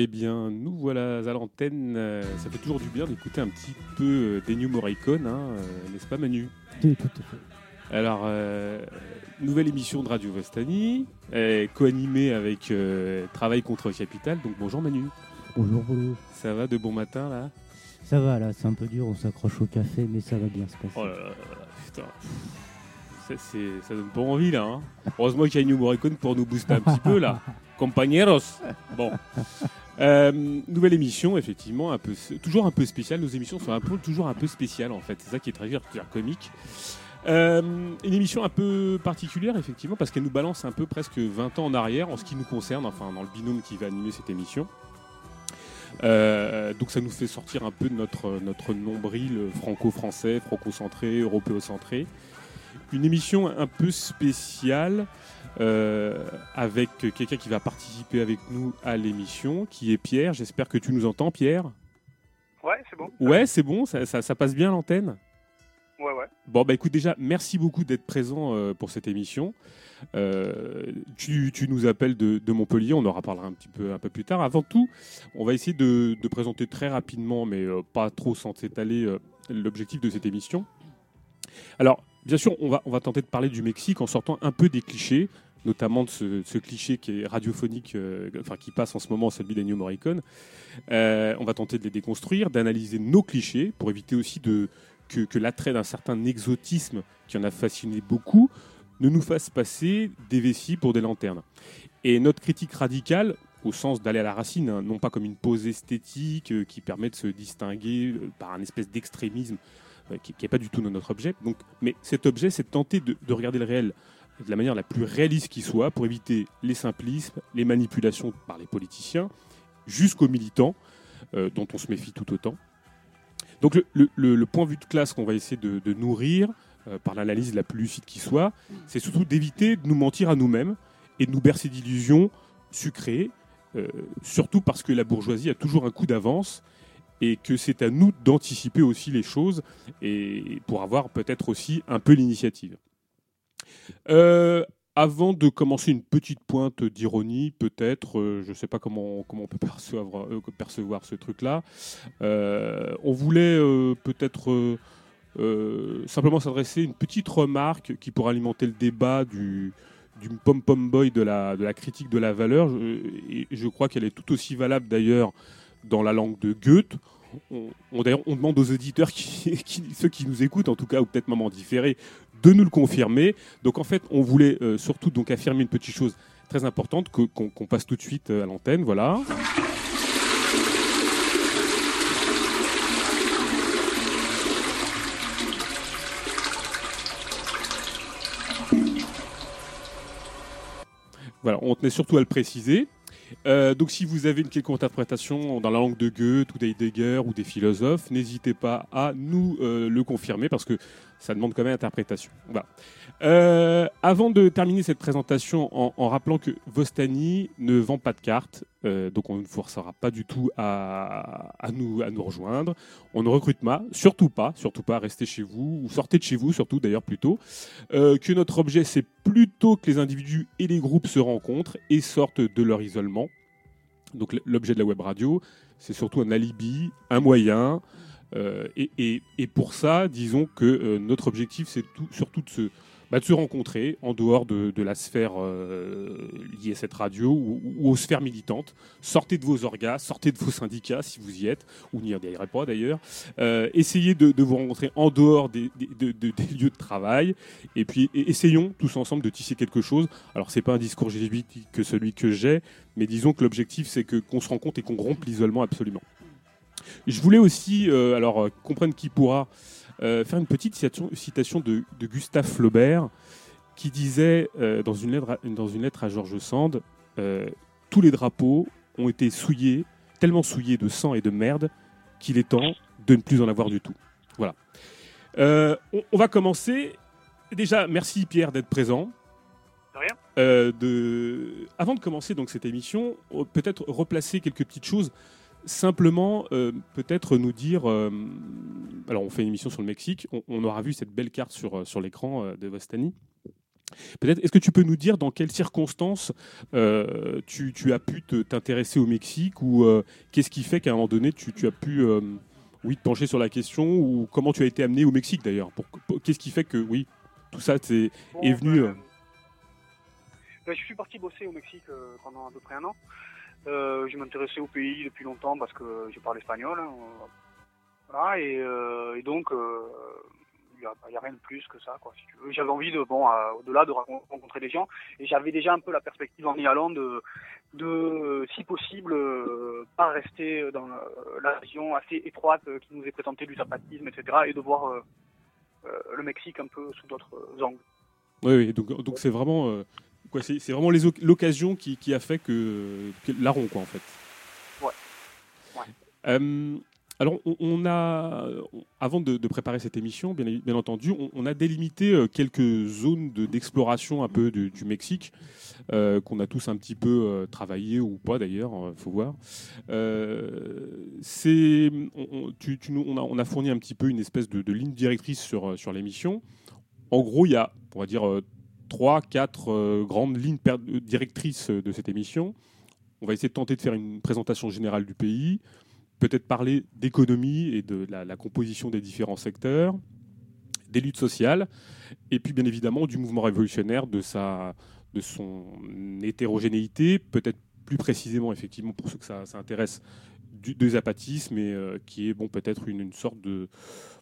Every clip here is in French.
Eh bien, nous voilà à l'antenne. Euh, Ça fait toujours du bien d'écouter un petit peu euh, des New Morricone, hein, euh, n'est-ce pas Manu? Tout, tout à fait. Alors, euh, nouvelle émission de Radio Vostani, co-animée avec euh, Travail contre Capital. Donc bonjour Manu, Bonjour Bolo. ça va de bon matin là? Ça va là, c'est un peu dur, on s'accroche au café, mais ça va bien se passer. Oh là là, putain. Ça donne pas envie là. hein. Heureusement qu'il y a New Morricone pour nous booster un petit peu là. Compañeros. Bon. Euh, nouvelle émission, effectivement, un peu, toujours un peu spéciale. Nos émissions sont un peu, toujours un peu spéciales en fait. C'est ça qui est très c'est-à-dire comique. Euh, une émission un peu particulière, effectivement, parce qu'elle nous balance un peu presque 20 ans en arrière en ce qui nous concerne, enfin dans le binôme qui va animer cette émission. Euh, donc ça nous fait sortir un peu de notre, notre nombril franco-français, franco-centré, européocentré. Une émission un peu spéciale euh, avec quelqu'un qui va participer avec nous à l'émission, qui est Pierre. J'espère que tu nous entends, Pierre. Ouais, c'est bon. Ouais, c'est bon, ça, ça- ça passe bien l'antenne. Ouais, ouais. Bon, bah écoute, déjà, merci beaucoup d'être présent euh, pour cette émission. Euh, tu, tu nous appelles de, de Montpellier, on en reparlera un petit peu, un peu plus tard. Avant tout, on va essayer de, de présenter très rapidement, mais euh, pas trop sans s'étaler, l'objectif de cette émission. Alors, bien sûr, on va, tenter de parler du Mexique en sortant un peu des clichés, notamment de ce, cliché qui est radiophonique, euh, enfin qui passe en ce moment, celui d'Ennio Morricone. Euh, on va tenter de les déconstruire, d'analyser nos clichés pour éviter aussi que, l'attrait d'un certain exotisme qui en a fasciné beaucoup ne nous fasse passer des vessies pour des lanternes. Et notre critique radicale, au sens d'aller à la racine, hein, non pas comme une pose esthétique euh, qui permet de se distinguer par un espèce d'extrémisme qui n'est pas du tout notre objet. Donc, mais cet objet, c'est de tenter de, de regarder le réel de la manière la plus réaliste qui soit pour éviter les simplismes, les manipulations par les politiciens, jusqu'aux militants, euh, dont on se méfie tout autant. Donc le, point de vue de classe qu'on va essayer de, nourrir euh, par l'analyse la plus lucide qui soit, c'est surtout d'éviter de nous mentir à nous-mêmes et de nous bercer d'illusions sucrées, euh, surtout parce que la bourgeoisie a toujours un coup d'avance et que c'est à nous d'anticiper aussi les choses et pour avoir peut-être aussi un peu l'initiative. Euh, avant de commencer une petite pointe d'ironie, peut-être, euh, je ne sais pas comment, comment on peut percevoir, euh, percevoir ce truc-là, on voulait peut-être simplement s'adresser une petite remarque qui pourra alimenter le débat du, du pom-pom boy de la, de la critique de la valeur. Et je crois qu'elle est tout aussi valable d'ailleurs dans la langue de Goethe. On, on- demande aux auditeurs, qui, ceux qui nous écoutent en tout cas, ou peut-être même en différé, de nous le confirmer. Donc en fait, on voulait euh, surtout donc affirmer une petite chose très importante qu'on passe tout de suite euh, à l'antenne. Voilà. Voilà, on tenait surtout à le préciser. Euh, donc si vous avez une quelconque interprétation dans la langue de Goethe ou d'Heidegger ou des philosophes, n'hésitez pas à nous euh, le confirmer parce que ça demande quand même interprétation. Voilà. Euh, avant de terminer cette présentation en, rappelant que Vostani ne vend pas de cartes, euh, donc on ne forcera pas du tout à, nous, à nous rejoindre. On ne recrute pas, surtout pas, surtout pas, restez chez vous ou sortez de chez vous surtout d'ailleurs plutôt. Euh, que notre objet c'est plutôt que les individus et les groupes se rencontrent et sortent de leur isolement. Donc l'objet de la web radio, c'est surtout un alibi, un moyen. euh, et, pour ça, disons que notre objectif, c'est tout, surtout de se, bah, de se rencontrer en dehors de, de la sphère euh, liée à cette radio ou, aux sphères militantes. Sortez de vos orgas, sortez de vos syndicats si vous y êtes, ou n'y adhérez pas d'ailleurs. Euh, essayez de, vous rencontrer en dehors des, des- de- de- des lieux de travail. Et puis essayons tous ensemble de tisser quelque chose. Alors c'est pas un discours jésuite que celui que j'ai, mais disons que l'objectif c'est qu'on se rende compte et qu'on rompe l'isolement absolument. Je voulais aussi, euh, alors euh, comprendre qui pourra, euh, faire une petite citation, citation de, de Gustave Flaubert qui disait euh, dans, une lettre à, dans une lettre à Georges Sand, euh, tous les drapeaux ont été souillés, tellement souillés de sang et de merde qu'il est temps de ne plus en avoir du tout. Voilà. On, on va commencer. Déjà, merci Pierre d'être présent. De rien. De... Avant de commencer donc cette émission, peut-être replacer quelques petites choses. Simplement, euh, peut-être nous dire. euh, alors, on fait une émission sur le Mexique. On, on aura vu cette belle carte sur, euh, sur l'écran euh, de Vostani. Peut-être, est-ce que tu peux nous dire dans quelles circonstances tu, tu as pu t'intéresser au Mexique ou qu'est-ce qui fait qu'à un moment donné tu, tu as pu oui, te pencher sur la question ou comment tu as été amené au Mexique d'ailleurs? Pour- pour- Qu'est-ce qui fait que oui, tout ça Bon, est venu, ben, euh, ben, je suis parti bosser au Mexique pendant à peu près un an. Euh, je m'intéressais au pays depuis longtemps parce que je parle espagnol. hein, euh, et, donc, euh, il n'y y a rien de plus que ça. quoi. J'avais envie, de, bon, au-delà de renco- rencontrer des gens, et j'avais déjà un peu la perspective en y allant de, si possible, euh, pas rester dans la, région assez étroite qui nous est présentée du zapatisme, etc., et de voir le Mexique un peu sous d'autres angles. oui, oui, donc c'est vraiment c'est vraiment l'occasion qui, qui a fait que, que Laron quoi en fait. Ouais. Ouais. Euh, alors, on, on a, avant de, de préparer cette émission, bien, bien entendu, on, on a délimité euh, quelques zones de- d'exploration un peu du, du Mexique, euh, qu'on a tous un petit peu euh, travaillé ou pas d'ailleurs, il faut voir. C'est, on, on- tu- tu nous- on a, on a fourni un petit peu une espèce de, de ligne directrice sur, sur l'émission. En gros, il y a, on va dire, trois, quatre euh, grandes lignes per- directrices de cette émission. On va essayer de tenter de faire une présentation générale du pays, peut-être parler d'économie et de la, la composition des différents secteurs, des luttes sociales, et puis bien évidemment du mouvement révolutionnaire, de, sa, de son hétérogénéité, peut-être plus précisément effectivement pour ceux que ça, ça intéresse, du, zapatisme, et euh, qui est bon, peut-être une, une sorte de,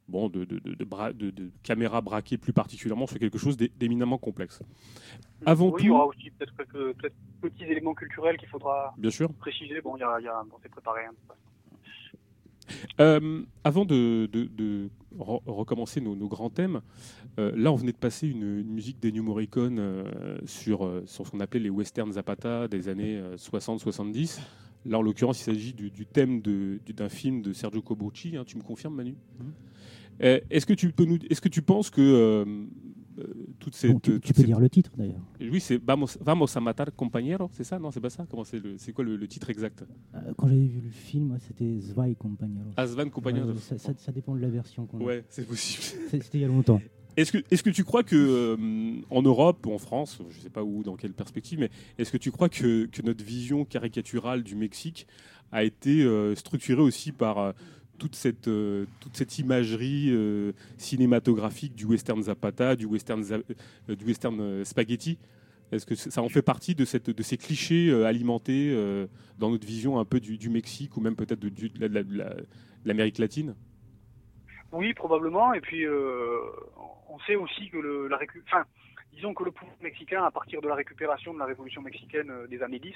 bon, de, de, de, bra- de- caméra braquée plus particulièrement sur quelque chose d'é- d'éminemment complexe. Avant oui, il y tout- aura aussi peut-être quelques petits éléments culturels qu'il faudra Bien sûr. préciser. Bon, il y a, il y a bon, c'est préparé. Euh, avant de, de- de re- recommencer nos, nos grands thèmes, euh, là on venait de passer une, une musique d'Ennio Morricone euh, sur, sur ce qu'on appelait les western Zapata des années euh, 60-70. Là en l'occurrence il s'agit du, du thème d'un film de Sergio Corbucci, hein, tu me confirmes Manu? Mhm. Euh, Est-ce que, tu peux nous, est-ce que tu penses que euh, euh, toute cette... Bon, tu, peux cette- dire le titre d'ailleurs. Oui, c'est Vamos, Vamos a matar compañero, c'est ça? Non, c'est pas ça? Comment c'est le, c'est quoi le, le titre exact? Euh, Quand j'avais vu le film, c'était Zwei Compañeros. Asvan compañeros. Ouais, ça, ça- ça dépend de la version qu'on a. Ouais, c'est possible. C'était il y a longtemps. Est-ce que, est que tu crois que euh, en Europe ou en France, je ne sais pas où, dans quelle perspective, mais est-ce que tu crois que, notre vision caricaturale du Mexique a été euh, structurée aussi par euh, toute, cette, toute cette imagerie cinématographique du western Zapata, du western, du western spaghetti? Est-ce que ça en fait partie de, ces clichés alimentés dans notre vision un peu du, Mexique ou même peut-être de l'Amérique latine? Oui, probablement. Et puis, euh, on sait aussi que le, la récu- enfin, disons que le pouvoir mexicain, à partir de la récupération de la révolution mexicaine euh, des années 10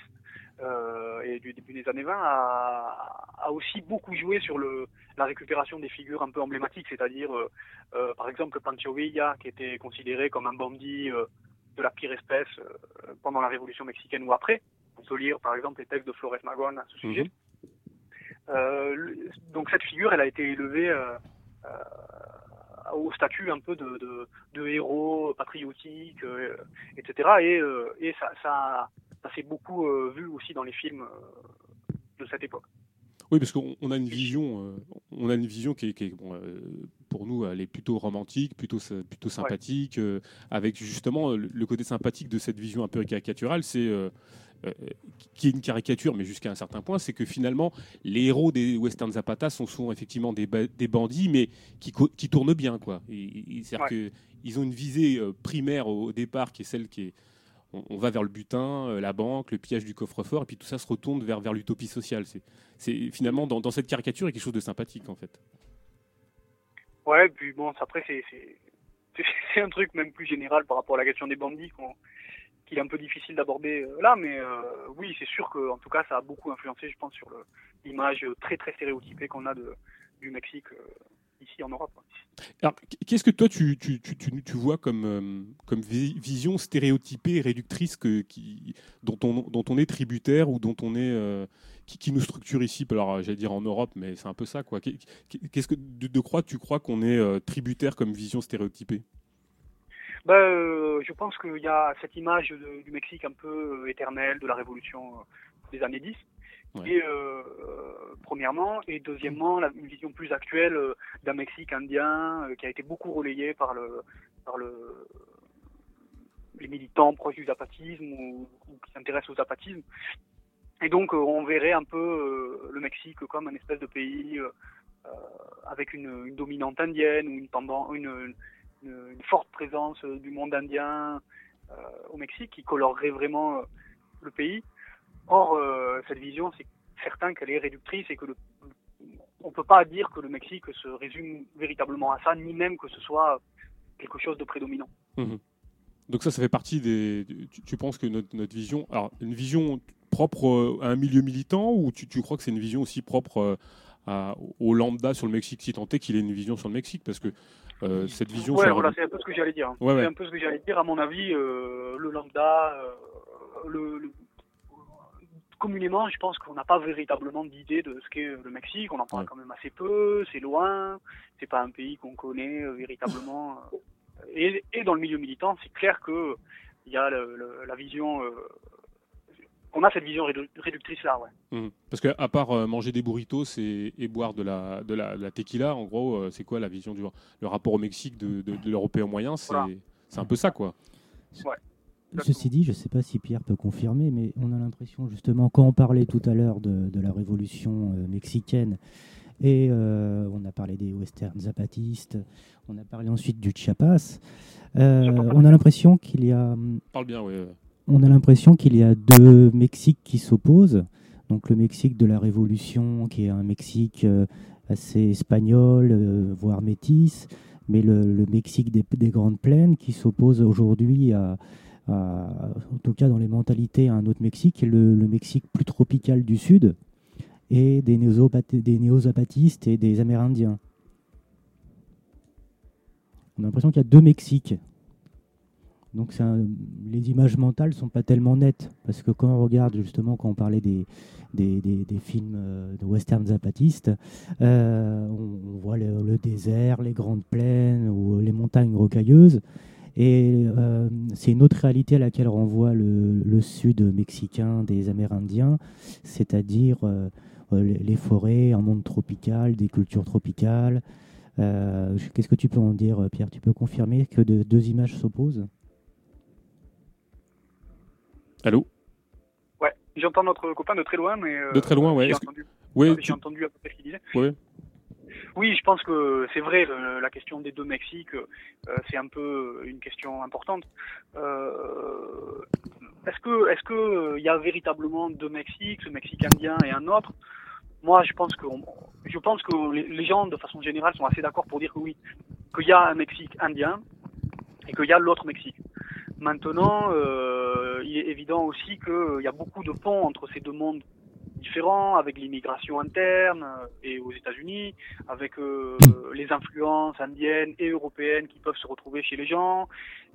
euh, et du début des années 20, a, a aussi beaucoup joué sur le, la récupération des figures un peu emblématiques, c'est-à-dire, euh, par exemple, Pancho Villa, qui était considéré comme un bandit de la pire espèce pendant la révolution mexicaine ou après. On peut lire, par exemple, les textes de Flores Magón à ce sujet. Mhm. Donc cette figure, elle a été élevée au statut un peu de, de, de héros patriotique, euh, etc. Et, euh, et ça, ça, ça s'est beaucoup euh, vu aussi dans les films euh, de cette époque. Oui, parce qu'on on a une vision, euh, on a une vision qui est, qui est, bon, euh, pour nous, elle est plutôt romantique, plutôt, plutôt sympathique, euh, avec justement le, le côté sympathique de cette vision un peu caricaturale, c'est euh, qui est une caricature, mais jusqu'à un certain point, c'est que finalement, les héros des western Zapata sont souvent effectivement des, ba- des bandits, mais qui, tournent bien, quoi. C'est-à-dire que ils ont une visée euh, primaire au, au départ, qui est celle qui est on, on va vers le butin, euh, la banque, le pillage du coffre-fort, et puis tout ça se retourne vers, vers l'utopie sociale. C'est, finalement dans, dans cette caricature il y a quelque chose de sympathique en fait. Ouais, puis bon, après, c'est un truc même plus général par rapport à la question des bandits qu'on- qu'il est un peu difficile d'aborder euh, là, mais euh, oui, c'est sûr que en tout cas, ça a beaucoup influencé, je pense, sur l'image très très stéréotypée qu'on a du Mexique euh, ici en Europe. Alors, qu'est-ce que toi tu, tu, tu, tu- vois comme, comme vi- vision stéréotypée et réductrice que, qui, dont, on, dont on est tributaire ou dont on est qui, qui nous structure ici? Alors, j'allais dire en Europe, mais c'est un peu ça, quoi. Qu'est- Qu'est-ce que de, de quoi tu crois qu'on est tributaire comme vision stéréotypée? Ben, euh, je pense qu'il y a cette image de- du Mexique un peu euh, éternelle de la révolution euh, des années 10. Ouais. Et euh, euh, premièrement, et deuxièmement, la, une vision plus actuelle euh, d'un Mexique indien euh, qui a été beaucoup relayée par le par le les militants proches du zapatisme ou, qui s'intéressent au zapatisme. Et donc, on verrait un peu le Mexique comme un espèce de pays avec une, une, dominante indienne ou une, pendant, une, forte présence du monde indien au Mexique qui colorerait vraiment le pays. Or, cette vision, c'est certain qu'elle est réductrice et que on peut pas dire que le Mexique se résume véritablement à ça, ni même que ce soit quelque chose de prédominant. Mhm. Donc ça, ça fait partie des. Tu, penses que notre, vision, alors une vision propre euh, à un milieu militant, ou tu, crois que c'est une vision aussi propre euh, à, au lambda sur le Mexique, si tant est qu'il ait une vision sur le Mexique, parce que euh, cette vision. Ouais, voilà, c'est un peu ce que j'allais dire. c'est un peu ce que j'allais dire. À mon avis, le lambda, le, communément, je pense qu'on n'a pas véritablement d'idée de ce qu'est le Mexique. On en parle quand même assez peu. C'est loin. C'est pas un pays qu'on connaît euh, véritablement. Euh. Et, dans le milieu militant, c'est clair que il y a la vision. Euh, on a cette vision réductrice là, ouais. Mmh. Parce qu'à part manger des burritos et, et, boire de la, de la, tequila, en gros, c'est quoi la vision du le rapport au Mexique de, de, l'Européen moyen C'est un peu ça, quoi. Ouais. Ceci dit, je ne sais pas si Pierre peut confirmer, mais on a l'impression justement, quand on parlait tout à l'heure de, la révolution euh, mexicaine, et euh, on a parlé des westerns zapatistes, on a parlé ensuite du Chiapas, euh, on a l'impression qu'il y a... Parle bien, oui. On a l'impression qu'il y a deux Mexiques qui s'opposent. Donc le Mexique de la Révolution, qui est un Mexique assez espagnol, voire métis, mais le, Mexique des, des, Grandes Plaines qui s'oppose aujourd'hui en tout cas dans les mentalités, à un autre Mexique, le, le Mexique plus tropical du Sud, et des, néo-zapatistes et des Amérindiens. On a l'impression qu'il y a deux Mexiques. Donc les images mentales sont pas tellement nettes, parce que quand on regarde justement, quand on parlait des, des, films euh, de western zapatistes, euh, on, voit le, désert, les grandes plaines ou les montagnes rocailleuses. Et euh, c'est une autre réalité à laquelle renvoie le, sud mexicain des Amérindiens, c'est-à-dire euh, euh, les forêts, un monde tropical, des cultures tropicales. Qu'est-ce que tu peux en dire, Pierre? Tu peux confirmer que deux images s'opposent? Allô Ouais, j'entends notre copain de très loin, mais. de très loin, ouais. J'ai entendu, ouais, tu... entendu à peu près ce qu'il disait. Ouais. Oui, je pense que c'est vrai, la question des deux Mexiques, euh, c'est un peu une question importante. Euh, est-ce que, est-ce que euh, il y a véritablement deux Mexiques, ce Mexique indien et un autre? Moi, je pense que, je pense que les, gens, de façon générale, sont assez d'accord pour dire que oui, qu'il y a un Mexique indien et qu'il y a l'autre Mexique. Maintenant, il est évident aussi qu'il y a beaucoup de ponts entre ces deux mondes différents, avec l'immigration interne euh, et aux États-Unis, avec euh, les influences indiennes et européennes qui peuvent se retrouver chez les gens.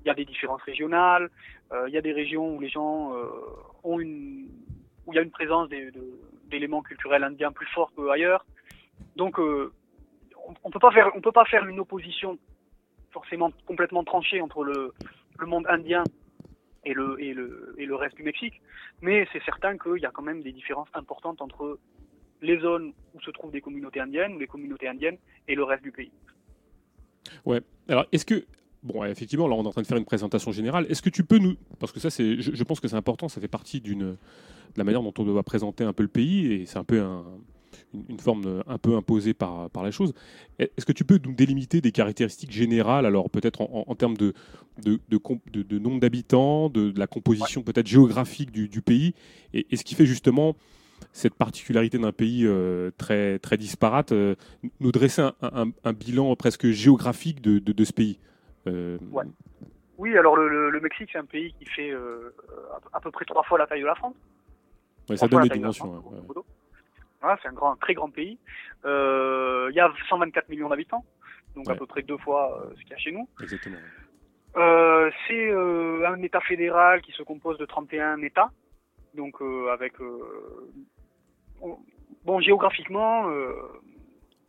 Il y a des différences régionales. Euh, il y a des régions où les gens ont une, où il y a une présence d'éléments culturels indiens plus forts qu'ailleurs. Donc, on, on peut pas faire, on peut pas faire une opposition forcément complètement tranchée entre le, le monde indien et le, et le, et le reste du Mexique. Mais c'est certain qu'il y a quand même des différences importantes entre les zones où se trouvent des communautés indiennes, ou les communautés indiennes, et le reste du pays. Ouais. Alors, est-ce que. Bon, effectivement, là, on est en train de faire une présentation générale. Est-ce que tu peux nous. Parce que ça, c'est, je, pense que c'est important, ça fait partie d'une, de la manière dont on doit présenter un peu le pays, et c'est un peu un, une, forme un peu imposée par, par la chose. Est-ce que tu peux nous délimiter des caractéristiques générales, alors peut-être en, termes de, de, de, nombre d'habitants, de, la composition peut-être géographique du, du pays, et, ce qui fait justement cette particularité d'un pays euh, très, très disparate, euh, nous dresser un, un, bilan presque géographique de, de, ce pays euh, Oui, alors le, le, Mexique, c'est un pays qui fait à peu près trois fois la taille de la France. ça donne des dimensions c'est un grand, très grand pays. Euh, il y a 124 millions d'habitants, donc à peu près deux fois euh, ce qu'il y a chez nous. Exactement. Euh, c'est un État fédéral qui se compose de 31 États, donc avec bon géographiquement,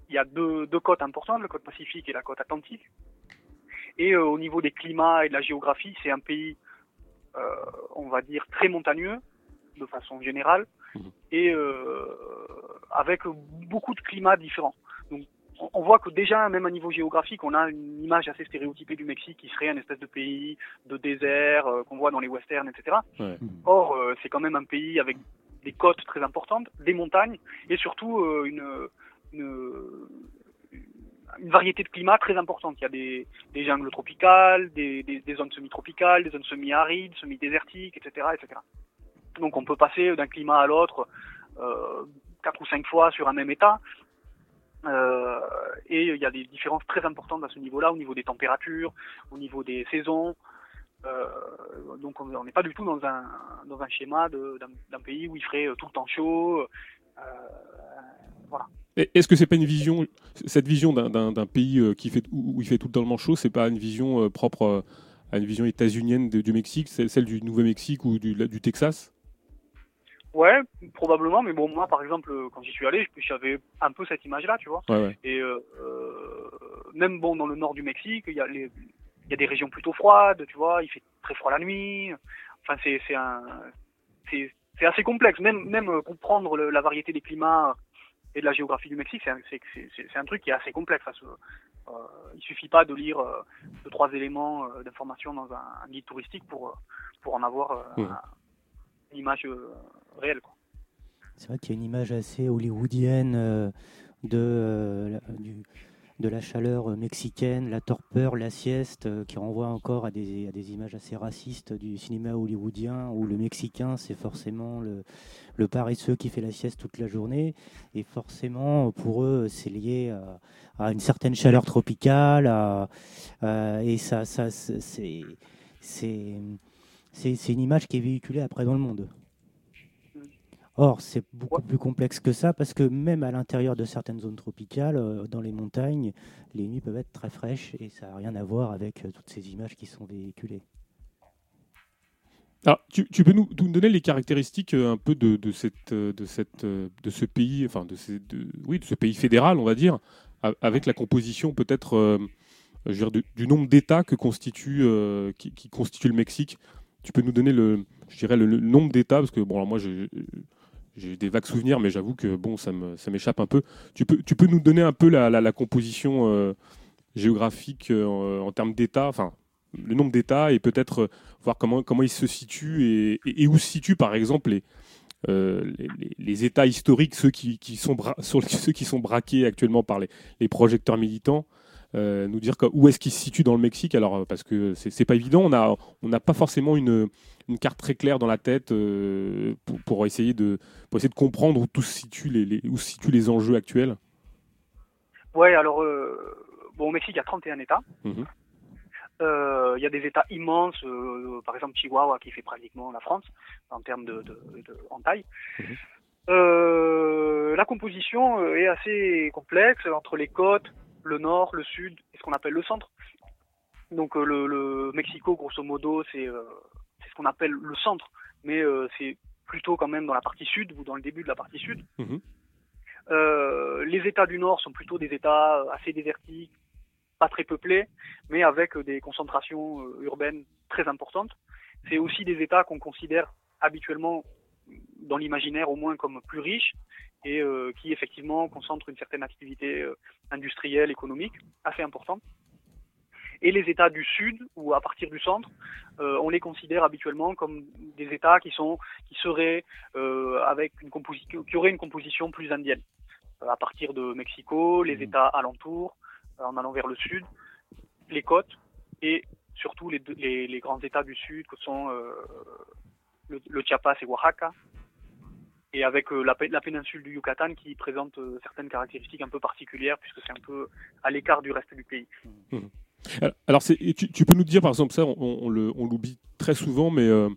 il y a deux, deux côtes importantes, la côte pacifique et la côte atlantique. Et au niveau des climats et de la géographie, c'est un pays, on va dire, très montagneux de façon générale. Et avec beaucoup de climats différents. Donc on voit que déjà, même à niveau géographique, on a une image assez stéréotypée du Mexique qui serait un espèce de pays de désert euh, qu'on voit dans les westerns, etc. Ouais. Or, euh, c'est quand même un pays avec des côtes très importantes, des montagnes et surtout euh, une, une, une variété de climats très importante. Il y a des, des jungles tropicales, des, des, des zones semi-tropicales, des zones semi-arides, semi-désertiques, etc., etc. Donc on peut passer d'un climat à l'autre euh, quatre ou cinq fois sur un même état. Euh, et il y a des différences très importantes à ce niveau-là, au niveau des températures, au niveau des saisons. Euh, donc on n'est pas du tout dans un dans un schéma d'un pays où il ferait tout le temps chaud. Voilà. Est-ce que c'est pas une vision, cette vision d'un- pays qui fait où il fait tout le temps chaud, c'est pas une vision propre à une vision états-unienne du Mexique, celle du Nouveau-Mexique ou du Texas? Ouais, probablement, mais bon, moi, par exemple, quand j'y suis allé, j'avais un peu cette image-là, tu vois. Ouais, ouais. Et euh, euh, même bon, dans le nord du Mexique, il y a les, il y a des régions plutôt froides, tu vois. Il fait très froid la nuit. Enfin, c'est c'est un, c'est c'est assez complexe. Même même euh, comprendre le- la variété des climats et de la géographie du Mexique, c'est un, c'est- c'est- c'est- un truc qui est assez complexe. à euh, il suffit pas de lire euh, deux trois éléments euh, d'information dans un, un guide touristique pour pour en avoir euh, Mhm. une image C'est vrai qu'il y a une image assez hollywoodienne euh, de, euh, de la chaleur euh, mexicaine, la torpeur, la sieste, qui renvoie encore à des, images assez racistes du cinéma hollywoodien, où le Mexicain, c'est forcément le, paresseux qui fait la sieste toute la journée. Et forcément, pour eux, c'est lié à, une certaine chaleur tropicale. et ça, c'est- c'est une image qui est véhiculée après dans le monde. Or, c'est beaucoup plus complexe que ça parce que même à l'intérieur de certaines zones tropicales, euh, dans les montagnes, les nuits peuvent être très fraîches et ça n'a rien à voir avec euh, toutes ces images qui sont véhiculées. Alors, tu, tu peux nous, nous donner les caractéristiques euh, un peu de, de cette, de, cette, de ce pays, enfin de, ces- de- oui, de ce pays fédéral, on va dire, avec la composition peut-être euh, je veux dire, du, du nombre d'États que constitue, euh, qui, qui constitue le Mexique. Tu peux nous donner le, je dirais le, le nombre d'États parce que bon, alors moi j'ai des vagues souvenirs, mais j'avoue que bon, ça m'échappe un peu. Tu peux, tu peux nous donner un peu la, la, composition euh, géographique euh, en termes d'États, enfin le nombre d'États et peut-être euh, voir comment, comment ils se situent et, où se situent par exemple les, les, États historiques, ceux qui, qui sont sur ceux qui sont braqués actuellement par les, les projecteurs militants. Euh, nous dire que- où est-ce qu'ils se situent dans le Mexique alors euh, parce que c'est pas évident on a on n'a pas forcément une, une carte très claire dans la tête euh, pour, pour essayer de pour essayer de comprendre où tout se situe les, les- où se situent les enjeux actuels Ouais, alors, bon, au Mexique, il y a 31 États. Mhm. Euh, Il y a des États immenses, euh, par exemple Chihuahua, qui fait pratiquement la France, en termes de, de, de- en taille. Mhm. Euh, la composition est assez complexe entre les côtes, le nord, le sud et ce qu'on appelle le centre. Donc euh, le, le Mexico, grosso modo, c'est euh, c'est ce qu'on appelle le centre, mais euh, c'est plutôt quand même dans la partie sud ou dans le début de la partie sud. Mhm. Les États du Nord sont plutôt des États assez désertiques, pas très peuplés, mais avec des concentrations urbaines très importantes. C'est aussi des États qu'on considère habituellement, dans l'imaginaire au moins, comme plus riches et euh, qui effectivement concentrent une certaine activité euh, industrielle, économique assez importante. Et les États du Sud ou à partir du centre, euh, on les considère habituellement comme des États qui sont, qui seraient avec une composition, qui auraient une composition plus indienne. À partir de Mexico, les Mhm. États alentours, en allant vers le sud, les côtes et surtout les, deux- les, les grands États du sud que sont le, le Chiapas et Oaxaca, et avec euh, la, pé- la péninsule du Yucatan qui présente euh, certaines caractéristiques un peu particulières puisque c'est un peu à l'écart du reste du pays. Alors, Alors, tu, tu peux nous dire, par exemple, ça, on, on le- on l'oublie très souvent, mais euh,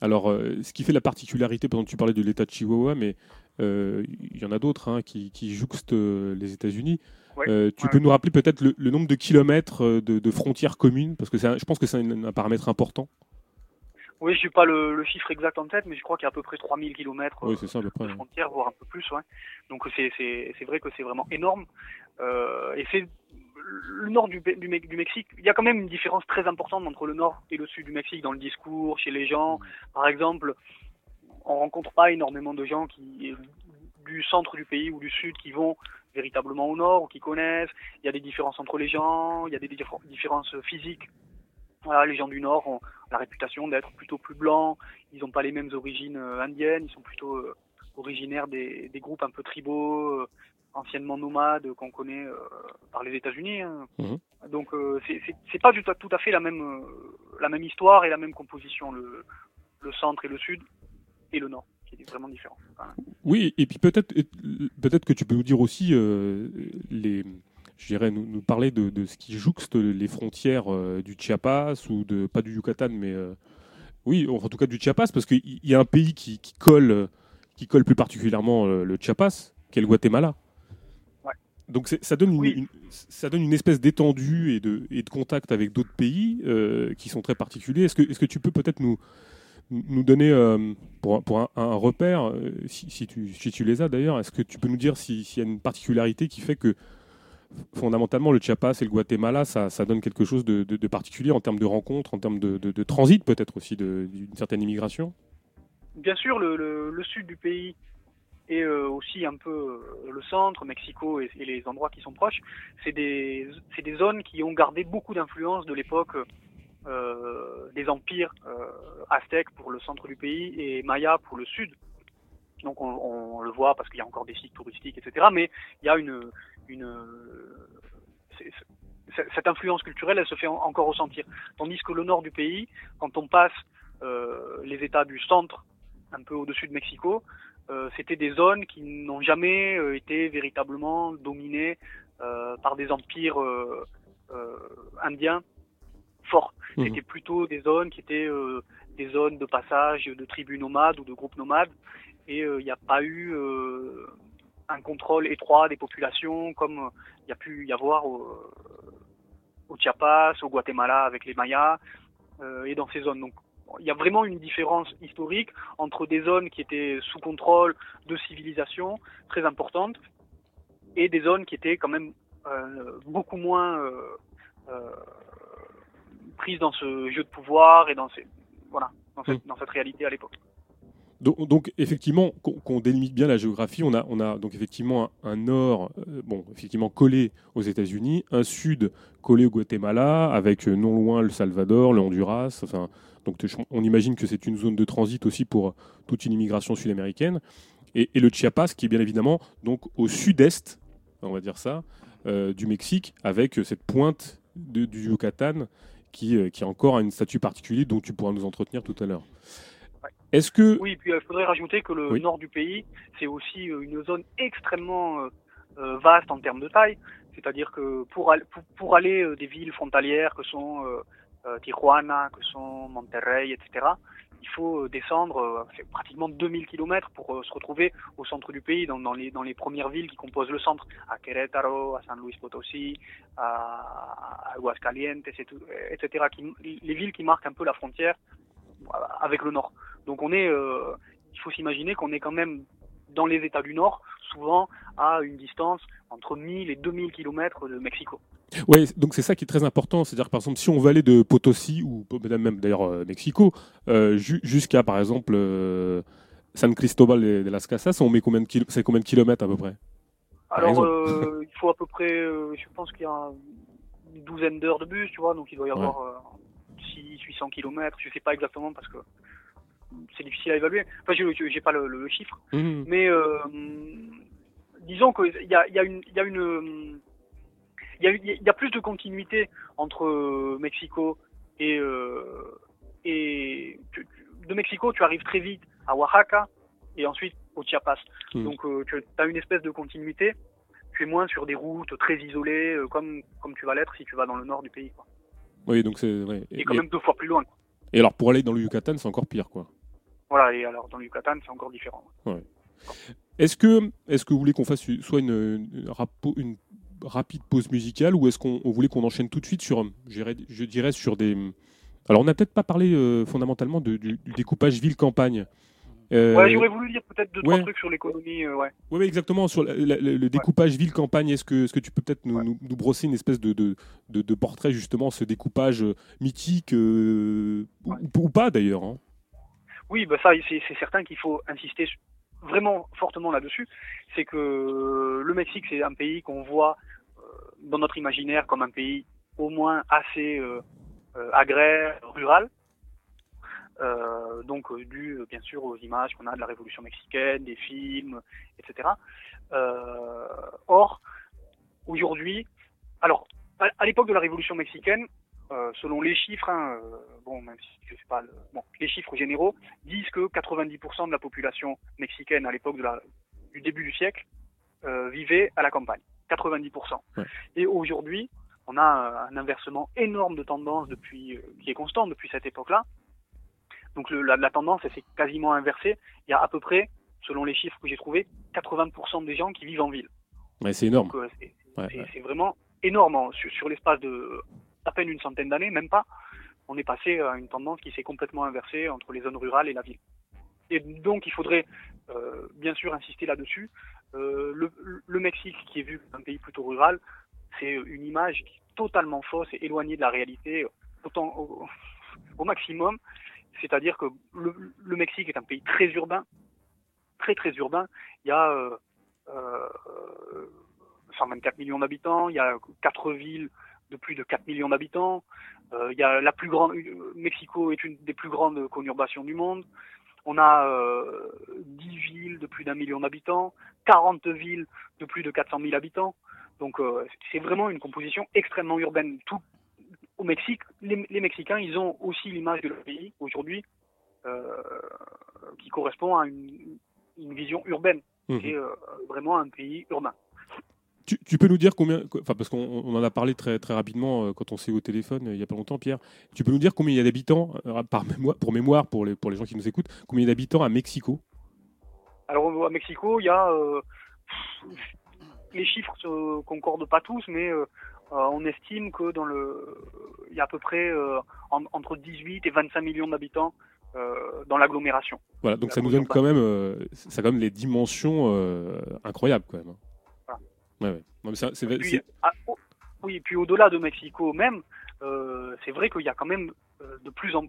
alors, euh, ce qui fait la particularité, par exemple, tu parlais de l'État de Chihuahua, mais euh, il y en a d'autres hein, qui, qui jouxtent les États-Unis. Ouais, tu ouais. peux nous rappeler peut-être le, le nombre de kilomètres de, de frontières communes, parce que un- je pense que c'est un, un paramètre important. Oui, je n'ai pas le, le chiffre exact en tête, mais je crois qu'il y a à peu près 3000 km Oui, ça près. de ouais. frontières, voire un peu plus. Ouais. Donc c'est vrai que c'est vraiment énorme. Euh, et c'est le nord du, du, du Mexique. Il y a quand même une différence très importante entre le nord et le sud du Mexique dans le discours, chez les gens. Par exemple, on rencontre pas énormément de gens qui du centre du pays ou du sud qui vont véritablement au nord ou qui connaissent. Il y a des différences entre les gens, il y a des différences physiques. Voilà, les gens du nord ont la réputation d'être plutôt plus blancs, ils n'ont pas les mêmes origines indiennes, ils sont plutôt originaires des, des, groupes un peu tribaux, anciennement nomades qu'on connaît par les États-Unis. Hein. Mhm. Donc c'est pas du tout, tout à fait la même la même histoire et la même composition le, le centre et le sud et le nord qui est vraiment différent. Oui et puis peut-être peut-être que tu peux nous dire aussi euh, les je dirais nous, nous parler de, de, ce qui jouxte les frontières euh, du Chiapas ou de pas du Yucatan mais euh, oui en tout cas du Chiapas parce qu'il y a un pays qui, qui, colle qui colle plus particulièrement le Chiapas qui est le Guatemala. Donc ça donne, une, ça donne une espèce d'étendue et de, et de contact avec d'autres pays euh, qui sont très particuliers. Est-ce que, est que tu peux peut-être nous, nous donner, euh, pour, pour un, repère, euh, si, si, tu, si, tu, les as d'ailleurs, est-ce que tu peux nous dire s'il y a une particularité qui fait que fondamentalement le Chiapas et le Guatemala, ça, donne quelque chose de, particulier en termes de rencontres, en termes de, transit peut-être aussi d'une certaine immigration? Bien sûr, le, sud du pays et euh, aussi un peu euh, le centre, Mexico et, les endroits qui sont proches, c'est des, zones qui ont gardé beaucoup d'influence de l'époque euh, des empires aztèques pour le centre du pays et maya pour le sud. Donc on, on le voit parce qu'il y a encore des sites touristiques, etc. Mais il y a une, une cette influence culturelle, elle se fait encore ressentir. Tandis que le nord du pays, quand on passe euh, les États du centre, un peu au-dessus de Mexico, euh, c'était des zones qui n'ont jamais euh, été véritablement dominées par des empires indiens forts. Mmh. C'était plutôt des zones qui étaient des zones de passage de tribus nomades ou de groupes nomades, et il n'y a pas eu un contrôle étroit des populations comme il y a pu y avoir au, au Chiapas, au Guatemala avec les Mayas et dans ces zones. Donc il y a vraiment une différence historique entre des zones qui étaient sous contrôle de civilisation très importante et des zones qui étaient quand même euh, beaucoup moins euh, euh, prises dans ce jeu de pouvoir et dans, ces, voilà, dans, cette, dans cette réalité à l'époque. Donc, effectivement, qu'on délimite bien la géographie, on a, on a donc effectivement un, nord, bon, effectivement collé aux États-Unis, un sud collé au Guatemala, avec non loin le Salvador, le Honduras, enfin, donc on imagine que c'est une zone de transit aussi pour toute une immigration sud-américaine. Et, le Chiapas, qui est bien évidemment donc au sud-est, on va dire ça, euh, du Mexique, avec cette pointe du Yucatan qui, euh, qui a encore un statut particulier dont tu pourras nous entretenir tout à l'heure. Est-ce que oui, puis il faudrait rajouter que le nord du pays, c'est aussi une zone extrêmement euh, vaste en termes de taille. C'est-à-dire que pour, pour, aller des villes frontalières que sont euh, Tijuana, que sont Monterrey, etc. Il faut euh, descendre euh, c'est pratiquement 2000 km pour se retrouver au centre du pays, dans, dans, les, dans les premières villes qui composent le centre, à Querétaro, à San Luis Potosí, à Aguascalientes, etc. Qui, les villes qui marquent un peu la frontière avec le nord. Donc on est, il faut s'imaginer qu'on est quand même dans les États du Nord, souvent à une distance entre 1000 et 2000 km de Mexico. Oui, donc c'est ça qui est très important. C'est-à-dire par exemple, si on veut aller de Potosi, ou même d'ailleurs euh, Mexico, euh, jusqu'à par exemple euh, San Cristobal de las Casas, on met combien de, c'est combien de kilomètres à peu près? Alors, il faut à peu près, je pense qu'il y a une douzaine d'heures de bus, tu vois, donc il doit y avoir 600-800 kilomètres, je sais pas exactement parce que c'est difficile à évaluer. Enfin, je n'ai pas le, chiffre, mmh. mais disons qu'il y a, y a une, y a une il y, a, plus de continuité entre euh, Mexico et, euh, et de Mexico, tu arrives très vite à Oaxaca et ensuite au Chiapas. Hmm. Donc euh, tu as une espèce de continuité. Tu es moins sur des routes très isolées comme, comme tu vas l'être si tu vas dans le nord du pays. Quoi. Oui, donc c'est. Et, quand même deux fois plus loin. Et alors pour aller dans le Yucatan, c'est encore pire, quoi. Voilà, et alors dans le Yucatan, c'est encore différent. Est-ce que, est que vous voulez qu'on fasse soit une, une, une rapide pause musicale ou est-ce qu'on voulait qu'on enchaîne tout de suite sur, je dirais, sur des. Alors, on n'a peut-être pas parlé euh, fondamentalement du, découpage ville-campagne. Euh, ouais, j'aurais voulu dire peut-être deux, trois trucs sur l'économie. Euh, ouais. Oui, exactement. Sur le découpage ville-campagne, est-ce que, est -ce que tu peux peut-être nous, nous, brosser une espèce de, de, de, portrait, justement, ce découpage mythique, ou, pas d'ailleurs hein Oui, bah ça, c'est certain qu'il faut insister vraiment fortement là-dessus, c'est que le Mexique, c'est un pays qu'on voit euh, dans notre imaginaire comme un pays au moins assez euh, euh, agraire, rural. Euh, donc euh, dû bien sûr aux images qu'on a de la Révolution mexicaine, des films, etc. Euh, or, aujourd'hui, alors à, l'époque de la Révolution mexicaine, euh, selon les chiffres, hein, euh, bon même si je sais pas, le, bon, les chiffres généraux disent que 90% de la population mexicaine à l'époque du début du siècle euh, vivait à la campagne, 90%. Ouais. Et aujourd'hui, on a un inversement énorme de tendance depuis, euh, qui est constant depuis cette époque-là. Donc le, la, la tendance, elle s'est quasiment inversée. Il y a à peu près, selon les chiffres que j'ai trouvés, 80% des gens qui vivent en ville. C'est énorme. Euh, c'est Ouais, ouais. vraiment énorme. hein. Sur, sur l'espace de à peine une centaine d'années, même pas, on est passé à une tendance qui s'est complètement inversée entre les zones rurales et la ville. Et donc il faudrait euh, bien sûr insister là-dessus. Euh, le, le Mexique, qui est vu comme un pays plutôt rural, c'est une image totalement fausse et éloignée de la réalité autant au, au maximum. C'est-à-dire que le, Mexique est un pays très urbain, très très urbain. Il y a euh, euh, 124 millions d'habitants, il y a quatre villes de plus de 4 millions d'habitants. Euh, il y a la plus grande, euh, Mexico est une des plus grandes conurbations du monde. On a euh, 10 villes de plus d'un million d'habitants, 40 villes de plus de 400 000 habitants. Donc euh, c'est vraiment une composition extrêmement urbaine. Au Mexique, les, les Mexicains, ils ont aussi l'image de leur pays aujourd'hui euh, qui correspond à une, une vision urbaine. Mhm. C'est euh, vraiment un pays urbain. Tu, tu peux nous dire combien, enfin parce qu'on on en a parlé très très rapidement euh, quand on s'est au téléphone il y a pas longtemps, Pierre. Tu peux nous dire combien il y a d'habitants par mémoire, pour mémoire pour les pour les gens qui nous écoutent, combien il y a d'habitants à Mexico? Alors à Mexico, il y a euh, les chiffres ne concordent pas tous, mais on estime que dans le, il y a à peu près euh, en- entre 18 et 25 millions d'habitants euh, dans l'agglomération. Voilà, donc ça nous donne quand même, euh, ça a quand même les dimensions euh, incroyables quand même. Voilà. Ouais, ouais. Non, mais ça- c'est- Puis, oh, oui, au-delà de Mexico même, euh, c'est vrai qu'il y a quand même euh, de plus en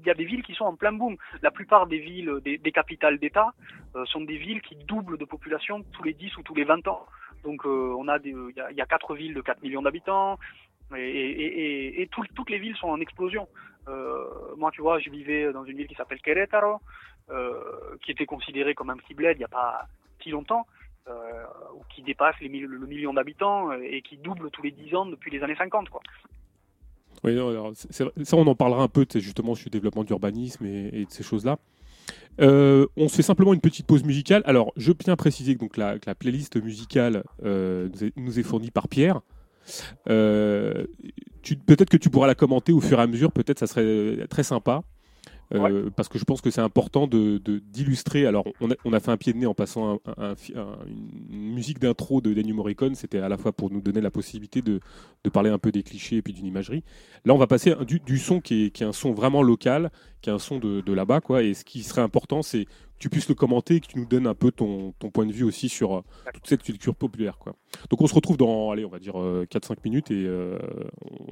il y a des villes qui sont en plein boom. La plupart des villes, des, des capitales d'État, euh, sont des villes qui doublent de population tous les 10 ou tous les 20 ans. Donc euh, on a il y a, quatre villes de 4 millions d'habitants et, et, et, et tout- toutes les villes sont en explosion. Euh, moi, tu vois, je vivais dans une ville qui s'appelle Querétaro, euh, qui était considérée comme un petit bled il n'y a pas si longtemps euh, qui dépasse le million d'habitants et qui double tous les 10 ans depuis les années 50. Quoi. Oui, non, ça, on en parlera un peu, justement, sur le développement d'urbanisme et, et de ces choses-là. Euh, on se fait simplement une petite pause musicale. Alors, je tiens à préciser que, la, playlist musicale euh, nous, est, fournie par Pierre. Euh, peut-être que tu pourras la commenter au fur et à mesure, peut-être ça serait très sympa. Euh, Parce que je pense que c'est important de d'illustrer. Alors, on a, on a fait un pied de nez en passant un- une musique d'intro de Daniel Morricone. C'était à la fois pour nous donner la possibilité de, de parler un peu des clichés et puis d'une imagerie. Là, on va passer du, du son qui est, qui est un son vraiment local, qui est un son de, de là-bas. quoi. Et ce qui serait important, c'est tu puisses le commenter et que tu nous donnes un peu ton, ton point de vue aussi sur euh, toute cette culture populaire. Quoi. Donc, on se retrouve dans, allez, on va dire euh, 4-5 minutes et euh,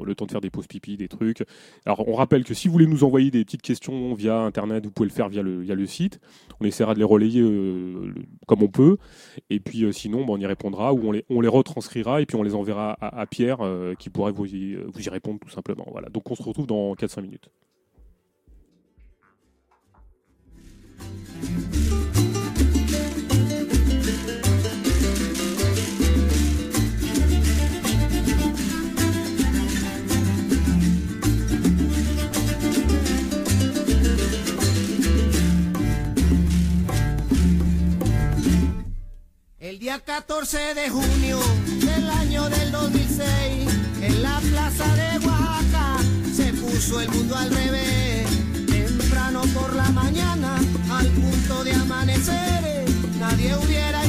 le temps de faire des pauses pipi, des trucs. Alors, on rappelle que si vous voulez nous envoyer des petites questions via Internet, vous pouvez le faire via le, via le site. On essaiera de les relayer euh, comme on peut. Et puis, euh, sinon, bah, on y répondra ou on les, on les retranscrira et puis on les enverra à, Pierre euh, qui pourrait vous y, vous y répondre tout simplement. Voilà. Donc, on se retrouve dans 4-5 minutes. 14 de junio del año del 2006, en la plaza de Oaxaca, se puso el mundo al revés. Temprano por la mañana, al punto de amanecer, nadie hubiera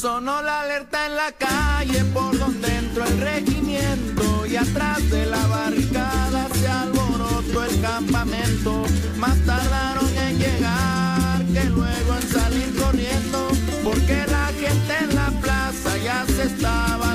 Sonó la alerta en la calle por donde entró el regimiento y atrás de la barricada se alborotó el campamento. Más tardaron en llegar que luego en salir corriendo porque la gente en la plaza ya se estaba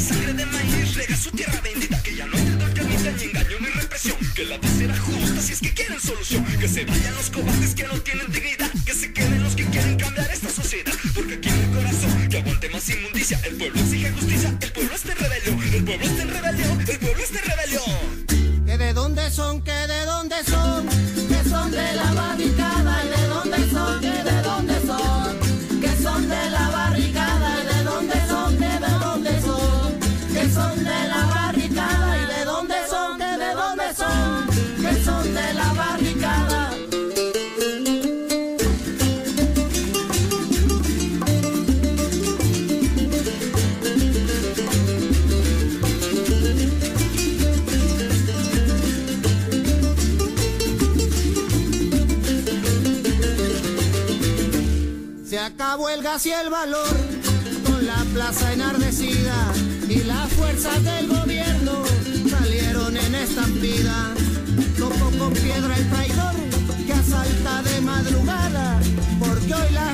sangre de maíz rega su tierra bendita, que ya no hay endulzamiento ni engaño ni represión, que la paz será justa si es que quieren solución, que se vayan los cobardes que no tienen dignidad, que se queden los que quieren cambiar esta sociedad, porque aquí en el corazón que aguante más inmundicia, el pueblo exige justicia, el pueblo está en rebelión, el pueblo está en rebelión, el pueblo está en rebelión. ¿Que de dónde son? ¿Que de dónde son? Que son de la barricada Acabó el el valor, con la plaza enardecida y las fuerzas del gobierno salieron en estampida. Tocó con piedra el traidor que asalta de madrugada, porque hoy la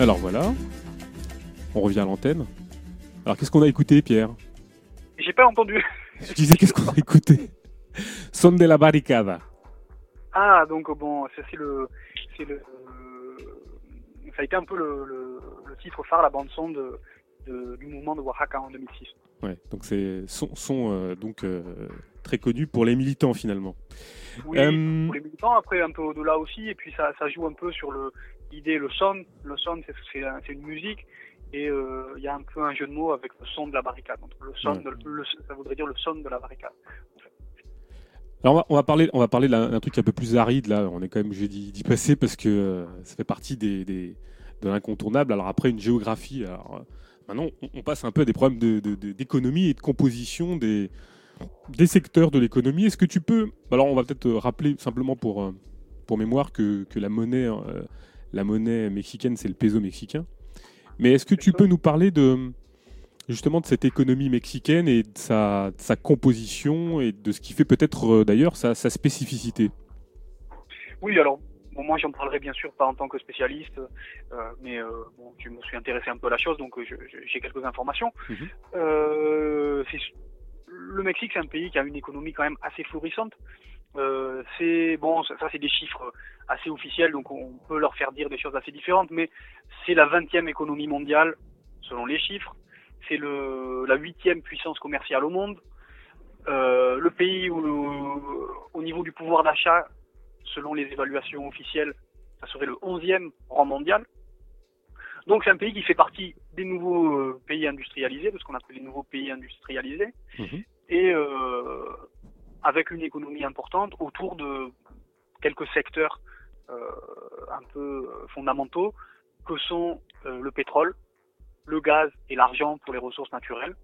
Alors voilà, on revient à l'antenne. Alors qu'est-ce qu'on a écouté, Pierre? J'ai pas entendu. Je disais qu'est-ce qu'on a écouté? Son de la barricada. Ah, donc bon, ça c'est le, le, ça a été un peu le, titre phare, la bande son de, de- du mouvement de Oaxaca en 2006. Ouais, donc c'est son, son, euh, donc euh, très connu pour les militants finalement. Oui, Euh, pour les militants, après un peu au-delà aussi, et puis ça, ça joue un peu sur le l'idée, le son. Le son, c'est c'est un- c'est une musique, et euh, il y a un peu un jeu de mots avec le son de la barricade. Donc le son, le- ça voudrait dire le son de la barricade. Alors on va, on va parler, on va parler d'un truc un peu plus aride là. On est quand même obligé d'y d'y passer parce que euh, ça fait partie des, des- de l'incontournable. Alors après une géographie. Alors euh, maintenant on, on passe un peu à des problèmes de- de- de- d'économie et de composition des des secteurs de l'économie. Est-ce que tu peux Alors on va peut-être rappeler simplement pour pour mémoire que, que la monnaie euh, la monnaie mexicaine c'est le peso mexicain. Mais est-ce que tu peux nous parler de justement de cette économie mexicaine et de sa, de sa composition et de ce qui fait peut-être euh, d'ailleurs sa, sa spécificité? Oui, alors bon, moi j'en parlerai bien sûr pas en tant que spécialiste, euh, mais euh, bon, je me suis intéressé un peu à la chose, donc euh, j'ai quelques informations. Mhm. Euh, le Mexique, c'est un pays qui a une économie quand même assez florissante. Euh, c'est bon, ça, ça, c'est des chiffres assez officiels, donc on peut leur faire dire des choses assez différentes, mais c'est la 20e économie mondiale selon les chiffres. C'est le la huitième puissance commerciale au monde. Euh, le pays où, au niveau du pouvoir d'achat, selon les évaluations officielles, ça serait le 11e rang mondial. Donc c'est un pays qui fait partie des nouveaux euh, pays industrialisés, de ce qu'on appelle les nouveaux pays industrialisés, Mhm. et euh, avec une économie importante autour de quelques secteurs euh, un peu euh, fondamentaux que sont euh, le pétrole, le gaz et l'argent pour les ressources naturelles,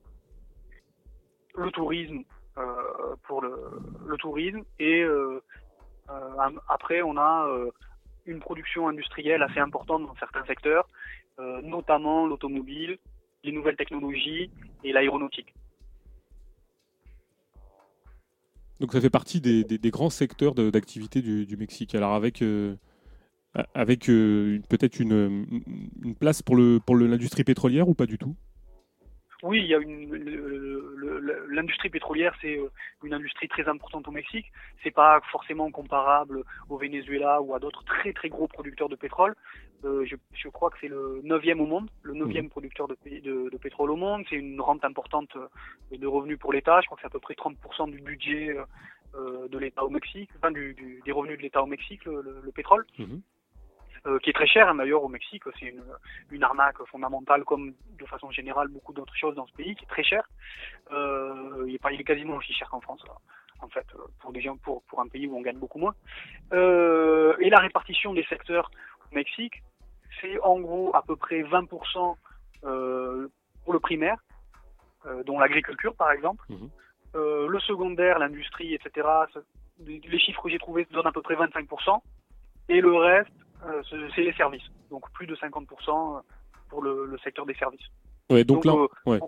le tourisme pour le, le tourisme. Et après, on a une production industrielle assez importante dans certains secteurs, notamment l'automobile, les nouvelles technologies et l'aéronautique. Donc ça fait partie des, grands secteurs d'activité du, Mexique. Alors avec, euh, avec euh, peut-être une, place pour l'industrie pétrolière ou pas du tout? Oui, il y a l'industrie pétrolière, c'est euh, une industrie très importante au Mexique. C'est pas forcément comparable au Venezuela ou à d'autres très très gros producteurs de pétrole. Euh, je, je crois que c'est le neuvième au monde, le neuvième producteur de, pé- de, de pétrole au monde. C'est une rente importante euh, de revenus pour l'État. Je crois que c'est à peu près 30% du budget euh, de l'État au Mexique, enfin du, du- des revenus de l'État au Mexique, le, le- le pétrole. Mhm. Euh, qui est très cher hein, d'ailleurs au Mexique, c'est une, une arnaque fondamentale comme de façon générale beaucoup d'autres choses dans ce pays qui est très cher. Il, est pas, il est quasiment aussi cher qu'en France là, en fait pour des gens pour, pour un pays où on gagne beaucoup moins. Euh, et la répartition des secteurs au Mexique, c'est en gros à peu près 20% euh, pour le primaire, euh, dont l'agriculture par exemple. Mhm. Euh, le secondaire, l'industrie, etc. Les chiffres que j'ai trouvés donnent à peu près 25%. Et le reste, c'est les services. Donc plus de 50% pour le, le secteur des services. Ouais, donc, Donc, là, ouais.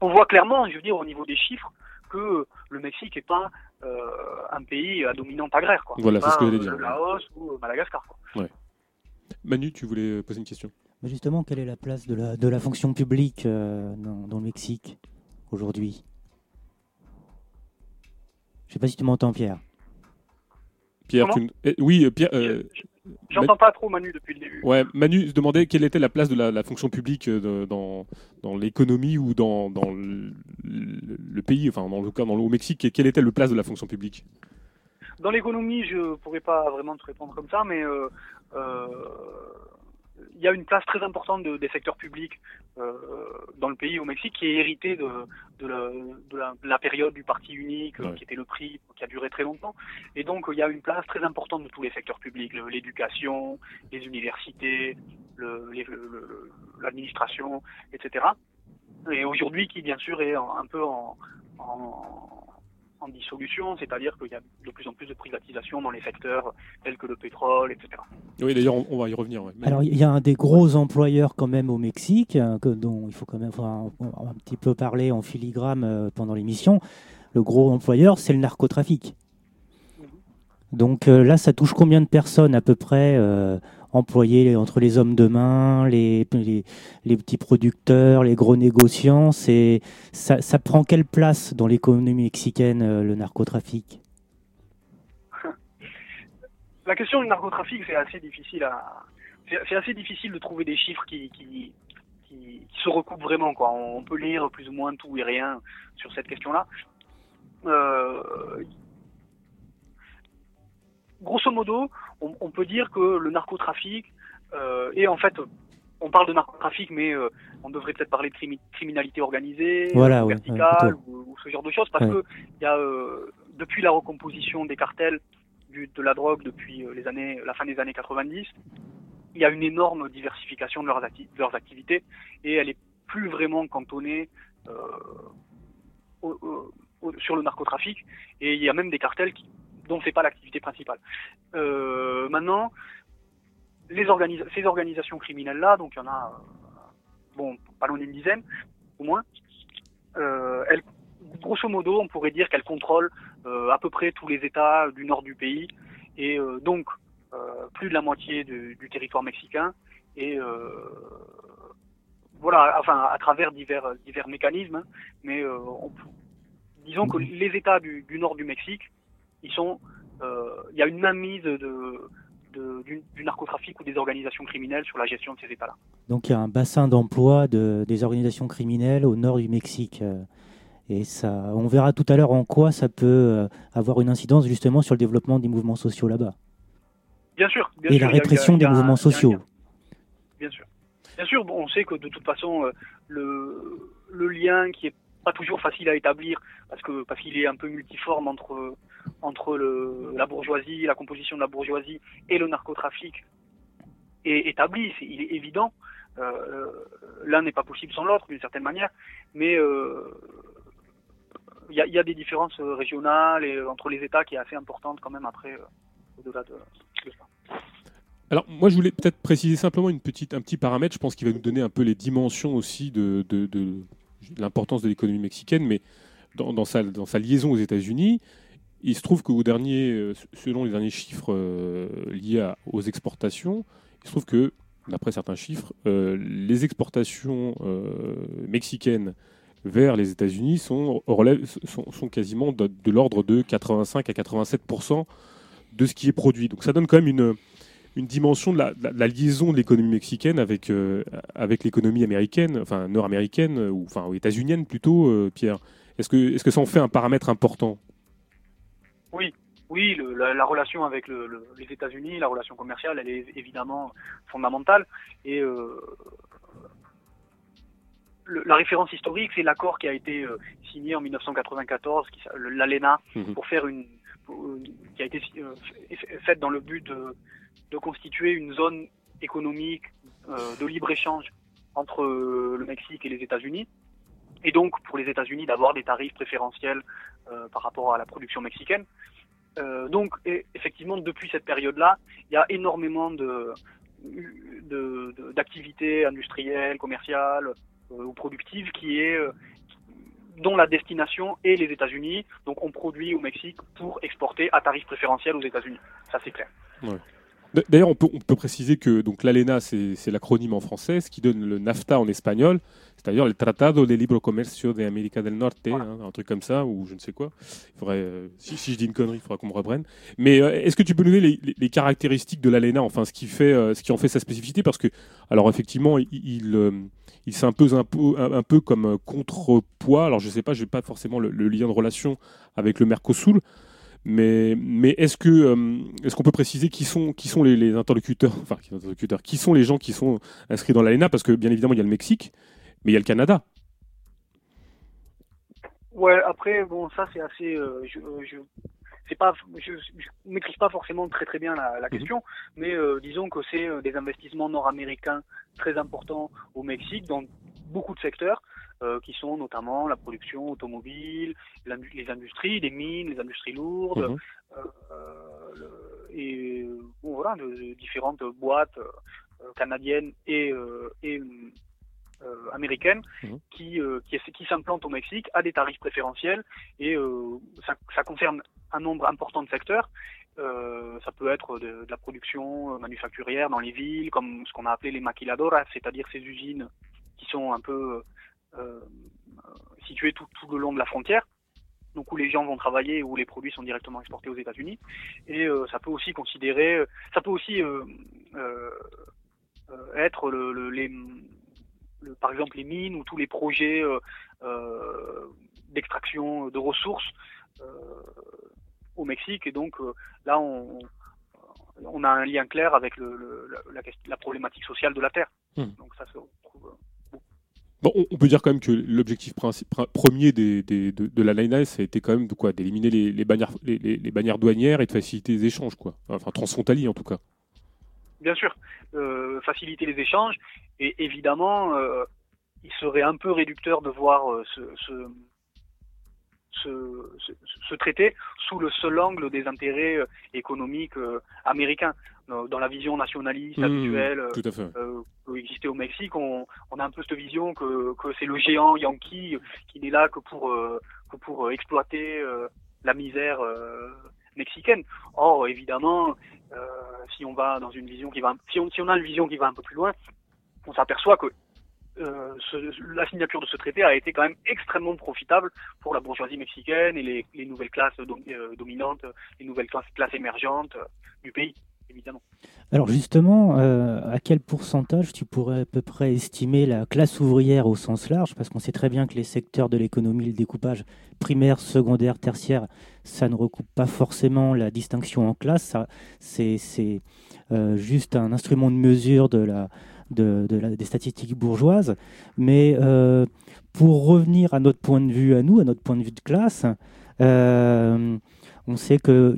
On voit clairement, je veux dire, au niveau des chiffres, que le Mexique n'est pas un pays à dominante agraire. Quoi. Voilà, c'est ce que j'allais euh, dire, Le. Laos ou Madagascar. Quoi. Manu, tu voulais poser une question? Mais Justement, quelle est la place de la, de la fonction publique euh, dans, dans le Mexique aujourd'hui? Je sais pas si tu m'entends, Pierre. Pierre, tu... eh, oui, euh, Pierre. euh, J'entends pas trop Manu depuis le début. Ouais, Manu se demandait quelle était la place de la, la fonction publique euh, de- dans, dans l'économie ou dans, dans le, le- le pays, enfin dans le cas dans le, au Mexique, et quelle était la place de la fonction publique? Dans l'économie, je pourrais pas vraiment te répondre comme ça, mais euh, euh, il y a une place très importante de- des secteurs publics euh, dans le pays, au Mexique, qui est héritée de, de, la, de la- de la période du parti unique, euh, Ouais. qui était le prix, qui a duré très longtemps. Et donc, il y a une place très importante de tous les secteurs publics, l'éducation, les universités, le- l'administration, etc. Et aujourd'hui, qui bien sûr est un peu en, en, en dissolution, c'est-à-dire qu'il y a de plus en plus de privatisation dans les secteurs tels que le pétrole, etc. Oui, d'ailleurs, on, on va y revenir. ouais. Alors, il y a un des gros employeurs quand même au Mexique, que- dont il faut quand même enfin, un, un petit peu parler en filigrane euh, pendant l'émission. Le gros employeur, c'est le narcotrafic. Donc euh, là, ça touche combien de personnes à peu près euh, employés entre les hommes de main, les, petits producteurs, les gros négociants c'est, ça, prend quelle place dans l'économie mexicaine, euh, le narcotrafic? La question du narcotrafic, c'est assez difficile à, c'est assez difficile de trouver des chiffres qui, qui se recoupent vraiment. Quoi. On peut lire plus ou moins tout et rien sur cette question-là. Euh, grosso modo, on, on peut dire que le narcotrafic euh, et en fait, on parle de narcotrafic, mais euh, on devrait peut-être parler de crimi- criminalité organisée, Voilà, euh, ouais, verticale ouais, ou, ou ce genre de choses, parce Ouais. que il y a euh, depuis la recomposition des cartels du- de la drogue depuis les années, la fin des années 90, il y a une énorme diversification de leurs, acti- de leurs activités et elle est plus vraiment cantonnée euh, au- au- au- sur le narcotrafic et il y a même des cartels qui, dont c'est pas l'activité principale. Euh, maintenant, les ces organisations criminelles-là, donc il y en a, euh, bon, pas loin d'une dizaine, au moins, euh, elles, grosso modo, on pourrait dire qu'elles contrôlent à peu près tous les États du nord du pays et donc plus de la moitié du, du territoire mexicain et voilà, enfin à travers divers divers mécanismes, hein, mais euh, on disons que les États du, du nord du Mexique, ils sont, euh, il y a une mainmise de, de- du, du narcotrafic ou des organisations criminelles sur la gestion de ces États-là. Donc il y a un bassin d'emploi de, des organisations criminelles au nord du Mexique. euh, Et ça, on verra tout à l'heure en quoi ça peut euh, avoir une incidence justement sur le développement des mouvements sociaux là-bas. Bien sûr. Bien Et sûr, la répression a- des a mouvements sociaux. Bien sûr. Bien sûr, bon, on sait que de toute façon, le, le lien qui est pas toujours facile à établir, parce que parce qu'il est un peu multiforme entre entre la bourgeoisie, la composition de la bourgeoisie et le narcotrafic, est établi. C'est, il est évident. Euh, L'un n'est pas possible sans l'autre, d'une certaine manière. Mais euh, il y a, des différences euh, régionales et euh, entre les États qui est assez importante quand même après, euh, au-delà de, de ça. Alors, moi, je voulais peut-être préciser simplement une petite, un petit paramètre. Je pense qu'il va nous donner un peu les dimensions aussi de l'importance de l'économie mexicaine, mais dans, sa, dans sa liaison aux États-Unis, il se trouve qu'au dernier, euh, selon les derniers chiffres euh, liés aux exportations, il se trouve que, d'après certains chiffres, euh, les exportations mexicaines vers les États-Unis sont, quasiment de l'ordre de 85 à 87% de ce qui est produit. Donc ça donne quand même une, une dimension de la, de la- de la liaison de l'économie mexicaine avec, euh, avec l'économie américaine, enfin nord-américaine, euh, ou enfin états-unienne plutôt, euh, Pierre. Est-ce que, est-ce que ça en fait un paramètre important? Oui, le- la, la relation avec le- le- les États-Unis, la relation commerciale, elle est évidemment fondamentale. Et euh, la référence historique, c'est l'accord qui a été signé en 1994, qui s'a- le- l'ALENA, Mhm. pour faire une, qui a été euh, fait- faite dans le but de, constituer une zone économique euh, de libre échange entre euh, le Mexique et les États-Unis. Et donc pour les États-Unis d'avoir des tarifs préférentiels par rapport à la production mexicaine. Donc et- effectivement depuis cette période-là, il y a énormément de d'activités industrielles, commerciales ou productives qui est dont la destination est les États-Unis. Donc on produit au Mexique pour exporter à tarif préférentiel aux États-Unis. Ça c'est clair. D'ailleurs, on peut, on peut préciser que donc l'ALENA, c'est c'est l'acronyme en français, ce qui donne le NAFTA en espagnol, c'est-à-dire le Tratado de Libre Comercio de América del Norte, Voilà. hein, un truc comme ça, ou je ne sais quoi. Il faudrait, euh, si, si je dis une connerie, il faudra qu'on me reprenne. Mais euh, est-ce que tu peux nous donner les, les- les caractéristiques de l'ALENA, enfin ce qui, fait, euh, ce qui en fait sa spécificité? Parce que, alors effectivement, il, il, il s'impose un peu, un, un peu comme contrepoids. Alors je ne sais pas, je n'ai pas forcément le, le lien de relation avec le Mercosur. Mais, mais est-ce que euh, est-ce qu'on peut préciser qui sont qui sont les, les interlocuteurs enfin qui, interlocuteurs qui sont les gens qui sont inscrits dans l'ALENA parce que bien évidemment il y a le Mexique mais il y a le Canada. Ouais, après, bon, ça c'est assez. euh, je, euh, je, c'est pas, je, je maîtrise pas forcément très très bien la, la question, mais euh, disons que c'est des investissements nord-américains très importants au Mexique dans beaucoup de secteurs, euh, qui sont notamment la production automobile, les industries, les mines, les industries lourdes, Mhm. euh, et bon, voilà, de, différentes boîtes euh, canadiennes et, et américaines Mhm. qui, qui, qui s'implantent au Mexique à des tarifs préférentiels et ça, ça concerne un nombre important de secteurs. Euh, ça peut être de, de la production manufacturière dans les villes, comme ce qu'on a appelé les maquiladoras, c'est-à-dire ces usines qui sont un peu euh, euh, situées tout, tout le long de la frontière, donc où les gens vont travailler, où les produits sont directement exportés aux États-Unis. Et euh, ça peut aussi considérer, ça peut aussi euh, euh, euh, être le, le- les, le- par exemple les mines ou tous les projets d'extraction de ressources au Mexique. Et donc là, on, on a un lien clair avec le, le- la, la question- la problématique sociale de la Terre. Hmm. Donc ça se retrouve. On, peut dire quand même que l'objectif premier de, de l'ALENA ça a été quand même de quoi d'éliminer les, bannières les, bannières douanières et de faciliter les échanges quoi. Enfin transfrontaliers en tout cas. Bien sûr, euh, faciliter les échanges. Et évidemment, euh, il serait un peu réducteur de voir euh, ce, ce, ce- ce traité sous le seul angle des intérêts euh, économiques euh, américains. Dans, la vision nationaliste Mmh, habituelle euh, tout à fait euh, exister au Mexique, on, on a un peu cette vision que, que c'est le géant Yankee qui n'est là que pour, euh, que pour euh, exploiter euh, la misère euh, mexicaine. Or, évidemment, euh, si on va dans une vision qui va, si on, si on a une vision qui va un peu plus loin, on s'aperçoit que euh, la signature de ce traité a été quand même extrêmement profitable pour la bourgeoisie mexicaine et les, les nouvelles classes euh, dominantes, les nouvelles classes, émergentes euh, du pays, évidemment. Alors justement, à quel pourcentage tu pourrais à peu près estimer la classe ouvrière au sens large? Parce qu'on sait très bien que les secteurs de l'économie, le découpage primaire, secondaire, tertiaire, ça ne recoupe pas forcément la distinction en classe. C'est juste un instrument de mesure de la, des statistiques bourgeoises. Mais euh, pour revenir à notre point de vue à nous, à notre point de vue de classe, euh, on sait que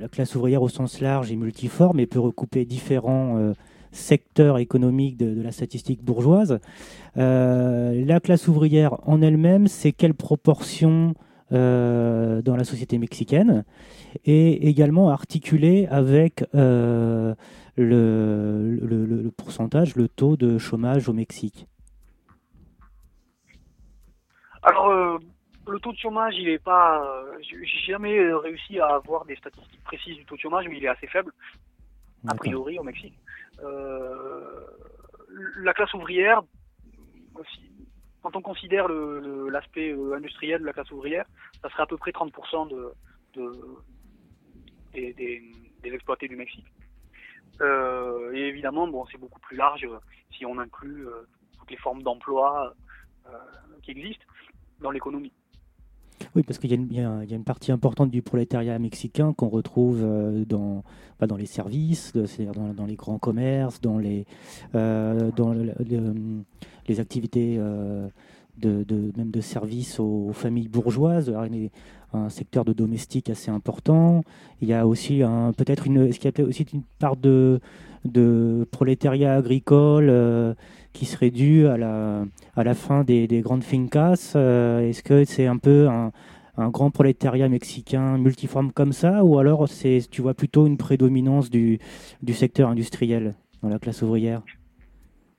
la classe ouvrière au sens large est multiforme et peut recouper différents euh, secteurs économiques de, la statistique bourgeoise. La classe ouvrière en elle-même, c'est quelle proportion dans la société mexicaine et également articulé avec le, le- le- le pourcentage, le taux de chômage au Mexique. Alors, euh, le taux de chômage, il est pas. euh, j'ai jamais réussi à avoir des statistiques précises du taux de chômage, mais il est assez faible, a priori, au Mexique. Euh, la classe ouvrière, aussi, quand on considère le- le- l'aspect euh, industriel de la classe ouvrière, ça serait à peu près 30% de, de- des, des- des exploités du Mexique. Euh, et évidemment, bon, c'est beaucoup plus large euh, si on inclut euh, toutes les formes d'emploi qui existent dans l'économie. Oui, parce qu'il y, a une- partie importante du prolétariat mexicain qu'on retrouve dans, bah, dans les services, c'est-à-dire dans, les grands commerces, dans les, activités de, même de services aux, familles bourgeoises. Un secteur de domestique assez important. Il y a aussi peut-être une, est-ce qu'il y a aussi une part de, prolétariat agricole euh, qui serait due à la, fin des, des grandes fincas euh, Est-ce que c'est un peu un, grand prolétariat mexicain multiforme comme ça Ou alors c'est, tu vois plutôt une prédominance du secteur industriel dans la classe ouvrière?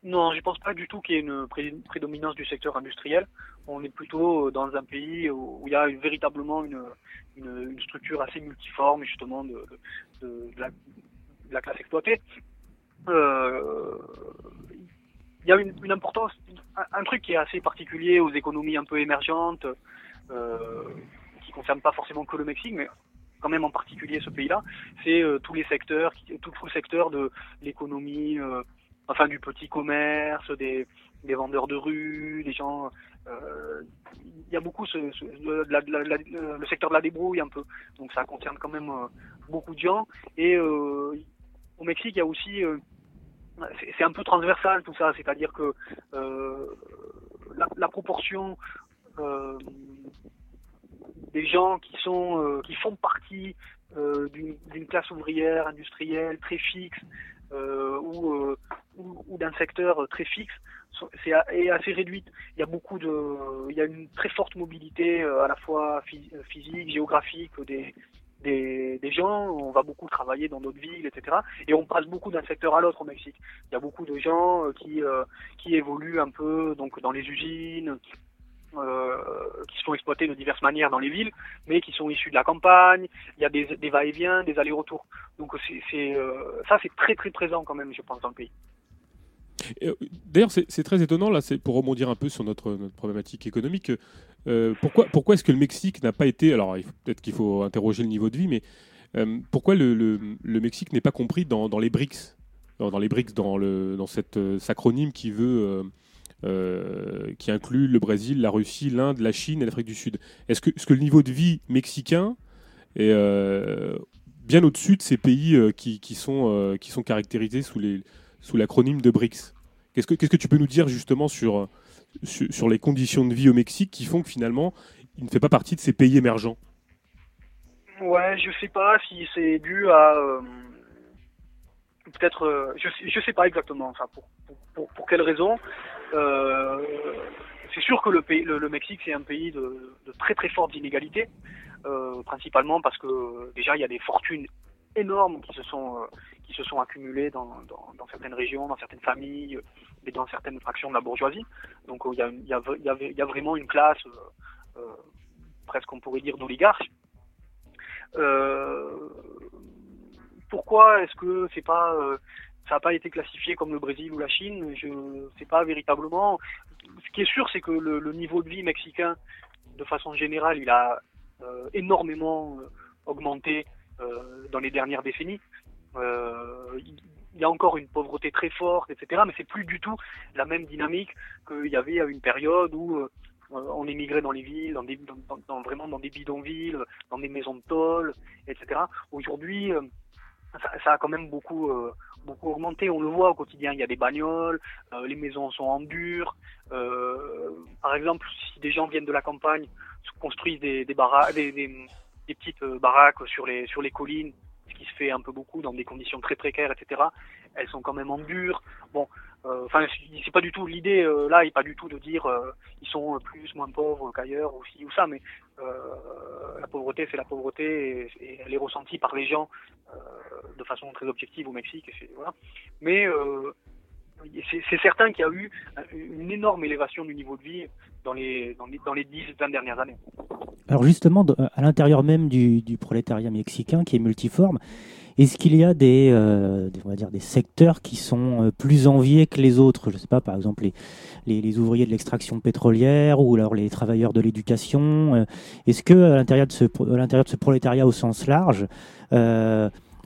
Non, je pense pas du tout qu'il y ait une pré- prédominance du secteur industriel. On est plutôt dans un pays où il y a véritablement une, structure assez multiforme, justement, de, la, classe exploitée. Euh, il y a une, importance, un, truc qui est assez particulier aux économies un peu émergentes, euh, qui concerne pas forcément que le Mexique, mais quand même en particulier ce pays-là, c'est euh, tous les secteurs, tout le secteur de l'économie, euh, enfin du petit commerce, des, vendeurs de rue, des gens. euh, Il y a beaucoup le secteur de la débrouille un peu, donc ça concerne quand même euh, beaucoup de gens. Et euh, au Mexique, il y a aussi c'est un peu transversal tout ça, c'est-à-dire que la, proportion des gens qui sont qui font partie d'une classe ouvrière industrielle très fixe ou, ou, d'un secteur très fixe c'est est assez réduite. Il y a beaucoup de il y a une très forte mobilité euh, à la fois phy- physique, géographique des des, gens, on va beaucoup travailler dans d'autres villes, etc. Et on passe beaucoup d'un secteur à l'autre au Mexique. Il y a beaucoup de gens euh, qui, euh, qui évoluent un peu donc dans les usines, euh, qui sont exploités de diverses manières dans les villes, mais qui sont issus de la campagne. Il y a des, va-et-vient, des allers-retours. Donc c'est, euh, ça, c'est très très présent quand même, je pense, dans le pays. Euh, D'ailleurs, c'est très étonnant, là, pour rebondir un peu sur notre, problématique économique. euh, pourquoi est-ce que le Mexique n'a pas été. Alors, peut-être qu'il faut interroger le niveau de vie, mais euh, pourquoi le, Mexique n'est pas compris dans, les BRICS? Dans, les BRICS, dans, cette euh, acronyme qui inclut le Brésil, la Russie, l'Inde, la Chine et l'Afrique du Sud. Est-ce que, le niveau de vie mexicain est bien au-dessus de ces pays qui sont caractérisés sous, les, sous l'acronyme de BRICS Qu'est-ce que, tu peux nous dire justement sur, sur, les conditions de vie au Mexique qui font que finalement, il ne fait pas partie de ces pays émergents? Ouais, je sais pas si c'est dû à euh, peut-être, euh, je je sais pas exactement. Enfin, pour pour, pour, pour quelles raisons Euh, C'est sûr que le Mexique, c'est un pays de, très très fortes inégalités, principalement parce que déjà il y a des fortunes énormes qui se sont euh, qui se sont accumulées dans, dans, certaines régions, dans certaines familles et dans certaines fractions de la bourgeoisie. Donc euh, il y a y a, y a, vraiment une classe euh, euh, presque on pourrait dire d'oligarches. Euh, pourquoi est-ce que c'est pas euh, ça n'a pas été classifié comme le Brésil ou la Chine? Je sais pas véritablement. Ce qui est sûr, c'est que le, niveau de vie mexicain, de façon générale, il a euh, énormément euh, augmenté euh, dans les dernières décennies. Euh, il y a encore une pauvreté très forte, etc. Mais c'est plus du tout la même dynamique qu'il y avait à une période où euh, on émigrait dans les villes, vraiment dans des bidonvilles, dans des maisons de tôle, etc. Aujourd'hui, euh, ça, a quand même beaucoup, euh, beaucoup augmenté. On le voit au quotidien. Il y a des bagnoles, euh, les maisons sont en dur. Euh, par exemple, si des gens viennent de la campagne, se construisent des, des, des, des petites euh, baraques sur les, sur les collines, ce qui se fait un peu beaucoup dans des conditions très précaires, etc. Elles sont quand même en dur. Bon, euh, enfin, c'est pas du tout l'idée euh, là, est pas du tout de dire euh, ils sont plus, moins pauvres qu'ailleurs ou ci ou ça, mais euh, la pauvreté, c'est la pauvreté et, elle est ressentie par les gens de façon très objective au Mexique. Voilà. Mais c'est certain qu'il y a eu une énorme élévation du niveau de vie dans les dans les, dans les 10, 20 dernières années. Alors justement, à l'intérieur même du, prolétariat mexicain, qui est multiforme, est-ce qu'il y a des, euh, on va dire des secteurs qui sont euh, plus enviés que les autres? Je ne sais pas, par exemple les, les, ouvriers de l'extraction pétrolière ou alors les travailleurs de l'éducation. euh, Est-ce que l'intérieur de ce, de ce prolétariat au sens large,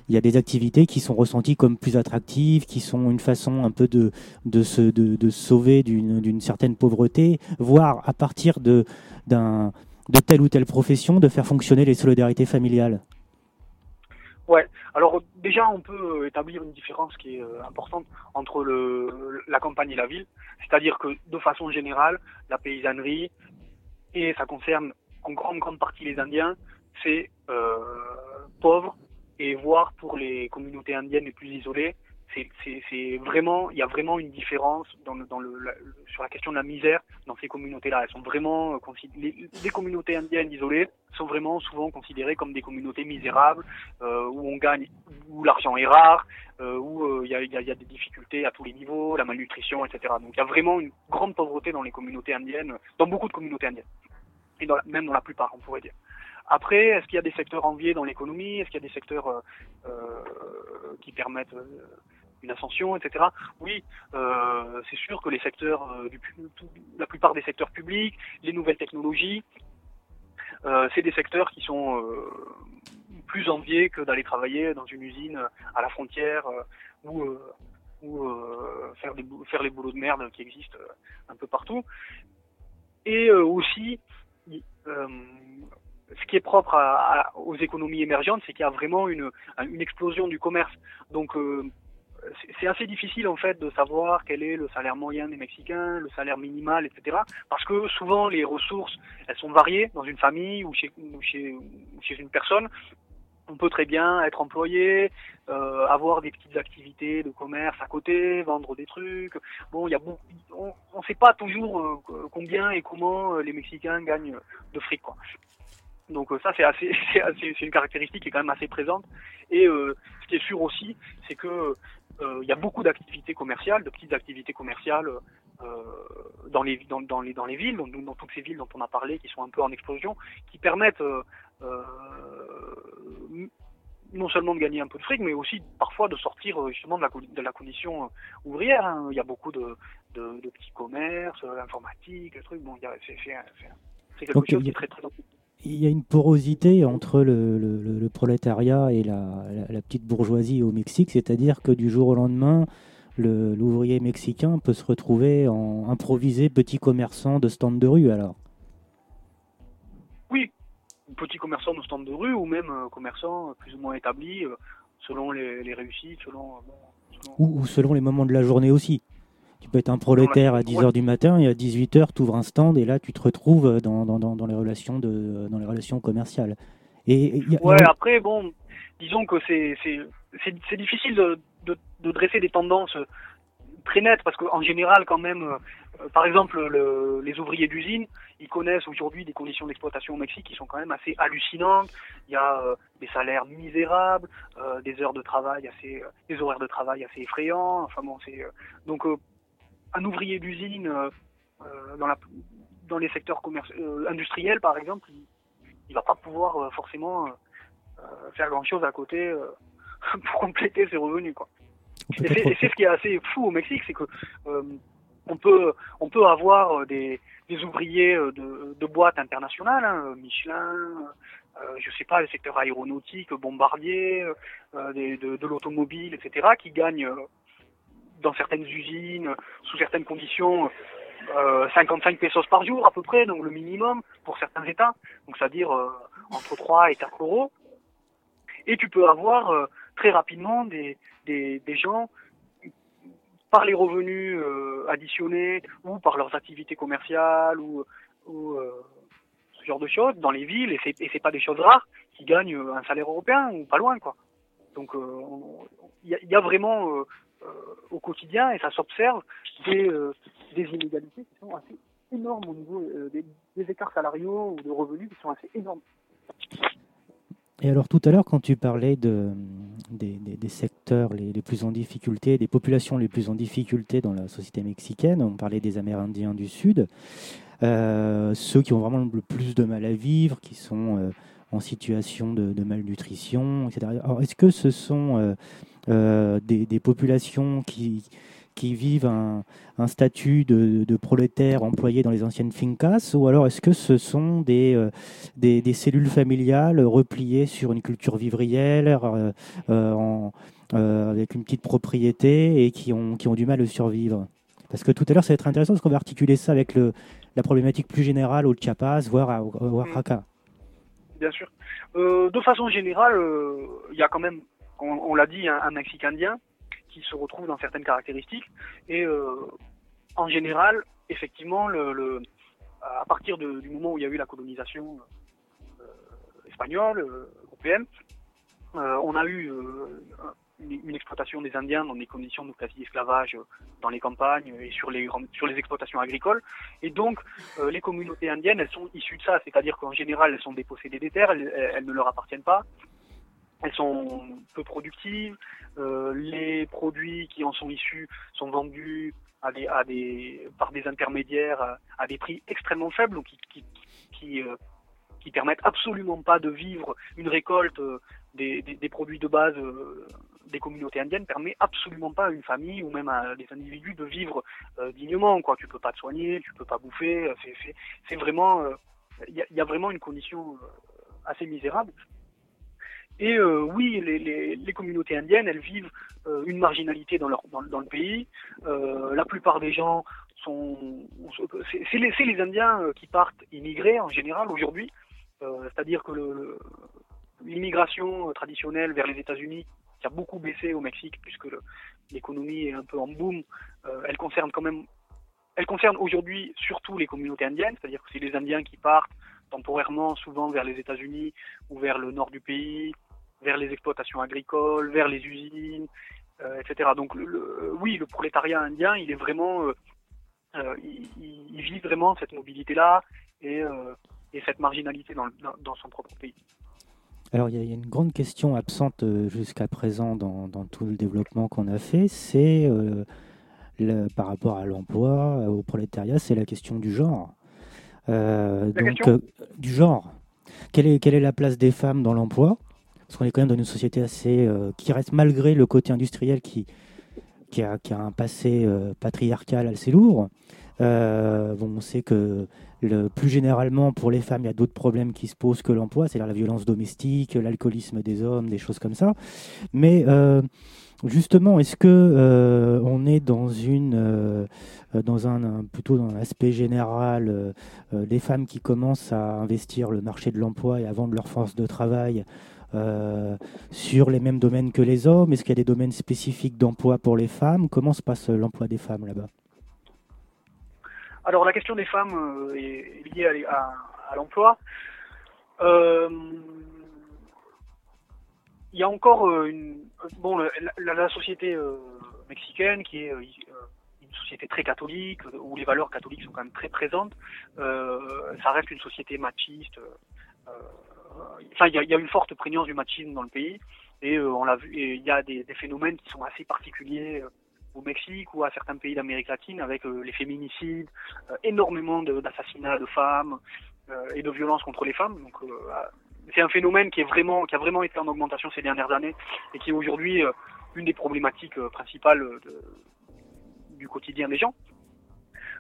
il y a des activités qui sont ressenties comme plus attractives, qui sont une façon un peu de, de, se, de, de sauver d'une d'une certaine pauvreté, voire à partir de, d'un, de telle ou telle profession, de faire fonctionner les solidarités familiales Ouais. Alors déjà, on peut euh, établir une différence qui est euh, importante entre le, la campagne et la ville. C'est-à-dire que de façon générale, la paysannerie, et ça concerne en grande grande partie les Indiens, c'est euh, pauvre et voire pour les communautés indiennes les plus isolées, c'est- vraiment, il y a vraiment une différence dans dans le, sur la question de la misère dans ces communautés-là. Elles sont vraiment euh, les, communautés indiennes isolées sont vraiment souvent considérées comme des communautés misérables euh, où on gagne, où l'argent est rare, euh, où il y, a, des difficultés à tous les niveaux, la malnutrition, etc. Donc il y a vraiment une grande pauvreté dans les communautés indiennes, dans beaucoup de communautés indiennes, et même dans la plupart, on pourrait dire. Après, est-ce qu'il y a des secteurs enviés dans l'économie? Est-ce qu'il y a des secteurs euh, euh, qui permettent euh, une ascension, etc. Oui, euh, c'est sûr que les secteurs, du, la plupart des secteurs publics, les nouvelles technologies, euh, c'est des secteurs qui sont plus enviés que d'aller travailler dans une usine à la frontière ou, ou faire, faire les boulots de merde qui existent un peu partout. Et aussi, ce qui est propre aux économies émergentes, c'est qu'il y a vraiment une, explosion du commerce. Donc, euh, c'est- assez difficile en fait de savoir quel est le salaire moyen des Mexicains, le salaire minimal, etc. Parce que souvent les ressources, elles sont variées dans une famille ou chez, une personne. On peut très bien être employé, euh, avoir des petites activités de commerce à côté, vendre des trucs. Bon, il y a beaucoup, on ne sait pas toujours euh, combien et comment les Mexicains gagnent de fric, quoi. Donc euh, ça c'est assez, c'est assez- c'est une caractéristique qui est quand même assez présente. Et euh, ce qui est sûr aussi, c'est que euh, il y a beaucoup d'activités commerciales, de petites activités commerciales euh, dans les dans, dans les dans les villes, dans, dans toutes ces villes dont on a parlé, qui sont un peu en explosion, qui permettent euh, non seulement de gagner un peu de fric, mais aussi parfois de sortir justement de la, de la condition ouvrière. hein. Il y a beaucoup de, de, de petits commerces, l'informatique, le truc. Bon, il y a- c'est quelque chose qui est très très Il y a une porosité entre le, le- le- le prolétariat et la, la- la petite bourgeoisie au Mexique, c'est-à-dire que du jour au lendemain, le- l'ouvrier mexicain peut se retrouver en improvisé petit commerçant de stand de rue alors. Oui, petit commerçant de stand de rue ou même euh, commerçant plus ou moins établi euh, selon les, les réussites, selon, euh, bon, selon- Ou, ou selon les moments de la journée aussi. Tu peux être un prolétaire à 10h du matin et à 18h, tu ouvres un stand et là, tu te retrouves dans, dans- dans- dans les, relations de, dans les relations commerciales. Et a- Ouais, a- après, bon, disons que c'est difficile de, de, de dresser des tendances euh, très nettes parce qu'en général, quand même, euh, euh, par exemple, le, les ouvriers d'usine, ils connaissent aujourd'hui des conditions d'exploitation au Mexique qui sont quand même assez hallucinantes. Il y a euh, des salaires misérables, euh, des heures de travail assez, des horaires de travail assez effrayants. Enfin bon, c'est donc un ouvrier d'usine euh, euh, dans la dans les secteurs euh, industriels, par exemple, il, il va pas pouvoir forcément faire grand chose à côté pour compléter ses revenus quoi. Et c'est ce qui est assez fou au Mexique, c'est que euh, on peut on peut avoir des, des ouvriers de, de boîtes internationales, hein, Michelin, euh, je sais pas, le secteur aéronautique, bombardier, euh, des- de, de l'automobile, etc., qui gagnent dans certaines usines, sous certaines conditions, euh, 55 pesos par jour à peu près, donc le minimum pour certains États, donc c'est-à-dire euh, entre 3 et 4 euros. Et tu peux avoir euh, très rapidement des, des, gens par les revenus euh, additionnés ou par leurs activités commerciales ou, euh, ce genre de choses dans les villes et c'est et c'est pas des choses rares qui gagnent euh, un salaire européen ou pas loin quoi. Donc euh, on- il y, a- vraiment euh, euh, au quotidien, et ça s'observe, des, euh, des inégalités qui sont assez énormes au niveau euh, des, écarts salariaux ou de revenus qui sont assez énormes. Et alors tout à l'heure, quand tu parlais de, des, secteurs les, plus en difficulté, des populations les plus en difficulté dans la société mexicaine, on parlait des Amérindiens du Sud, euh, ceux qui ont vraiment le plus de mal à vivre, qui sont euh, en situation de, malnutrition, etc. Alors est-ce que ce sont euh, euh, des, des populations qui, qui vivent un, un statut de, de prolétaire employé dans les anciennes fincas, ou alors est-ce que ce sont des, euh, des, des cellules familiales repliées sur une culture vivrière, euh, euh, en- euh, avec une petite propriété et qui ont, qui ont du mal à survivre? Parce que tout à l'heure, ça va être intéressant parce qu'on va articuler ça avec le, la problématique plus générale au Chiapas, voire à, au Oaxaca. Bien sûr. Euh, de façon générale, euh, il y a quand même, on, l'a dit, un, Mexique indien qui se retrouve dans certaines caractéristiques. Et euh, en général, effectivement, à partir du moment où il y a eu la colonisation euh, espagnole, euh, européenne, on a eu une, exploitation des Indiens dans des conditions de quasi-esclavage dans les campagnes et sur les, exploitations agricoles. Et donc, les communautés indiennes, elles sont issues de ça, c'est-à-dire qu'en général, elles sont dépossédées des terres, elles ne leur appartiennent pas, elles sont peu productives, euh, les produits qui en sont issus sont vendus par des intermédiaires à, des prix extrêmement faibles, donc qui, euh, qui permettent absolument pas de vivre une récolte euh, des, produits de base des communautés indiennes permet absolument pas à une famille ou même à des individus de vivre dignement. Quoi. Tu peux pas te soigner, tu peux pas bouffer. C'est, vraiment, il y, a, vraiment une condition assez misérable. Et euh, oui, les, les, les communautés indiennes, elles vivent euh, une marginalité dans, leur, dans, le pays. Euh, la plupart des gens sont, c'est, les, les Indiens euh, qui partent immigrer en général aujourd'hui. Euh, c'est-à-dire que l'immigration euh, traditionnelle vers les États-Unis, qui a beaucoup baissé au Mexique puisque l'économie est un peu en boom, elle concerne quand même, elle concerne aujourd'hui surtout les communautés indiennes, c'est-à-dire que c'est les Indiens qui partent temporairement, souvent vers les États-Unis ou vers le nord du pays, vers les exploitations agricoles, vers les usines, euh, etc. Donc le, le- oui, le prolétariat indien, il est vraiment, euh, euh, il, il- il vit vraiment cette mobilité-là et, euh, et cette marginalité dans, le- dans, son propre pays. Alors, il y, a- une grande question absente jusqu'à présent dans, dans tout le développement qu'on a fait, c'est par rapport à l'emploi, au prolétariat, c'est la question du genre. Donc, question? du genre. Quelle est, quelle est la place des femmes dans l'emploi? Parce qu'on est quand même dans une société assez. euh, qui reste, malgré le côté industriel qui, qui, a, qui a un passé euh, patriarcal assez lourd. Euh, bon, on sait que plus généralement, pour les femmes, il y a d'autres problèmes qui se posent que l'emploi, c'est-à-dire la violence domestique, l'alcoolisme des hommes, des choses comme ça. Mais justement, est-ce que on est dans une, dans un, plutôt dans un aspect général, les femmes qui commencent à investir le marché de l'emploi et à vendre leur force de travail euh, sur les mêmes domaines que les hommes Est-ce qu'il y a des domaines spécifiques d'emploi pour les femmes? Comment se passe euh, l'emploi des femmes là-bas? Alors la question des femmes euh, est liée à, l'emploi. Il y a encore une bon la, société mexicaine qui est une société très catholique où les valeurs catholiques sont quand même très présentes. Ça reste une société machiste. Euh, Enfin, il y a, une forte prégnance du machisme dans le pays et euh, on l'a vu. Il y a des, phénomènes qui sont assez particuliers euh, au Mexique ou à certains pays d'Amérique latine avec les féminicides, énormément d'assassinats de, femmes et de violences contre les femmes. Donc c'est un phénomène qui a vraiment été en augmentation ces dernières années et qui est aujourd'hui une des problématiques principales du quotidien des gens.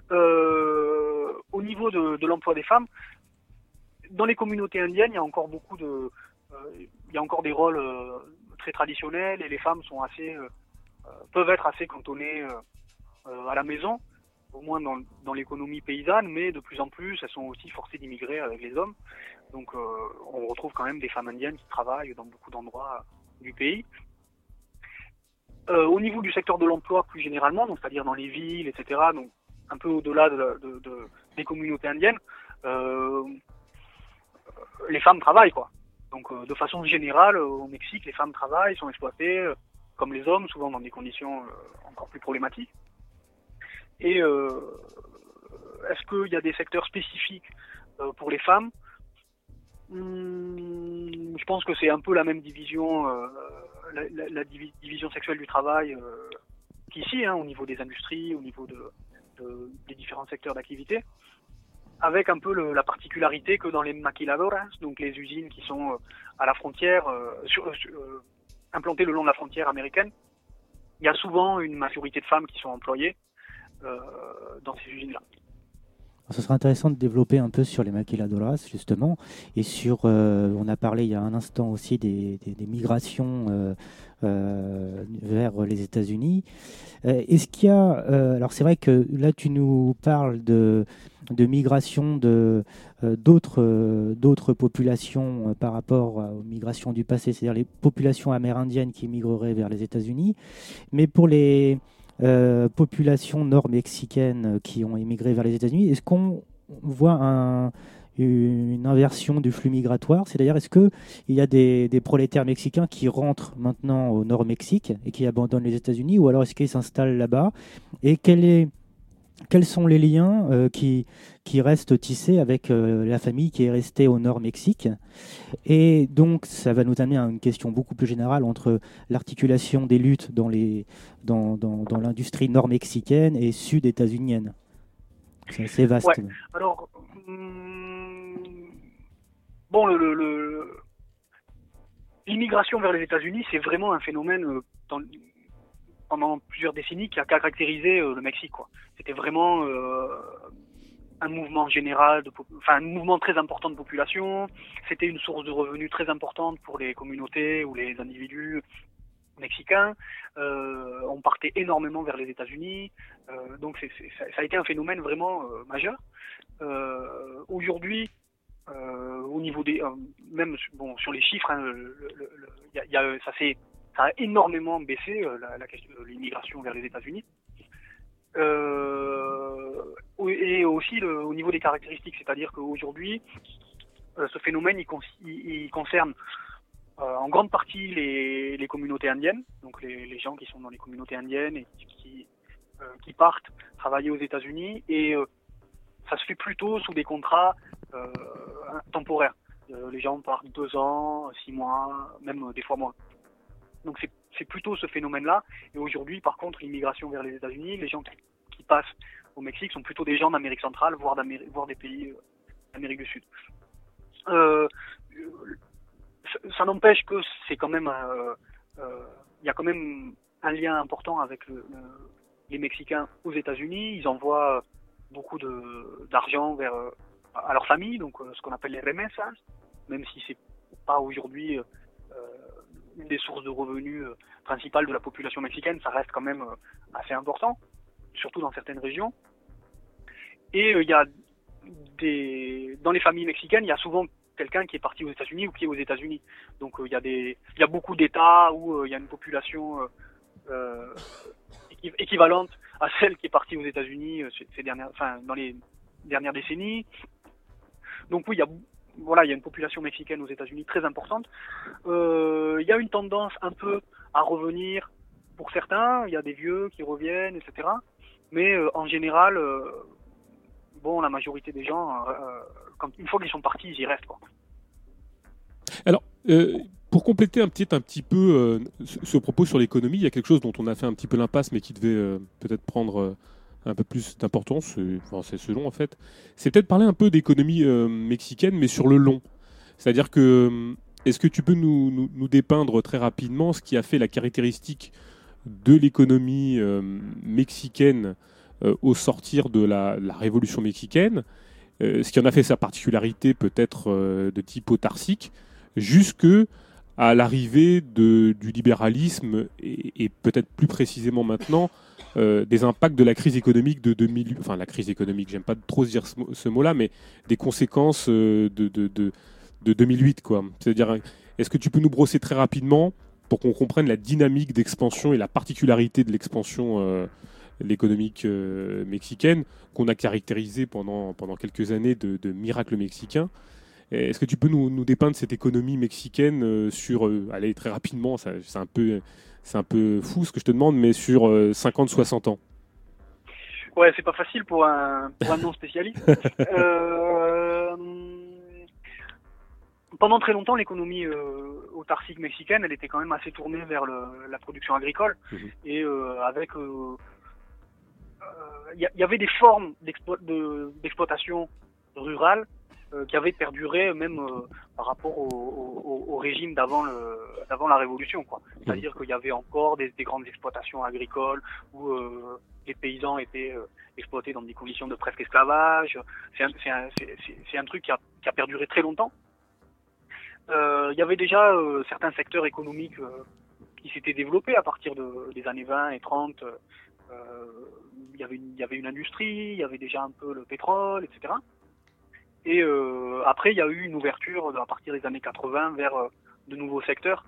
Au niveau de l'emploi des femmes, dans les communautés indiennes, il y a encore beaucoup de, euh, il y a encore des rôles euh, très traditionnels et les femmes sont assez, euh, peuvent être assez cantonnées à la maison, au moins dans, dans l'économie paysanne, mais de plus en plus, elles sont aussi forcées d'immigrer avec les hommes. Donc, on retrouve quand même des femmes indiennes qui travaillent dans beaucoup d'endroits du pays. Au niveau du secteur de l'emploi plus généralement, donc c'est-à-dire dans les villes, etc., donc un peu au-delà des communautés indiennes, les femmes travaillent quoi. Donc euh, de façon générale, euh, au Mexique, les femmes travaillent, sont exploitées, euh, comme les hommes, souvent dans des conditions encore plus problématiques. Et est-ce qu'il y a des secteurs spécifiques pour les femmes? Hmm, Je pense que c'est un peu la même division, la, la- la divi- division sexuelle du travail qu'ici, hein, au niveau des industries, au niveau de, de- des différents secteurs d'activité avec un peu le- la particularité que dans les maquiladoras, donc les usines qui sont euh, à la frontière, euh, sur, euh, sur- implantées le long de la frontière américaine, il y a souvent une majorité de femmes qui sont employées dans ces usines-là. Ce serait intéressant de développer un peu sur les maquiladoras, justement, et sur, euh, on a parlé il y a un instant aussi des, migrations euh, euh, vers les États-Unis. Est-ce qu'il y a, alors c'est vrai que là tu nous parles de, de migration de d'autres d'autres populations par rapport aux migrations du passé, c'est-à-dire les populations amérindiennes qui migreraient vers les États-Unis, mais pour les euh, populations nord-mexicaines euh, qui ont émigré vers les États-Unis, est-ce qu'on voit un- une inversion du flux migratoire? C'est-à-dire, est-ce qu'il y a des, des prolétaires mexicains qui rentrent maintenant au nord-Mexique et qui abandonnent les États-Unis, ou alors est-ce qu'ils s'installent là-bas? Et quel est, quels sont les liens euh, qui, qui restent tissés avec euh, la famille qui est restée au nord-Mexique? Et donc, ça va nous amener à une question beaucoup plus générale entre l'articulation des luttes dans, les, dans, dans, l'industrie nord-mexicaine et sud-états-unienne. C'est assez vaste. Alors, hum, bon, l'immigration vers les États-Unis, c'est vraiment un phénomène euh, pendant plusieurs décennies qui a caractérisé euh, le Mexique. C'était vraiment euh, un mouvement général, enfin un mouvement très important de population. C'était une source de revenus très importante pour les communautés ou les individus mexicains. Euh, on partait énormément vers les États-Unis. Donc ça, a été un phénomène vraiment majeur. Aujourd'hui, au niveau des, même bon sur les chiffres, hein, y a- ça s'est, ça a énormément baissé euh, la, question de l'immigration vers les États-Unis. Euh, et aussi au niveau des caractéristiques, c'est-à-dire qu'aujourd'hui, euh, ce phénomène il, con- il- il concerne en grande partie les, communautés indiennes, donc les, gens qui sont dans les communautés indiennes et qui, qui partent travailler aux États-Unis et ça se fait plutôt sous des contrats temporaires. Les gens partent deux ans, six mois, même des fois moins. Donc c'est plutôt ce phénomène-là. Et aujourd'hui, par contre, l'immigration vers les États-Unis, les gens qui, passent au Mexique sont plutôt des gens d'Amérique centrale, voire, voire des pays euh, d'Amérique du Sud. Euh, ça, n'empêche que c'est quand même, euh, il y a quand même un lien important avec le, le- les Mexicains aux États-Unis. Ils envoient beaucoup d'argent à leur famille, donc ce qu'on appelle les remessas, même si c'est pas aujourd'hui des sources de revenus euh, principales de la population mexicaine, ça reste quand même euh, assez important, surtout dans certaines régions. Et euh, il y a dans les familles mexicaines, il y a souvent quelqu'un qui est parti aux États-Unis ou qui est aux États-Unis. Donc il y a des il y a beaucoup d'États où il y a une population équi- équivalente à celle qui est partie aux États-Unis ces dernières enfin dans les dernières décennies. Donc oui, il y a voilà, il y a une population mexicaine aux États-Unis très importante. Euh, il y a une tendance un peu à revenir pour certains. Il y a des vieux qui reviennent, etc. Mais euh, en général, euh, bon, la majorité des gens, quand, une fois qu'ils sont partis, ils y restent. Quoi. Alors, pour compléter un petit, un petit peu ce, propos sur l'économie, il y a quelque chose dont on a fait un petit peu l'impasse, mais qui devait peut-être prendre un peu plus d'importance, c'est selon en fait. C'est peut-être parler un peu d'économie euh, mexicaine, mais sur le long. C'est-à-dire que, euh, est-ce que tu peux nous, dépeindre très rapidement ce qui a fait la caractéristique de l'économie euh, mexicaine au sortir de la, la révolution mexicaine, ce qui en a fait sa particularité peut-être de type autarcique, jusque à l'arrivée du libéralisme et, peut-être plus précisément maintenant euh, des impacts de la crise économique de 2008, enfin la crise économique, j'aime pas trop dire ce, mot- ce mot-là, mais des conséquences euh, de, de, de, de 2008 quoi. C'est-à-dire, est-ce que tu peux nous brosser très rapidement pour qu'on comprenne la dynamique d'expansion et la particularité de l'expansion euh, l'économique euh, mexicaine qu'on a caractérisé pendant, pendant quelques années de miracle mexicain Est-ce que tu peux nous, nous dépeindre cette économie mexicaine euh, sur, euh, allez, très rapidement, c'est un, peu, un peu fou ce que je te demande, mais sur 50-60 ans? Ouais, c'est pas facile pour un, pour un non spécialiste. Euh, pendant très longtemps, l'économie euh, autarcique mexicaine, elle était quand même assez tournée vers le- la production agricole Mhm. et euh, avec, euh, euh, il y, avait des formes d'explo- de- d'exploitation rurale euh, qui avaient perduré même euh, par rapport au, au- au régime d'avant le d'avant la révolution, quoi. C'est-à-dire qu'il y avait encore des, des grandes exploitations agricoles où euh, les paysans étaient euh, exploités dans des conditions de presque esclavage. C'est un, c'est un, c'est- c'est- c'est un truc qui a, qui a perduré très longtemps. Euh, Il y avait déjà euh, certains secteurs économiques euh, qui s'étaient développés à partir de, des années 20 et 30. Euh, Il y avait une- il y avait une industrie, il y avait déjà un peu le pétrole, etc. Et euh, après, il y a eu une ouverture à partir des années 80 vers euh, de nouveaux secteurs.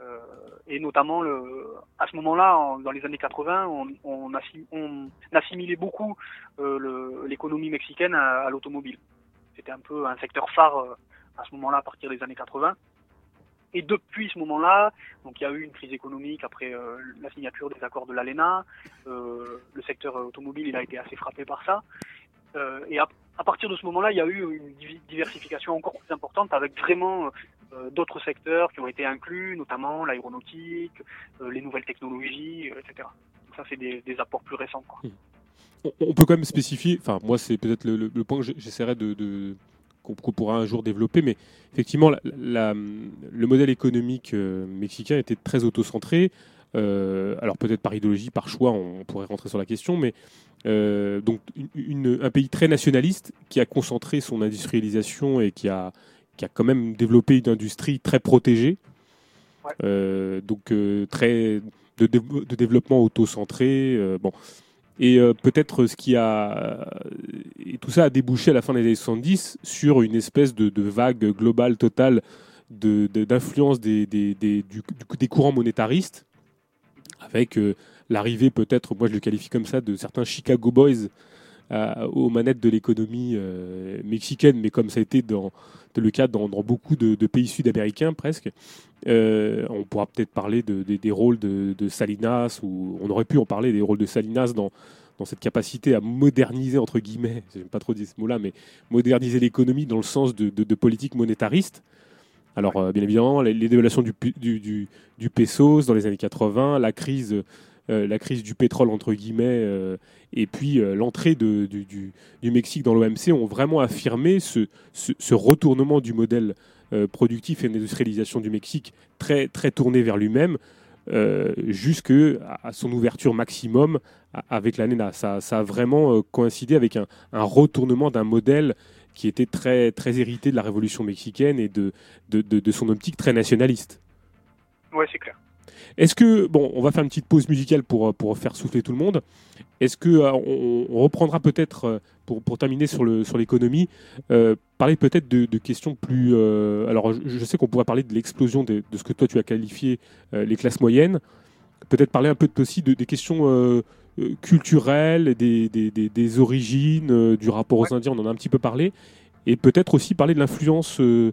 Euh, et notamment, le, à ce moment-là, en- dans les années 80, on, on, assim- on assimilait beaucoup euh, l'économie mexicaine à, l'automobile. C'était un peu un secteur phare euh, à ce moment-là, à partir des années 80. Et depuis ce moment-là, donc il y a eu une crise économique après euh, la signature des accords de l'ALENA. Euh, le secteur automobile, il a été assez frappé par ça. Euh, et à, partir de ce moment-là, il y a eu une diversification encore plus importante avec vraiment euh, d'autres secteurs qui ont été inclus, notamment l'aéronautique, euh, les nouvelles technologies, euh, etc. Donc ça, c'est des, apports plus récents. Quoi. on, peut quand même spécifier, enfin moi c'est peut-être le, point que j'essaierai de, qu'on pourra un jour développer, mais effectivement le modèle économique euh, mexicain était très autocentré. Euh, alors peut-être par idéologie, par choix, on pourrait rentrer sur la question, mais euh, donc une- une- un pays très nationaliste qui a concentré son industrialisation et qui a, qui a quand même développé une industrie très protégée, Ouais. Euh, donc très de, dév- de développement auto-centré. bon. Et peut-être ce qui a. Et tout ça a débouché à la fin des années 70 sur une espèce de, de vague globale totale de- d'influence des, des, des- du- des courants monétaristes, avec euh, l'arrivée peut-être, moi je le qualifie comme ça, de certains Chicago Boys euh, aux manettes de l'économie euh, mexicaine, mais comme ça a été dans, le cas dans, beaucoup de, pays sud-américains presque. On pourra peut-être parler de- de- des rôles de, Salinas, ou on aurait pu en parler des rôles de Salinas dans, dans cette capacité à moderniser, entre guillemets, j'aime pas trop dire ce mot-là, mais moderniser l'économie dans le sens de politique monétariste. Alors, euh, bien évidemment, les, les dévaluations du, du, du, pesos dans les années 80, la crise, euh, la crise du pétrole, entre guillemets, euh, et puis l'entrée du, Mexique dans l'OMC ont vraiment affirmé ce, retournement du modèle productif et d'industrialisation du Mexique très, très tourné vers lui-même, jusque à son ouverture maximum avec l'ANENA. Ça, ça a vraiment coïncidé avec un retournement d'un modèle qui était très, très hérité de la révolution mexicaine et de, de, de- de son optique très nationaliste. Ouais, c'est clair. Est-ce que, bon, on va faire une petite pause musicale pour, pour faire souffler tout le monde. Est-ce que euh, on, on reprendra peut-être, euh, pour, pour terminer sur le sur l'économie, euh, parler peut-être de, de questions plus. euh, alors, je, je sais qu'on pourrait parler de l'explosion de, de ce que toi tu as qualifié euh, les classes moyennes. Peut-être parler un peu aussi de, des questions euh, culturelles, des, des, des- des origines, euh, du rapport aux Indiens, on en a un petit peu parlé. Et peut-être aussi parler de l'influence. euh,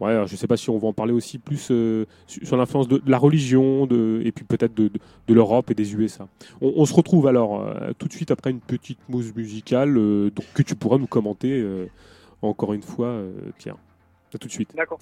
Ouais, je ne sais pas si on va en parler aussi plus euh, sur l'influence de, de la religion de, et puis peut-être de, de- l'Europe et des USA. On, on se retrouve alors euh, tout de suite après une petite mousse musicale euh, donc, que tu pourras nous commenter encore une fois, Pierre. À tout de suite. D'accord.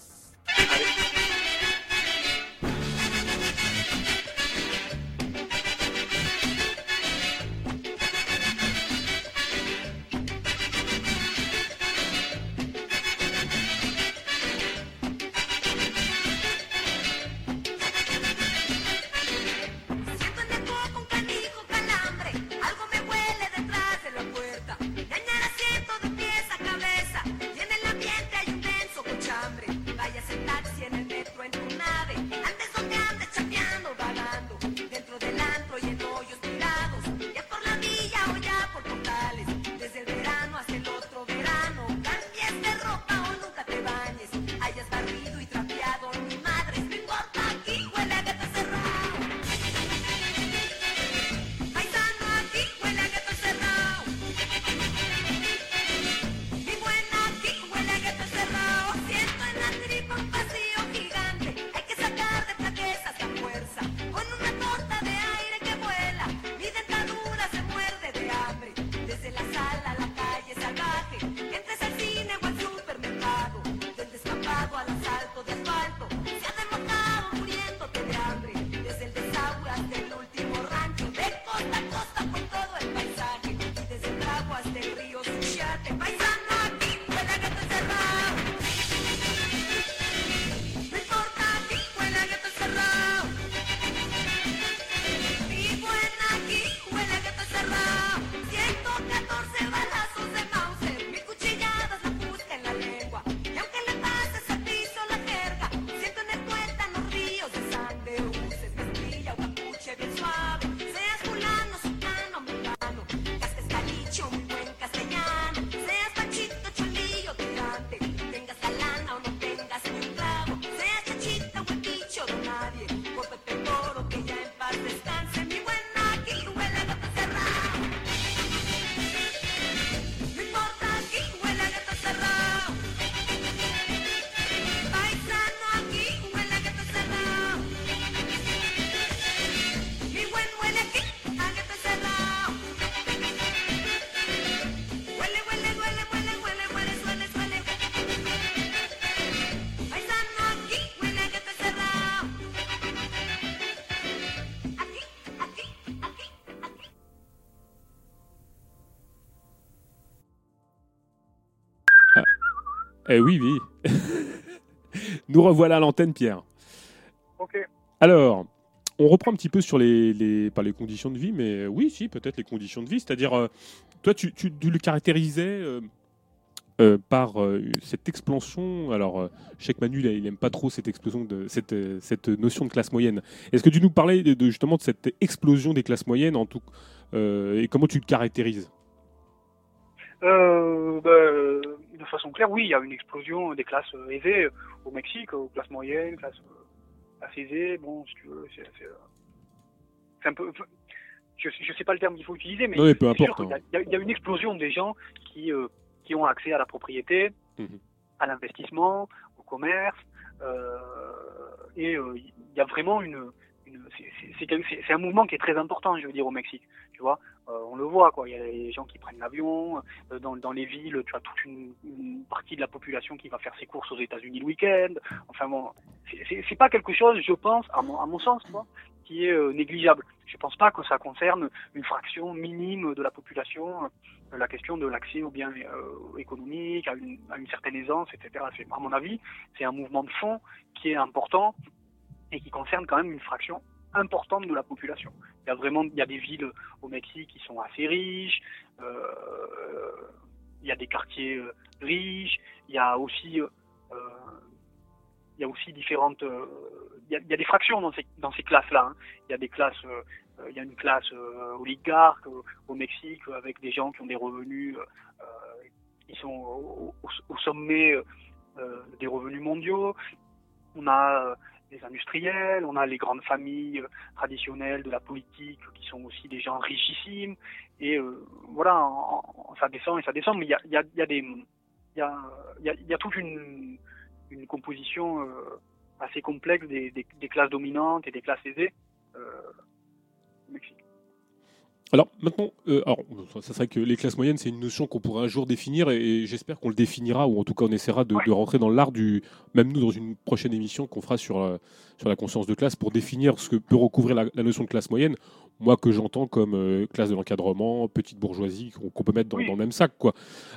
Eh oui, oui. Nous revoilà à l'antenne, Pierre. Ok. Alors, on reprend un petit peu sur les, les pas les conditions de vie, mais euh, oui, si, peut-être les conditions de vie. C'est-à-dire, euh, toi, tu, tu, tu le caractérisais euh, euh, par euh, cette explosion. Alors, euh, je sais que Manu, là, il n'aime pas trop cette explosion de cette, euh, cette notion de classe moyenne. Est-ce que tu nous parlais de, de, justement de cette explosion des classes moyennes en tout, euh, et comment tu le caractérises? Euh, bah, de façon claire, oui, il y a une explosion des classes euh, aisées euh, au Mexique, aux classes moyennes, classes euh, classes aisées. Bon, si tu veux, c'est un peu. Je ne sais pas le terme qu'il faut utiliser, mais peu sûr il y, a- il y a une explosion des gens qui, euh, qui ont accès à la propriété, Mhm. à l'investissement, au commerce, euh, et il y a vraiment une. C'est- un mouvement qui est très important, je veux dire, au Mexique. Tu vois, Euh, on le voit, quoi. Il y a des gens qui prennent l'avion, euh, dans, les villes, tu as toute une, partie de la population qui va faire ses courses aux États-Unis le week-end. Enfin bon, c'est- pas quelque chose, je pense, à mon, sens, tu vois, qui est euh, négligeable. Je pense pas que ça concerne une fraction minime de la population. la question de l'accès aux biens économiques, à une, à une certaine aisance, etc. À mon avis, c'est un mouvement de fond qui est important et qui concerne quand même une fraction importante de la population. Il y a vraiment, il y a des villes au Mexique qui sont assez riches. euh, il y a des quartiers euh, riches. Il y a aussi, euh, il y a aussi différentes. il, y a, des fractions dans ces dans ces classes-là. hein. Il y a des classes. il y a une classe oligarque au, Mexique avec des gens qui ont des revenus qui sont au, au- sommet des revenus mondiaux. On a les industriels, on a les grandes familles euh, traditionnelles de la politique qui sont aussi des gens richissimes. Et euh, voilà, ça descend et ça descend, mais il y a, y, a, y, a des, y, a, y, a, toute une, une composition euh, assez complexe des, des, des classes dominantes et des classes aisées euh, au. Alors maintenant, euh, alors, ça serait que les classes moyennes, c'est une notion qu'on pourrait un jour définir et, et j'espère qu'on le définira ou en tout cas on essaiera de, Ouais. de rentrer dans l'art du, même nous dans une prochaine émission qu'on fera sur, euh, sur la conscience de classe pour définir ce que peut recouvrir la, la notion de classe moyenne. Moi que j'entends comme euh, classe de l'encadrement, petite bourgeoisie qu'on peut mettre dans, Oui. dans le même sac quoi.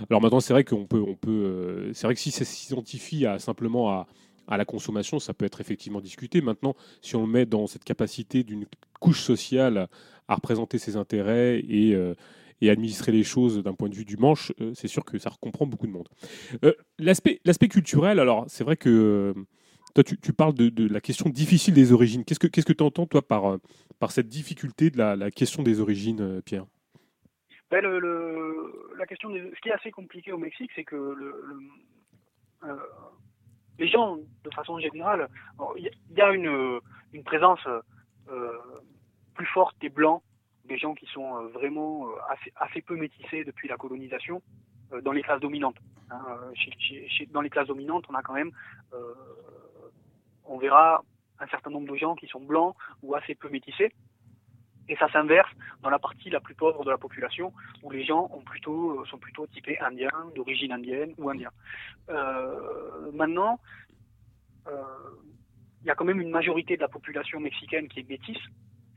Alors maintenant c'est vrai qu'on peut, on peut, c'est vrai que si ça s'identifie à simplement à à la consommation, ça peut être effectivement discuté. Maintenant, si on le met dans cette capacité d'une couche sociale à représenter ses intérêts et, euh, et administrer les choses d'un point de vue du manche, euh, c'est sûr que ça comprend beaucoup de monde. Euh, L'aspect culturel, alors c'est vrai que euh, toi tu, tu parles de, de la question difficile des origines. Qu'est-ce que qu'est-ce que tu entends toi par, par cette difficulté de la, la question des origines, Pierre? Ben, le, la question des- ce qui est assez compliqué au Mexique, c'est que le, les gens, de façon générale, il y, a- une, présence euh, plus forte des blancs, des gens qui sont euh, vraiment euh, assez, peu métissés depuis la colonisation, dans les classes dominantes. hein. Dans les classes dominantes, on a quand même, on verra un certain nombre de gens qui sont blancs ou assez peu métissés. Et ça s'inverse dans la partie la plus pauvre de la population, où les gens ont plutôt, euh, sont plutôt typés indiens, d'origine indienne ou indien. Euh, maintenant, euh, il y a quand même une majorité de la population mexicaine qui est métisse,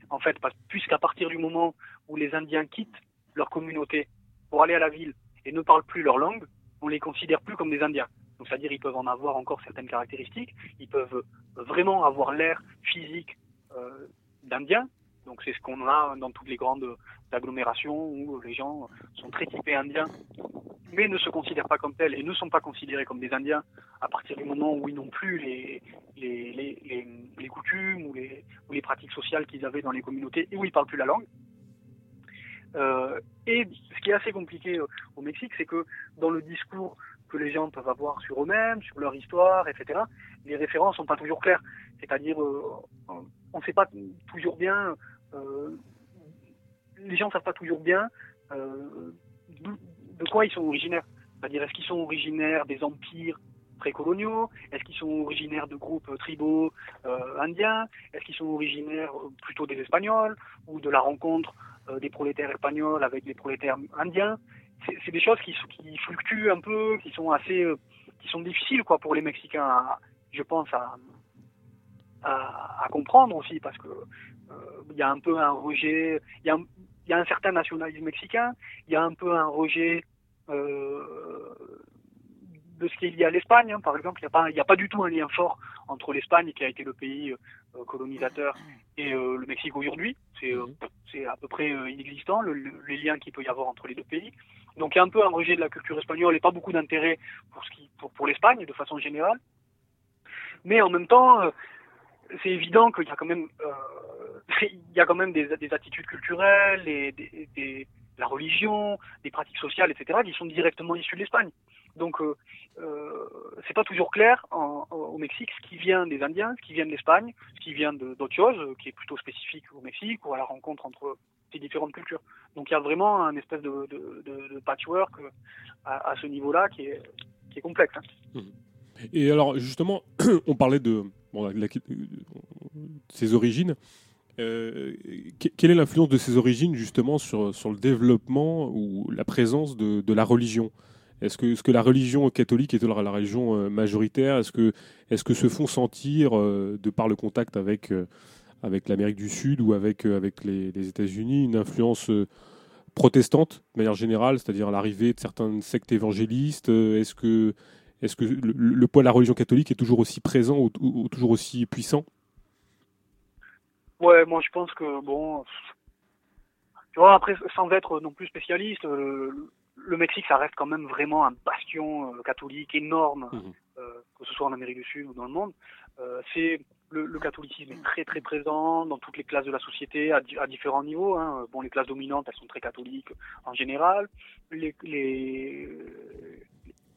en fait, puisqu'à partir du moment où les Indiens quittent leur communauté pour aller à la ville et ne parlent plus leur langue, on les considère plus comme des Indiens. C'est-à-dire ils peuvent en avoir encore certaines caractéristiques, ils peuvent vraiment avoir l'air physique euh, d'Indiens, donc c'est ce qu'on a dans toutes les grandes agglomérations où les gens sont très typés indiens, mais ne se considèrent pas comme tels et ne sont pas considérés comme des indiens à partir du moment où ils n'ont plus les, coutumes ou les, pratiques sociales qu'ils avaient dans les communautés et où ils parlent plus la langue. Euh, et ce qui est assez compliqué euh, au Mexique, c'est que dans le discours que les gens peuvent avoir sur eux-mêmes, sur leur histoire, etc., les références sont pas toujours claires. C'est-à-dire, euh, on ne sait pas toujours bien, les gens ne savent pas toujours bien euh, de quoi ils sont originaires. C'est-à-dire, est-ce qu'ils sont originaires des empires précoloniaux? Est-ce qu'ils sont originaires de groupes tribaux euh, indiens? Est-ce qu'ils sont originaires euh, plutôt des Espagnols ou de la rencontre euh, des prolétaires espagnols avec les prolétaires indiens? C'est des choses qui, fluctuent un peu, qui sont assez, euh, qui sont difficiles quoi pour les Mexicains, à- je pense à, comprendre aussi parce que euh, il y a un peu un rejet, il y a, un- il y a un certain nationalisme mexicain, il y a un peu un rejet euh, de ce qui est lié à l'Espagne. hein. Par exemple, il n'y a, a pas du tout un lien fort entre l'Espagne, qui a été le pays euh, colonisateur, et euh, le Mexique aujourd'hui. C'est euh, c'est à peu près euh, inexistant, le- le- les liens qu'il peut y avoir entre les deux pays. Donc il y a un peu un rejet de la culture espagnole et pas beaucoup d'intérêt pour, ce qui- pour, pour l'Espagne de façon générale. Mais en même temps, euh, c'est évident qu'il y a quand même, euh, il y a quand même des, des attitudes culturelles, et la religion, des pratiques sociales, etc., qui sont directement issues de l'Espagne. Donc, euh, euh, c'est pas toujours clair au Mexique ce qui vient des Indiens, ce qui vient de l'Espagne, ce qui vient de- d'autre chose, euh, qui est plutôt spécifique au Mexique ou à la rencontre entre ces différentes cultures. Donc, il y a vraiment un espèce de, patchwork euh, à, ce niveau-là qui est, qui est complexe. hein. Et alors, justement, on parlait de, bon, ses origines. Euh, que- quelle est l'influence de ces origines, justement, sur, sur le développement ou la présence de, de la religion? Est-ce que, que la religion catholique est la, religion euh, majoritaire? Est-ce que, est-ce que se font sentir, euh, de par le contact avec, avec l'Amérique du Sud ou avec, avec les, les États-Unis, une influence protestante, de manière générale, c'est-à-dire l'arrivée de certaines sectes évangélistes? Est-ce que, est-ce que le, le poids de la religion catholique est toujours aussi présent ou, ou- ou toujours aussi puissant? Ouais, moi je pense que bon, tu vois après sans être non plus spécialiste, euh, le, le Mexique ça reste quand même vraiment un bastion euh, catholique énorme, Mhm. euh, que ce soit en Amérique du Sud ou dans le monde. Euh, c'est le, le catholicisme est très très présent dans toutes les classes de la société à, di- à différents niveaux. Hein. Bon, les classes dominantes elles sont très catholiques en général. Les les,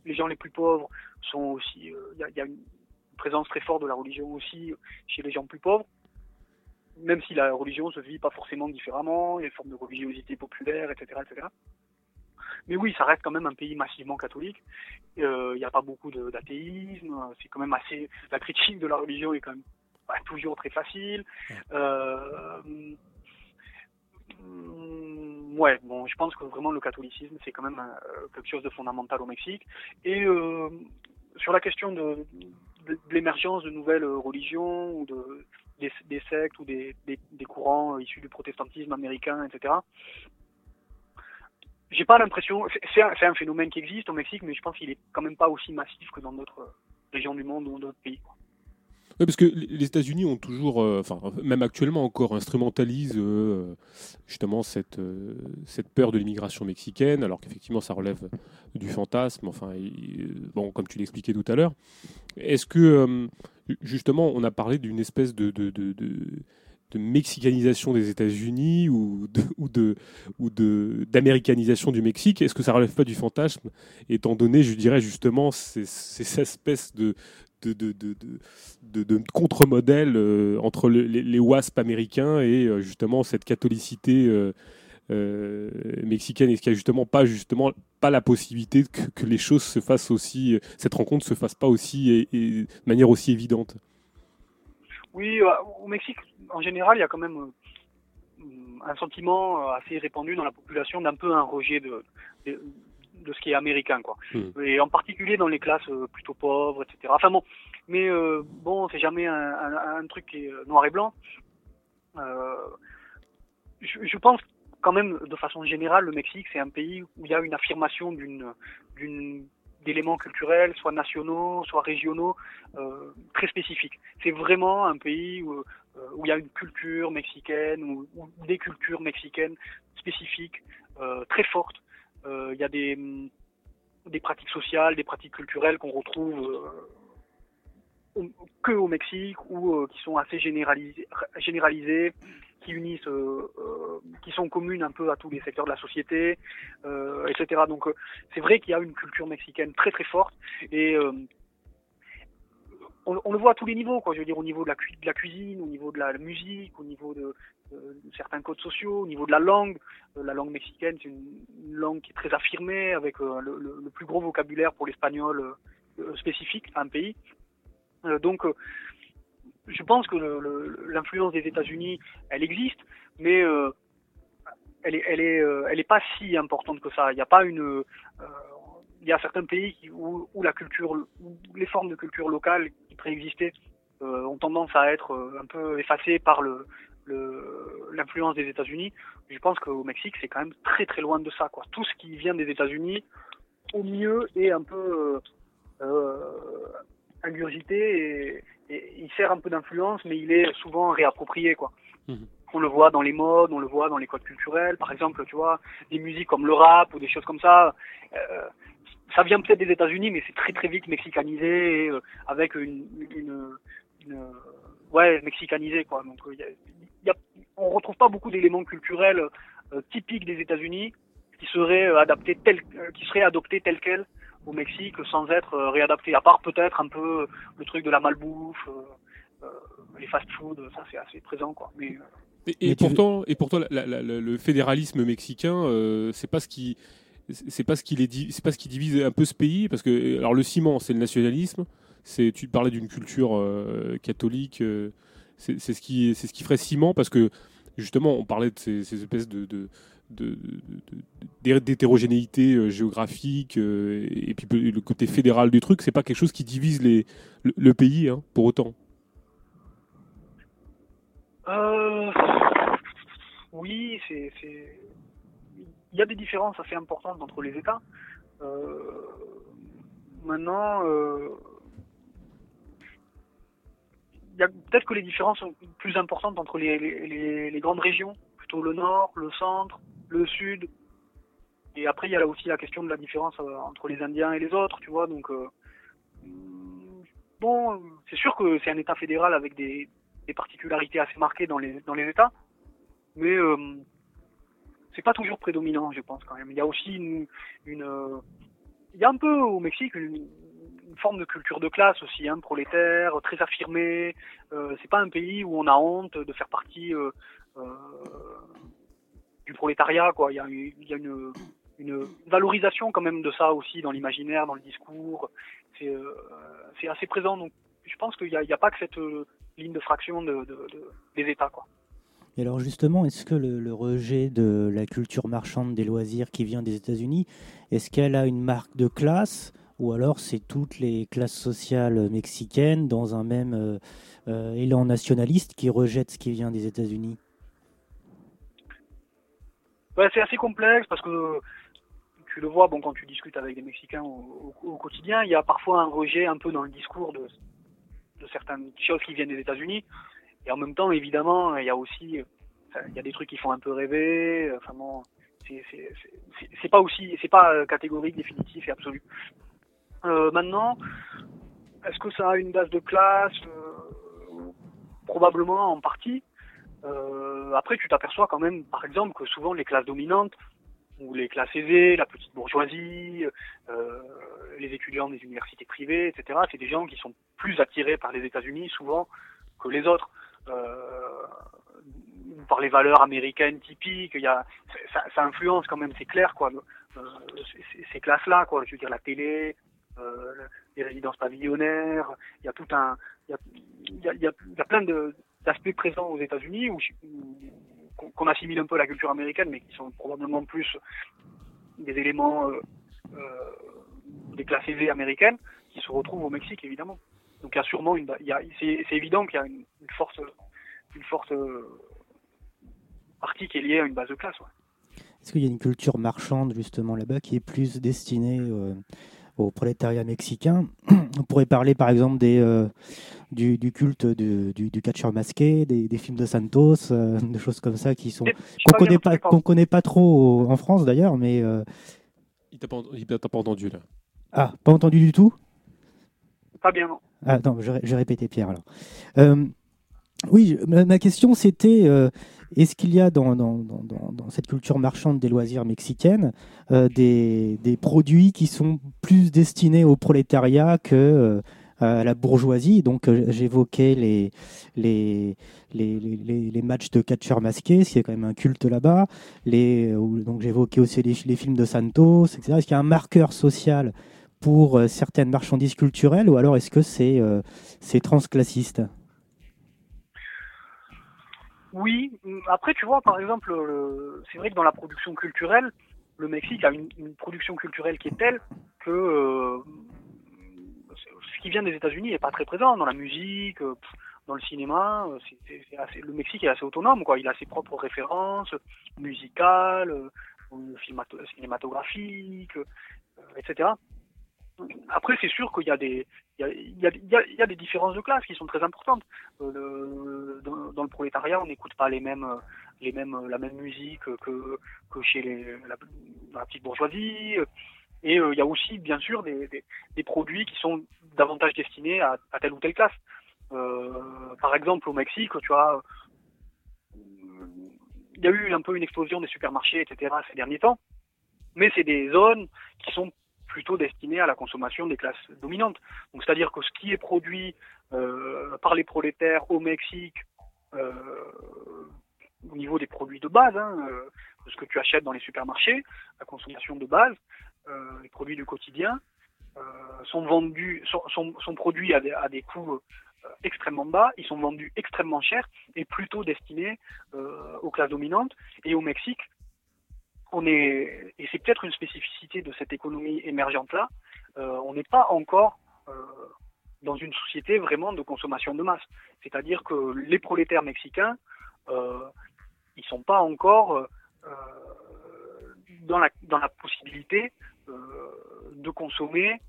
les gens les plus pauvres sont aussi, euh, il y, a, il y a une présence très forte de la religion aussi chez les gens plus pauvres même si la religion se vit pas forcément différemment, il y a une forme de religiosité populaire, etc., etc. Mais oui, ça reste quand même un pays massivement catholique. Euh, Il n'y a pas beaucoup d'athéisme. C'est quand même assez. La critique de la religion est quand même pas toujours très facile. Euh, hum, ouais, bon, je pense que vraiment le catholicisme c'est quand même euh, quelque chose de fondamental au Mexique. Et euh, sur la question de, l'émergence de nouvelles religions ou de des, des sectes ou des, des, courants issus du protestantisme américain, etc. J'ai pas l'impression, c'est- un, phénomène qui existe au Mexique, mais je pense qu'il est quand même pas aussi massif que dans d'autres régions du monde ou d'autres pays. Oui, parce que les États-Unis ont toujours, euh, enfin, même actuellement encore, instrumentalisent euh, justement cette, euh, cette peur de l'immigration mexicaine, alors qu'effectivement ça relève du fantasme, enfin, bon, comme tu l'expliquais tout à l'heure. Est-ce que, justement, on a parlé d'une espèce de, mexicanisation des États-Unis ou ou de ou de d'américanisation du Mexique? Est-ce que ça relève pas du fantasme, étant donné, je dirais justement, ces, ces espèces de de, contre-modèle euh, entre le- les, les WASP américains et euh, justement cette catholicité euh, mexicaine. Est-ce qu'il n'y a justement pas, justement, pas la possibilité que, les choses se fassent aussi, cette rencontre se fasse pas aussi de manière aussi évidente? Oui, au Mexique, en général, il y a quand même un sentiment assez répandu dans la population d'un peu un rejet de, de ce qui est américain, quoi. Hmm. Et en particulier dans les classes euh, plutôt pauvres, etc. Enfin bon, mais euh, bon, c'est jamais un, un, un truc qui est euh, noir et blanc. Euh, je, je pense quand même, de façon générale, le Mexique, c'est un pays où il y a une affirmation d'une d'éléments culturels, soit nationaux, soit régionaux, euh, très spécifiques. C'est vraiment un pays où, où il y a une culture mexicaine ou, ou des cultures mexicaines spécifiques, euh, très fortes. Euh, il y a des, hum, des pratiques sociales, des pratiques culturelles qu'on retrouve euh, au- que au Mexique ou euh, qui sont assez généralisées, généralisées qui unissent, euh, euh, qui sont communes un peu à tous les secteurs de la société, euh, etc. Donc euh, c'est vrai qu'il y a une culture mexicaine très très forte et euh, on, on le voit à tous les niveaux, quoi. Je veux dire au niveau de la, cuisine, au niveau de la musique, au niveau euh, de certains codes sociaux, au niveau de la langue. Euh, la langue mexicaine, c'est une, langue qui est très affirmée, avec euh, le, plus gros vocabulaire pour l'espagnol euh, euh, spécifique à un pays. Euh, donc, euh, je pense que l'influence des États-Unis, elle existe, mais euh, elle est, euh, pas si importante que ça. Il a pas une, euh, il y a certains pays où, la culture, les formes de culture locale qui préexistaient euh, ont tendance à être euh, un peu effacées par le- l'influence des États-Unis. Je pense qu'au Mexique, c'est quand même très très loin de ça. Quoi. Tout ce qui vient des États-Unis, au mieux, est un peu euh, euh, ingurgité et, et il sert un peu d'influence, mais il est souvent réapproprié, quoi. Mhm. On le voit dans les modes, on le voit dans les codes culturels. Par exemple, tu vois, des musiques comme le rap ou des choses comme ça. euh, ça vient peut-être des États-Unis, mais c'est très très vite mexicanisé, et, euh, avec une, une, une- ouais, mexicanisé quoi. Donc, il on retrouve pas beaucoup d'éléments culturels euh, typiques des États-Unis qui seraient euh, adaptés tel, euh, qui seraient adoptés tels quels au Mexique sans être euh, réadaptés. À part peut-être un peu le truc de la malbouffe, euh, euh, les fast-food, ça c'est assez présent quoi. Mais euh, Et, et Mais tu pourtant, et pourtant, la- la- la- la- le fédéralisme mexicain, euh, c'est pas ce qui, c'est pas ce qui les c'est pas ce qui divise un peu ce pays, parce que alors le ciment, c'est le nationalisme. C'est, tu parlais d'une culture euh, catholique. euh, c'est c'est ce qui, c'est ce qui ferait ciment, parce que justement, on parlait de ces, ces espèces de, de d'hétérogénéité euh, géographique euh, et puis le côté fédéral du truc, c'est pas quelque chose qui divise les, le, pays hein, pour autant. Euh, oui, c'est, il y a des différences assez importantes entre les États. Maintenant, peut-être que les différences sont plus importantes entre les, grandes régions, plutôt le nord, le centre, le sud. Et après, il y a aussi la question de la différence euh, entre les Indiens et les autres, tu vois. Donc, euh, bon, c'est sûr que c'est un État fédéral avec des, particularités assez marquées dans les dans les États, mais euh, c'est pas toujours prédominant, je pense quand même. Il y a aussi une, une euh, il y a un peu au Mexique une, une forme de culture de classe aussi, hein, prolétaire, très affirmée. Euh, c'est pas un pays où on a honte de faire partie euh, euh, du prolétariat, quoi. Il y a, une- une, valorisation quand même de ça aussi dans l'imaginaire, dans le discours. C'est euh, c'est assez présent, donc je pense qu'il n'y a, a pas que cette ligne de fraction de, de- de- des États, quoi. Et alors justement, est-ce que le rejet de la culture marchande des loisirs qui vient des États-Unis, est-ce qu'elle a une marque de classe ou alors c'est toutes les classes sociales mexicaines dans un même euh, euh, élan nationaliste qui rejettent ce qui vient des États-Unis Ouais, c'est assez complexe parce que tu le vois bon quand tu discutes avec des Mexicains au, quotidien, il y a parfois un rejet un peu dans le discours de, de certaines choses qui viennent des États-Unis. Et en même temps, évidemment, il y a aussi il y a des trucs qui font un peu rêver. Enfin bon, c'est pas aussi c'est pas euh, catégorique, définitif et absolu. Euh, maintenant, est-ce que ça a une base de classe Euh, Probablement en partie. Euh, après, tu t'aperçois quand même, par exemple, que souvent les classes dominantes, ou les classes aisées, la petite bourgeoisie, euh, les étudiants des universités privées, etc., c'est des gens qui sont plus attirés par les États-Unis souvent que les autres. Euh, par les valeurs américaines typiques, il y a, ça, ça influence quand même, c'est clair, quoi. Euh, ces- ces classes-là, quoi. Je veux dire, la télé, les résidences pavillonnaires, il y a tout un, il y a, il y a, il y a- plein d'aspects présents aux États-Unis où, qu'on assimile un peu à la culture américaine, mais qui sont probablement plus des éléments euh, euh, des classes aisées américaines qui se retrouvent au Mexique, évidemment. Donc il y a sûrement une, c'est, évident qu'il y a une, une force, une force euh, partie qui est liée à une base de classe. Est-ce qu'il y a une culture marchande justement là-bas qui est plus destinée euh, au prolétariat mexicain On pourrait parler par exemple des, euh, du, du culte de- du, du catcheur masqué, des, des films de Santos, euh, des choses comme ça qui sont qu'on connaît pas qu'on connaît pas trop en France d'ailleurs, mais euh, Il t'a pas, il t'a pas entendu là. ah pas entendu du tout? Pas bien, non. Ah non, je, je vais répéter Pierre alors. Euh, oui, ma, ma question c'était euh, est-ce qu'il y a dans, cette culture marchande des loisirs mexicaines euh, des, produits qui sont plus destinés au prolétariat que euh, à la bourgeoisie? Donc euh, j'évoquais les, matchs de catcheurs masqués, ce qui est quand même un culte là-bas. Donc j'évoquais aussi les, films de Santos, etc. Est-ce qu'il y a un marqueur social pour certaines marchandises culturelles ou alors est-ce que c'est c'est transclassiste? Oui, hum, après tu vois par exemple, le- c'est vrai que dans la production culturelle, le Mexique a une, une production culturelle qui est telle que euh, ce qui vient des États-Unis n'est pas très présent dans la musique, euh, dans le cinéma. euh, assez- le Mexique est assez autonome, quoi. Il a ses propres références musicales, euh, cinématographiques, etc. après, c'est sûr qu'il y a des, il y a, il y a- il y a- des différences de classe qui sont très importantes. Euh, le- dans, le prolétariat, on n'écoute pas les mêmes, les mêmes, la même musique que, que chez les, la, petite bourgeoisie. Et euh, il y a aussi, bien sûr, des, des, des produits qui sont davantage destinés à, à telle ou telle classe. Euh, par exemple, au Mexique, tu vois, il y a eu un peu une explosion des supermarchés, etc. ces derniers temps. Mais c'est des zones qui sont plutôt destinées à la consommation des classes dominantes. Donc, c'est-à-dire que ce qui est produit euh, par les prolétaires au Mexique, euh, au niveau des produits de base, hein, euh, ce que tu achètes dans les supermarchés, la consommation de base, les produits du quotidien, sont vendus, sont, produits à des, coûts extrêmement bas, ils sont vendus extrêmement chers et plutôt destinés aux classes dominantes. Et au Mexique, on est, et c'est peut-être une spécificité de cette économie émergente-là, euh, on n'est pas encore euh, dans une société vraiment de consommation de masse. C'est-à-dire que les prolétaires mexicains, euh, ils sont pas encore euh, dans, la, dans la possibilité euh, de consommer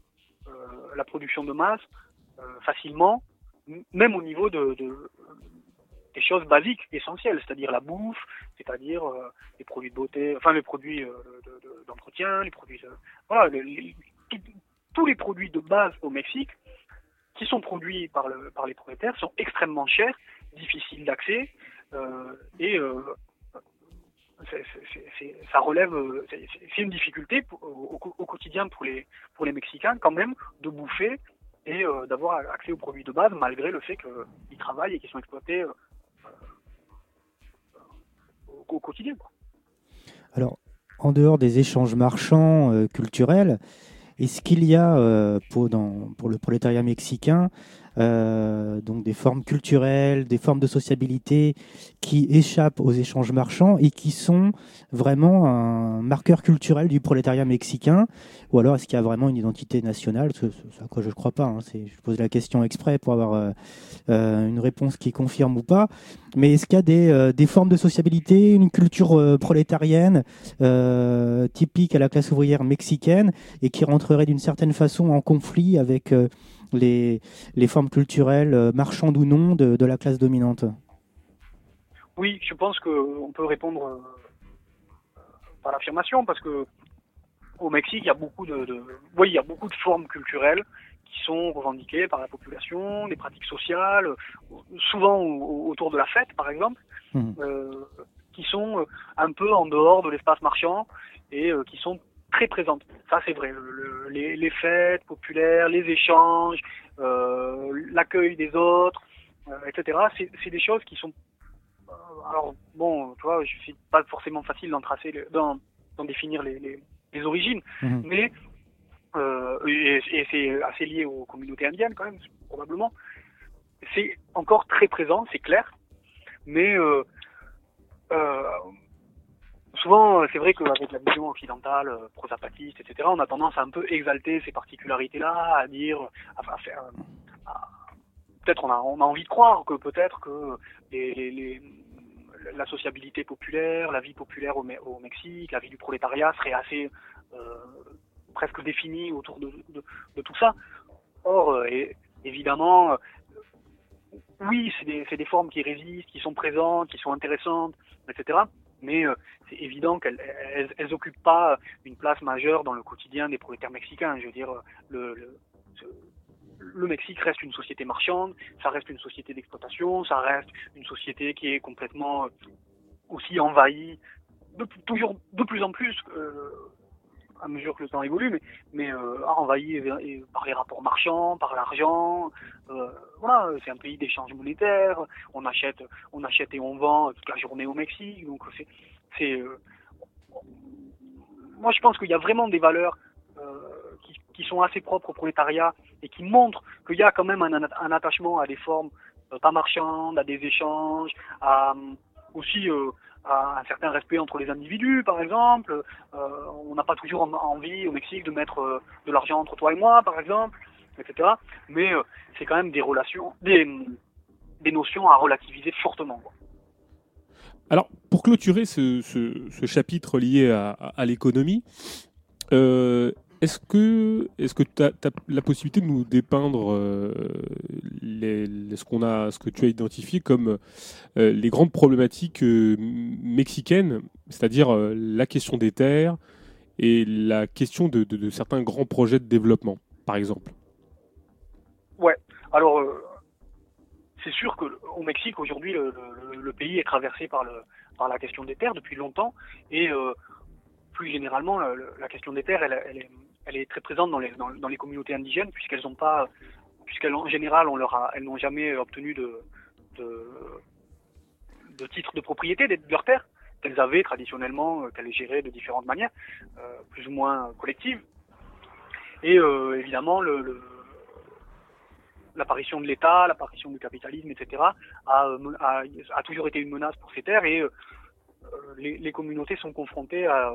euh, la production de masse facilement, même au niveau de, de- des choses basiques, essentielles, c'est-à-dire la bouffe, c'est-à-dire euh, les produits de beauté, enfin les produits euh, de- de- d'entretien, les produits, de- voilà, tous les produits de base au Mexique qui sont produits par, le, par les prolétaires sont extrêmement chers, difficiles d'accès euh, et euh, ça relève, euh, c'est une difficulté au, quotidien pour les, Mexicains quand même de bouffer et euh, d'avoir accès aux produits de base malgré le fait qu'ils travaillent et qu'ils sont exploités euh, au, quotidien. Alors, en dehors des échanges marchands euh, culturels, est-ce qu'il y a euh, pour le prolétariat mexicain euh, donc des formes culturelles, des formes de sociabilité qui échappent aux échanges marchands et qui sont vraiment un marqueur culturel du prolétariat mexicain Ou alors est-ce qu'il y a vraiment une identité nationale? Ce ce- ce à quoi je ne crois pas. hein. C'est- Je pose la question exprès pour avoir euh, euh, une réponse qui confirme ou pas. Mais est-ce qu'il y a des, euh, des formes de sociabilité, une culture prolétarienne typique à la classe ouvrière mexicaine et qui rentrerait d'une certaine façon en conflit avec les, les formes culturelles, euh, marchandes ou non, de, de la classe dominante? Oui, je pense qu'on peut répondre euh, par l'affirmation parce que au Mexique, il y a beaucoup de, de- oui, il y a beaucoup de formes culturelles qui sont revendiquées par la population, des pratiques sociales, souvent au- au- autour de la fête, par exemple, Mhm. euh, qui sont un peu en dehors de l'espace marchand et euh, qui sont très présentes. Ça, c'est vrai. Le- le- les, les fêtes populaires, les échanges, euh, l'accueil des autres, euh, etc. C'est c'est des choses qui sont euh, alors bon, tu vois, suis pas forcément facile d'en tracer, d'en définir les, les, les origines, Mhm. mais et, et c'est assez lié aux communautés indiennes quand même, probablement. C'est encore très présent, c'est clair, mais euh, souvent, c'est vrai qu'avec la vision occidentale, euh, pro-zapatiste, etc., on a tendance à un peu exalter ces particularités-là, à dire, à, faire, à- peut-être on a, on a envie de croire que peut-être que la sociabilité populaire, la vie populaire au, Me- au Mexique, la vie du prolétariat serait assez euh, presque définie autour de, tout ça. Or, euh, évidemment, euh, oui, c'est des formes qui résistent, qui sont présentes, qui sont intéressantes, etc. Mais euh, c'est évident qu'elles elles, elles occupent pas une place majeure dans le quotidien des prolétaires mexicains. Je veux dire, le, le, Mexique reste une société marchande, ça reste une société d'exploitation, ça reste une société qui est complètement euh, aussi envahie, de, toujours de plus en plus euh, à mesure que le temps évolue, mais, mais euh, envahie et- et par les rapports marchands, par l'argent. euh, voilà, c'est un pays d'échange monétaire. On achète, on achète et on vend toute la journée au Mexique. Donc c'est, c'est. euh, moi, je pense qu'il y a vraiment des valeurs euh, qui, sont assez propres au prolétariat et qui montrent qu'il y a quand même un, un attachement à des formes euh, pas marchandes, à des échanges, à euh, aussi euh, un certain respect entre les individus, par exemple. Euh, on n'a pas toujours en- envie au Mexique de mettre euh, de l'argent entre toi et moi, par exemple, etc. Mais euh, c'est quand même des relations, des, des notions à relativiser fortement. quoi. Alors, pour clôturer ce, ce- ce chapitre lié à- à l'économie, euh, Est-ce que que tu as, la possibilité de nous dépeindre euh, ce qu'on a ce que tu as identifié comme euh, les grandes problématiques euh, mexicaines, c'est-à-dire la question des terres et la question de, certains grands projets de développement, par exemple? Alors, euh, c'est sûr qu'au Mexique, aujourd'hui, le, pays est traversé par, la question des terres depuis longtemps. Et plus généralement, le- le- la question des terres, elle, elle est, elle est très présente dans les, dans, les communautés indigènes, puisqu'elles n'ont pas, puisqu'elles en général, on leur a, elles n'ont jamais obtenu de, de, de titre de propriété de leurs terres qu'elles avaient traditionnellement, euh, qu'elles géraient de différentes manières, euh, plus ou moins collectives. Et euh, évidemment, le, l'apparition de l'État, l'apparition du capitalisme, etc., a, euh, a- a toujours été une menace pour ces terres et euh, les, les communautés sont confrontées à,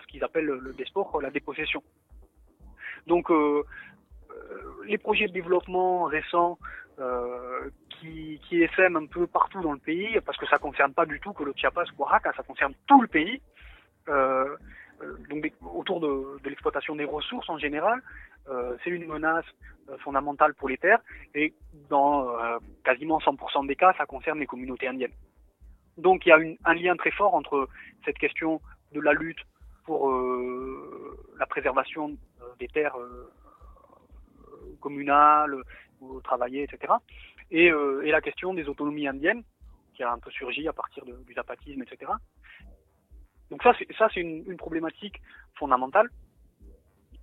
ce qu'ils appellent le, desport, la dépossession. Donc, euh, euh, les projets de développement récents euh, qui, qui essaiment un peu partout dans le pays, parce que ça concerne pas du tout que le Chiapas ou Oaxaca, ça concerne tout le pays, euh, euh, donc autour de, de l'exploitation des ressources en général, euh, c'est une menace euh, fondamentale pour les terres et dans euh, quasiment 100% des cas, ça concerne les communautés indiennes. Donc il y a un lien très fort entre cette question de la lutte pour euh, la préservation euh, des terres euh, communales, ou travaillées, etc. Et, la question des autonomies indiennes, qui a un peu surgi à partir du zapatisme, etc. Donc ça, c'est une, problématique fondamentale.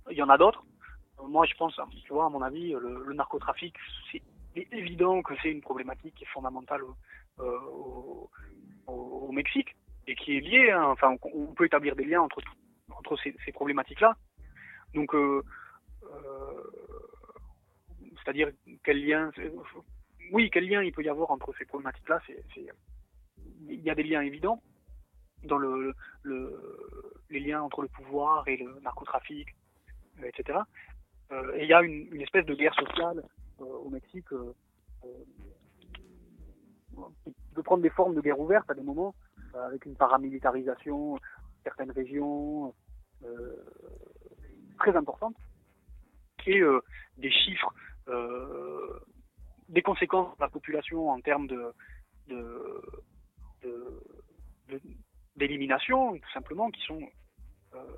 Il y en a d'autres. Moi, je pense, tu vois, à mon avis, le, narcotrafic, c'est évident que c'est une problématique fondamentale au, euh, au, Mexique et qui est liée. hein. Enfin, on, peut établir des liens entre, entre ces, problématiques-là. Donc, euh, euh, c'est-à-dire quel lien, oui, quel lien il peut y avoir entre ces problématiques-là Il y a des liens évidents dans le, le- les liens entre le pouvoir et le narcotrafic, etc. Et il y a une, espèce de guerre sociale au Mexique qui peut prendre des formes de guerre ouverte à des moments, euh, avec une paramilitarisation de certaines régions euh, très importante, et euh, des chiffres, des conséquences de la population en termes d'élimination, tout simplement, qui sont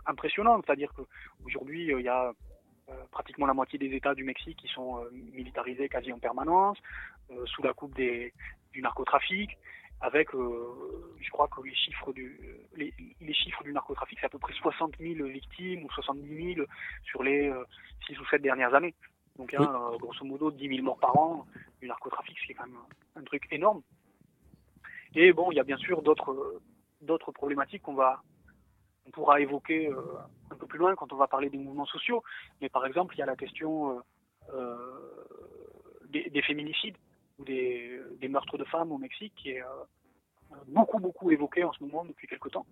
impressionnantes. C'est-à-dire qu'aujourd'hui, il y a pratiquement la moitié des États du Mexique qui sont euh, militarisés quasi en permanence, euh, sous la coupe des, du narcotrafic, avec, euh, je crois que les chiffres du, les, les chiffres du narcotrafic, c'est à peu près 60 000 victimes ou 70 000 sur les 6 ou 7 dernières années. Donc il y a euh, grosso modo 10 000 morts par an du narcotrafic, ce qui est quand même un truc énorme. Et bon, il y a bien sûr d'autres euh, d'autres problématiques qu'on va on pourra évoquer euh, un peu plus loin quand on va parler des mouvements sociaux. Mais par exemple, il y a la question euh, euh, des, des féminicides ou des, meurtres de femmes au Mexique qui est beaucoup beaucoup évoqué en ce moment depuis quelque temps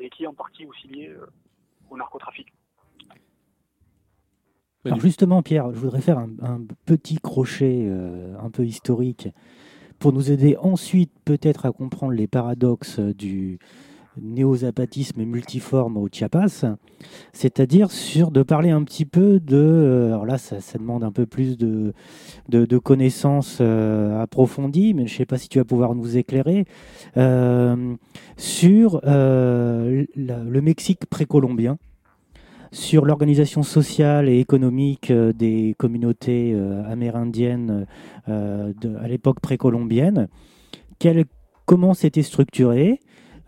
et qui est en partie aussi lié euh, au narcotrafic. Alors justement, Pierre, je voudrais faire un, petit crochet un peu historique pour nous aider ensuite peut-être à comprendre les paradoxes du néo-zapatisme multiforme au Chiapas, c'est-à-dire sur de parler un petit peu de, euh, alors là ça, demande un peu plus de, connaissances euh, approfondies, mais je ne sais pas si tu vas pouvoir nous éclairer, euh, sur le Mexique précolombien sur l'organisation sociale et économique des communautés amérindiennes à l'époque précolombienne. Comment c'était structuré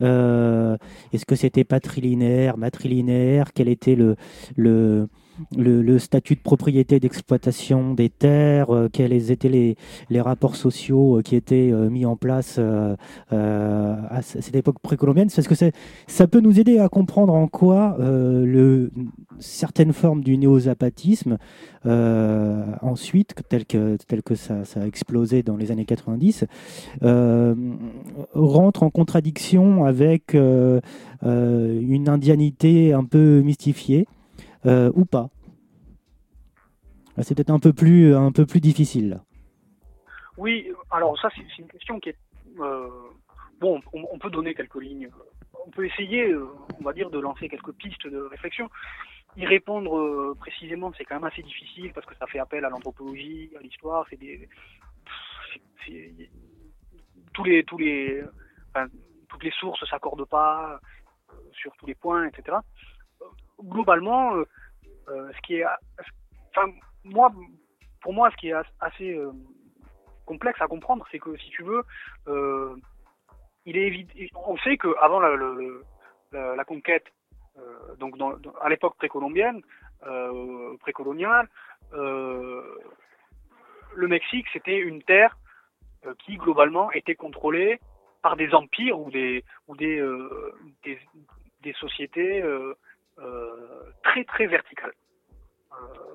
Est-ce que c'était patrilinéaire, matrilinéaire? Quel était le, le, le, statut de propriété d'exploitation des terres Euh, Quels étaient les, rapports sociaux euh, qui étaient euh, mis en place à cette époque précolombienne. Parce que ça peut nous aider à comprendre en quoi certaines formes du néo-zapatisme, ensuite, tel que, ça, a explosé dans les années 90, euh, rentre en contradiction avec une indianité un peu mystifiée, euh, ou pas. C'est peut-être un peu plus, un peu plus difficile. Oui, alors ça c'est une question qui est euh, bon. On, peut donner quelques lignes. On peut essayer, euh, on va dire, de lancer quelques pistes de réflexion. y répondre euh, précisément, c'est quand même assez difficile parce que ça fait appel à l'anthropologie, à l'histoire, c'est des tous les tous les toutes les sources s'accordent pas sur tous les points, etc. Globalement, euh, euh, ce qui est moi pour moi ce qui est as- assez euh, complexe à comprendre, c'est que si tu veux, il est on sait que avant la, conquête, donc à l'époque précolombienne, précoloniale, le Mexique c'était une terre qui globalement était contrôlée par des empires ou des ou des des, sociétés très très verticales. Euh,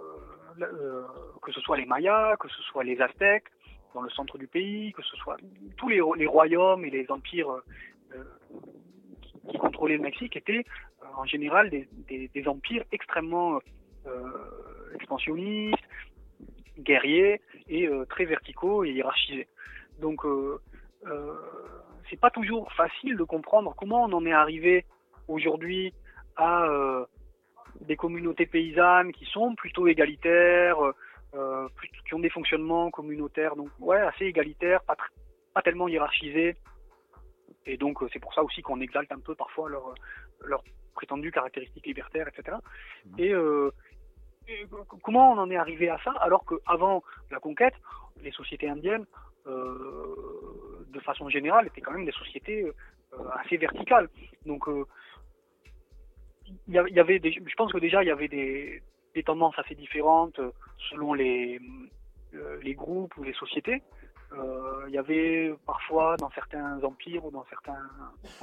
euh, que ce soit les Mayas, que ce soit les Aztèques dans le centre du pays, que ce soit tous les, royaumes et les empires euh, qui, contrôlaient le Mexique étaient euh, en général des, empires extrêmement euh, expansionnistes, guerriers et euh, très verticaux et hiérarchisés. Donc euh, euh, c'est pas toujours facile de comprendre comment on en est arrivé aujourd'hui à euh, des communautés paysannes qui sont plutôt égalitaires, euh, plus- qui ont des fonctionnements communautaires, donc ouais, assez égalitaires, pas, tellement hiérarchisés. Et donc euh, c'est pour ça aussi qu'on exalte un peu parfois leurs prétendues caractéristiques libertaires, etc. Et, euh, et comment on en est arrivé à ça alors qu'avant la conquête, les sociétés indiennes, euh, de façon générale, étaient quand même des sociétés euh, assez verticales. Donc euh, il y avait- je pense que déjà il y avait des, tendances assez différentes euh, selon les, euh, les groupes ou les sociétés. Euh, il y avait parfois dans certains empires ou dans,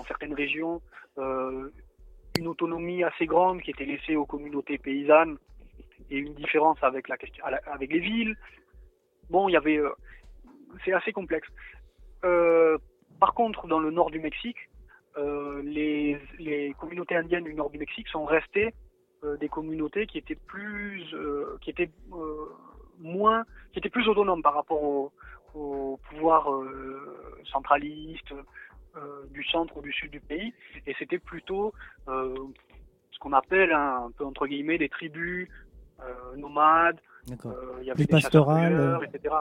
certaines régions une autonomie assez grande qui était laissée aux communautés paysannes et une différence avec, les villes. Bon, il y avait, c'est assez complexe. Par contre, dans le nord du Mexique, euh, les, les communautés indiennes du nord du Mexique sont restées euh, des communautés qui étaient plus, euh, qui étaient moins, qui étaient plus autonomes par rapport au, au pouvoir centraliste du centre ou du sud du pays, et c'était plutôt ce qu'on appelle hein, un peu entre guillemets des tribus nomades. Il y avait Plus des chasseurs pastoral, cueilleurs, euh. etc.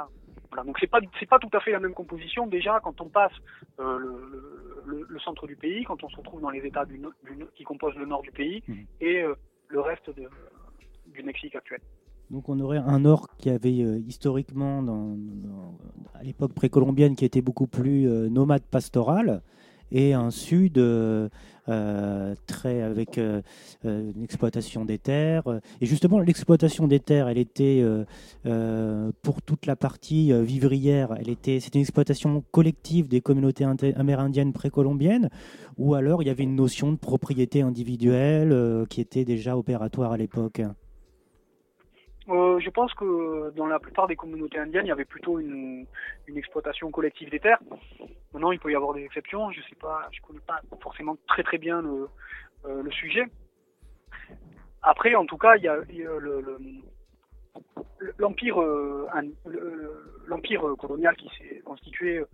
Voilà, donc c'est pas c'est pas tout à fait la même composition déjà quand on passe euh, le, le, le centre du pays, quand on se retrouve dans les États du, du qui composent le nord du pays Mhm. et euh, le reste de, du Mexique actuel. Donc on aurait un nord qui avait euh, historiquement, dans, dans- à l'époque précolombienne, qui était beaucoup plus nomade pastoral, et un sud euh, euh, très avec euh, euh, une exploitation des terres. Et justement, l'exploitation des terres, elle était pour toute la partie vivrière, elle était, c'était une exploitation collective des communautés amérindiennes précolombiennes, ou alors il y avait une notion de propriété individuelle qui était déjà opératoire à l'époque. Euh, je pense que dans la plupart des communautés indiennes, il y avait plutôt une, une exploitation collective des terres. Maintenant, il peut y avoir des exceptions. Je sais pas, je connais pas forcément très très bien le, euh, le sujet. Après, en tout cas, il y a, il y a le- le- l'empire euh, l'empire colonial qui s'est constitué euh,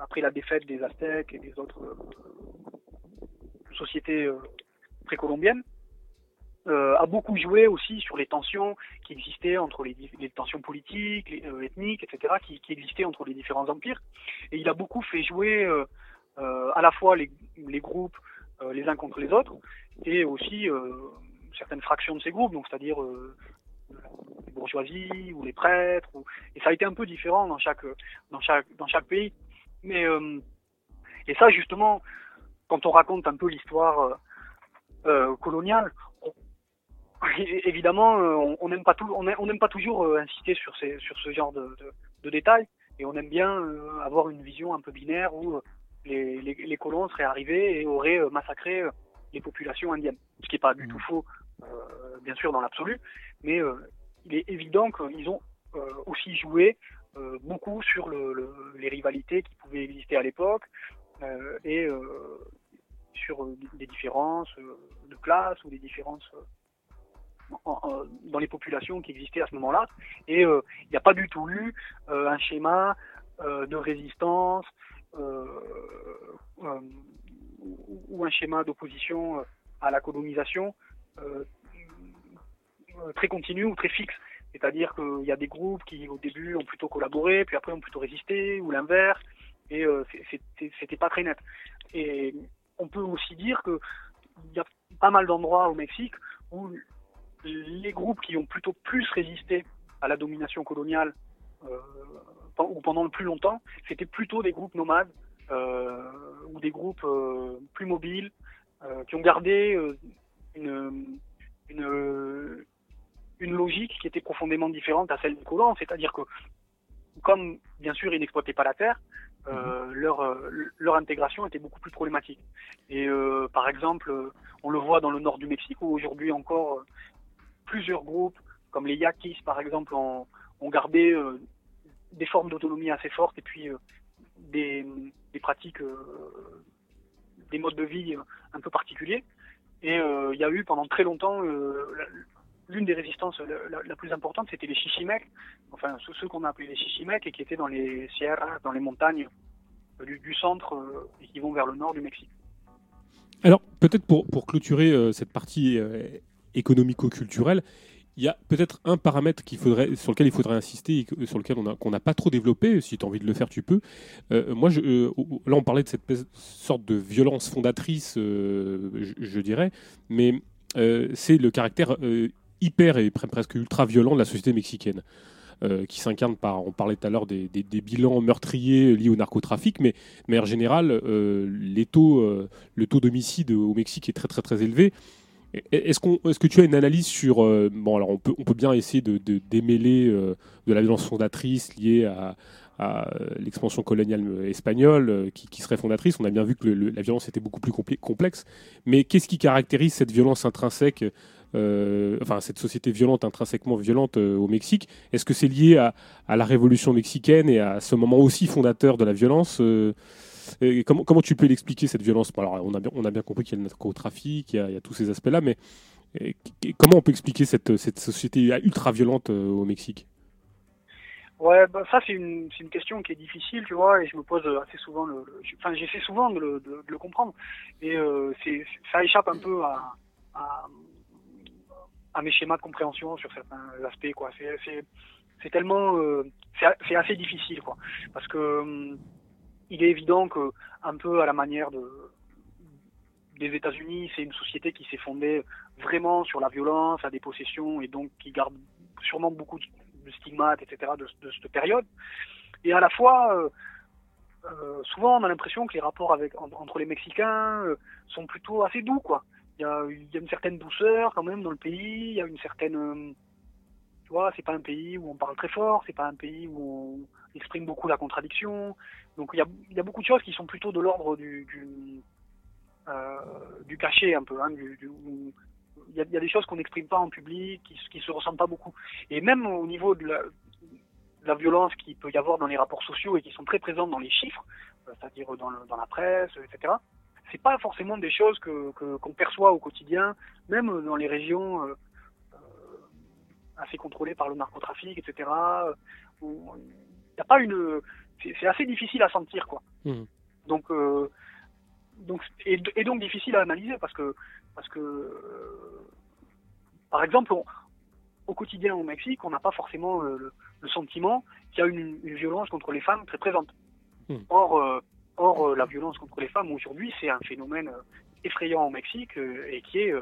après la défaite des Aztèques et des autres euh, sociétés précolombiennes euh, a beaucoup joué aussi sur les tensions qui existaient entre les, tensions politiques, euh, ethniques, etc., qui, existaient entre les différents empires. Et il a beaucoup fait jouer euh, à la fois les, groupes les uns contre les autres, et aussi certaines fractions de ces groupes, donc c'est-à-dire les bourgeoisies ou les prêtres. Et ça a été un peu différent dans chaque dans chaque dans chaque pays. Mais et ça justement, quand on raconte un peu l'histoire coloniale, évidemment, euh, on- n'aime pas tout, on a- on n'aime pas toujours euh, insister sur ces sur ce genre de, de, de détails, et on aime bien euh, avoir une vision un peu binaire où les, les, les colons seraient arrivés et auraient massacré les populations indiennes, ce qui n'est pas du tout faux, euh, bien sûr dans l'absolu, mais euh, il est évident qu'ils ont euh, aussi joué beaucoup sur le, le- les rivalités qui pouvaient exister à l'époque et sur des différences de classe ou des différences dans les populations qui existaient à ce moment-là. Et euh, il n'y a pas du tout eu euh, un schéma euh, de résistance ou, ou un schéma d'opposition à la colonisation très continue ou très fixe. C'est-à-dire qu'il y a des groupes qui au début ont plutôt collaboré, puis après ont plutôt résisté, ou l'inverse, et c'était pas très net. Et on peut aussi dire que il y a pas mal d'endroits au Mexique où les groupes qui ont plutôt plus résisté à la domination coloniale euh, ou pendant le plus longtemps, c'était plutôt des groupes nomades euh, ou des groupes euh, plus mobiles qui ont gardé une, une, une logique qui était profondément différente à celle des colons, c'est-à-dire que comme bien sûr ils n'exploitaient pas la terre, euh, leur, euh, leur intégration était beaucoup plus problématique. Et euh, par exemple, on le voit dans le nord du Mexique où aujourd'hui encore plusieurs groupes, comme les Yaquis par exemple, ont, gardé euh, des formes d'autonomie assez fortes et puis euh, des, pratiques, euh, des modes de vie un peu particuliers. Et il y a eu pendant très longtemps l'une des résistances la, plus importante, c'était les Chichimecs, enfin ceux, qu'on a appelés les Chichimecs et qui étaient dans les sierras, dans les montagnes du, centre et qui vont vers le nord du Mexique. Alors, peut-être pour, clôturer cette partie euh, économico-culturelle, il y a peut-être un paramètre sur lequel il faudrait insister et sur lequel on n'a pas trop développé. Si tu as envie de le faire, tu peux. Euh, moi, je, euh, là, on parlait de cette sorte de violence fondatrice, euh, je, dirais, mais c'est le caractère hyper et pre- presque ultra violent de la société mexicaine. qui s'incarne par, on parlait tout à l'heure des, bilans meurtriers liés au narcotrafic, mais de manière taux, le taux d'homicide au Mexique est très très très élevé. Est-ce qu'on, est-ce que tu as une analyse sur euh, bon alors on peut bien essayer de, démêler euh, de la violence fondatrice liée à, euh, l'expansion coloniale espagnole qui, serait fondatrice. On a bien vu que la violence était beaucoup plus complexe. Mais qu'est-ce qui caractérise cette violence intrinsèque, enfin cette société violente intrinsèquement violente au Mexique? Est-ce que c'est lié à, la révolution mexicaine et à ce moment aussi fondateur de la violence et comment, tu peux l'expliquer cette violence? On a bien, compris qu'il y a le narcotrafic, il y a, tous ces aspects-là, mais euh, comment on peut expliquer cette, société ultra violente euh, au Mexique? Ouais, bah, ça c'est une, question qui est difficile, tu vois, et je me pose assez souvent, enfin j'essaie souvent de le, comprendre, et euh, ça échappe un peu à, mes schémas de compréhension sur certains aspects. C'est, tellement, euh, c'est assez difficile, quoi, parce que hum, il est évident que un peu à la manière de des États-Unis, c'est une société qui s'est fondée vraiment sur la violence, la dépossession, et donc qui garde sûrement beaucoup de stigmates, etc., de, cette période. Et à la fois, euh, euh, souvent, on a l'impression que les rapports entre les Mexicains euh, sont plutôt assez doux, quoi. Il y, a, y a une certaine douceur quand même dans le pays, il y a une certaine... tu vois, c'est pas un pays où on parle très fort, c'est pas un pays où on exprime beaucoup la contradiction. Donc il y a, beaucoup de choses qui sont plutôt de l'ordre du, du, euh, du cachet un peu. Hein, du, du- il, y a, y a des choses qu'on n'exprime pas en public, qui, qui se ressentent pas beaucoup. Et même au niveau de la, de la violence qu'il peut y avoir dans les rapports sociaux et qui sont très présentes dans les chiffres, euh, c'est-à-dire dans, la presse, etc. C'est pas forcément des choses que que- qu'on perçoit au quotidien, même dans les régions euh, euh, assez contrôlées par le narcotrafic, etc. euh, Il n'y a pas une, c'est assez difficile à sentir, quoi. Mhm. Donc euh, donc et, et donc difficile à analyser parce que parce que euh, par exemple on- au quotidien au Mexique on n'a pas forcément euh, le, le sentiment qu'il y a une, une violence contre les femmes très présente. Hmm. Or or la violence contre les femmes aujourd'hui c'est un phénomène effrayant au Mexique et qui est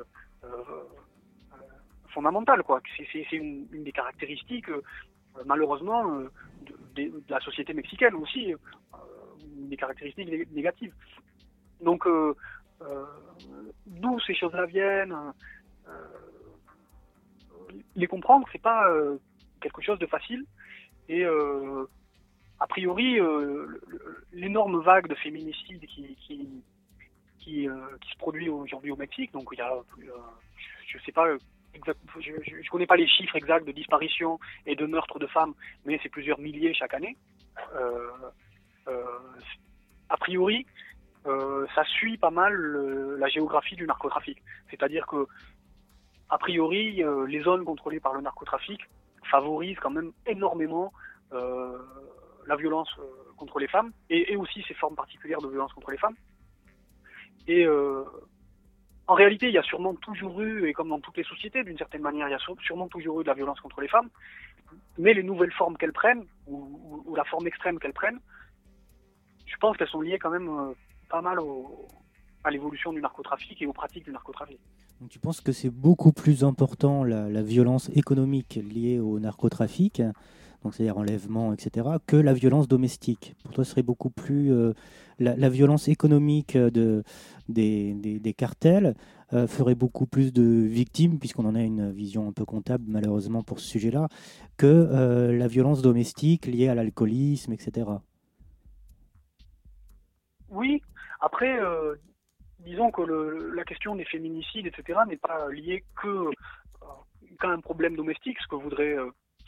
fondamental quoi. C'est une, une des caractéristiques malheureusement euh, de, la société mexicaine aussi, euh, des caractéristiques né- négatives. Donc, euh, d'où ces choses-là viennent, les comprendre, c'est pas quelque chose de facile. Et a priori, l'énorme vague de féminicide qui, qui, qui, qui se produit aujourd'hui au Mexique, donc il y a, je sais pas, je, je, je connais pas les chiffres exacts de disparition et de meurtres de femmes, mais c'est plusieurs milliers chaque année. Euh, euh, a priori, euh, ça suit pas mal la géographie du narcotrafic. C'est-à-dire que, a priori, les zones contrôlées par le narcotrafic favorisent quand même énormément la violence contre les femmes et, et aussi ces formes particulières de violence contre les femmes. Et, euh, en réalité, il y a sûrement toujours eu, et comme dans toutes les sociétés, d'une certaine manière, il y a sû- sûrement toujours eu de la violence contre les femmes. Mais les nouvelles formes qu'elles prennent, ou, la forme extrême qu'elles prennent, je pense qu'elles sont liées quand même euh, pas mal à l'évolution du narcotrafic et aux pratiques du narcotrafic. Tu penses que c'est beaucoup plus important la, violence économique liée au narcotrafic, c'est-à-dire enlèvement, etc., que la violence domestique? Pour toi, ce serait beaucoup plus euh, la, la violence économique de, des, des- des cartels euh, ferait beaucoup plus de victimes, puisqu'on en a une vision un peu comptable malheureusement pour ce sujet-là, que euh, la violence domestique liée à l'alcoolisme, etc. Oui, après, euh, disons que le- la question des féminicides, etc., n'est pas liée que qu'à un problème domestique, ce que voudrait,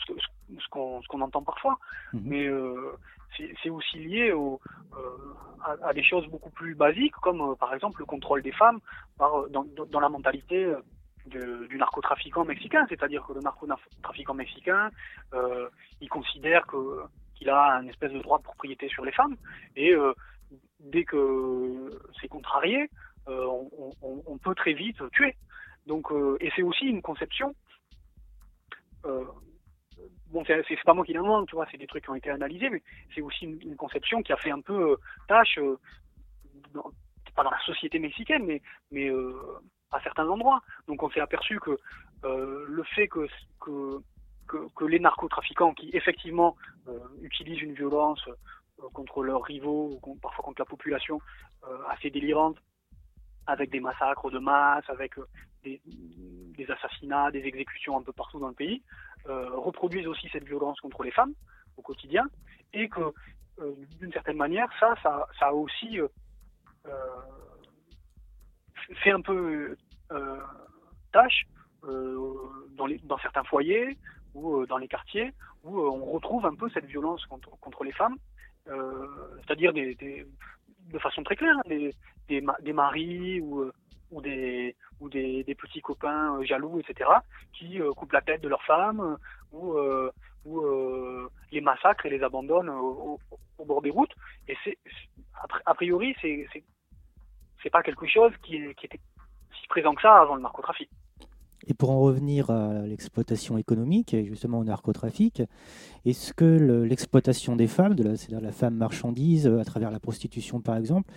ce, qu'on entend parfois, Mhm. mais euh, c'est aussi lié euh, à, des choses beaucoup plus basiques, comme euh, par exemple le contrôle des femmes euh, dans, la mentalité du narcotrafiquant mexicain, c'est-à-dire que le narcotrafiquant mexicain, il considère qu'il a un espèce de droit de propriété sur les femmes, et dès que c'est contrarié, on, on- peut très vite tuer. Donc, et c'est aussi une conception. Bon, c'est pas moi qui l'invente, tu vois, c'est des trucs qui ont été analysés, mais c'est aussi une, conception qui a fait un peu euh, tâche, euh, dans- pas dans la société mexicaine, mais, euh, à certains endroits. Donc, on s'est aperçu que le fait que, les narcotrafiquants, qui effectivement utilisent une violence contre leurs rivaux, parfois contre la population, assez délirante, avec des massacres de masse, avec des, assassinats, des exécutions un peu partout dans le pays, reproduisent aussi cette violence contre les femmes au quotidien, et que euh, d'une certaine manière, ça, ça, ça a aussi euh, euh, fait un peu euh, tâche euh, dans, les, dans certains foyers ou euh, dans les quartiers où euh, on retrouve un peu cette violence contre, contre les femmes, euh, c'est-à-dire de façon très claire, hein, des, des, des maris ou, euh, ou, des, ou des, des petits copains euh, jaloux, etc., qui euh, coupent la tête de leur femme euh, ou, ou les massacrent et les abandonnent au, bord des routes. Et c'est, a pri- a priori, c'est, c'est, pas quelque chose qui, était si présent que ça avant le narcotrafic. Et pour en revenir à l'exploitation économique et justement au narcotrafic, est-ce que le- l'exploitation des femmes, de c'est-à-dire la femme marchandise à travers la prostitution par exemple,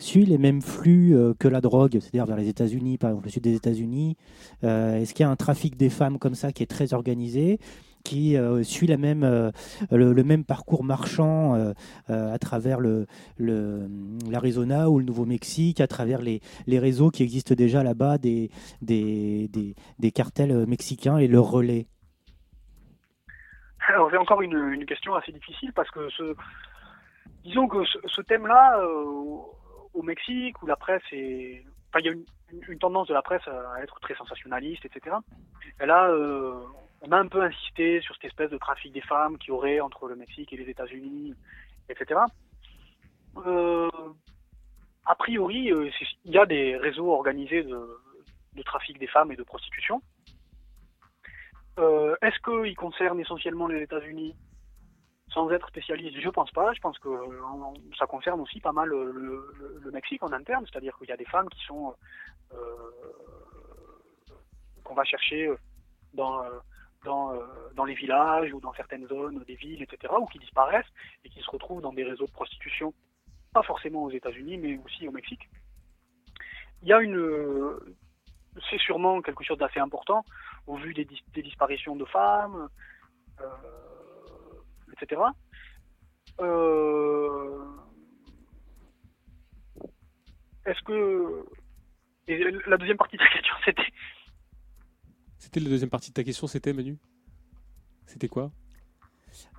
suit les mêmes flux euh, que la drogue, c'est-à-dire vers les États-Unis, par exemple le sud des États-Unis. Euh, Est-ce qu'il y a un trafic des femmes comme ça qui est très organisé qui euh, suit même, le, même parcours marchand à travers le, le- l'Arizona ou le Nouveau-Mexique, à travers les, les réseaux qui existent déjà là-bas des, des, des, cartels mexicains et leurs relais? Alors, j'ai encore une, question assez difficile parce que ce, disons que ce, thème-là, au- Mexique, où la presse est, enfin, il y a une, tendance de la presse à être très sensationnaliste, etc. Et là, euh, on a un peu insisté sur cette espèce de trafic des femmes qui aurait entre le Mexique et les États-Unis, etc. Euh, a priori, euh, il y a des réseaux organisés de, de trafic des femmes et de prostitution. Euh, Est-ce qu'ils concernent essentiellement les États-Unis? Sans être spécialiste Je pense pas. Je pense que euh, ça concerne aussi pas mal euh, le, Mexique en interne, c'est-à-dire qu'il y a des femmes qui sont euh, qu'on va chercher dans dans, les villages ou dans certaines zones des villes, etc., ou qui disparaissent et qui se retrouvent dans des réseaux de prostitution, pas forcément aux États-Unis, mais aussi au Mexique. Il y a une, c'est sûrement quelque chose d'assez important au vu des, dis- des disparitions de femmes, etc. Euh, Est-ce que et la deuxième partie de la question c'était? C'était la deuxième partie de ta question, c'était Manu? C'était quoi?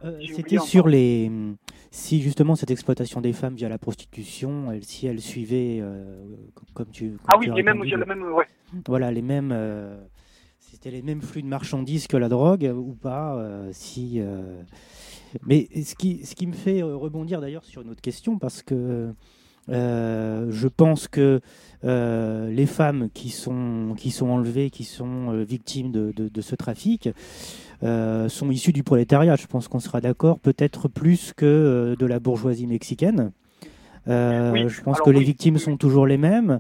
Euh, C'était sur les. Si justement cette exploitation des femmes via la prostitution, elle, si elle suivait, euh, com- comme tu. comme Ah oui, tu les mêmes, répondu, ouais. Voilà, les mêmes. euh, C'était les mêmes flux de marchandises que la drogue ou pas euh, si, euh, Mais ce qui, ce qui me fait euh, rebondir d'ailleurs sur une autre question, parce que euh, je pense que euh, les femmes qui sont, qui sont enlevées, qui sont euh, victimes de, de- de ce trafic, sont issues du prolétariat. Je pense qu'on sera d'accord, peut-être plus que de la bourgeoisie mexicaine. Euh, Oui, je pense que les victimes oui. sont toujours les mêmes.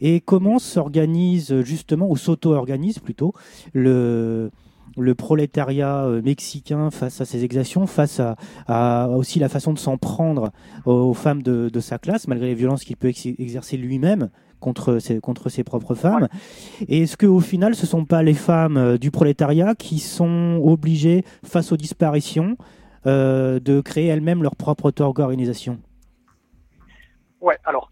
Et comment s'organise justement, ou s'auto-organise plutôt, le, le prolétariat euh, mexicain face à ces exactions, face à, aussi la façon de s'en prendre aux femmes de, sa classe, malgré les violences qu'il peut ex- exercer lui-même contre ses, ses propres femmes. Et est-ce qu'au final, ce ne sont pas les femmes euh, du prolétariat qui sont obligées, face aux disparitions, euh, de créer elles-mêmes leur propre auto-organisation? Ouais, alors.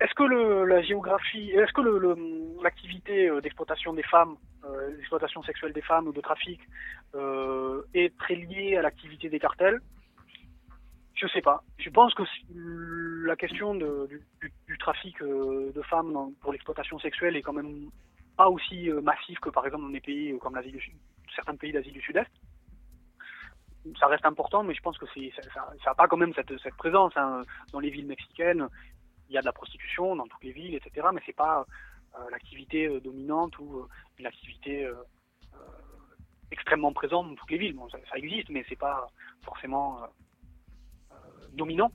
Est-ce que le, la géographie, est-ce que le- le- l'activité euh, d'exploitation des femmes, euh, d'exploitation sexuelle des femmes ou de trafic euh, est très liée à l'activité des cartels? Je sais pas. Je pense que la question du, trafic euh, de femmes pour l'exploitation sexuelle est quand même pas aussi massif que par exemple dans des pays comme l'Asie du certains pays d'Asie du Sud-Est ça reste important, mais je pense que ça, ça, ça a pas quand même cette, cette présence hein. dans les villes mexicaines. Il y a de la prostitution dans toutes les villes, etc. Mais c'est pas euh, l'activité euh, dominante ou euh, une activité euh, extrêmement présente dans toutes les villes. Bon, ça, existe, mais c'est pas forcément dominant.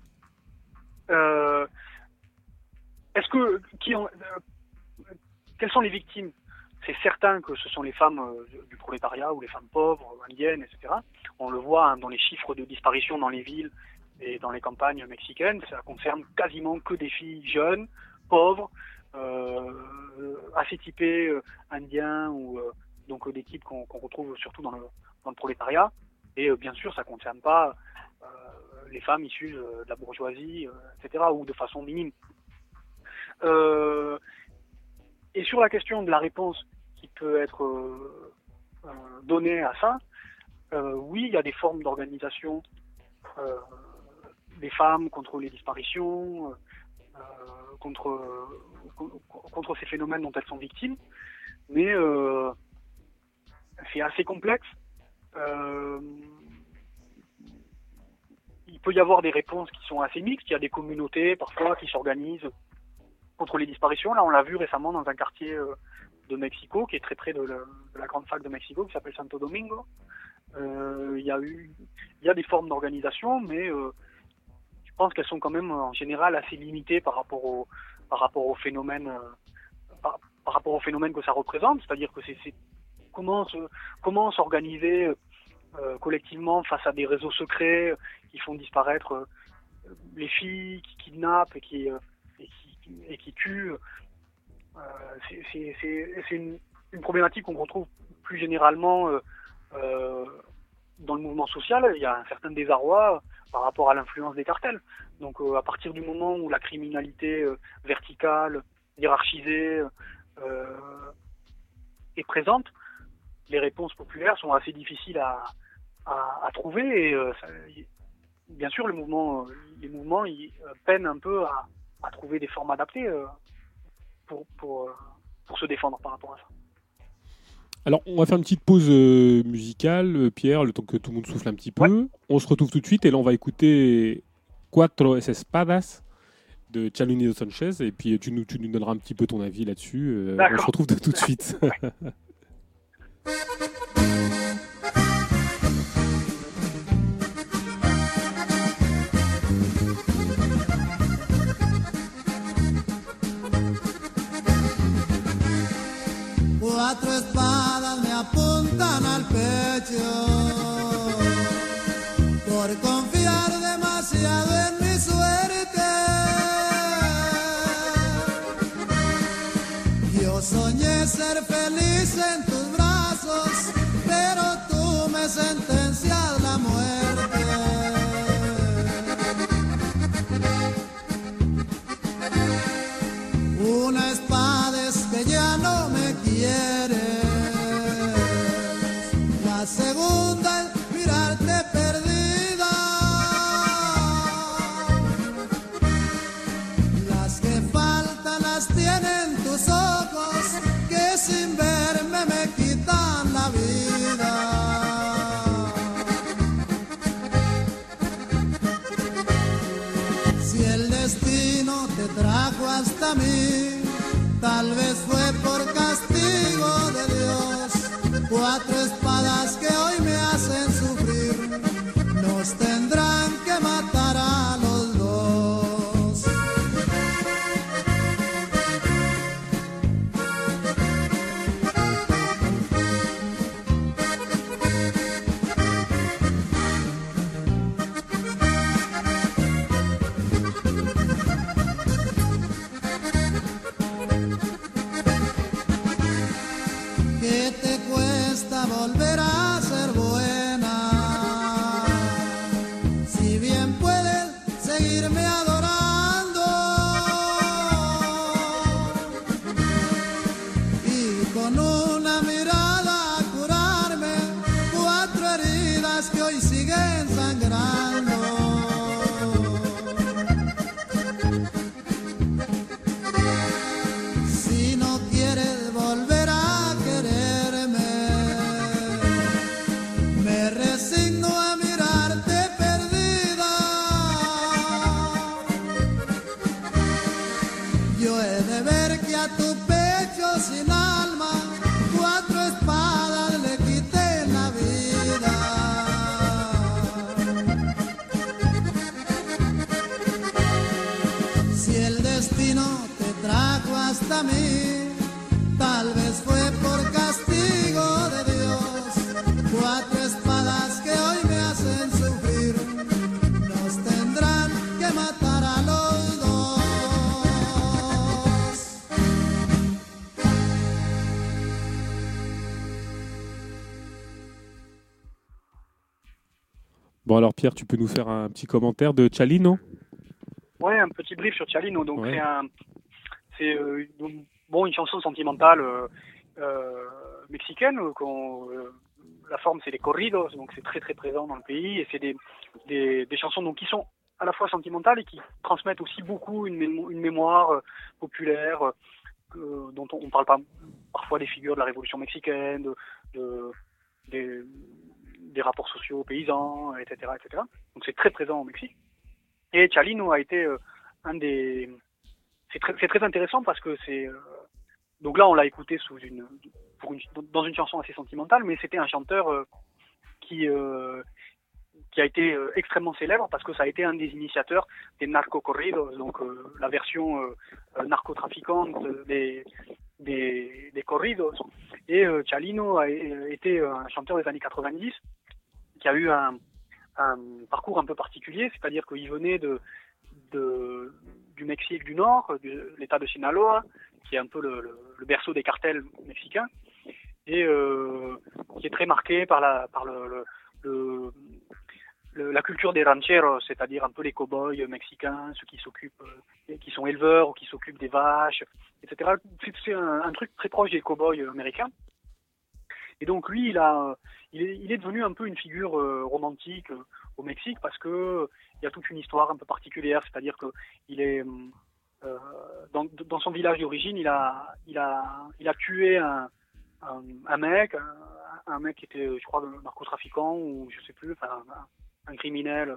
Est-ce que qui quelles sont les victimes? C'est certain que ce sont les femmes du prolétariat ou les femmes pauvres, indiennes, etc. On le voit hein, dans les chiffres de disparition dans les villes et dans les campagnes mexicaines. Ça concerne quasiment que des filles jeunes, pauvres, euh, assez typées euh, indiens ou euh, donc euh, des types qu'on retrouve surtout dans le, prolétariat. Et bien sûr, ça ne concerne pas les femmes issues de la bourgeoisie, etc. ou de façon minime. Et sur la question de la réponse qui peut être donnée à ça, oui, il y a des formes d'organisation des femmes contre les disparitions, euh, contre, euh, contre ces phénomènes dont elles sont victimes, mais euh, c'est assez complexe. Il peut y avoir des réponses qui sont assez mixtes. Il y a des communautés parfois qui s'organisent contre les disparitions. Là, on l'a vu récemment dans un quartier de Mexico qui est très près de, la grande fac de Mexico qui s'appelle Santo Domingo. Il y a eu, il y a des formes d'organisation, mais je pense qu'elles sont quand même en général assez limitées par rapport au, par rapport au phénomène, euh, par, rapport au phénomène que ça représente. C'est-à-dire que comment se, comment s'organiser euh, collectivement face à des réseaux secrets qui font disparaître euh, les filles, qui kidnappent et qui, euh, tuent. Euh, c'est- une, problématique qu'on retrouve plus généralement euh, euh, dans le mouvement social. Il y a un certain désarroi par rapport à l'influence des cartels. Donc euh, à partir du moment où la criminalité euh, verticale, hiérarchisée euh, est présente, les réponses populaires sont assez difficiles à, trouver. Et bien sûr, les mouvements peinent un peu à, trouver des formes adaptées pour, pour se défendre par rapport à ça. Alors, on va faire une petite pause euh, musicale, euh, Pierre, le temps que tout le monde souffle un petit peu. On se retrouve tout de suite et là, on va écouter Cuatro Espadas de Chalunido Sanchez et puis tu nous, tu nous donneras un petit peu ton avis là-dessus. Euh, on se retrouve de- tout de suite. Cuatro espadas me apuntan al pecho por confiar demasiado en mi suerte. Yo soñé ser feliz en tus brazos, pero tú me sentencias Pierre, tu peux nous faire un petit commentaire de Chali, non Ouais, un petit brief sur Cialino. Donc Ouais. c'est un, c'est euh, bon une chanson sentimentale euh, euh, mexicaine. euh, la forme c'est les corridos, donc c'est très très présent dans le pays et c'est des, des, des chansons donc qui sont à la fois sentimentales et qui transmettent aussi beaucoup une, mémo- une mémoire populaire dont on, on parle pas parfois des figures de la révolution mexicaine, de, de- des, des rapports sociaux paysans, etc., etc. Donc c'est très présent au Mexique. Et Chalino a été euh, un des. C'est très, très intéressant parce que c'est. euh, Donc là, on l'a écouté sous une, dans une chanson assez sentimentale, mais c'était un chanteur euh, qui, qui a été extrêmement célèbre parce que ça a été un des initiateurs des narco-corridos, donc la version euh, narcotrafiquante des, des, des corridos. Et Chalino a été un chanteur des années 90 qui a eu un, parcours un peu particulier, c'est-à-dire qu'il venait du Mexique du Nord, de l'État de Sinaloa, qui est un peu le, berceau des cartels mexicains, et euh, qui est très marqué par la, culture des rancheros, c'est-à-dire un peu les cow-boys mexicains, ceux qui s'occupent, euh, qui sont éleveurs ou qui s'occupent des vaches, etc. C'est un, un truc très proche des cow-boys américains. Et donc lui, il a, il est, il devenu un peu une figure euh, romantique euh, au Mexique parce que il y a toute une histoire un peu particulière, c'est-à-dire que il est euh, dans, son village d'origine, il a, il il tué un, mec, un, mec qui était, je crois, un narcotrafiquant ou je sais plus, un, criminel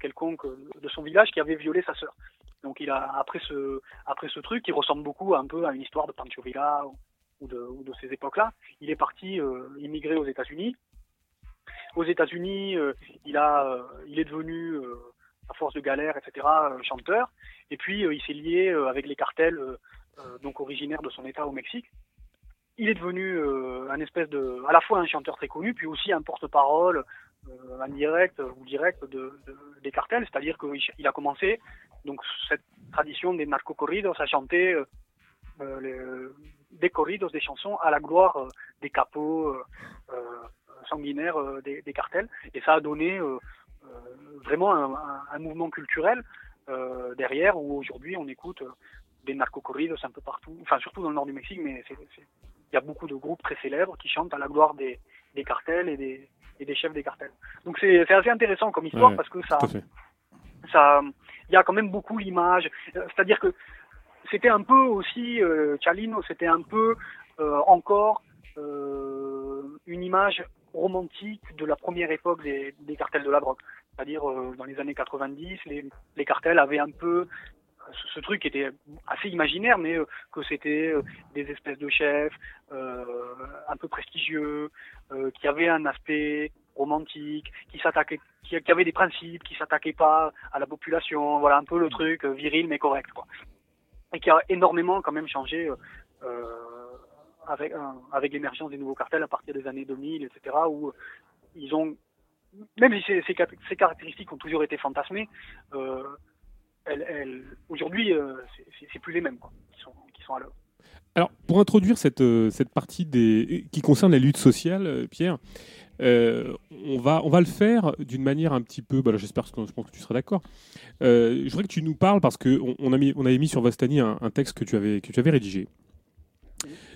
quelconque de son village qui avait violé sa sœur. Donc il a après ce truc qui ressemble beaucoup un peu à une histoire de Pancho Villa ou de, ces époques-là, il est parti euh, immigrer aux États-Unis. Aux États-Unis, euh, il a euh, il est devenu euh, à force de galère, etc. chanteur. Et puis il s'est lié avec les cartels donc originaires de son État au Mexique. Il est devenu un espèce de à la fois un chanteur très connu, puis aussi un porte-parole indirect ou direct de, de- des cartels, c'est-à-dire qu'il il a commencé donc cette tradition des narco-corridos à chanter euh, les- des corridos, des chansons à la gloire euh, des capots euh, euh, sanguinaires des, des cartels. Et ça a donné vraiment un, un- un mouvement culturel derrière où aujourd'hui on écoute des narco-corridos un peu partout, enfin surtout dans le nord du Mexique, mais il y a beaucoup de groupes très célèbres qui chantent à la gloire des, des cartels et des, et des chefs des cartels. Donc c'est assez intéressant comme histoire Ouais, parce que ça, il y a quand même beaucoup l'image. C'est-à-dire que c'était un peu aussi euh, Chalino, c'était un peu euh, encore euh, une image romantique de la première époque des, cartels de la drogue. C'est-à-dire euh, dans les années 90, les, cartels avaient un peu ce, truc qui était assez imaginaire, mais que c'était des espèces de chefs un peu prestigieux, qui avaient un aspect romantique, qui qui, qui avaient des principes, qui s'attaquaient pas à la population, voilà un peu le truc viril mais correct. Et qui a énormément quand même changé euh, euh, avec euh, avec l'émergence des nouveaux cartels à partir des années 2000, etc. où ils ont même si ces, ces, car- ces caractéristiques ont toujours été fantasmées, euh, elles, elles- aujourd'hui c'est- plus les mêmes quoi, qui sont à l'œuvre. Alors, pour introduire cette, cette partie des, qui concerne la lutte sociale, Pierre, euh, on, va, on va le faire d'une manière un petit peu. Bah, J'espère que, je pense que tu seras d'accord. Euh, je voudrais que tu nous parles, parce qu'on on avait mis sur Vastani un, un texte que tu avais, que tu avais rédigé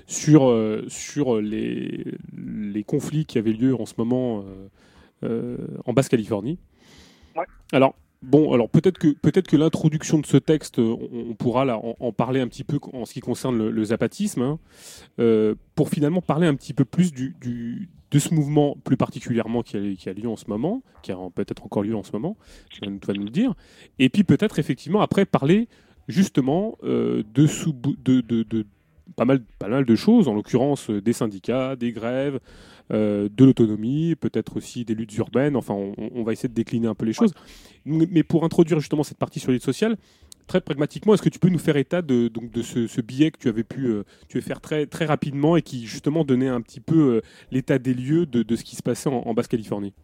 sur, euh, sur les, les conflits qui avaient lieu en ce moment en Basse-Californie. Ouais. Alors, bon, alors peut-être que, peut que l'introduction de ce texte, euh, on, pourra là, en, parler un petit peu en ce qui concerne le, zapatisme, hein, euh, pour finalement parler un petit peu plus du, de ce mouvement plus particulièrement qui a, lieu en ce moment, qui a peut-être encore lieu en ce moment, tu vas, nous- le dire, et puis peut-être effectivement après parler justement euh, de, sous, de, de, pas, mal, de choses, en l'occurrence des syndicats, des grèves, euh, de l'autonomie, peut-être aussi des luttes urbaines, enfin on, on va essayer de décliner un peu les choses. Mais pour introduire justement cette partie sur les luttes sociales, très pragmatiquement, est-ce que tu peux nous faire état de, donc, de ce, ce billet que tu avais pu euh, tu faire très, très rapidement et qui justement donnait un petit peu euh, l'état des lieux de, de ce qui se passait en, en Basse-Californie?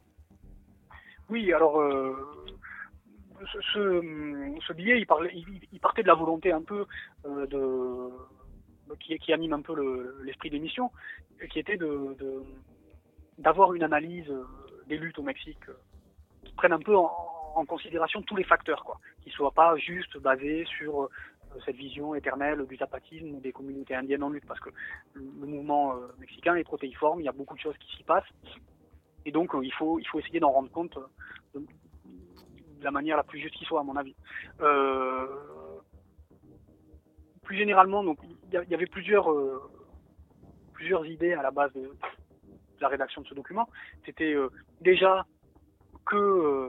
Oui, alors euh, ce, ce, ce billet, il, parlait, il, il partait de la volonté un peu de qui, qui anime un peu le- l'esprit d'émission, qui était d'avoir une analyse euh, des luttes au Mexique euh, qui prenne un peu en, considération tous les facteurs, quoi, qui soient pas juste basés sur euh, cette vision éternelle du zapatisme ou des communautés indiennes en lutte, parce que le, le mouvement euh, mexicain est protéiforme, il y a beaucoup de choses qui s'y passent, et donc euh, il faut essayer d'en rendre compte euh, de, la manière la plus juste qui soit, à mon avis. Euh, plus généralement, donc il y, avait plusieurs euh, plusieurs idées à la base de, la rédaction de ce document. C'était euh, déjà que euh,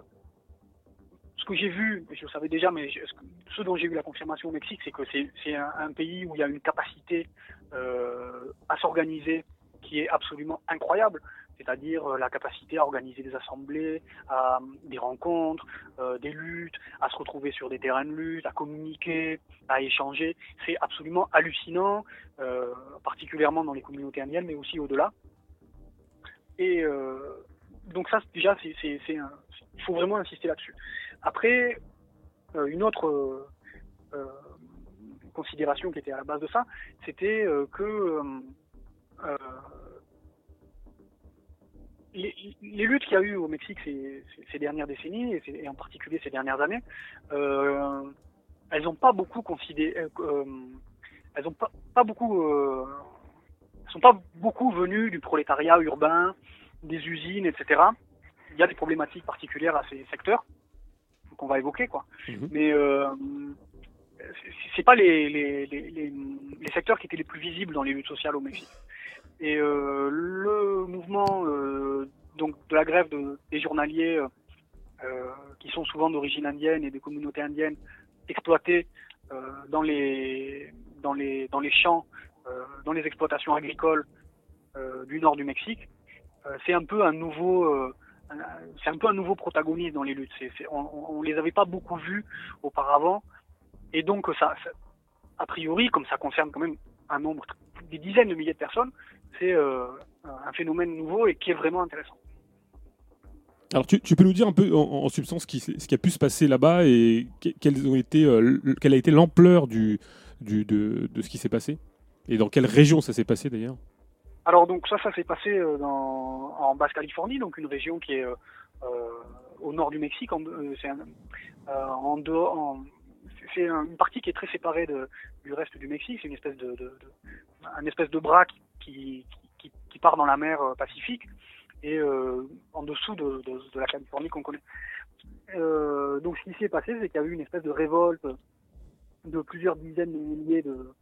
ce que j'ai vu, je le savais déjà, mais ce, dont j'ai eu la confirmation au Mexique, c'est que c'est un, pays où il y a une capacité à s'organiser qui est absolument incroyable c'est-à-dire euh, la capacité à organiser des assemblées, à, des rencontres, euh, des luttes, à se retrouver sur des terrains de lutte, à communiquer, à échanger. C'est absolument hallucinant, euh, particulièrement dans les communautés indiennes, mais aussi au-delà. Et euh, donc ça, déjà, il faut vraiment insister là-dessus. Après, euh, une autre euh, euh, considération qui était à la base de ça, c'était euh, que euh, euh, les, les luttes qu'il y a eu au Mexique ces, dernières décennies, et, en particulier ces dernières années, euh, elles n'ont pas beaucoup considéré, euh, euh, elles ont pas, pas beaucoup, euh, sont pas beaucoup venues du prolétariat urbain, des usines, etc. Il y a des problématiques particulières à ces secteurs qu'on va évoquer, quoi. Mhm. Mais c'est- pas les, les, les, les, les secteurs qui étaient les plus visibles dans les luttes sociales au Mexique. Et euh, le mouvement euh, donc de la grève de- des journaliers, euh, qui sont souvent d'origine indienne et des communautés indiennes exploitées dans les dans les dans les champs, dans les exploitations agricoles du nord du Mexique, c'est un peu un nouveau c'est un peu un nouveau protagoniste dans les luttes. On, on les avait pas beaucoup vus auparavant, et donc ça- a priori, comme ça concerne quand même un nombre, des dizaines de milliers de personnes, c'est euh, un phénomène nouveau et qui est vraiment intéressant. Alors, tu, tu peux nous dire un peu en, en substance ce qui, s- ce qui a pu se passer là-bas et que- quelles ont été, euh, quelle a été l'ampleur du, du, de, de ce qui s'est passé Et dans quelle région ça s'est passé d'ailleurs? Alors donc ça, ça s'est passé euh, dans, en Basse-Californie, donc une région qui est euh, au nord du Mexique. En, c'est un, euh, en dehors, en- c'est un- une partie qui est très séparée de, du reste du Mexique. C'est une espèce de, de, de- un espèce de bras qui, qui, qui part dans la mer euh, Pacifique et euh, en dessous de, la Californie qu'on connaît. Euh, donc ce qui s'est passé, c'est qu'il y a eu une espèce de révolte de plusieurs dizaines de milliers de,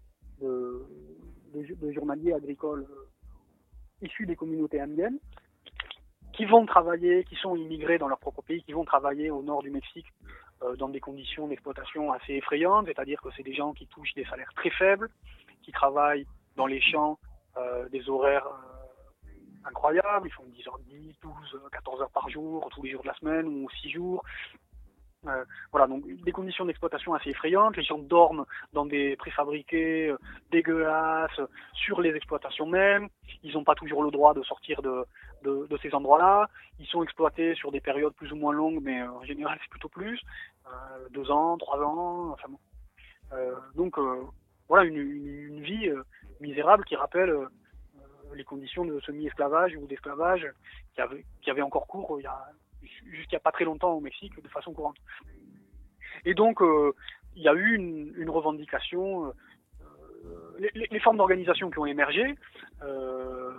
journaliers agricoles issus des communautés indiennes qui vont travailler, qui sont immigrés dans leur propre pays, qui vont travailler au nord du Mexique dans des conditions d'exploitation assez effrayantes, c'est-à-dire que c'est des gens qui touchent des salaires très faibles, qui travaillent dans les champs des horaires euh, incroyables, ils font 10h10, 12, 14 heures par jour, tous les jours de la semaine ou 6 jours. Euh, voilà, donc des conditions d'exploitation assez effrayantes, les gens dorment dans des préfabriqués euh, dégueulasses sur les exploitations même, ils n'ont pas toujours le droit de sortir de, de, de ces endroits-là, ils sont exploités sur des périodes plus ou moins longues, mais euh, en général c'est plutôt plus, euh, deux ans, trois ans, enfin bon. Euh, donc euh, voilà une, une, une vie euh, misérable qui rappelle euh, les conditions de semi-esclavage ou d'esclavage qui avaient, qui avaient encore cours euh, il y a jusqu'à pas très longtemps au Mexique de façon courante. Et donc euh, il y a eu une, une revendication euh, les, les- formes d'organisation qui ont émergé euh,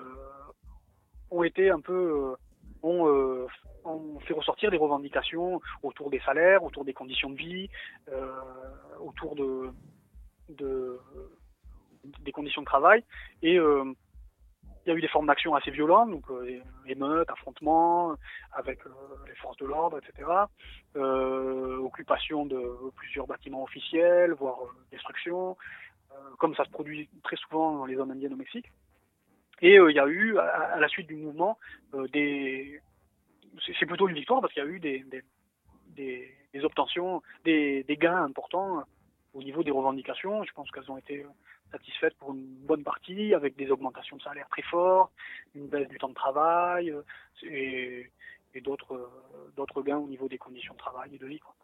ont été un peu euh, ont, euh, ont, fait ressortir des revendications autour des salaires, autour des conditions de vie, euh, autour de, de des conditions de travail. Et euh, il y a eu des formes d'action assez violentes, donc euh, émeutes, affrontements avec euh, les forces de l'ordre, etc. Occupation de plusieurs bâtiments officiels, voire destruction, comme ça se produit très souvent dans les zones indiennes au Mexique. Et il y a eu, à, la suite du mouvement, des... C'est plutôt une victoire parce qu'il y a eu des, des, obtentions, des gains importants au niveau des revendications. Je pense qu'elles ont été satisfaites pour une bonne partie, avec des augmentations de salaire très fortes, une baisse du temps de travail euh, et, et d'autres euh, d'autres gains au niveau des conditions de travail et de vie. quoi.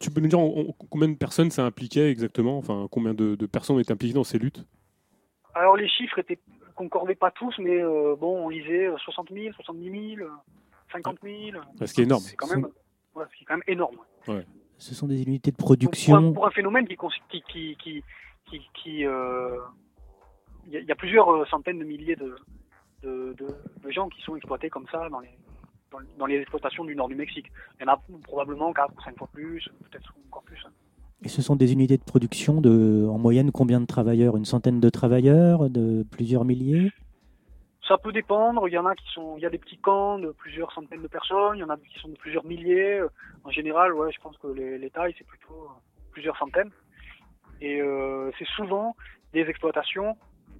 Tu peux nous dire en- en- combien de personnes ça impliquait exactement Enfin, combien de, de personnes étaient impliquées dans ces luttes? Alors les chiffres étaient concordaient pas tous, mais euh, bon, on lisait euh, 60 000, 70 000, euh, 50 000. Ah, ce qui est énorme. C'est quand même, ouais, ce qui est quand même énorme. Ce sont des unités de Donc, pour, un, production. pour un phénomène qui, cons- qui, qui, qui, qui, euh, il y, a- il y a plusieurs euh, centaines de milliers de, de, de, de gens qui sont exploités comme ça dans les, dans, dans les exploitations du nord du Mexique. Il y en a probablement 4 ou 5 fois plus, peut-être encore plus. Et ce sont des unités de production de, en moyenne, combien de travailleurs? Une centaine de travailleurs De plusieurs milliers? Ça peut dépendre. Il y en a qui sont, il y a des petits camps de plusieurs centaines de personnes. Il y en a qui sont de plusieurs milliers. En général, ouais, je pense que les, les tailles c'est plutôt euh, plusieurs centaines. Et euh, c'est souvent des exploitations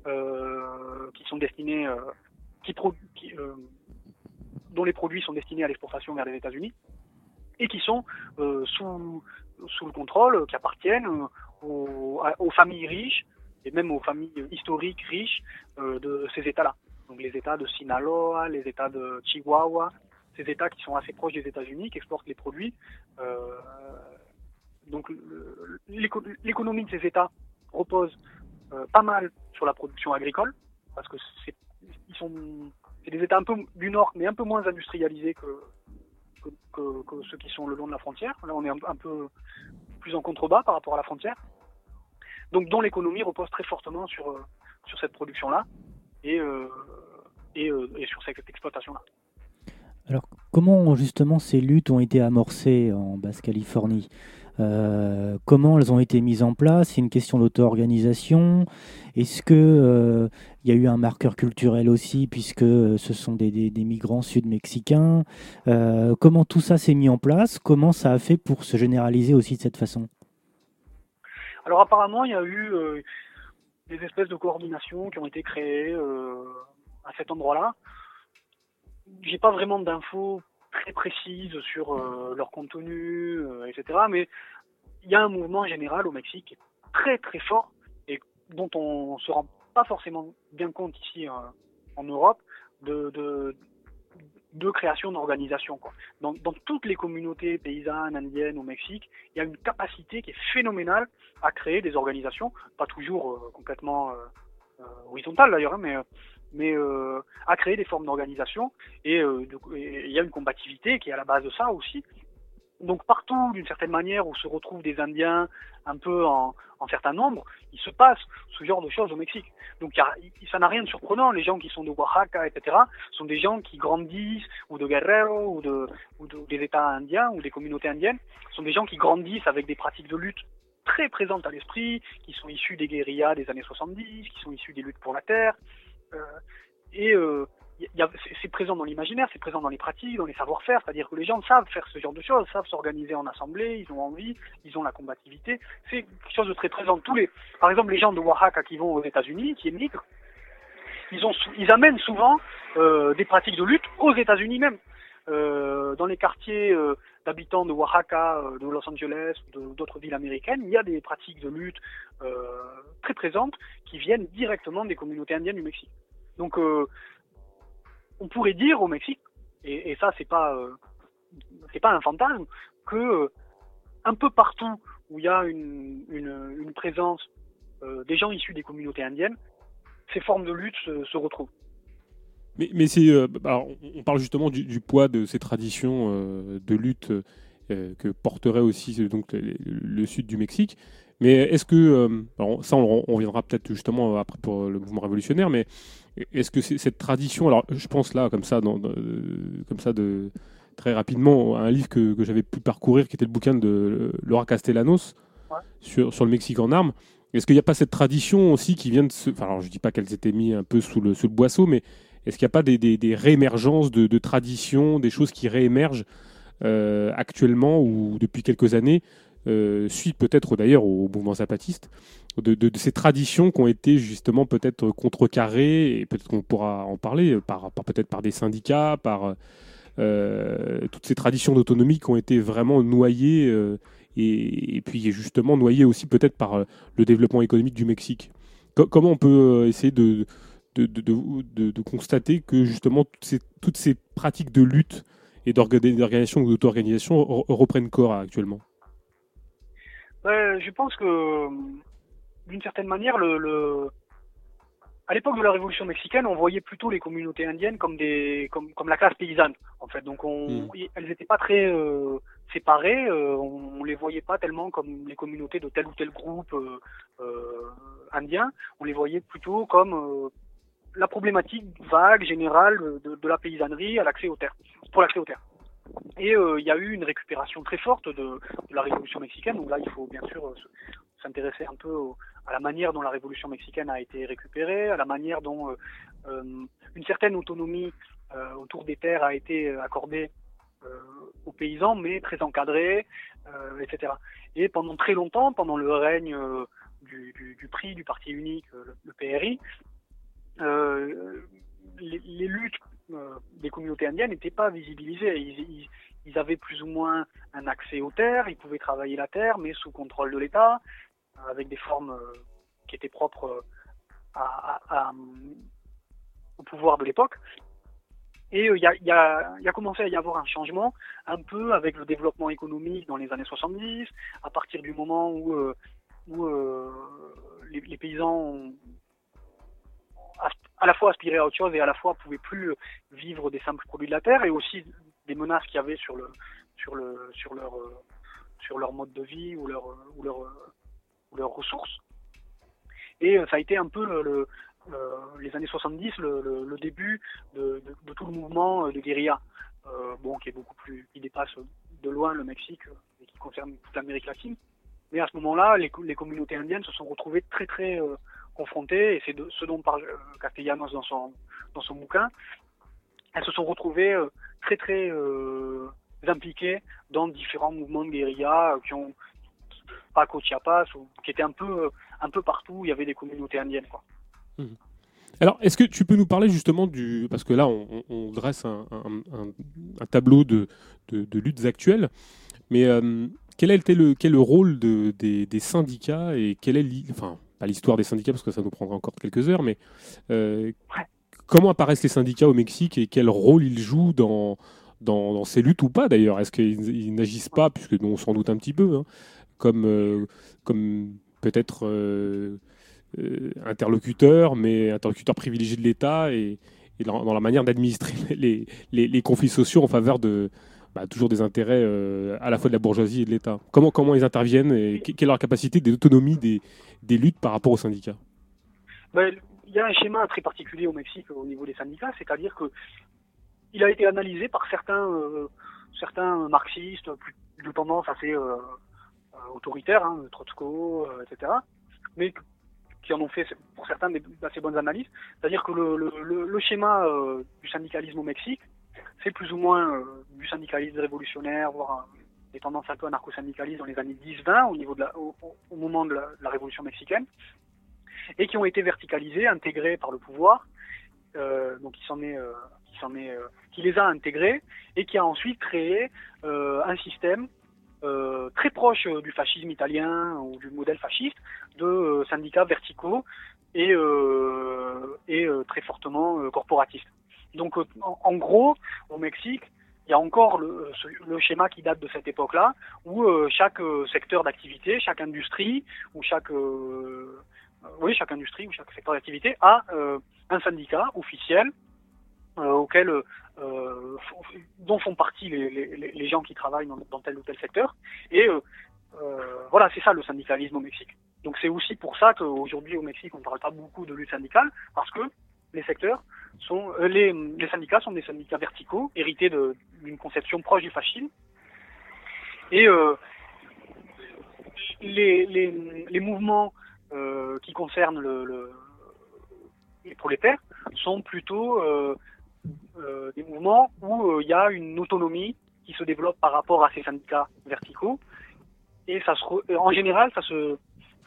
euh, qui sont destinées, euh, qui, qui, dont les produits sont destinés à l'exportation vers les États-Unis et qui sont sous sous le contrôle, qui appartiennent aux, familles riches et même aux familles historiques riches de ces États-là donc les États de Sinaloa, les États de Chihuahua, ces États qui sont assez proches des États-Unis, qui exportent les produits. Euh, donc l'économie de ces États repose euh, pas mal sur la production agricole, parce que c'est des États un peu du Nord, mais un peu moins industrialisés que, que, ceux qui sont le long de la frontière. Là, on est un, peu plus en contrebas par rapport à la frontière. Donc, dont l'économie repose très fortement sur, euh, sur cette production-là et, euh, et, et sur cette exploitation-là. Alors, comment justement ces luttes ont été amorcées en Basse-Californie? Euh, Comment elles ont été mises en place? C'est une question d'auto-organisation. Est-ce que euh, y a eu un marqueur culturel aussi, puisque euh, ce sont des, migrants sud-mexicains? Comment tout ça s'est mis en place? Comment ça a fait pour se généraliser aussi de cette façon? Alors apparemment, il y a eu des espèces de coordination qui ont été créées à cet endroit-là. J'ai pas vraiment d'infos très précises sur euh, leur contenu, euh, etc. Mais il y a un mouvement général au Mexique très très fort et dont on se rend pas forcément bien compte ici euh, en Europe de, de, création d'organisations. Dans, dans toutes les communautés paysannes, indiennes au Mexique, il y a une capacité qui est phénoménale à créer des organisations, pas toujours euh, complètement euh, euh, horizontales d'ailleurs, hein, mais, euh, mais euh, à créer des formes d'organisation. Et euh, et il y a une combativité qui est à la base de ça aussi. Donc partout, d'une certaine manière, où se retrouvent des Indiens un peu en, en certain nombre, il se passe ce genre de choses au Mexique. Donc ça n'a rien de surprenant. Les gens qui sont de Oaxaca, etc., sont des gens qui grandissent, ou de Guerrero, ou, de, ou de- des États indiens, ou des communautés indiennes, sont des gens qui grandissent avec des pratiques de lutte très présentes à l'esprit, qui sont issus des guérillas des années 70, qui sont issus des luttes pour la terre. Euh, et euh, c'est- présent dans l'imaginaire, c'est présent dans les pratiques, dans les savoir-faire, c'est-à-dire que les gens savent faire ce genre de choses, savent s'organiser en assemblée, ils ont envie, ils ont la combativité. C'est quelque chose de très présent. Par exemple, les gens de Oaxaca qui vont aux États-Unis, qui émigrent, ils, ils amènent souvent euh, des pratiques de lutte aux États-Unis même. Dans les quartiers d'habitants de Oaxaca, de Los Angeles, d'autres villes américaines, il y a des pratiques de lutte très présentes qui viennent directement des communautés indiennes du Mexique. Donc, euh, on pourrait dire au Mexique, et, ça c'est pas euh, c'est pas un fantasme, que euh, un peu partout où il y a une, une, présence des gens issus des communautés indiennes, ces formes de lutte se, retrouvent. Mais, mais c'est, alors, on- parle justement du, poids de ces traditions de lutte que porterait aussi donc, le, sud du Mexique. Mais est-ce que, ça on, on reviendra peut-être justement après pour le mouvement révolutionnaire, mais est-ce que cette tradition, alors je pense là comme ça, dans, dans- euh, comme ça de, très rapidement un livre que, que j'avais pu parcourir, qui était le bouquin de euh, Laura Castellanos Ouais. sur, sur le Mexique en armes. Est-ce qu'il n'y a pas cette tradition aussi qui vient de se... Enfin, alors je dis pas qu'elles étaient mises un peu sous le, sous le boisseau, mais est-ce qu'il n'y a pas des, des, des réémergences de, de traditions, des choses qui réémergent euh, actuellement ou depuis quelques années, euh, suite peut-être d'ailleurs au mouvement zapatiste, de, ces traditions qui ont été justement peut-être contrecarrées, et peut-être qu'on pourra en parler, par, peut-être par des syndicats, par euh, toutes ces traditions d'autonomie qui ont été vraiment noyées, euh, et, puis justement noyées aussi peut-être par euh, le développement économique du Mexique. Co- comment on peut essayer de, de, constater que justement toutes ces, toutes ces pratiques de lutte et d'orga- d'organisation ou d'auto-organisation re- reprennent corps actuellement? Je pense que d'une certaine manière, le, le... à l'époque de la Révolution mexicaine, on voyait plutôt les communautés indiennes comme des comme, comme la classe paysanne, en fait. Donc on, Mm. elles n'étaient pas très euh, séparées, euh, on, on les voyait pas tellement comme les communautés de tel ou tel groupe euh, euh, indien. On les voyait plutôt comme euh, la problématique vague générale de, de la paysannerie à l'accès aux terres, pour l'accès aux terres. Et euh, il y a eu une récupération très forte de, de la Révolution mexicaine. Donc là, il faut bien sûr euh, s'intéresser un peu à la manière dont la Révolution mexicaine a été récupérée, à la manière dont euh, euh, une certaine autonomie euh, autour des terres a été accordée aux paysans, mais très encadrée, etc. Et pendant très longtemps, pendant le règne du, du, du PRI, du Parti unique, le, PRI, les, luttes des communautés indiennes n'étaient pas visibilisées. Ils, avaient plus ou moins un accès aux terres, ils pouvaient travailler la terre, mais sous contrôle de l'État, avec des formes euh, qui étaient propres euh, au pouvoir de l'époque. Et euh, il y, a, commencé à y avoir un changement, un peu avec le développement économique dans les années 70, à partir du moment où, les, paysans à la fois aspiré à autre chose et à la fois pouvaient plus vivre des simples produits de la terre et aussi des menaces qu'il y avait sur le sur le sur leur sur leur mode de vie ou leur leurs ressources. Et euh, ça a été un peu euh, les années 70 le, le- début de, tout le mouvement euh, de guérilla. Bon qui est beaucoup plus qui dépasse de loin le Mexique et qui concerne toute l'Amérique latine. Mais à ce moment-là les, co- les communautés indiennes se sont retrouvées très très confrontées et c'est ce dont parle Castellanos dans son dans son bouquin. Elles se sont retrouvées très très impliquées dans différents mouvements de guérilla qui ont pas qu'au Chiapas ou qui étaient un peu un peu partout où il y avait des communautés indiennes quoi. Alors, est-ce que tu peux nous parler justement du... Parce que là, on, dresse un, un- un- un tableau de, de- de luttes actuelles, mais euh, quel a été le, quel est le rôle de- des, des syndicats et quelle est... Enfin, pas l'histoire des syndicats, parce que ça nous prendra encore quelques heures, mais euh, Ouais. comment apparaissent les syndicats au Mexique et quel rôle ils jouent dans, dans, dans ces luttes ou pas d'ailleurs? Est-ce qu'ils ils n'agissent pas, puisque nous, on s'en doute un petit peu, hein, comme, euh, comme peut-être... euh, euh, interlocuteur, mais interlocuteur privilégié de l'État et, dans, la manière d'administrer les, les- conflits sociaux en faveur de bah, toujours des intérêts à la fois de la bourgeoisie et de l'État. Comment, comment ils interviennent et que- quelle est leur capacité d'autonomie des, des luttes par rapport aux syndicats? Ben, il y a un schéma très particulier au Mexique au niveau des syndicats, c'est-à-dire que il a été analysé par certains euh, certains marxistes de tendance assez euh, autoritaire, hein, euh, etc. Mais qui en ont fait pour certains des- d'assez bonnes analyses. C'est-à-dire que le, schéma euh, du syndicalisme au Mexique, c'est plus ou moins euh, du syndicalisme révolutionnaire, voire des tendances un peu anarcho-syndicalistes dans les années 10-20 au moment de la, révolution mexicaine, et qui ont été verticalisés, intégrés par le pouvoir, donc qui qui les a intégrés et qui a ensuite créé un système euh, très proche euh, du fascisme italien ou du modèle fasciste de euh, syndicats verticaux et, et très fortement corporatistes. Donc en, gros, au Mexique, il y a encore le, schéma qui date de cette époque-là, où chaque secteur d'activité, chaque industrie, ou chaque oui, chaque industrie ou chaque secteur d'activité a un syndicat officiel auquel euh, dont font partie les, gens qui travaillent dans, tel ou tel secteur. Et euh, euh, voilà, c'est ça le syndicalisme au Mexique. Donc c'est aussi pour ça qu'aujourd'hui au Mexique on ne parle pas beaucoup de lutte syndicale parce que les secteurs sont les, syndicats sont des syndicats verticaux, hérités d'une conception proche du fascisme. Et les, mouvements qui concernent le, le- les prolétaires sont plutôt euh, des mouvements où euh, il y a une autonomie qui se développe par rapport à ces syndicats verticaux. Et ça se, re- en général, ça se,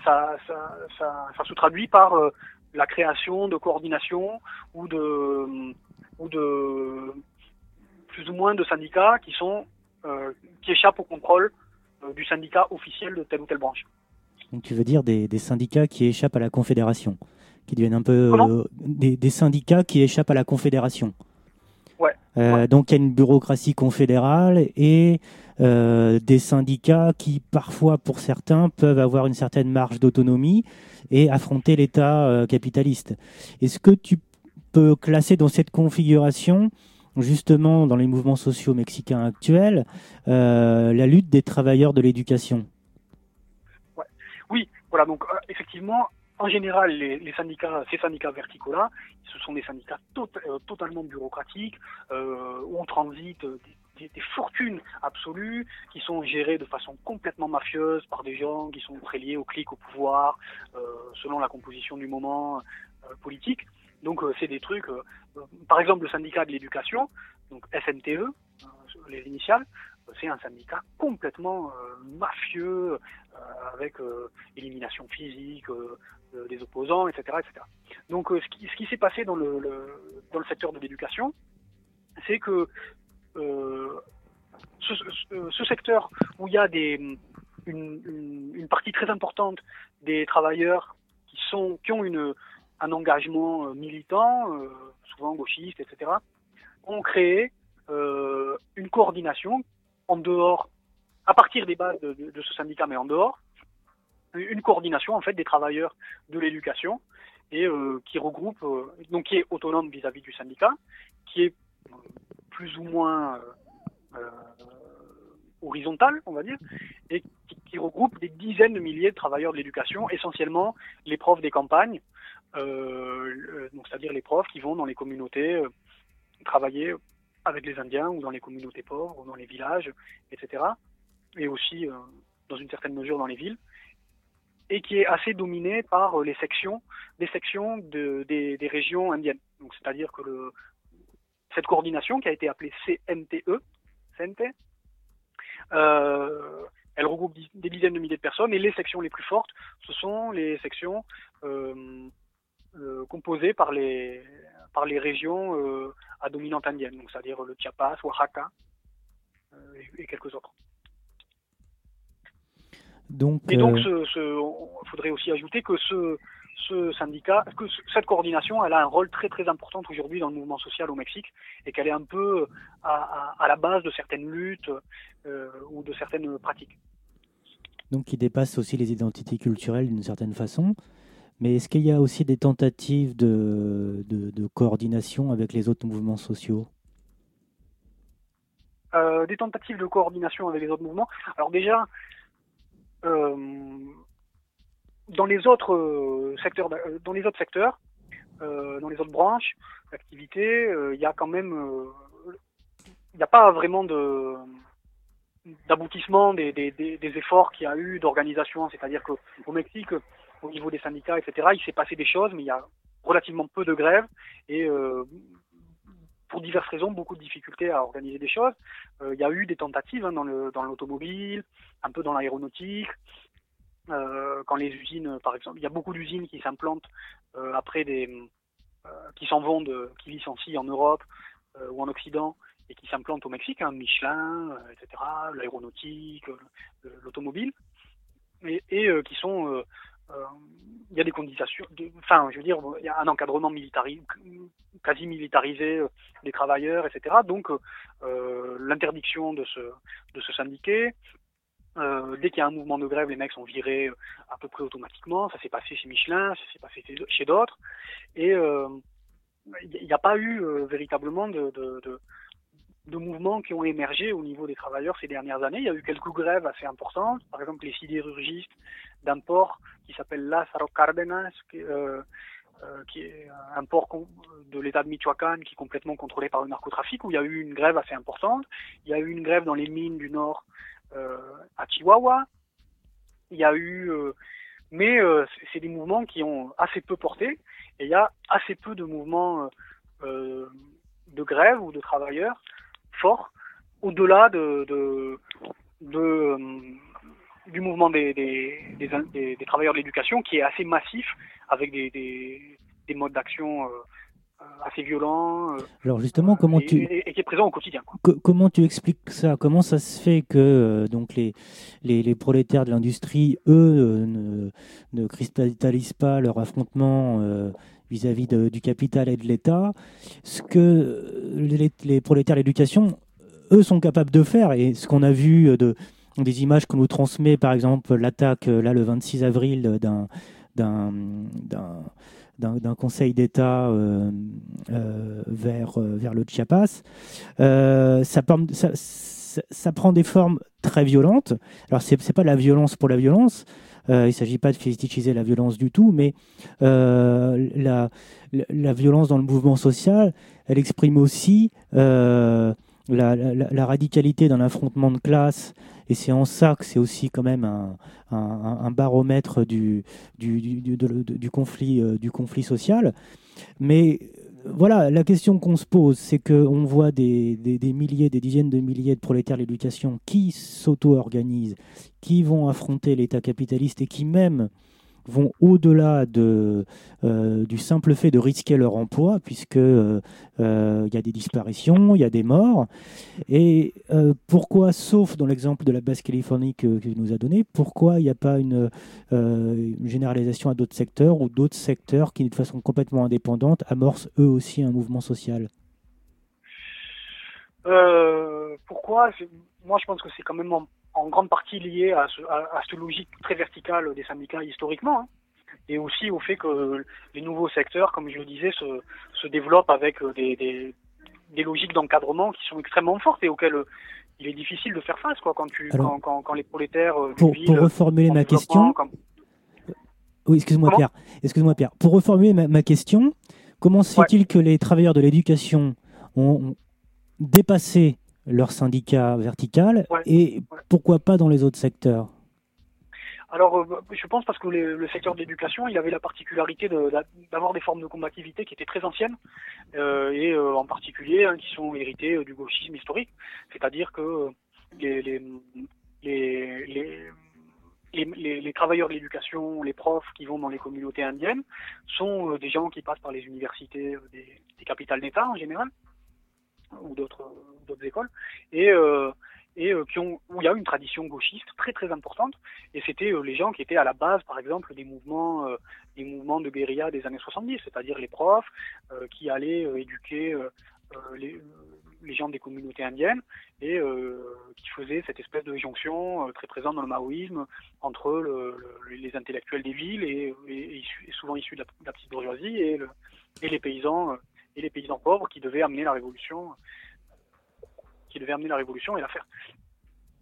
ça, ça, ça, ça se traduit par euh, la création de coordination ou de, ou de plus ou moins de syndicats qui sont euh, qui échappent au contrôle euh, du syndicat officiel de telle ou telle branche. Donc tu veux dire des, des syndicats qui échappent à la confédération, qui deviennent un peu euh, des syndicats qui échappent à la confédération. Euh. Donc il y a une bureaucratie confédérale et euh, des syndicats qui parfois, pour certains, peuvent avoir une certaine marge d'autonomie et affronter l'État euh, capitaliste. Est-ce que tu peux classer dans cette configuration justement dans les mouvements sociaux mexicains actuels la lutte des travailleurs de l'éducation? Oui, voilà, donc effectivement, en général, les, syndicats, ces syndicats verticaux-là, ce sont des syndicats tot- euh, totalement bureaucratiques, euh, où on transite des, fortunes absolues, qui sont gérées de façon complètement mafieuse par des gens qui sont très liés au clic, au pouvoir, euh, selon la composition du moment politique. Donc c'est des trucs, par exemple le syndicat de l'éducation, donc SNTE, les initiales, c'est un syndicat complètement mafieux, avec élimination physique euh, euh, opposants, etc. etc. Donc euh, ce qui, qui s'est passé dans le, le- dans le secteur de l'éducation, c'est que euh, ce, ce- ce secteur où il y a des, une, une- partie très importante des travailleurs qui, sont, qui ont une, un engagement euh, militant, euh, souvent gauchiste, etc., ont créé euh, une coordination en dehors, à partir des bases de- de ce syndicat, mais en dehors, une coordination en fait des travailleurs de l'éducation et euh, qui regroupe, euh, donc qui est autonome vis-à-vis du syndicat, qui est euh, plus ou moins euh, euh, horizontale, on va dire, et qui, qui regroupe des dizaines de milliers de travailleurs de l'éducation, essentiellement les profs des campagnes, euh, donc c'est-à-dire les profs qui vont dans les communautés travailler avec les Indiens ou dans les communautés pauvres ou dans les villages, etc. Et aussi, dans une certaine mesure, dans les villes et qui est assez dominé par euh, les sections, des sections de, des, régions indiennes. Donc, c'est-à-dire que cette coordination qui a été appelée CNTE, CNT, euh, elle regroupe des dizaines de milliers de personnes et les sections les plus fortes, ce sont les sections euh, composées par les par les régions à dominante indienne, donc c'est-à-dire le Chiapas, Oaxaca et quelques autres. Donc, Et donc, euh, il faudrait aussi ajouter que ce, ce syndicat, que ce- cette coordination, elle a un rôle très très important aujourd'hui dans le mouvement social au Mexique et qu'elle est un peu à, à- à la base de certaines luttes euh, ou de certaines pratiques. donc qui dépasse aussi les identités culturelles d'une certaine façon. Mais est-ce qu'il y a aussi des tentatives de, de, de coordination avec les autres mouvements sociaux? Euh, des tentatives de coordination avec les autres mouvements. Alors déjà, euh, dans les autres euh, secteurs, d'a- euh, dans les autres secteurs, euh, dans les autres branches d'activité, euh, il y a quand même, euh, il n'y a pas vraiment de d'aboutissement des, des, des, des efforts qu'il y a eu d'organisation. C'est-à-dire qu'au Mexique, au niveau des syndicats, etc., il s'est passé des choses, mais il y a relativement peu de grèves et euh, pour diverses raisons, beaucoup de difficultés à organiser des choses. Euh, il y a eu des tentatives hein, dans le dans l'automobile, un peu dans l'aéronautique. Euh, quand les usines, par exemple, il y a beaucoup d'usines qui s'implantent euh, après des qui s'en vont de, qui licencient en Europe ou en Occident et qui s'implantent au Mexique, hein, Michelin, etc., l'aéronautique, l'automobile, et, qui sont il y a des conditions, enfin, je veux dire, il y a un encadrement militarisé, quasi militarisé euh, des travailleurs, etc. Donc, euh, euh, l'interdiction de se, de se syndiquer. Euh, dès qu'il y a un mouvement de grève, les mecs sont virés euh, à peu près automatiquement. Ça s'est passé chez Michelin, ça s'est passé chez- d'autres. Et euh, il n'y a pas eu euh, véritablement de, de, de, de mouvements qui ont émergé au niveau des travailleurs ces dernières années. Il y a eu quelques grèves assez importantes. Par exemple, les sidérurgistes d'un port qui s'appelle Lázaro Cárdenas, qui, euh, euh, qui est un port de l'État de Michoacán qui est complètement contrôlé par le narcotrafic, où il y a eu une grève assez importante. Il y a eu une grève dans les mines du Nord euh, à Chihuahua. Il y a eu, euh, mais euh, c'est- des mouvements qui ont assez peu porté, et il y a assez peu de mouvements euh, de grève ou de travailleurs forts au-delà de, de, de, euh, du mouvement des, des, des, des- des travailleurs de l'éducation qui est assez massif avec des, des, des modes d'action euh, euh, assez violents euh, Alors justement, comment et, tu, et- et qui est présent au quotidien. quoi. Comment tu expliques ça? Comment ça se fait que donc les, les, les prolétaires de l'industrie, eux, ne, ne cristallisent pas leur affrontement vis-à-vis du capital et de l'État Ce que les, prolétaires de l'éducation, eux, sont capables de faire, et ce qu'on a vu euh, de, des images qu'on nous transmet, par exemple l'attaque euh, là le 26 avril euh, d'un conseil d'État vers, le Chiapas, ça, ça, prend des formes très violentes. Alors, c'est n'est pas la violence pour la violence, euh, il ne s'agit pas de fétichiser la violence du tout, mais euh, la, violence dans le mouvement social, elle exprime aussi euh, la, radicalité d'un affrontement de classe, et c'est en ça que c'est aussi quand même un, baromètre du, conflit, du conflit social. Mais voilà, la question qu'on se pose, c'est qu'on voit des, milliers, des dizaines de milliers de prolétaires de l'éducation qui s'auto-organisent, qui vont affronter l'État capitaliste et qui même vont au-delà de, euh, du simple fait de risquer leur emploi, puisque euh, euh, il y a des disparitions, il y a des morts. Et pourquoi, sauf dans l'exemple de la Basse-Californie que, que tu nous a donné, pourquoi il n'y a pas une, une généralisation à d'autres secteurs ou d'autres secteurs qui, de façon complètement indépendante, amorcent eux aussi un mouvement social? Pourquoi? Moi, je pense que c'est quand même en, grande partie lié à, ce, à, à cette logique très verticale des syndicats historiquement, hein, et aussi au fait que les nouveaux secteurs, comme je le disais, se, se développent avec euh, des, des, des logiques d'encadrement qui sont extrêmement fortes et auxquelles euh, il est difficile de faire face, quoi, quand tu, Alors, quand, quand, quand les prolétaires euh, Pour, pour reformuler ma question, comme- oui, excuse-moi Comment Pierre, excuse-moi Pierre, pour reformuler ma, ma question, comment se Ouais. fait-il que les travailleurs de l'éducation ont dépassé leur syndicat vertical Ouais. et Ouais. pourquoi pas dans les autres secteurs? Alors, euh, je pense parce que les- le secteur de l'éducation, il avait la particularité de- d'avoir des formes de combativité qui étaient très anciennes, euh, et euh, en particulier hein, qui sont héritées du gauchisme historique. C'est-à-dire que les, les, les, les, les, les- les travailleurs de l'éducation, les profs qui vont dans les communautés indiennes, sont euh, des gens qui passent par les universités euh, des, des capitales d'État en général, ou d'autres écoles, et, euh, euh, qui ont, où il y a une tradition gauchiste très très importante. Et c'était euh, les gens qui étaient à la base, par exemple, des mouvements, des mouvements de guérilla des années 70, c'est-à-dire les profs qui allaient éduquer les, gens des communautés indiennes et qui faisaient cette espèce de jonction très présente dans le maoïsme entre le- le- les intellectuels des villes et, souvent issus de la, petite bourgeoisie et, le- et les paysans et les paysans pauvres qui devaient amener la révolution, qui devaient amener la révolution et la faire.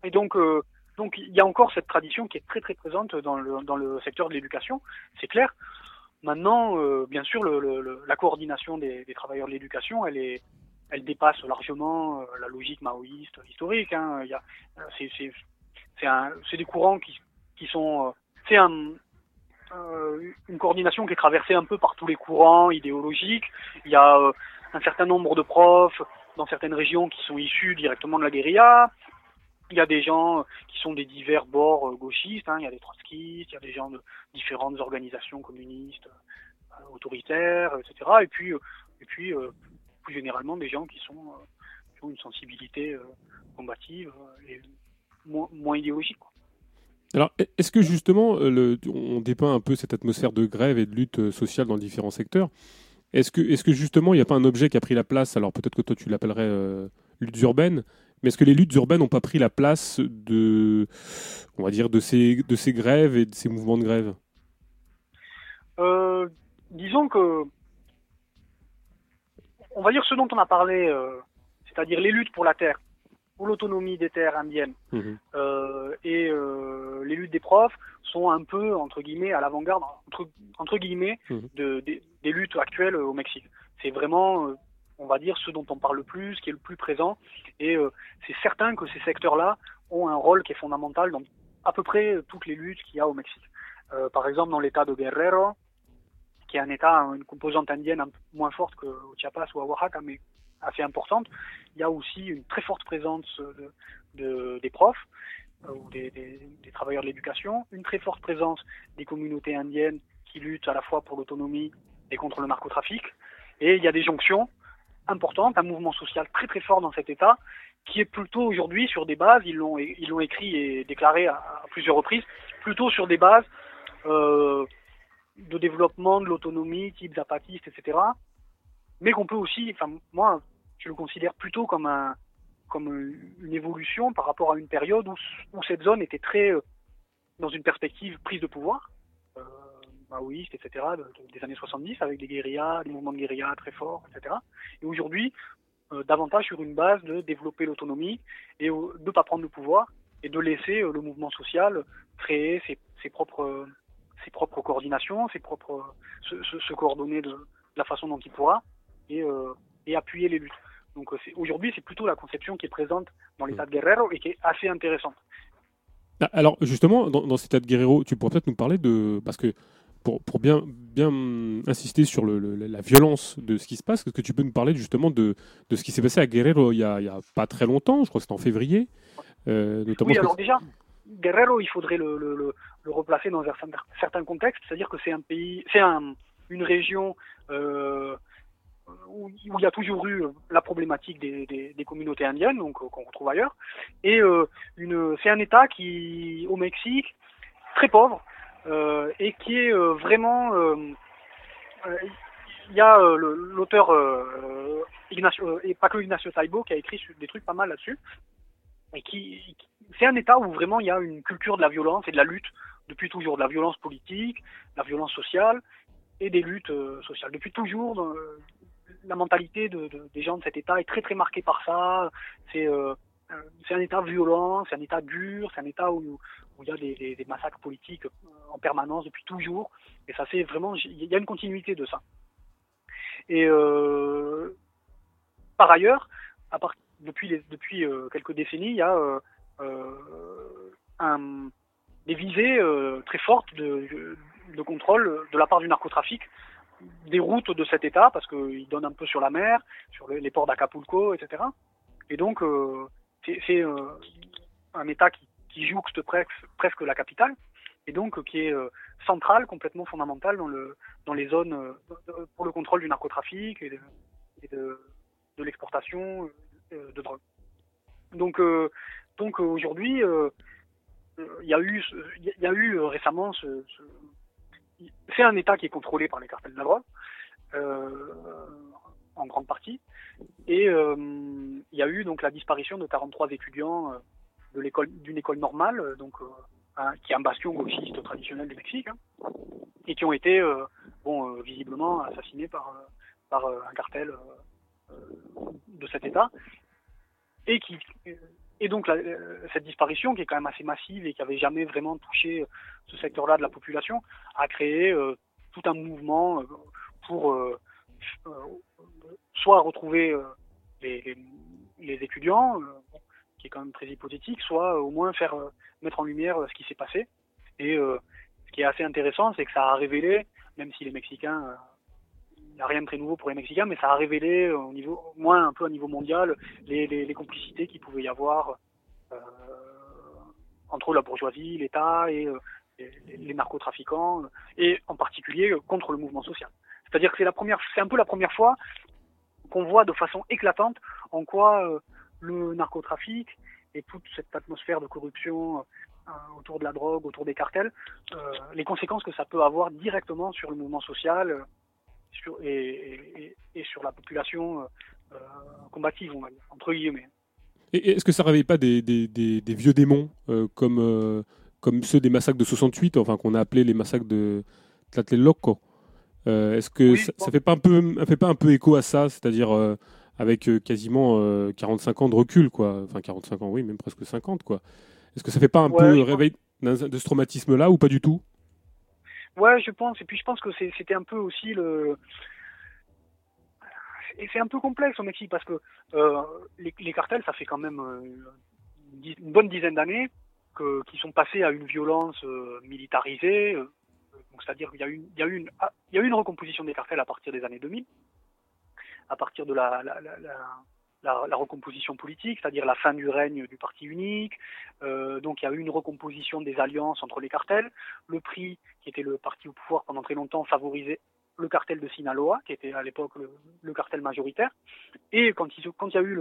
Et donc euh, donc il y a encore cette tradition qui est très très présente dans le, dans le secteur de l'éducation, c'est clair. Maintenant, euh, bien sûr, la coordination des, travailleurs de l'éducation, elle est, elle dépasse largement euh, la logique maoïste historique. Hein. C'est, c'est, des courants qui, qui sont, c'est une coordination qui est traversée un peu par tous les courants idéologiques. Il y a euh, un certain nombre de profs dans certaines régions qui sont issus directement de la guérilla. Il y a des gens euh, qui sont des divers bords euh, gauchistes, hein. il y a des trotskistes, il y a des gens de différentes organisations communistes euh, autoritaires, etc. Et puis, euh, et puis euh, plus généralement des gens qui sont euh, qui ont une sensibilité euh, combative euh, et moins, moins idéologique. quoi. Alors, e- est-ce que justement, euh, on dépeint un peu cette atmosphère de grève et de lutte euh, sociale dans différents secteurs? Est-ce que, justement, il n'y a pas un objet qui a pris la place? Alors peut-être que toi, tu l'appellerais euh, luttes urbaines, mais est-ce que les luttes urbaines n'ont pas pris la place de, ces, grèves et de ces mouvements de grève? Euh, disons que, on va dire ce dont on a parlé, c'est-à-dire les luttes pour la terre pour l'autonomie des terres indiennes Mhm. euh, et euh, les luttes des profs sont un peu entre guillemets à l'avant-garde entre, entre guillemets Mhm. de, des- des luttes actuelles au Mexique. C'est vraiment, euh, on va dire, ce dont on parle le plus, qui est le plus présent, et euh, c'est certain que ces secteurs-là ont un rôle qui est fondamental dans à peu près toutes les luttes qu'il y a au Mexique. Euh, par exemple, dans l'État de Guerrero, qui est un État, une composante indienne un peu moins forte qu'au Chiapas ou à Oaxaca, mais assez importante, il y a aussi une très forte présence de, de- des profs euh, ou des, travailleurs de l'éducation, une très forte présence des communautés indiennes qui luttent à la fois pour l'autonomie et contre le narcotrafic. Et il y a des jonctions importantes, un mouvement social très très fort dans cet État, qui est plutôt aujourd'hui sur des bases, ils l'ont écrit et déclaré à, à plusieurs reprises, plutôt sur des bases euh, de développement de l'autonomie, type zapatiste, etc. Mais qu'on peut aussi, enfin moi, je le considère plutôt comme un comme une évolution par rapport à une période où, où cette zone était très euh, dans une perspective prise de pouvoir, euh, maoïste, etc., de- de- des années 70, avec des guérillas, des mouvements de guérilla très forts, etc. Et aujourd'hui, euh, davantage sur une base de développer l'autonomie et euh, de ne pas prendre le pouvoir et de laisser euh, le mouvement social créer ses, ses propres ses propres coordinations, ses propres se, se- coordonner de, de la façon dont il pourra et, et appuyer les luttes. Donc euh, aujourd'hui, c'est plutôt la conception qui est présente dans l'état de Guerrero et qui est assez intéressante. Ah, Alors justement, dans, dans cet état de Guerrero, tu pourrais peut-être nous parler de... Parce que pour, pour bien, bien hum, insister sur le- le- la violence de ce qui se passe, est-ce que tu peux nous parler justement de, de ce qui s'est passé à Guerrero il y, a, pas très longtemps, je crois que c'était en février, euh, notamment... Oui, alors déjà, Guerrero, il faudrait le, replacer dans un certain- certain contexte, c'est-à-dire que c'est un pays, c'est un, une région euh, où, il y a toujours eu la problématique des, communautés indiennes, donc euh, qu'on retrouve ailleurs, et euh, c'est un État qui, au Mexique, très pauvre euh, et qui est euh, vraiment, euh, euh, il y a euh, l'auteur euh, Ignacio, euh, et pas que Ignacio Taibo qui a écrit des trucs pas mal là-dessus et qui, c'est un État où vraiment il y a une culture de la violence et de la lutte depuis toujours, de la violence politique, de la violence sociale et des luttes euh, sociales. Depuis toujours, euh, la mentalité de, de- des gens de cet État est très très marquée par ça. C'est euh, euh, un État violent, c'est un État dur, c'est un État où, il y a des, massacres politiques euh, en permanence depuis toujours. Et ça c'est vraiment, il y a une continuité de ça. Et par ailleurs, depuis, quelques décennies, il y a des visées très fortes de contrôle de la part du narcotrafic des routes de cet État, parce qu'il donne un peu sur la mer, sur les, ports d'Acapulco, etc. Et donc, euh, c'est euh, un État qui, jouxte presque, la capitale, et donc euh, qui est euh, central, complètement fondamental dans, le, dans les zones euh, pour le contrôle du narcotrafic et de, et de, de l'exportation de drogue. Donc, donc aujourd'hui, il y a eu, y a eu récemment ce, ce- c'est un État qui est contrôlé par les cartels de la drogue, euh, en grande partie, et euh, il y a eu donc la disparition de 43 étudiants euh, de l'école, d'une école normale, donc qui est un bastion gauchiste traditionnel du Mexique, hein, et qui ont été, bon, visiblement assassinés par, par un cartel de cet État, et qui et donc euh, cette disparition qui est quand même assez massive et qui avait jamais vraiment touché euh, ce secteur-là de la population a créé euh, tout un mouvement pour soit retrouver les, étudiants, qui est quand même très hypothétique, soit au moins faire mettre en lumière ce qui s'est passé. Et ce qui est assez intéressant, c'est que ça a révélé, même si les Mexicains il n'y a rien de très nouveau pour les Mexicains, mais ça a révélé euh, au niveau, au moins un peu à niveau mondial, les, les, les complicités qu'il pouvait y avoir euh, entre la bourgeoisie, l'État et euh, les, narcotrafiquants, et en particulier euh, contre le mouvement social. C'est-à-dire que c'est la première, c'est un peu la première fois qu'on voit de façon éclatante en quoi le narcotrafic et toute cette atmosphère de corruption autour de la drogue, autour des cartels, les conséquences que ça peut avoir directement sur le mouvement social sur, et, et, et sur la population euh, euh, combative, on va dire, entre guillemets. Et est-ce que ça réveille pas des, des- des- des vieux démons euh, comme, euh, comme ceux des massacres de 68, enfin qu'on a appelé les massacres de Tlatelolco? Est-ce que Oui, ça, bon. ça fait pas un peu, ça fait pas un peu écho à ça, c'est-à-dire avec quasiment euh, 45 ans de recul, quoi. Enfin, 45 ans, oui, même presque 50, quoi. Est-ce que ça fait pas un Ouais, peu réveil de ce traumatisme-là ou pas du tout? Ouais, je pense. Et puis je pense que c'était un peu aussi le. Et c'est un peu complexe au Mexique parce que euh, les, les cartels, ça fait quand même euh, une une bonne dizaine d'années qui sont passés à une violence euh, militarisée. c'est-à-dire qu'il y a eu, une, il y a eu une recomposition des cartels à partir des années 2000, à partir de la, la, la, la, la- recomposition politique, c'est-à-dire la fin du règne du parti unique. Euh, donc il y a eu une recomposition des alliances entre les cartels. Le PRI, qui était le parti au pouvoir pendant très longtemps, favorisait le cartel de Sinaloa, qui était à l'époque le, cartel majoritaire. Et quand il, y a eu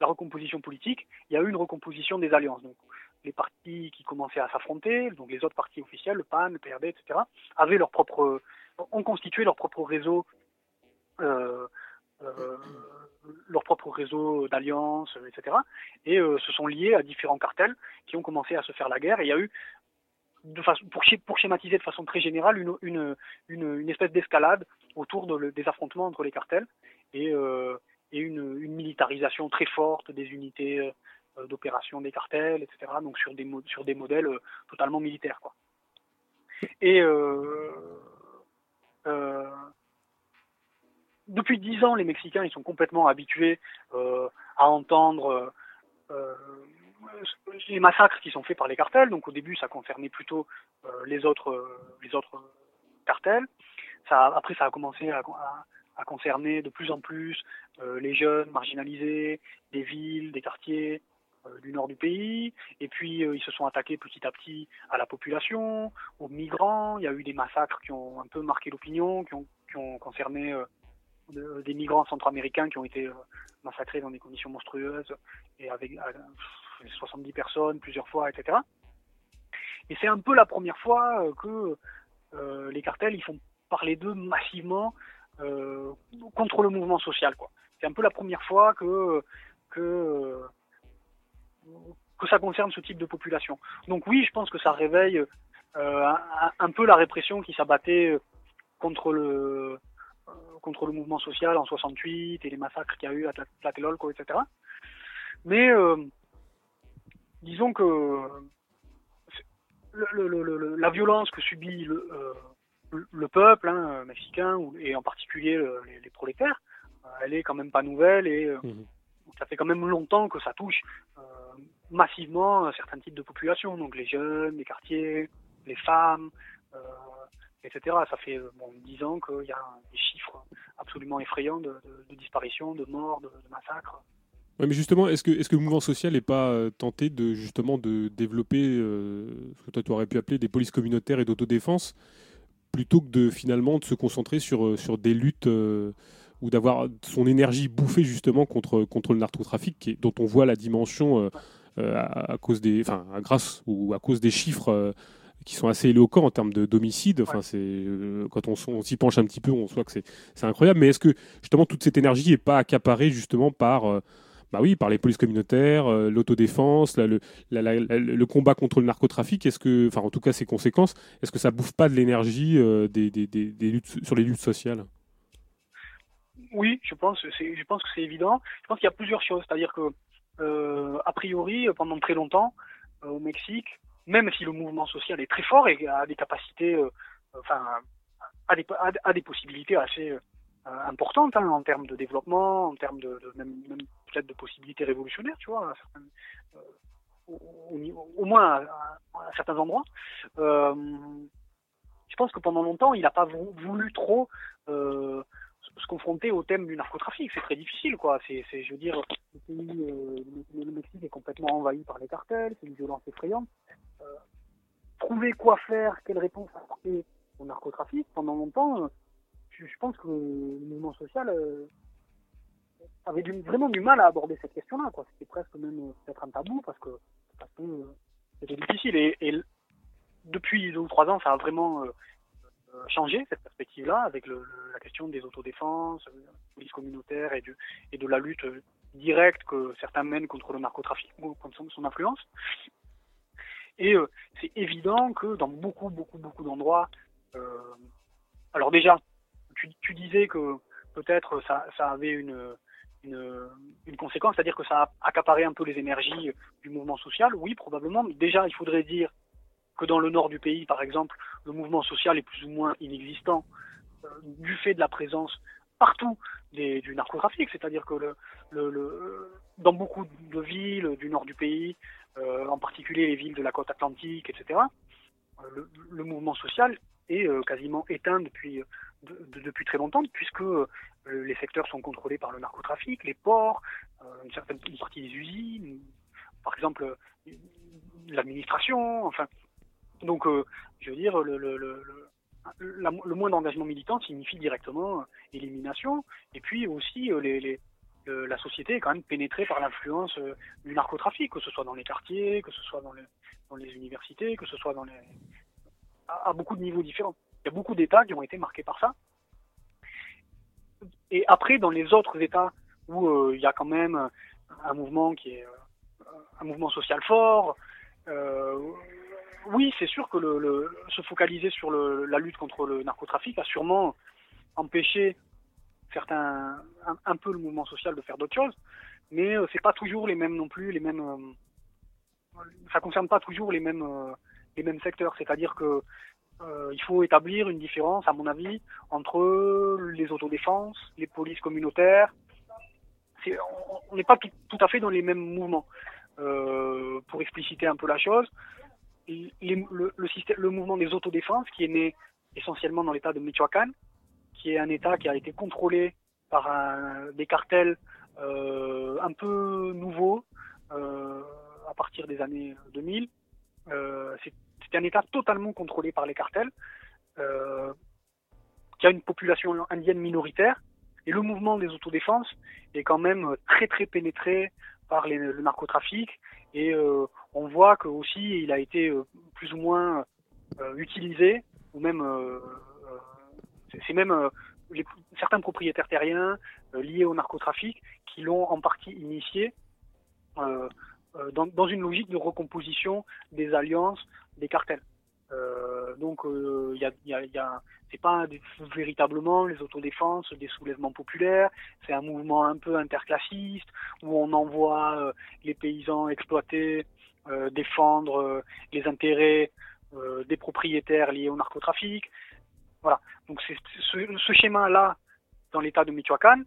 la recomposition politique, il y a eu une recomposition des alliances. Donc les partis qui commençaient à s'affronter, donc les autres partis officiels, le PAN, le PRD, etc., avaient leur propre, ont constitué leur propre réseau, euh, euh, leur propre réseau d'alliances, etc. Et euh, se sont liés à différents cartels qui ont commencé à se faire la guerre. Et il y a eu, pour, schéma- pour schématiser de façon très générale, une, espèce d'escalade autour des affrontements entre les cartels et, euh, une, militarisation très forte des unités euh, d'opération des cartels, etc. Donc sur des, modèles euh, totalement militaires. Quoi. Et euh, euh, depuis dix ans, les Mexicains ils sont complètement habitués euh, à entendre euh, euh, les massacres qui sont faits par les cartels. Donc au début, ça concernait plutôt les autres les autres cartels. Après, ça a commencé à, concerner de plus en plus les jeunes marginalisés, des villes, des quartiers du nord du pays. Et puis ils se sont attaqués petit à petit à la population, aux migrants. Il y a eu des massacres qui ont un peu marqué l'opinion, qui ont, concerné de- des migrants centra-américains qui ont été euh, massacrés dans des conditions monstrueuses et avec euh, pff, 70 personnes plusieurs fois, etc. Et c'est un peu la première fois euh, que euh, les cartels ils font parler d'eux massivement contre le mouvement social. C'est un peu la première fois que que ça concerne ce type de population. Donc oui, je pense que ça réveille un, peu la répression qui s'abattait contre le contre le mouvement social en 68 et les massacres qu'il y a eu à Tla- Tlatelolco, etc. Mais euh, disons que c'est- le- le- le- le- la violence que subit le, euh, le- le peuple hein, mexicain et en particulier euh, les, les prolétaires, euh, elle est quand même pas nouvelle et euh, Mhm. ça fait quand même longtemps que ça touche euh, massivement un certain type de population, donc les jeunes, les quartiers, les femmes, euh, etc. Ça fait euh, bon, 10 ans qu'il y a des chiffres absolument effrayants de, de, de disparitions, de morts, de, de massacres. Mais justement, est-ce que, est que le mouvement social n'est pas euh, tenté de justement de développer euh, ce que toi tu aurais pu appeler des polices communautaires et d'autodéfense plutôt que de finalement de se concentrer sur, sur des luttes euh, ou d'avoir son énergie bouffée justement contre, contre le narcotrafic dont on voit la dimension euh, à, à cause des, enfin, à grâce ou à cause des chiffres qui sont assez éloquents en termes de d'homicide. Enfin, c'est euh, quand on, s'y penche un petit peu, on voit que c'est incroyable. Mais est-ce que justement toute cette énergie n'est pas accaparée justement par euh, bah oui, par les polices communautaires, euh, l'autodéfense, la- le, la- la- la- le combat contre le narcotrafic, est-ce que, enfin en tout cas ses conséquences, est-ce que ça bouffe pas de l'énergie des, des- des- des luttes, sur les luttes sociales? Oui, je pense, je pense que c'est évident. Je pense qu'il y a plusieurs choses, c'est-à-dire que a priori, pendant très longtemps, au Mexique, même si le mouvement social est très fort et a des capacités, euh, enfin, a des, a, possibilités assez euh, importantes hein, en termes de développement, en termes de, même, peut-être de possibilités révolutionnaires, tu vois, euh, au, moins à, certains endroits. Je pense que pendant longtemps, il n'a pas vou- voulu trop se confronter au thème du narcotrafic. C'est très difficile, quoi. C'est, je veux dire, le, le Mexique est complètement envahi par les cartels, c'est une violence effrayante. Euh, trouver quoi faire, quelle réponse apporter au narcotrafic, pendant longtemps, euh, je, pense que le mouvement social euh, avait vraiment du mal à aborder cette question-là. C'était presque même peut-être un tabou parce que, c'était difficile. Et, depuis deux ou trois ans, ça a vraiment changé cette perspective-là avec la question des autodéfenses, euh, la police communautaire et, de la lutte directe que certains mènent contre le narcotrafic ou contre son influence. Et euh, c'est évident que dans beaucoup, beaucoup, beaucoup d'endroits, euh, alors déjà, tu, disais que peut-être ça, avait une, conséquence, c'est-à-dire que ça a accaparé un peu les énergies du mouvement social. Oui, probablement. Mais déjà, il faudrait dire que dans le nord du pays, par exemple, le mouvement social est plus ou moins inexistant euh, du fait de la présence partout du narcotrafic, c'est-à-dire que dans beaucoup de villes du nord du pays, en particulier les villes de la côte atlantique, etc., euh, le, mouvement social est euh, quasiment éteint depuis, de- de- depuis très longtemps, puisque euh, les secteurs sont contrôlés par le narcotrafic, les ports, euh, une certaine partie des usines, par exemple euh, l'administration, enfin. Donc, euh, je veux dire, le, le, le, moins d'engagement militant signifie directement euh, élimination, et puis aussi euh, les, la société est quand même pénétrée par l'influence euh, du narcotrafic, que ce soit dans les quartiers, que ce soit dans les, universités, que ce soit dans les à, beaucoup de niveaux différents. Il y a beaucoup d'États qui ont été marqués par ça. Et après, dans les autres États où euh, il y a quand même un mouvement qui est euh, un mouvement social fort, oui, c'est sûr que le, le- se focaliser sur le- la lutte contre le narcotrafic a sûrement empêché certains, un, peu le mouvement social de faire d'autres choses, mais euh, c'est pas toujours les mêmes non plus, les mêmes, euh, ça concerne pas toujours les mêmes, euh, les mêmes secteurs. C'est-à-dire que euh, il faut établir une différence, à mon avis, entre les autodéfenses, les polices communautaires. On- n'est pas tout, à fait dans les mêmes mouvements. Pour expliciter un peu la chose, le, le mouvement des autodéfenses, qui est né essentiellement dans l'état de Michoacán, qui est un état qui a été contrôlé par des cartels euh, un peu nouveaux euh, à partir des années 2000. Euh, c'est un état totalement contrôlé par les cartels, qui a une population indienne minoritaire, et le mouvement des autodéfenses est quand même très très pénétré par le narcotrafic, et on voit que aussi il a été plus ou moins utilisé, ou même c'est- même euh, certains propriétaires terriens euh, liés au narcotrafic qui l'ont en partie initié euh, dans, une logique de recomposition des alliances des cartels. Donc il y a, pas véritablement les autodéfenses des soulèvements populaires, c'est un mouvement un peu interclassiste où on envoie les paysans exploiter euh, défendre les intérêts des propriétaires liés au narcotrafic. Voilà. Donc c'est ce, ce schéma-là dans l'État de Michoacán,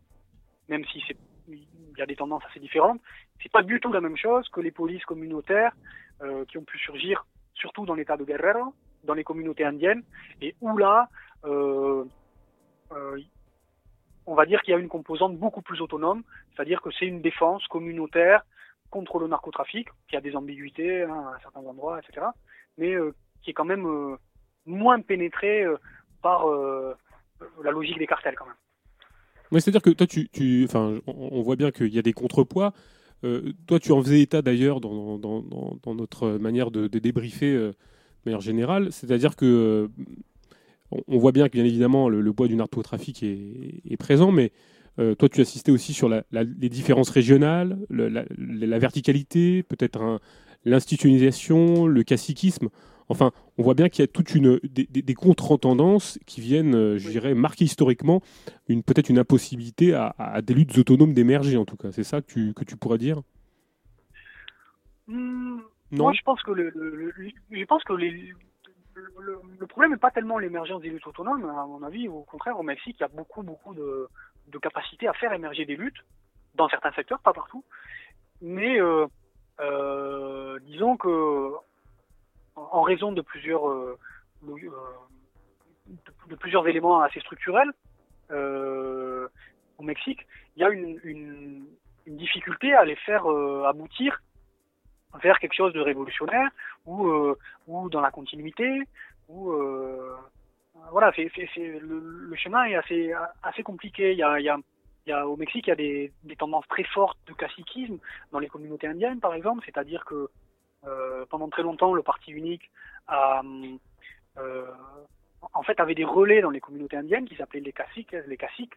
même si c'est il y a des tendances assez différentes, c'est pas du tout la même chose que les polices communautaires euh, qui ont pu surgir surtout dans l'État de Guerrero, dans les communautés indiennes, et où là, euh, euh, on va dire qu'il y a une composante beaucoup plus autonome, c'est-à-dire que c'est une défense communautaire contre le narcotrafic, qui a des ambiguïtés hein, à certains endroits, etc., mais euh, qui est quand même euh, moins pénétrée euh, par euh, la logique des cartels quand même. Ouais, C'est-à-dire que toi, tu, enfin, on, voit bien qu'il y a des contrepoids. Euh, toi, tu en faisais état d'ailleurs dans, notre manière de, débriefer euh, de manière générale. C'est-à-dire que on, voit bien que bien évidemment le, le poids du narcotrafic est, est présent, mais toi, tu assistais aussi sur les différences régionales, le- la, la verticalité, peut-être un- l'institutionnalisation, le caciquisme. Enfin, on voit bien qu'il y a toute une des, contre-tendances qui viennent, euh, je dirais, marquer historiquement une peut-être une impossibilité à, à des luttes autonomes d'émerger en tout cas. C'est ça que tu, que tu pourrais dire? Hmm, Non? Moi, je pense que le, le- le- je pense que les, le, le- le problème n'est pas tellement l'émergence des luttes autonomes. À mon avis, au contraire, au Mexique, il y a beaucoup, beaucoup de, de capacité à faire émerger des luttes dans certains secteurs, pas partout. Mais euh, euh, disons que en raison de plusieurs euh, euh, de, plusieurs éléments assez structurels euh, au Mexique, il y a une, une, une difficulté à les faire euh, aboutir vers quelque chose de révolutionnaire ou euh, ou dans la continuité ou voilà c'est le, le chemin est assez assez compliqué. Il y a il y a il y a au Mexique il y a des, tendances très fortes de caciquisme dans les communautés indiennes par exemple. C'est-à-dire que euh, pendant très longtemps le parti unique a euh, en fait avait des relais dans les communautés indiennes qui s'appelaient les caciques les caciques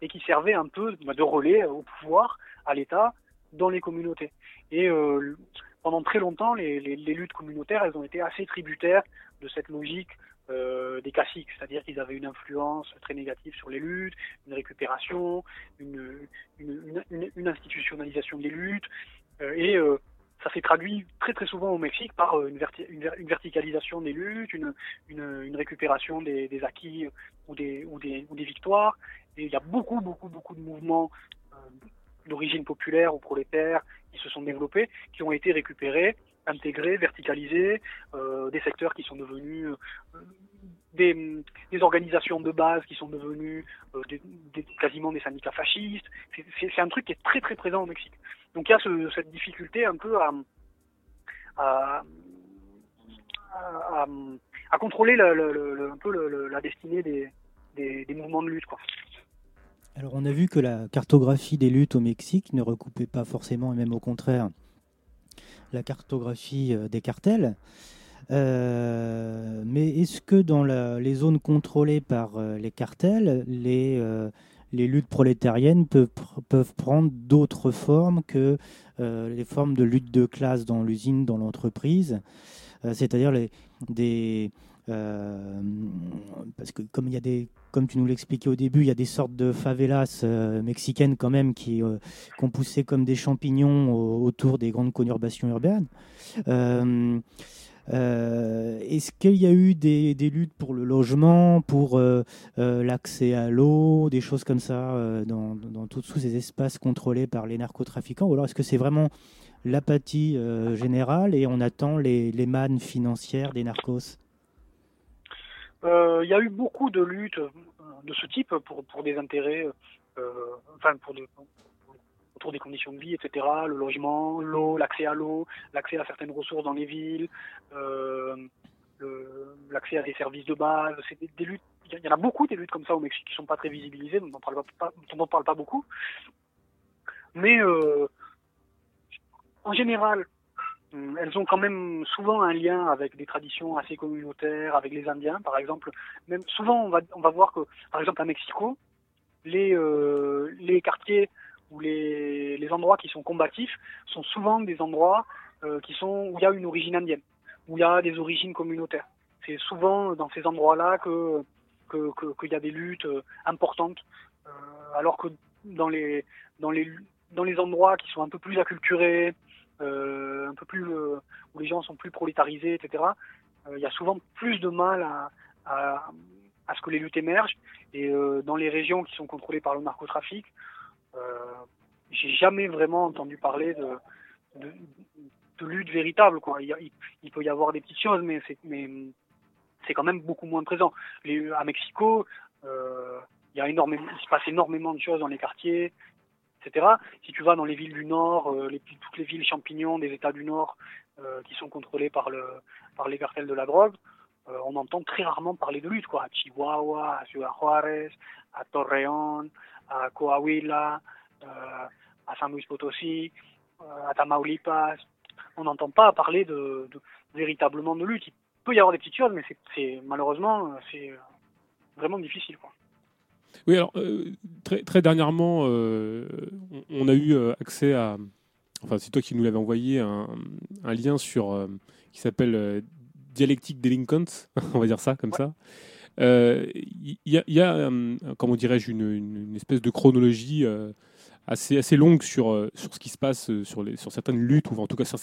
et qui servaient un peu de relais au pouvoir à l'État dans les communautés. Et euh, pendant très longtemps, les luttes communautaires, elles ont été assez tributaires de cette logique euh, des caciques, c'est-à-dire qu'ils avaient une influence très négative sur les luttes, une récupération, une, institutionnalisation des luttes, euh, et euh, ça s'est traduit très très souvent au Mexique par une, verti- une, ver- une verticalisation des luttes, une, récupération des, acquis ou des, victoires. Et il y a beaucoup beaucoup beaucoup de mouvements d'origine populaire ou prolétaire qui se sont développés, qui ont été récupérés, intégrés, verticalisés, euh, des secteurs qui sont devenus euh, des, organisations de base qui sont devenues euh, quasiment des syndicats fascistes. C'est- un truc qui est très très présent au Mexique. Donc il y a ce- cette difficulté un peu à, contrôler le- le- le- le- un peu la destinée des, mouvements de lutte. Alors on a vu que la cartographie des luttes au Mexique ne recoupait pas forcément, et même au contraire, la cartographie euh, des cartels. Euh, mais est-ce que dans les zones contrôlées par euh, les cartels, les, luttes prolétariennes peuvent, pr- peuvent prendre d'autres formes que les formes de lutte de classe dans l'usine, dans l'entreprise? C'est-à-dire des... euh, parce que comme tu nous l'expliquais au début, il y a des sortes de favelas euh, mexicaines quand même qui, euh, qui ont poussé comme des champignons au- autour des grandes conurbations urbaines. Euh, Est-ce qu'il y a eu des, luttes pour le logement, pour l'accès à l'eau, des choses comme ça dans, dans tous ces espaces contrôlés par les narcotrafiquants Ou alors est-ce que c'est vraiment l'apathie générale et on attend les, les mannes financières des narcos? Il y a eu beaucoup de luttes euh, de ce type pour, pour des intérêts, euh, enfin pour des, autour des conditions de vie, etc. Le logement, l'eau, l'accès à l'eau, l'accès à certaines ressources dans les villes, euh, le- l'accès à des services de base. C'est des, luttes. Il y en a beaucoup des luttes comme ça au Mexique qui sont pas très visibilisées, dont on parle parle pas beaucoup. Mais euh, en général, elles ont quand même souvent un lien avec des traditions assez communautaires, avec les Indiens, par exemple. Souvent, on va, voir que, par exemple, à Mexico, les, euh, quartiers ou les, endroits qui sont combatifs sont souvent des endroits euh, qui sont où il y a une origine indienne, où il y a des origines communautaires. C'est souvent dans ces endroits-là que qu'il y a des luttes euh, importantes, alors que dans les dans les dans les endroits qui sont un peu plus acculturés, euh, un peu plus euh, où les gens sont plus prolétarisés, etc. euh, Il y a souvent plus de mal à, ce que les luttes émergent. Et dans les régions qui sont contrôlées par le narcotrafic, j'ai jamais vraiment entendu parler de, de, de lutte véritable. Il, peut y avoir des petites choses, mais c'est quand même beaucoup moins présent. Les, à Mexico, il se passe énormément de choses dans les quartiers, Si tu vas dans les villes du Nord, euh, toutes les villes champignons des États du Nord euh, qui sont contrôlées par le par les cartels de la drogue, euh, on entend très rarement parler de lutte, quoi. À Chihuahua, à Ciudad Juárez, à Torreón, à Coahuila, à San Luis Potosí, à Tamaulipas. On n'entend pas parler de, véritablement de lutte. Il peut y avoir des petites choses, mais c'est, malheureusement c'est vraiment difficile, quoi. Oui, alors, euh, très, très dernièrement, euh, on, a eu euh, accès à. Enfin, c'est toi qui nous l'avais envoyé, un, lien sur, qui s'appelle Dialectic Delinquents, on va dire ça, comme ça. Il y, a, comment dirais-je, une, espèce de chronologie assez, assez longue sur, sur ce qui se passe sur, les, sur certaines luttes, ou en tout cas sur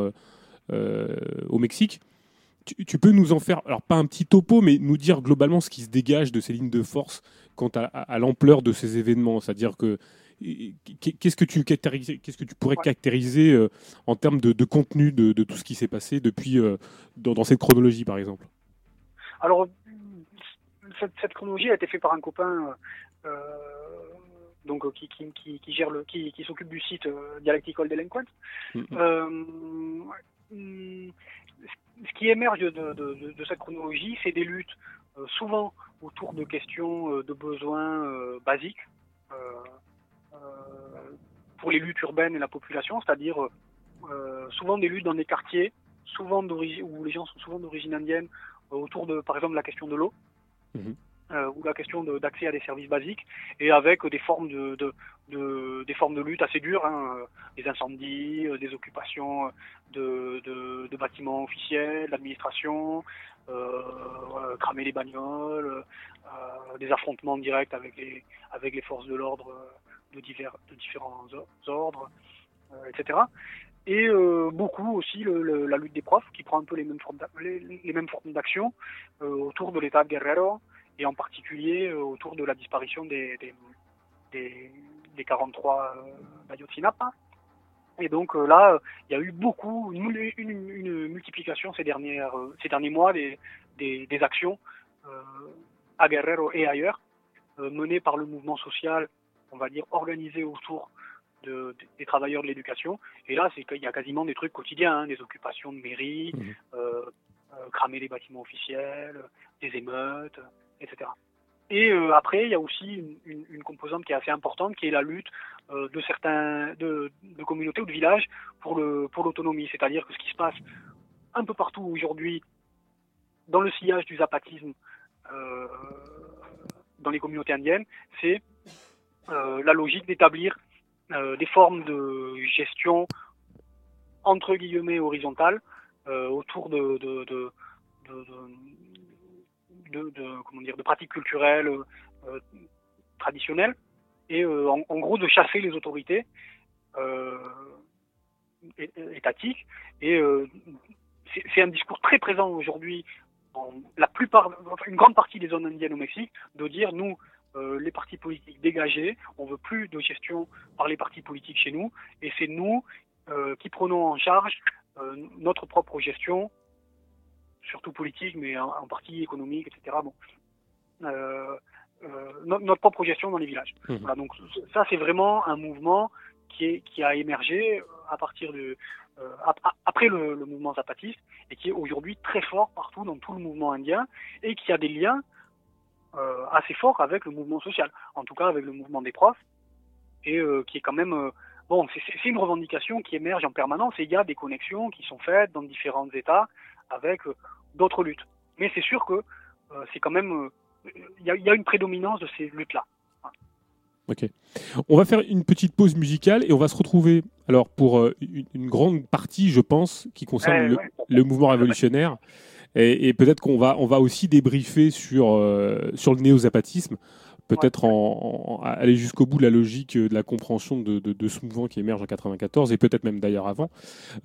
euh, euh, au Mexique. Tu, tu peux nous en faire, alors pas un petit topo, mais nous dire globalement ce qui se dégage de ces lignes de force quant à, à- à l'ampleur de ces événements. C'est-à-dire que qu'est-ce que tu qu'est-ce que tu pourrais caractériser euh, en termes de, de contenu de, de tout ce qui s'est passé depuis euh, dans, dans cette chronologie, par exemple? Alors, cette, cette chronologie a été faite par un copain euh, donc, qui, qui, qui, qui gère le, qui, qui s'occupe du site Dialectical Delinquent. Mhm. Ce qui émerge de, cette chronologie, c'est des luttes euh, souvent autour de questions euh, de besoins euh, basiques pour les luttes urbaines et la population, c'est-à-dire souvent des luttes dans des quartiers, souvent où les gens sont souvent d'origine indienne, autour de, par exemple, la question de l'eau. Mhm. Euh, ou la question d'accès à des services basiques, et avec des formes de, lutte assez dures, hein, euh, des incendies, euh, des occupations de, bâtiments officiels, d'administration, cramer les bagnoles, des affrontements directs avec les, forces de l'ordre de, différents or- ordres, etc. Et beaucoup aussi la lutte des profs qui prend un peu les mêmes formes les, mêmes formes d'action autour de l'État Guerrero et en particulier euh, autour de la disparition des, des, des, des 43 euh, Ayotzinapa. Et donc euh, là, euh, il y a eu beaucoup, une, mul- une- une multiplication ces, dernières, euh, ces derniers mois des, des, des actions euh, à Guerrero et ailleurs, euh, menées par le mouvement social, on va dire organisé autour de, des travailleurs de l'éducation. Et là, c'est qu'il y a quasiment des trucs quotidiens, hein, des occupations de mairie, euh, euh, cramer les bâtiments officiels, des émeutes, etc. Et euh, après, il y a aussi une, composante qui est assez importante, qui est la lutte euh, de certains de, communautés ou de villages pour le pour l'autonomie. C'est-à-dire que ce qui se passe un peu partout aujourd'hui dans le sillage du zapatisme euh, dans les communautés indiennes, c'est la logique d'établir des formes de gestion entre guillemets horizontales autour de, de, comment dire de pratiques culturelles euh, traditionnelles et euh, en, gros de chasser les autorités euh, étatiques. Et c'est un discours très présent aujourd'hui dans la plupart une grande partie des zones indiennes au Mexique de dire nous les partis politiques dégagés, on veut plus de gestion par les partis politiques chez nous, et c'est nous qui prenons en charge notre propre gestion, surtout politique, mais en, en partie économique, etc. Bon. Euh, euh, no- notre propre gestion dans les villages. Voilà, donc ça c'est vraiment un mouvement qui, est, qui a émergé à partir de euh, ap- ap- après le, le mouvement zapatiste et qui est aujourd'hui très fort partout dans tout le mouvement indien et qui a des liens euh, assez forts avec le mouvement social, en tout cas avec le mouvement des profs et euh, qui est quand même euh, bon c'est une revendication qui émerge en permanence et il y a des connexions qui sont faites dans différents États avec euh, d'autres luttes. Mais c'est sûr que euh, c'est quand même euh, il y, a, il y a une prédominance de ces luttes là. Ok. On va faire une petite pause musicale et on va se retrouver alors pour euh, une, une grande partie, je pense, qui concerne le, ouais. le mouvement révolutionnaire. Et, et peut-être qu'on va, on va aussi débriefer sur, sur le néo-zapatisme, peut-être en, en- aller jusqu'au bout de la logique euh, de la compréhension de, de- de ce mouvement qui émerge en 94 et peut-être même d'ailleurs avant.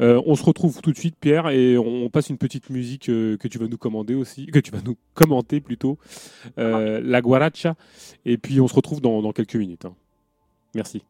Euh, on se retrouve tout de suite, Pierre, et on passe une petite musique euh, que tu vas nous commander aussi, que tu vas nous commenter plutôt, euh, la guaracha, et puis on se retrouve dans, dans quelques minutes. hein. Merci.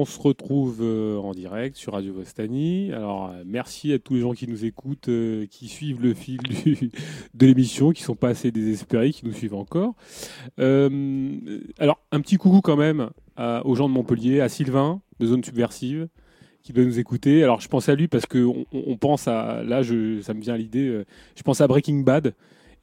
On se retrouve euh, en direct sur Radio Vostani. Alors, euh, merci à tous les gens qui nous écoutent, euh, qui suivent le fil de l'émission, qui sont pas assez désespérés, qui nous suivent encore. Alors, un petit coucou quand même aux gens de Montpellier, à Sylvain de Zone Subversive, qui doit nous écouter. Alors, je pense à lui parce que on, on pense à, là, ça me vient l'idée, je pense à Breaking Bad.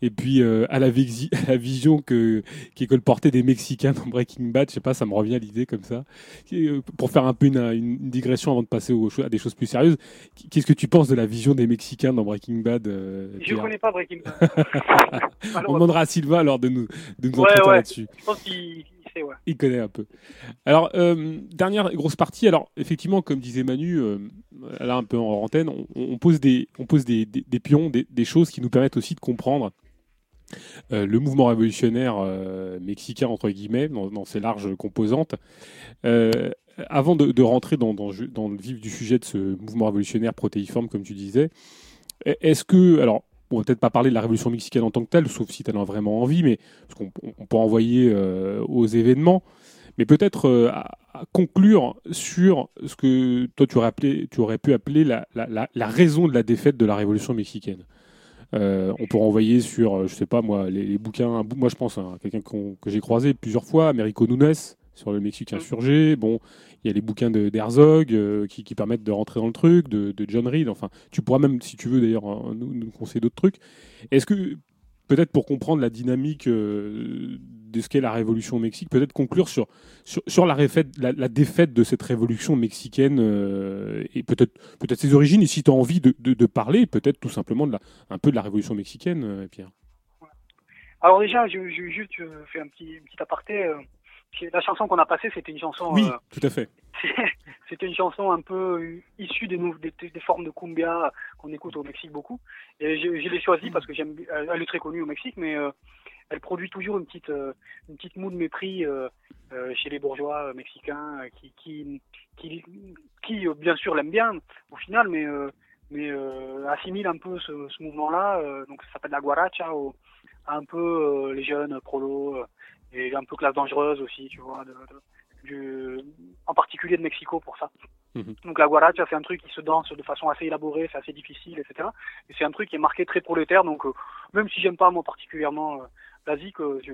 Et puis euh, à, la visi- à la vision que, qui est colportée des Mexicains dans Breaking Bad, je sais pas, ça me revient à l'idée comme ça. Et, euh, Pour faire un peu une, une digression avant de passer aux à des choses plus sérieuses, qu'est-ce que tu penses de la vision des Mexicains dans Breaking Bad euh, Je Pierre connais pas Breaking Bad. On demandera à Sylvain alors de nous, de nous Ouais, là-dessus. Je pense qu'il il sait, ouais. Il connaît un peu. Alors, euh, dernière grosse partie. Alors, effectivement, comme disait Manu, euh, là, un peu en antenne, on, on pose, des, on pose des, des- des pions, des, des choses qui nous permettent aussi de comprendre euh, le mouvement révolutionnaire euh, mexicain, entre guillemets, dans, ses larges composantes. Euh, avant de, rentrer dans, le vif du sujet de ce mouvement révolutionnaire protéiforme, comme tu disais, est-ce que, alors, on va peut-être pas parler de la révolution mexicaine en tant que telle, sauf si tu en as vraiment envie, mais parce qu'on on peut envoyer aux événements, mais peut-être à, conclure sur ce que toi tu aurais, appelé, tu aurais pu appeler la raison de la défaite de la révolution mexicaine. Euh, on peut renvoyer sur, euh, je sais pas moi, les, les bouquins. Moi, je pense à quelqu'un que j'ai croisé plusieurs fois, Américo Nunes, sur le Mexique insurgé. Bon, il y a les bouquins d'Herzog euh, qui, qui permettent de rentrer dans le truc, de, de John Reed. Enfin, tu pourras même, si tu veux d'ailleurs, nous, nous conseiller d'autres trucs. Est-ce que, peut-être pour comprendre la dynamique euh, de ce qu'est la révolution au Mexique, peut-être conclure sur, sur, la, défaite de cette révolution mexicaine euh, et peut-être peut-être ses origines, et si tu as envie de, de, de parler, peut-être tout simplement de la, un peu de la révolution mexicaine, euh, Pierre. Alors déjà, je, je juste je fais un petit, un petit aparté. Euh, La chanson qu'on a passée, c'était une chanson. Oui, euh, tout à fait. c'était une chanson un peu euh, issue des, nou- des, des formes de cumbia qu'on écoute au Mexique beaucoup. Et je, je l'ai choisie parce que j'aime. Elle, est très connue au Mexique, mais euh, elle produit toujours une petite, euh, une petite moue de mépris euh, euh, chez les bourgeois euh, mexicains euh, qui, qui, qui, qui, euh, bien sûr l'aiment bien au final, mais euh, mais euh, assimilent un peu ce, ce mouvement-là. euh, donc ça s'appelle la guaracha, au- un peu euh, les jeunes prolos euh, et un peu classe dangereuse aussi, tu vois, de, de- du, en particulier de Mexico pour ça. Mhm. Donc la guaracha, c'est un truc qui se danse de façon assez élaborée, c'est assez difficile, etc. Et c'est un truc qui est marqué très prolétaire, donc euh, même si j'aime pas moi particulièrement euh, l'Asie, que je...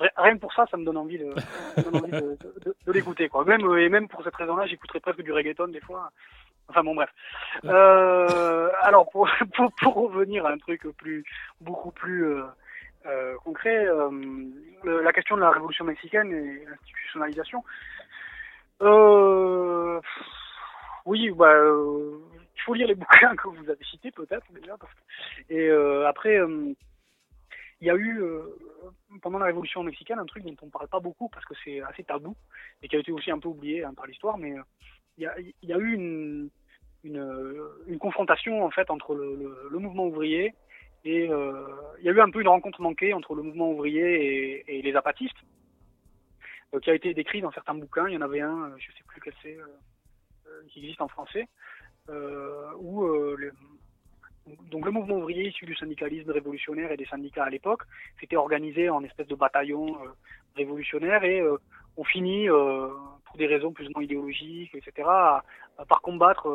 ri- rien que pour ça, ça me donne envie de, donne envie de, de- l'écouter, quoi. Même euh, et même pour cette raison-là, j'écouterais presque du reggaeton des fois. Enfin bon, bref. Euh, alors pour, pour pour revenir à un truc plus beaucoup plus euh, euh, concret, euh, la question de la révolution mexicaine et l'institutionnalisation. Euh, oui, bah, euh, il faut lire les bouquins que vous avez cités peut-être déjà. Et euh, après, euh, il y a eu euh, pendant la révolution mexicaine un truc dont on ne parle pas beaucoup parce que c'est assez tabou et qui a été aussi un peu oublié hein, par l'histoire, mais euh, il y, a, y a eu une, une, euh, confrontation en fait entre le mouvement ouvrier et euh, il y a eu un peu une rencontre manquée entre le mouvement ouvrier et, les apatistes, euh, qui a été décrit dans certains bouquins. Il y en avait un, euh, je sais plus lequel c'est, qui existe en français, où le, donc le mouvement ouvrier issu du syndicalisme révolutionnaire et des syndicats à l'époque s'était organisé en espèce de bataillon euh, révolutionnaire et on finit, pour des raisons plus ou moins idéologiques, etc., à, par combattre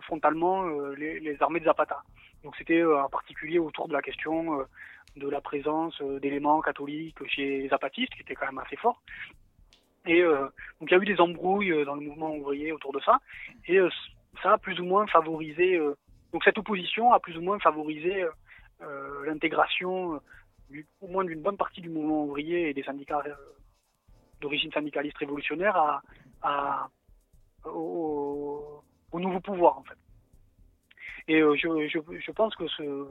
frontalement euh, les, les armées de Zapata. Donc c'était euh, en particulier autour de la question euh, de la présence euh, d'éléments catholiques chez les zapatistes, qui était quand même assez fort. Et euh, donc il y a eu des embrouilles euh, dans le mouvement ouvrier autour de ça, et euh, ça a plus ou moins favorisé. euh, donc cette opposition a plus ou moins favorisé euh, euh, l'intégration, euh, au moins d'une bonne partie du mouvement ouvrier et des syndicats euh, d'origine syndicaliste révolutionnaire à, à- au, au nouveau pouvoir en fait. Et euh, je, je, pense que euh,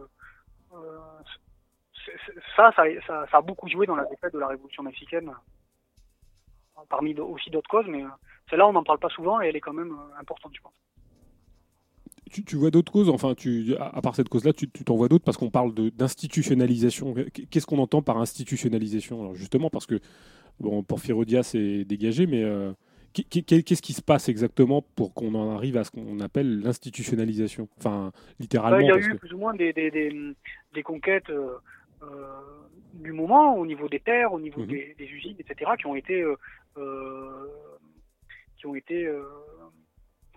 ça, ça, ça, a beaucoup joué dans la défaite de la révolution mexicaine. parmi d- aussi d'autres causes, mais euh, celle-là, on n'en parle pas souvent et elle est quand même euh, importante, je pense. Tu, tu vois d'autres causes, enfin, tu, à, part cette cause-là, tu t'en vois d'autres parce qu'on parle d'institutionnalisation. Qu'est-ce qu'on entend par institutionnalisation? Alors justement, parce que bon, Porfirio Diaz est dégagé, mais euh, qu'est-ce qui se passe exactement pour qu'on en arrive à ce qu'on appelle l'institutionnalisation? Enfin, littéralement. Bah, il y a parce eu que- plus ou moins des, des, des, des conquêtes euh, euh, du moment au niveau des terres, au niveau Mhm. des, des usines, etc., qui ont été, euh, qui ont été euh,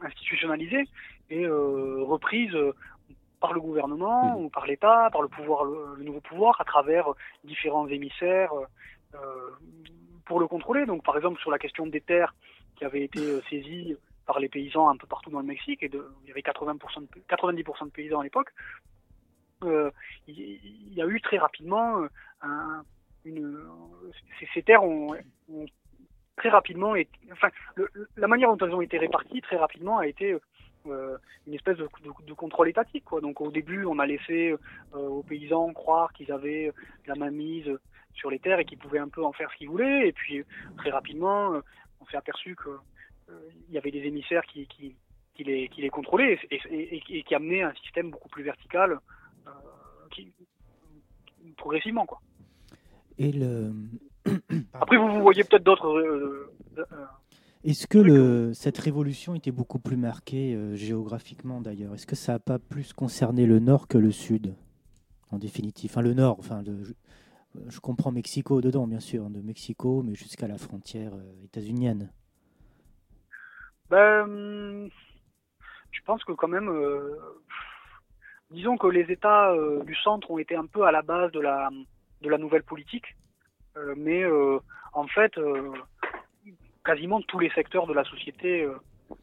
institutionnalisées et reprises par le gouvernement Mhm. ou par l'État, par le pouvoir, le, nouveau pouvoir, à travers différents émissaires pour le contrôler. Donc, par exemple, sur la question des terres qui avaient été euh, saisies par les paysans un peu partout dans le Mexique, et il y avait 80% de, 90% de paysans à l'époque, euh, il, y a eu très rapidement euh, ces, terres ont, très rapidement été, enfin, la manière dont elles ont été réparties très rapidement a été une espèce de, contrôle étatique. Quoi. Donc au début, on a laissé aux paysans croire qu'ils avaient la mainmise sur les terres et qu'ils pouvaient un peu en faire ce qu'ils voulaient. Et puis très rapidement, on s'est aperçu que euh, y avait des émissaires qui, qui, qui les, qui les contrôlaient et, et- et- et qui amenaient un système beaucoup plus vertical, euh, qui, progressivement. Quoi. Et le... Après, vous, vous voyez peut-être d'autres. euh, Est-ce que le, cette révolution était beaucoup plus marquée euh, géographiquement d'ailleurs? Est-ce que ça n'a pas plus concerné le nord que le sud En définitive, enfin le nord, enfin le- je, comprends Mexico dedans bien sûr, de Mexico, mais jusqu'à la frontière euh, états-unienne. Ben, hum, je pense que quand même, euh, disons que les États euh, du centre ont été un peu à la base de la de la nouvelle politique, mais en fait, quasiment tous les secteurs de la société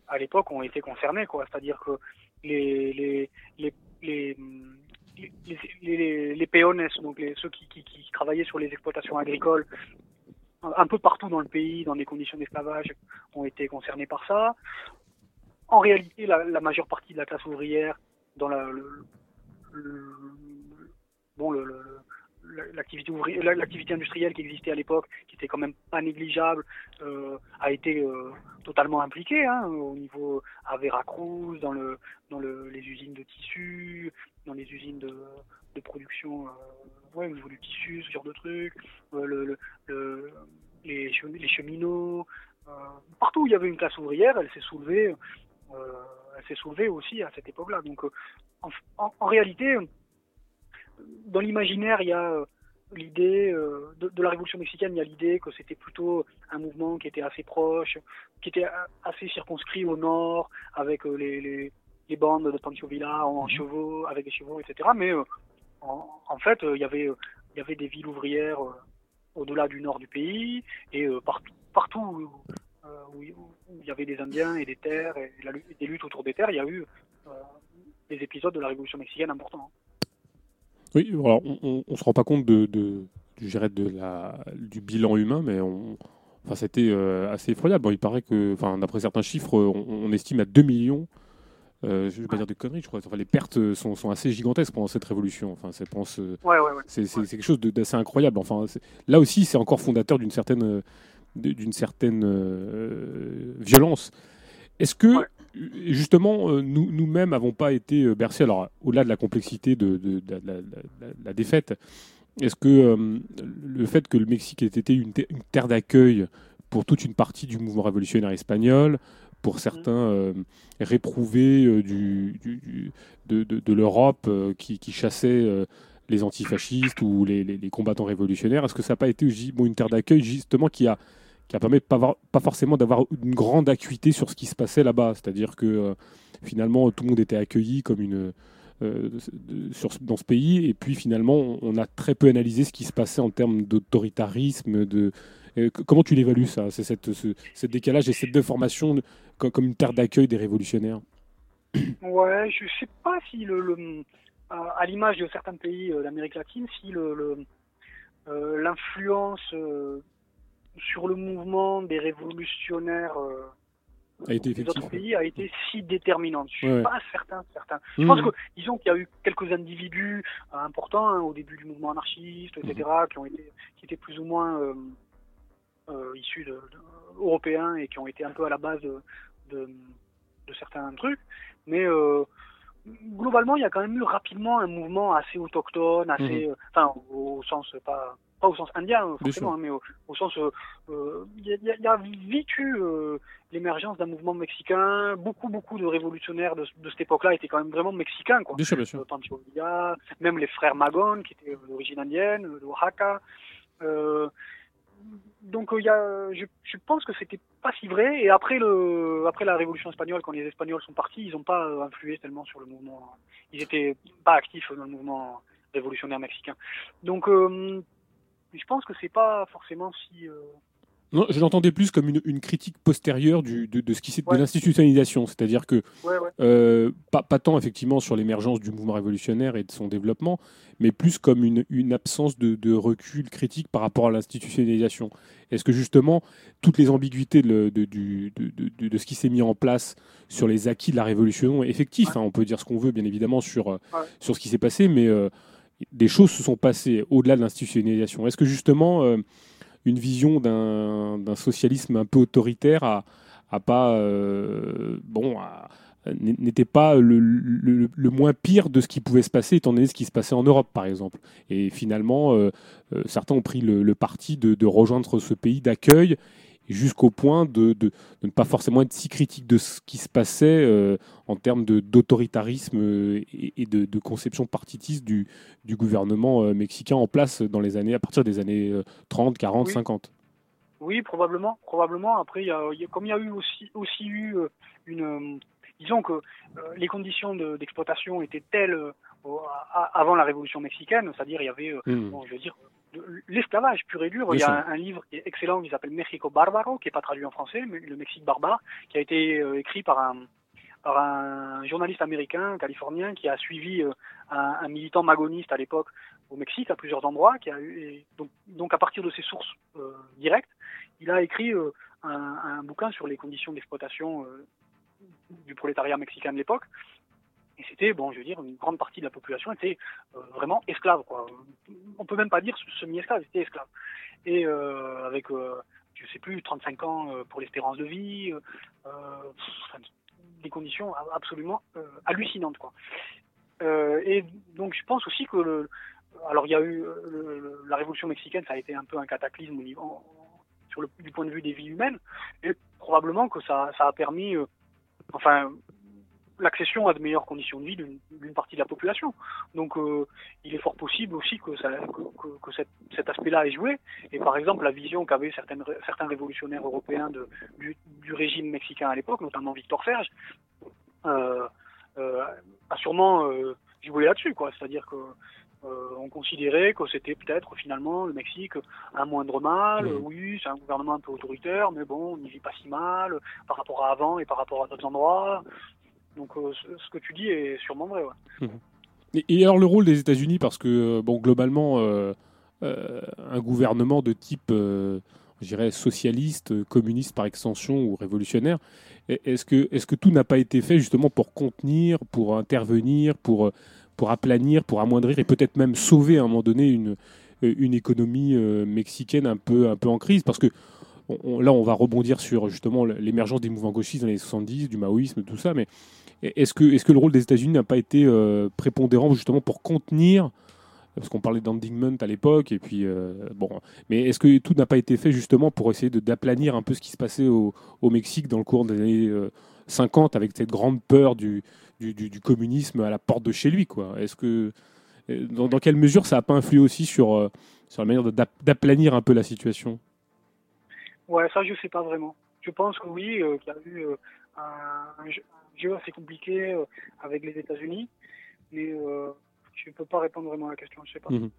à l'époque ont été concernés, quoi. C'est-à-dire que les les les les hum, les, les, donc ceux qui, travaillaient sur les exploitations agricoles, un peu partout dans le pays, dans des conditions d'esclavage, ont été concernés par ça. En réalité, la, majeure partie de la classe ouvrière, dans le, bon, le- l'activité industrielle qui existait à l'époque, qui était quand même pas négligeable, euh, a été euh, totalement impliquée hein, au niveau à Veracruz, dans dans le, les usines de tissus, dans les usines de, production, euh, ouais, au niveau du tissu, ce genre de trucs, le, le- le- les, chemi- les cheminots, partout où il y avait une classe ouvrière, elle s'est soulevée, elle s'est soulevée aussi à cette époque-là. Donc, en, réalité, dans l'imaginaire, il y a euh, l'idée euh, de, de la Révolution mexicaine, il y a l'idée que c'était plutôt un mouvement qui était assez proche, qui était assez circonscrit au nord, avec euh, les, les, les bandes de Pancho Villa en, en chevaux, avec des chevaux, etc. Mais euh, en, en fait, il y avait il y avait des villes ouvrières au-delà du nord du pays et partout, partout où, il y avait des Indiens et des terres et la des luttes autour des terres, il y a eu des épisodes de la Révolution mexicaine importants. Oui, alors on, ne se rend pas compte de, de, de la, du bilan humain, mais on, enfin, c'était euh, assez effroyable. Bon, il paraît que, enfin, d'après certains chiffres, on, on estime à 2 millions. euh, je ne vais pas dire de conneries, je crois. Enfin, les pertes sont, sont assez gigantesques pendant cette révolution. Enfin, c'est, pendant ce- Ouais, ouais, ouais. c'est, c'est- c'est quelque chose d'assez incroyable. Enfin, là aussi, c'est encore fondateur d'une certaine, euh, d'une certaine euh, violence. Est-ce que, Ouais. Justement, euh, nous, nous-mêmes n'avons pas été euh, bercés, alors au-delà de la complexité de, de- de la, la- la- la défaite, est-ce que euh, le fait que le Mexique ait été une, te- une terre d'accueil pour toute une partie du mouvement révolutionnaire espagnol, pour certains euh, réprouvés euh, du, du- du- de, de- de l'Europe qui, qui chassaient euh, les antifascistes ou les, les- les combattants révolutionnaires, est-ce que ça n'a pas été bon, une terre d'accueil justement qui a, qui a permis pas, avoir- pas forcément d'avoir une grande acuité sur ce qui se passait là-bas C'est-à-dire que euh, finalement tout le monde était accueilli comme une, euh, dans ce pays, et puis finalement on, a très peu analysé ce qui se passait en termes d'autoritarisme. De, euh, comment tu l'évalues ça C'est cette, ce, décalage et cette déformation de- co- comme une terre d'accueil des révolutionnaires? Ouais, je sais pas si le, à l'image de certains pays d'Amérique latine, si le l'influence sur le mouvement des révolutionnaires euh, A été des autres pays a été si déterminante. Je suis Ouais, ouais. pas certain, certain. Je Mmh. pense que, disons qu'il y a eu quelques individus euh, importants hein, au début du mouvement anarchiste, etc., Mmh. qui ont été, qui étaient plus ou moins, euh, euh, issus de, de- européens et qui ont été un peu à la base de, de, de certains trucs. Mais globalement, il y a quand même eu rapidement un mouvement assez autochtone, assez, euh, enfin, au, au sens pas pas au sens indien euh, Bien forcément, hein, mais au, au sens, euh, euh, il y, a- il y a- il eu euh, l'émergence d'un mouvement mexicain. Beaucoup, beaucoup de révolutionnaires de, de cette époque-là étaient quand même vraiment mexicains, quoi. Bien sûr, bien sûr. Euh, Villa, même les frères Magón, qui étaient euh, d'origine indienne, euh, de Oaxaca. Euh, donc euh, il y a, je, je pense que c'était pas si vrai. Et après le, après la Révolution espagnole, quand les Espagnols sont partis, ils n'ont pas euh, influé tellement sur le mouvement. Ils étaient pas actifs dans le mouvement révolutionnaire mexicain. Donc euh, je pense que c'est pas forcément si. euh, Non, je l'entendais plus comme une, une critique postérieure du, de, de ce qui s'est de l'institutionnalisation, c'est-à-dire que Ouais, ouais. euh, pas, pas tant effectivement sur l'émergence du mouvement révolutionnaire et de son développement, mais plus comme une, une absence de, de recul critique par rapport à l'institutionnalisation. Est-ce que justement toutes les ambiguïtés de, de- ce qui s'est mis en place sur les acquis de la révolution effectifs, hein, on peut dire ce qu'on veut bien évidemment sur, sur ce qui s'est passé, mais euh, des choses se sont passées au-delà de l'institutionnalisation. Est-ce que justement euh, une vision d'un socialisme un peu autoritaire a, pas euh, bon n'était pas le, moins pire de ce qui pouvait se passer étant donné ce qui se passait en Europe par exemple? Et finalement euh, certains ont pris le, parti de rejoindre ce pays d'accueil jusqu'au point de, de- de ne pas forcément être si critique de ce qui se passait euh, en termes d'autoritarisme euh, et, et de, de conception partitiste du, du gouvernement euh, mexicain en place dans les années à partir des années euh, 30, 40, Oui. 50. Oui, probablement, probablement. Après, y a, y a- comme il y a eu aussi, aussi eu une, disons que les conditions de- d'exploitation étaient telles avant la Révolution mexicaine, c'est-à-dire il y avait, bon, je veux dire, l'esclavage pur et dur. Bien il y a un, un livre qui est excellent qui s'appelle Mexico Bárbaro, qui est pas traduit en français, mais le Mexique barbare, qui a été euh, écrit par un par un journaliste américain, californien, qui a suivi euh, un, un militant magoniste à l'époque au Mexique à plusieurs endroits, qui a eu donc, donc à partir de ses sources euh, directes, il a écrit euh, un, un bouquin sur les conditions d'exploitation du prolétariat mexicain de l'époque. Et c'était, bon, je veux dire, une grande partie de la population était euh, vraiment esclave, quoi. On peut même pas dire semi-esclave, c'était esclave. Et euh, avec, euh, je sais plus, 35 ans euh, pour l'espérance de vie, des conditions absolument hallucinantes, quoi. Et donc, je pense aussi que alors il y a eu la révolution mexicaine, ça a été un peu un cataclysme au niveau, du point de vue des vies humaines, et probablement que ça, ça a permis, enfin, l'accession à de meilleures conditions de vie d'une partie de la population. Donc, euh, il est fort possible aussi que, ça, que, que- que cet, cet aspect-là ait joué. Et par exemple, la vision qu'avaient certains révolutionnaires européens de, du, du régime mexicain à l'époque, notamment Victor Serge, euh, euh, a sûrement joué là-dessus, quoi. C'est-à-dire que euh, on considérait que c'était peut-être finalement le Mexique un moindre mal. Euh, Oui, c'est un gouvernement un peu autoritaire, mais bon, on n'y vit pas si mal par rapport à avant et par rapport à d'autres endroits. Donc, euh, ce, que tu dis est sûrement vrai. Ouais. Et, alors le rôle des États-Unis, parce que euh, globalement, euh, un gouvernement de type, je dirais, socialiste, communiste par extension ou révolutionnaire, est-ce que, tout n'a pas été fait justement pour contenir, pour intervenir, pour, aplanir, pour amoindrir et peut-être même sauver à un moment donné une, économie mexicaine un peu, un peu en crise? Parce que on- là, on va rebondir sur justement l'émergence des mouvements gauchistes dans les 70, du maoïsme, tout ça, mais est-ce que, est-ce que le rôle des États-Unis n'a pas été euh, prépondérant justement pour contenir, parce qu'on parlait d'endingment à l'époque, et puis euh, bon, mais est-ce que tout n'a pas été fait justement pour essayer d'aplanir un peu ce qui se passait au, Mexique dans le cours des années euh, 50 avec cette grande peur du, communisme à la porte de chez lui, quoi? Est-ce que euh, dans, quelle mesure ça n'a pas influé aussi sur euh, sur la manière d'aplanir un peu la situation? Ouais, ça, je sais pas vraiment. Je pense que oui, euh, qu'il y a eu euh, un, jeu, un jeu assez compliqué euh, avec les États-Unis, mais euh, je peux pas répondre vraiment à la question. Je sais pas. Mhm.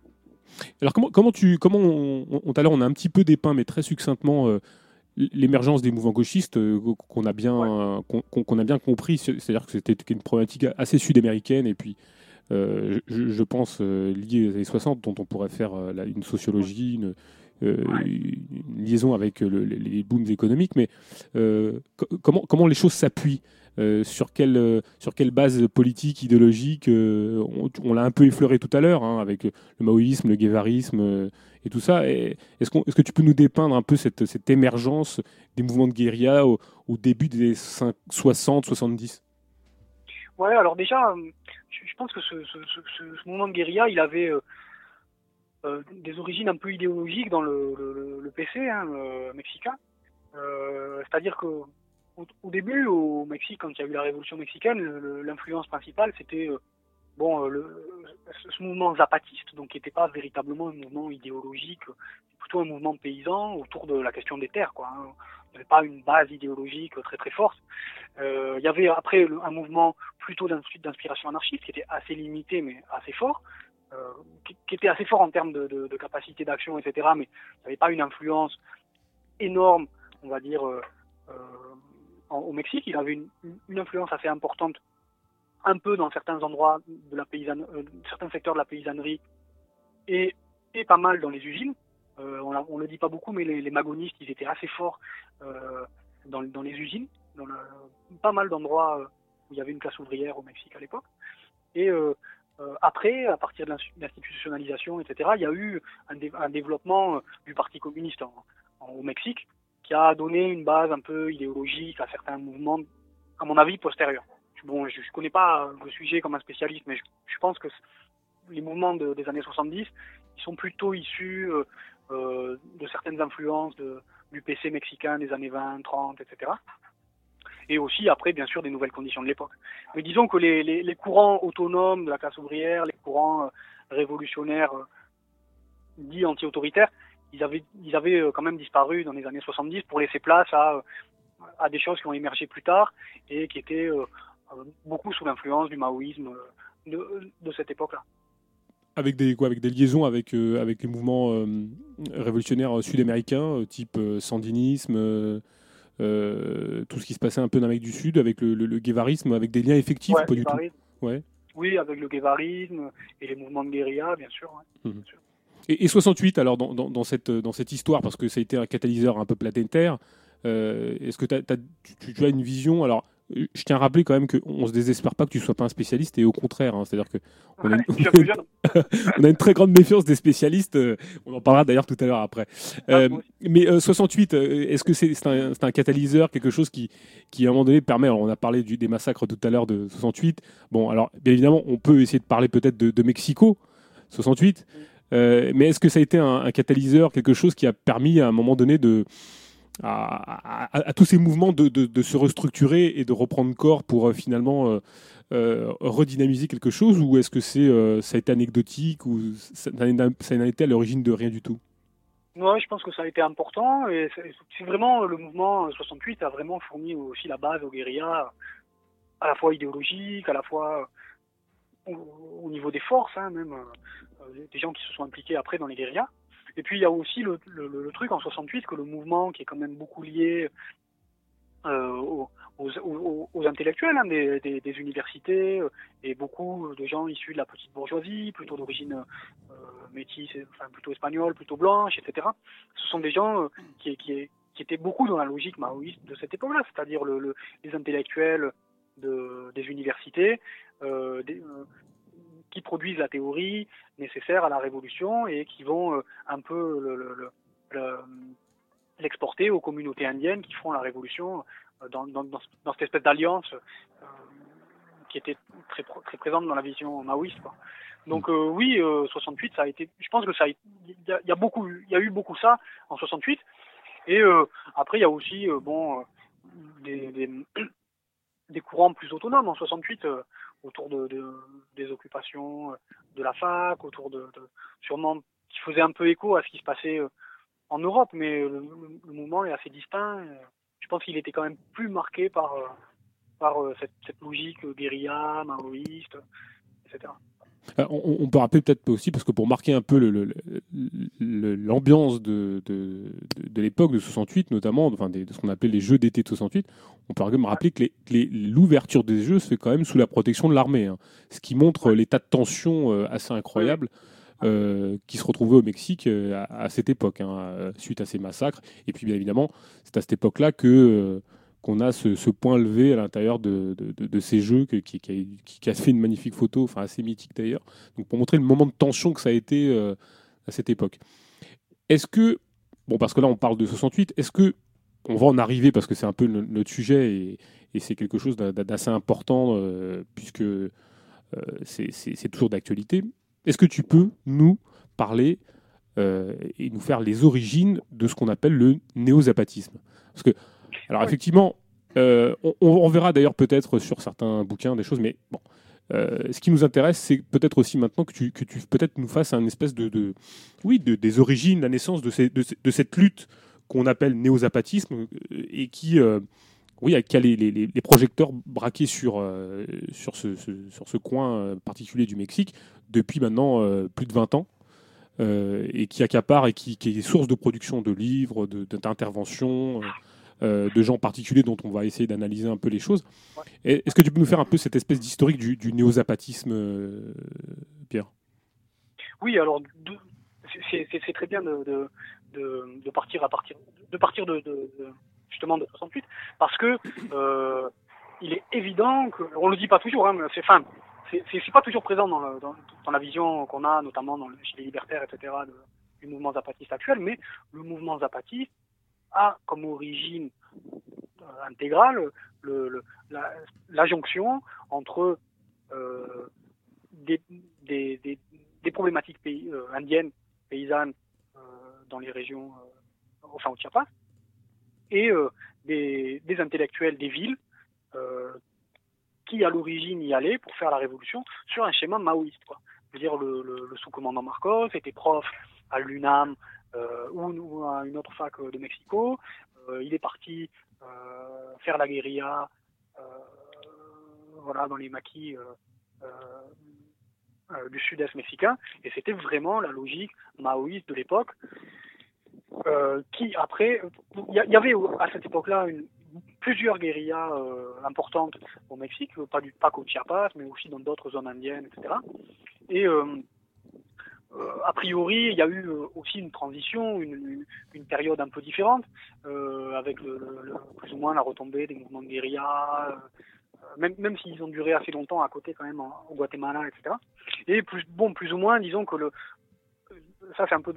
Alors comment, comment tu comment on, on, on a un petit peu dépeint mais très succinctement l'émergence des mouvements gauchistes euh, qu'on a bien euh, qu'on a bien compris c'est- c'est-à-dire que c'était une problématique assez sud-américaine et puis euh, je, je pense liée aux années 60 dont on pourrait faire une sociologie une, une liaison avec euh, le- les, booms économiques mais euh, co- comment comment les choses s'appuient euh, sur, quelle, euh, sur quelle base politique, idéologique euh, On, on l'a un peu effleuré tout à l'heure, hein, avec le maoïsme, le guévarisme euh, et tout ça. Est-ce que tu peux nous dépeindre un peu cette, cette émergence des mouvements de guérilla au, au début des 60-70 Ouais, alors déjà, euh, je, je pense que ce, ce, ce, ce- ce mouvement de guérilla, il avait euh, des origines un peu idéologiques dans le, PC hein, euh, mexicain. Euh, C'est-à-dire que au, au début, au Mexique, quand il y a eu la révolution mexicaine, l'influence principale, c'était bon, ce, mouvement zapatiste, donc qui n'était pas véritablement un mouvement idéologique, plutôt un mouvement paysan autour de la question des terres. Quoi, hein. Il n'y avait pas une base idéologique très très forte. Il y avait après un mouvement plutôt d'ins- d'inspiration anarchiste qui était assez limité mais assez fort, qui, qui était assez fort en termes de, capacité d'action, etc. Mais il n'y avait pas une influence énorme, on va dire, euh, euh, au Mexique. Il avait une, influence assez importante, un peu dans certains endroits de la paysanne, euh, certains secteurs de la paysannerie, et, pas mal dans les usines. Euh, on, on le dit pas beaucoup, mais les, les magonistes, ils étaient assez forts euh, dans, les usines, dans pas mal d'endroits euh, où il y avait une classe ouvrière au Mexique à l'époque. Et euh, après, à partir de l'institutionnalisation, etc., il y a eu un, dé- un développement euh, du Parti communiste au Mexique qui a donné une base un peu idéologique à certains mouvements, à mon avis, postérieurs. Bon, je ne connais pas le sujet comme un spécialiste, mais je, pense que les mouvements de- des années 70, ils sont plutôt issus euh, euh, de certaines influences du PC mexicain des années 20, 30, etc. Et aussi, après, bien sûr, des nouvelles conditions de l'époque. Mais disons que les, courants autonomes de la classe ouvrière, les courants euh, révolutionnaires euh, dits anti-autoritaires, ils avaient, ils avaient euh, quand même disparu dans les années 70 pour laisser place à, à des choses qui ont émergé plus tard et qui étaient beaucoup sous l'influence du maoïsme de, cette époque-là. avec des, quoi, avec des liaisons avec, avec les mouvements révolutionnaires sud-américains, type sandinisme, euh, tout ce qui se passait un peu en Amérique du Sud, avec le, le, le guévarisme, avec des liens effectifs Ouais, ou pas du tout. Ouais. Oui, avec le guévarisme et les mouvements de guérilla, bien sûr. ouais. Et, et 68, alors, dans, dans, dans cette, dans cette histoire, parce que ça a été un catalyseur un peu planétaire, euh, est-ce que tu, tu as une vision Alors, je tiens à rappeler quand même qu'on ne se désespère pas que tu ne sois pas un spécialiste, et au contraire, hein, c'est-à-dire que on a, une, on a très grande méfiance des spécialistes, euh, on en parlera d'ailleurs tout à l'heure après. Euh, moi mais euh, 68, euh, est-ce que c'est un, catalyseur, quelque chose qui, qui à un moment donné permet, alors on a parlé du, des massacres tout à l'heure de 68, bon alors bien évidemment on peut essayer de parler peut-être de, de Mexico, 68, euh, mais est-ce que ça a été un, un catalyseur, quelque chose qui a permis à un moment donné de, à, tous ces mouvements de, se restructurer et de reprendre corps pour euh, finalement euh, euh, redynamiser quelque chose ou est-ce que c'est ça a été anecdotique ou ça n'a été à l'origine de rien du tout? Ouais, je pense que ça a été important et c'est vraiment le mouvement 68 a vraiment fourni aussi la base aux guérillas, à la fois idéologique, à la fois au, au niveau des forces, hein, même des gens qui se sont impliqués après dans les guérillas. Et puis il y a aussi le, truc en 68 que le mouvement qui est quand même beaucoup lié euh, aux, intellectuels hein, des, universités euh, et beaucoup de gens issus de la petite bourgeoisie, plutôt d'origine euh, métisse, plutôt espagnole, plutôt blanche, etc. Ce sont des gens euh, qui, étaient beaucoup dans la logique maoïste de cette époque-là, c'est-à-dire le, le- les intellectuels de, des universités qui produisent la théorie nécessaire à la révolution et qui vont euh, un peu le- le- le- le- l'exporter aux communautés indiennes qui font la révolution euh, dans, cette espèce d'alliance euh, qui était très, présente dans la vision maoïste. Donc oui, euh, 68, ça a été. Je pense que ça, y a, beaucoup, y a eu beaucoup ça en 68. Et après, il y a aussi bon des, courants plus autonomes en 68 euh, autour de, de- des occupations euh, de la fac, autour de, sûrement qui faisaient un peu écho à ce qui se passait euh, en Europe, mais le, le- mouvement est assez distinct. Euh, Je pense qu'il était quand même plus marqué par par cette, cette logique guérilla, maoïste, etc. Euh, on, on peut rappeler peut-être aussi, parce que pour marquer un peu l'ambiance de, de, de- de l'époque de 68, notamment, enfin de ce qu'on appelait les Jeux d'été de 68, on peut quand même rappeler que l'ouverture des Jeux se fait quand même sous la protection de l'armée, hein. ce qui montre l'état de tension euh, assez incroyable. euh, qui se retrouvait au Mexique à, à cette époque, hein, suite à ces massacres. Et puis, bien évidemment, c'est à cette époque-là que, euh, qu'on a ce, point levé à l'intérieur de, ces jeux qui, a, fait une magnifique photo, enfin assez mythique d'ailleurs. Donc pour montrer le moment de tension que ça a été euh, à cette époque. Est-ce que, bon parce que là on parle de 68, est-ce que on va en arriver parce que c'est un peu no- notre sujet et, c'est quelque chose d'a- d'assez important euh, puisque euh, c'est- toujours d'actualité. Est-ce que tu peux nous parler et nous faire les origines de ce qu'on appelle le néo-zapatisme Parce que, alors effectivement, euh, on, on verra d'ailleurs peut-être sur certains bouquins des choses, mais bon. euh, ce qui nous intéresse, c'est peut-être aussi maintenant que tu, que tu peut-être nous fasses un espèce de, de- oui, de- des origines, la naissance de, ces- de, ces- de cette lutte qu'on appelle néo-zapatisme euh, et qui, euh, oui, qui a les, les- les- les projecteurs braqués sur, euh, sur, ce, ce- sur ce coin particulier du Mexique depuis maintenant plus de 20 ans et qui accapare et qui, qui est source de production de livres, d'interventions, euh, de gens particuliers dont on va essayer d'analyser un peu les choses. Est-ce que tu peux nous faire un peu cette espèce d'historique du, néo-zapatisme, euh, Pierre? Oui, alors c'est- très bien de, partir à partir de partir de, justement de 68 parce que euh, il est évident que on le dit pas toujours, hein, c'est fin. C'est pas toujours présent dans, la vision qu'on a, notamment chez les libertaires, etc. du mouvement zapatiste actuel, mais le mouvement zapatiste a comme origine intégrale le, la, jonction entre euh, des, problématiques pays, euh, indiennes, paysannes euh, dans les régions, enfin au Chiapas, et des, intellectuels des villes qui à l'origine y allaient pour faire la révolution sur un schéma maoïste. Quoi. Je veux dire, le, le, le sous-commandant Marcos était prof à l'UNAM ou, ou à une autre fac de Mexico. Euh, il est parti euh, faire la guérilla euh, voilà, dans les maquis euh, euh, euh, du sud-est mexicain, et c'était vraiment la logique maoïste de l'époque, euh, qui après, il y, avait à cette époque-là plusieurs guérillas euh, importantes au Mexique, pas, du, pas qu'au Chiapas, mais aussi dans d'autres zones indiennes, etc. Et euh, euh, a priori, il y a eu euh, aussi une transition, une, période un peu différente, euh, avec plus ou moins la retombée des mouvements de guérilla, euh, même, même s'ils ont duré assez longtemps à côté quand même au Guatemala, etc. Et plus, bon, plus ou moins, disons que le, ça c'est un peu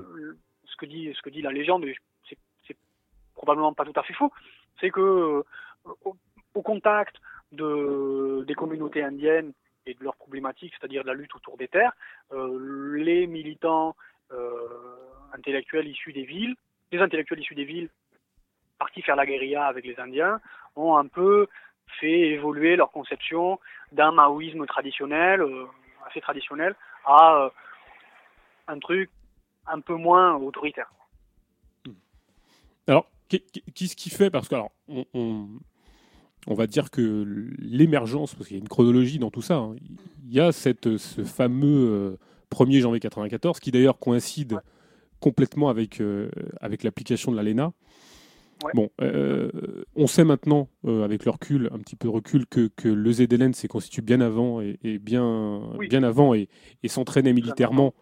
ce que dit, ce que dit la légende, c'est, c'est probablement pas tout à fait faux, c'est que euh, au, contact de, des communautés indiennes et de leurs problématiques, c'est-à-dire de la lutte autour des terres, euh, les militants euh, intellectuels issus des villes, les intellectuels issus des villes partis faire la guérilla avec les Indiens, ont un peu fait évoluer leur conception d'un maoïsme traditionnel, euh, assez traditionnel, à un truc un peu moins autoritaire. Alors, qu'est- qu'est-ce qui fait Parce que, alors, on- on va dire que l'émergence, parce qu'il y a une chronologie dans tout ça, hein, il y a cette, ce fameux euh, 1er janvier 94, qui d'ailleurs coïncide complètement avec, euh, avec l'application de l'ALENA. Ouais. Bon, euh, on sait maintenant, euh, avec le recul, un petit peu de recul, que, que le ZLN s'est constitué bien avant et, et bien, Oui. bien avant et, et s'entraînait militairement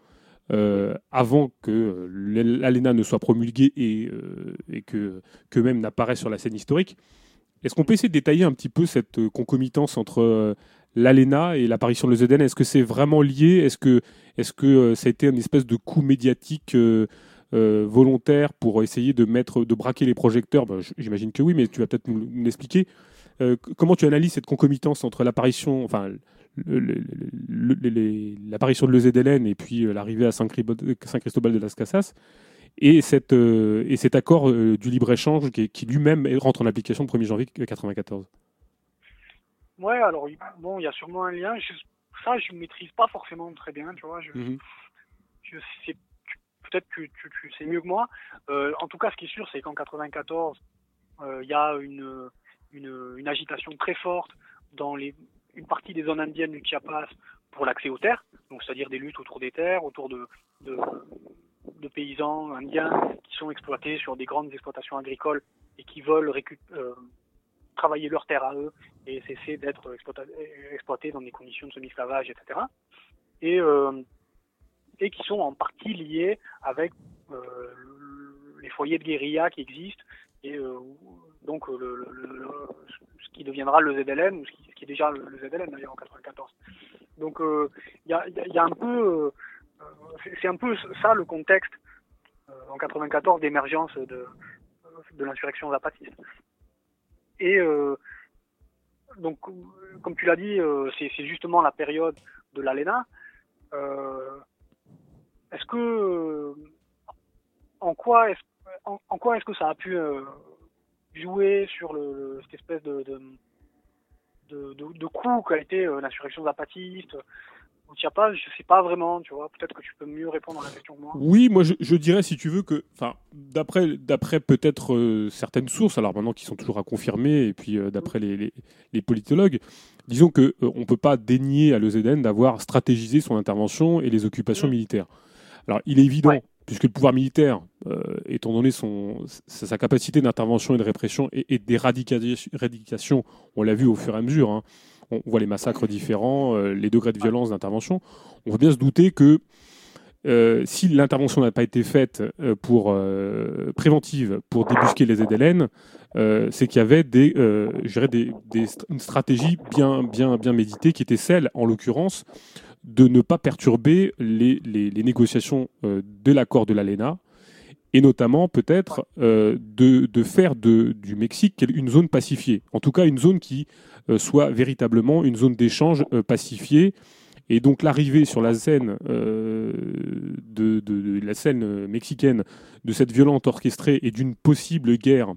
euh, avant que euh, l'ALENA ne soit promulguée et, euh, et que, que même n'apparaisse sur la scène historique. Est-ce qu'on peut essayer de détailler un petit peu cette euh, concomitance entre euh, l'ALENA et l'apparition de l'EZN Est-ce que c'est vraiment lié? Est-ce que, euh, ça a été une espèce de coup médiatique volontaire pour essayer de mettre, de braquer les projecteurs? Ben, J'imagine que oui, mais tu vas peut-être nous, l'expliquer. Comment tu analyses cette concomitance entre l'apparition, enfin, l'apparition de l'EZLN et puis l'arrivée à Saint Cribo- Saint Cristobal de las Casas? Et, cette, euh, et cet accord euh, du libre-échange qui, qui lui-même rentre en application le 1er janvier 1994 Ouais, alors il- bon, il y a sûrement un lien. Je- ça, je maîtrise pas forcément très bien, tu vois. Je, tu- peut-être que tu, tu sais mieux que moi. Euh, en tout cas, ce qui est sûr, c'est qu'en 94, euh, il y a une, une, une agitation très forte dans les, une partie des zones indiennes du Chiapas pour l'accès aux terres, donc c'est-à-dire des luttes autour des terres, autour de, de, de paysans indiens qui sont exploités sur des grandes exploitations agricoles et qui veulent euh, travailler leurs terres à eux et cesser d'être exploités dans des conditions de semi-esclavage, etc. Et, euh, et qui sont en partie liés avec euh, le- les foyers de guérilla qui existent et donc le- le- deviendra le ZLN, ou ce qui, ce qui est déjà le, ZLN d'ailleurs en 94. Donc il y, a, un peu, c'est- c'est un peu ça le contexte euh, en 94 d'émergence de, de l'insurrection zapatiste. Et euh, donc, euh, comme tu l'as dit, euh, c'est justement la période de l'ALENA. Euh, est-ce que, euh, en quoi est-ce en, quoi est-ce que ça a pu euh, jouer sur le, cette espèce de, de, de, de- coup qu'a été euh, l'insurrection zapatiste au Chiapas Je sais pas vraiment, tu vois. Peut-être que tu peux mieux répondre à la question que moi. Oui, moi je, je dirais, si tu veux, que, enfin, d'après, d'après peut-être euh, certaines sources, alors maintenant qui sont toujours à confirmer, et puis euh, d'après les, les, les politologues, disons que euh, on peut pas dénier à l'EZN d'avoir stratégisé son intervention et les occupations Mm. militaires. Alors, il est évident, Ouais. puisque le pouvoir militaire, euh, étant donné son, sa, sa capacité d'intervention et de répression et, et d'éradication, on l'a vu au fur et à mesure, hein, on voit les massacres différents, euh, les degrés de violence d'intervention, on peut bien se douter que euh, si l'intervention n'a pas été faite euh, pour euh, préventive pour débusquer les ZLN, c'est qu'il y avait des, des, une stratégie bien, bien, bien méditée qui était celle, en l'occurrence, de ne pas perturber les, les- les négociations de l'accord de l'ALENA et notamment peut-être euh, de, de faire de, du Mexique une zone pacifiée, en tout cas une zone qui euh, soit véritablement une zone d'échange euh, pacifiée. Et donc l'arrivée sur la scène de, la scène mexicaine de cette violente orchestrée et d'une possible guerre,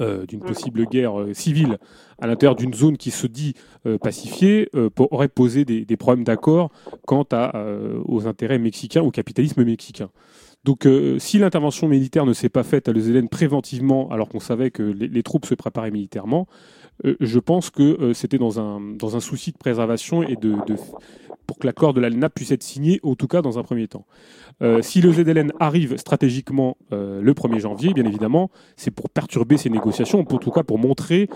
euh, d'une possible guerre euh, civile à l'intérieur d'une zone qui se dit euh, pacifiée, aurait posé des, des problèmes d'accord quant à, aux intérêts mexicains, au capitalisme mexicain. Donc, euh, si l'intervention militaire ne s'est pas faite à l'EZN préventivement, alors qu'on savait que les, troupes se préparaient militairement, je pense que euh, c'était dans un, dans un souci de préservation et de, pour que l'accord de l'ALNA puisse être signé, en tout cas dans un premier temps. Euh, si le ZLN arrive stratégiquement euh, le 1er janvier, bien évidemment, c'est pour perturber ces négociations, en tout cas pour montrer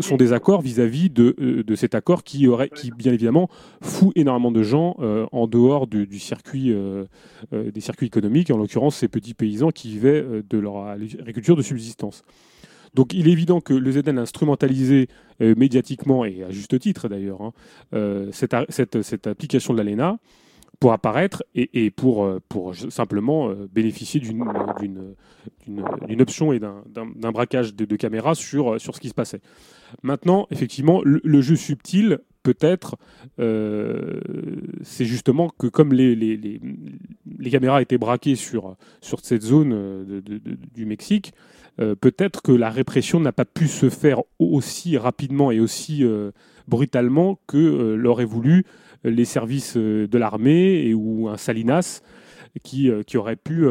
son désaccord vis-à-vis de, euh, de cet accord qui, aurait, qui, bien évidemment, fout énormément de gens euh, en dehors du, du circuit, euh, euh, des circuits économiques, en l'occurrence ces petits paysans qui vivaient euh, de leur agriculture de subsistance. Donc il est évident que le ZN a instrumentalisé euh, médiatiquement, et à juste titre d'ailleurs, hein, euh, cette, application de l'ALENA pour apparaître et, pour, euh, simplement bénéficier d'une option et d'un- braquage de, de caméras sur, ce qui se passait. Maintenant, effectivement, le jeu subtil, peut-être, euh, c'est justement que comme les, les, les, caméras étaient braquées sur, sur cette zone euh, du Mexique, euh, peut-être que la répression n'a pas pu se faire aussi rapidement et aussi brutalement que l'auraient voulu les services de l'armée et ou un Salinas qui, qui aurait pu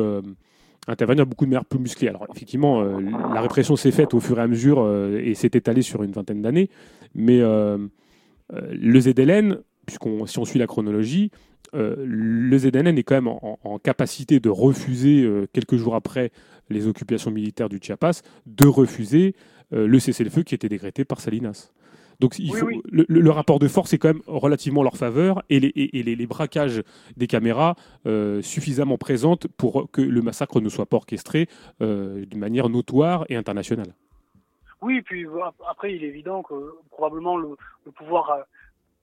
intervenir beaucoup de manière plus musclée. Alors effectivement, la répression s'est faite au fur et à mesure et s'est étalée sur une vingtaine d'années, mais le ZLN, puisqu'on si on suit la chronologie, euh, le ZLN est quand même en, en capacité de refuser, euh, quelques jours après les occupations militaires du Chiapas, de refuser euh, le cessez-le-feu qui était décrété par Salinas. Donc il Oui, faut- oui. Le, rapport de force est quand même relativement en leur faveur et les, et- et les- les braquages des caméras euh, suffisamment présentes pour que le massacre ne soit pas orchestré euh, d'une manière notoire et internationale. Oui, puis après, il est évident que probablement le, le pouvoir euh,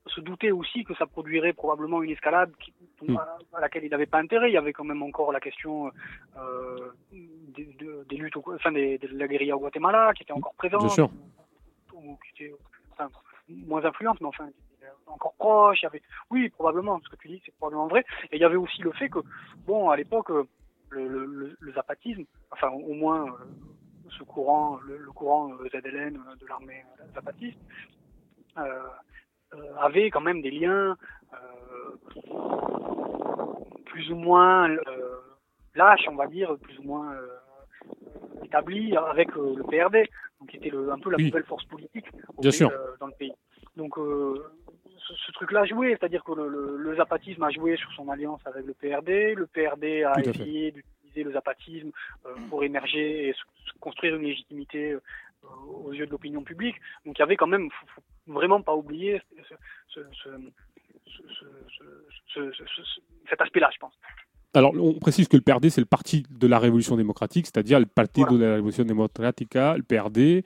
se doutait aussi que ça produirait probablement une escalade qui- Mm. à, à laquelle il n'avait pas intérêt. Il y avait quand même encore la question euh, des, de- des luttes, au- enfin des, de la guérilla au Guatemala qui était encore présente, Bien sûr. ou qui était enfin, moins influente, mais enfin encore proche. Il y avait, oui, probablement, ce que tu dis, c'est probablement vrai. Et il y avait aussi le fait que, bon, à l'époque, le, le, le- le zapatisme, enfin au moins euh, ce courant, le, le courant euh, ZLN euh, de l'armée euh, zapatiste, avait quand même des liens plus ou moins lâches, on va dire, plus ou moins établis avec le PRD, donc qui était le- un peu la Oui. nouvelle force politique au Bien pays, sûr. dans le pays. Donc ce, ce truc-là a joué, c'est-à-dire que le, le- le zapatisme a joué sur son alliance avec le PRD, le PRD a essayé le zapatisme euh, pour émerger et se, construire une légitimité euh, aux yeux de l'opinion publique. Donc il y avait quand même, faut, faut vraiment pas oublier ce, ce, ce, ce- ce- ce- ce- ce- ce- cet aspect-là, je pense. Alors, on précise que le PRD, c'est le parti de la Révolution démocratique, c'est-à-dire le parti Voilà. de la Révolution démocratique, le PRD,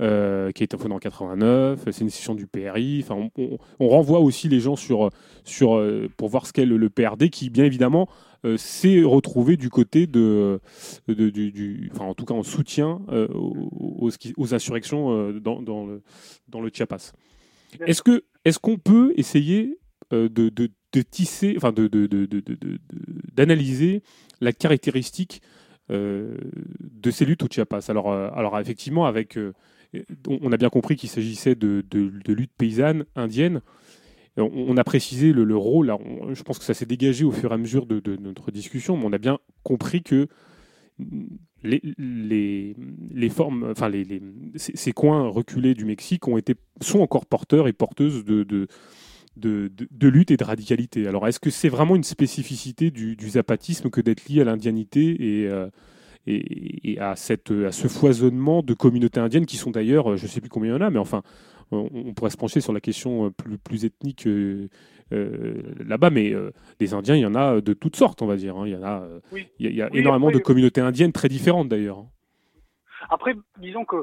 euh, qui a été fondée en 89. C'est une session du PRI. Enfin, on, on- on renvoie aussi les gens sur, sur, euh, pour voir ce qu'est le, le PRD, qui bien évidemment euh, s'est retrouvé du côté de, du, en tout cas en soutien euh, aux, insurrections euh, dans, le, Chiapas. Est-ce que est-ce qu'on peut essayer euh, de, tisser, enfin d'analyser la caractéristique euh, de ces luttes au Chiapas? Alors, euh, alors effectivement, avec, euh, on a bien compris qu'il s'agissait de luttes paysannes indiennes. On, a précisé le, le rôle. je pense que ça s'est dégagé au fur et à mesure de, notre discussion, mais on a bien compris que les, formes, ces, coins reculés du Mexique ont été, sont encore porteurs et porteuses de, lutte et de radicalité. Alors, est-ce que c'est vraiment une spécificité du, du zapatisme que d'être lié à l'indianité et, euh, et, et à, cette, à ce foisonnement de communautés indiennes qui sont d'ailleurs, euh, je ne sais plus combien il y en a, mais enfin, on, on pourrait se pencher sur la question euh, plus, plus ethnique euh, euh, là-bas, mais euh, les Indiens, il y en a de toutes sortes, on va dire. hein. Il y en a, Oui. il y a, il y a Oui, énormément après- de communautés indiennes très différentes d'ailleurs. hein. Après, disons que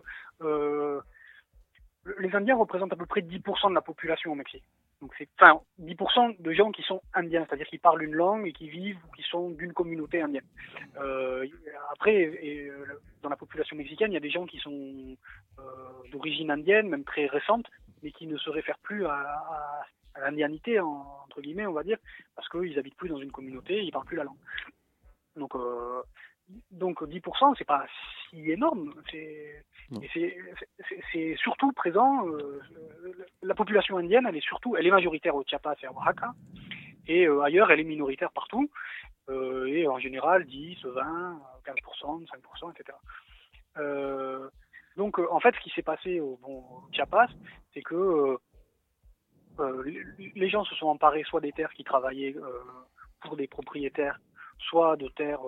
les Indiens représentent à peu près 10% de la population au Mexique. Donc c'est, enfin, 10% de gens qui sont indiens, c'est-à-dire qui parlent une langue et qui vivent ou qui sont d'une communauté indienne. Euh, après, euh, dans la population mexicaine, il y a des gens qui sont euh, d'origine indienne, même très récente, mais qui ne se réfèrent plus à, l'indianité, en- entre guillemets, on va dire, parce qu'ils habitent plus dans une communauté, ils parlent plus la langue. Donc, donc 10%, c'est pas si énorme. C'est, surtout présent. euh, la population indienne, elle est surtout, elle est majoritaire au Chiapas et à Oaxaca, et euh, ailleurs, elle est minoritaire partout. euh, et en général, 10, 20, 15%, 5%, etc. Donc, en fait, ce qui s'est passé au, bon, au Chiapas, c'est que les- gens se sont emparés soit des terres qui travaillaient pour des propriétaires, soit de terres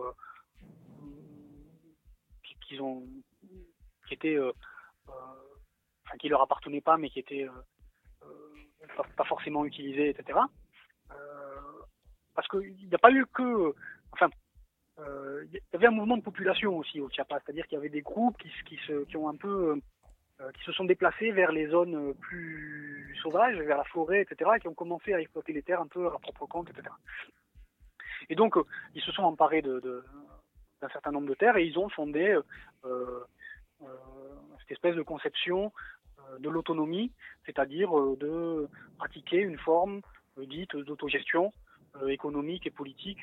qui étaient, euh, euh, enfin, qui leur appartenaient pas, mais qui étaient euh, pas, forcément utilisées, etc. Parce qu'il n'y a pas eu que, enfin, il y avait un mouvement de population aussi au Chiapas, c'est-à-dire qu'il y avait des groupes qui, se- qui, ont un peu, qui se sont déplacés vers les zones plus sauvages, vers la forêt, etc., et qui ont commencé à exploiter les terres un peu à leur propre compte, etc. Et donc, ils se sont emparés de- d'un certain nombre de terres et ils ont fondé euh, euh, cette espèce de conception euh, de l'autonomie, c'est-à-dire euh, de pratiquer une forme euh, dite d'autogestion euh, économique et politique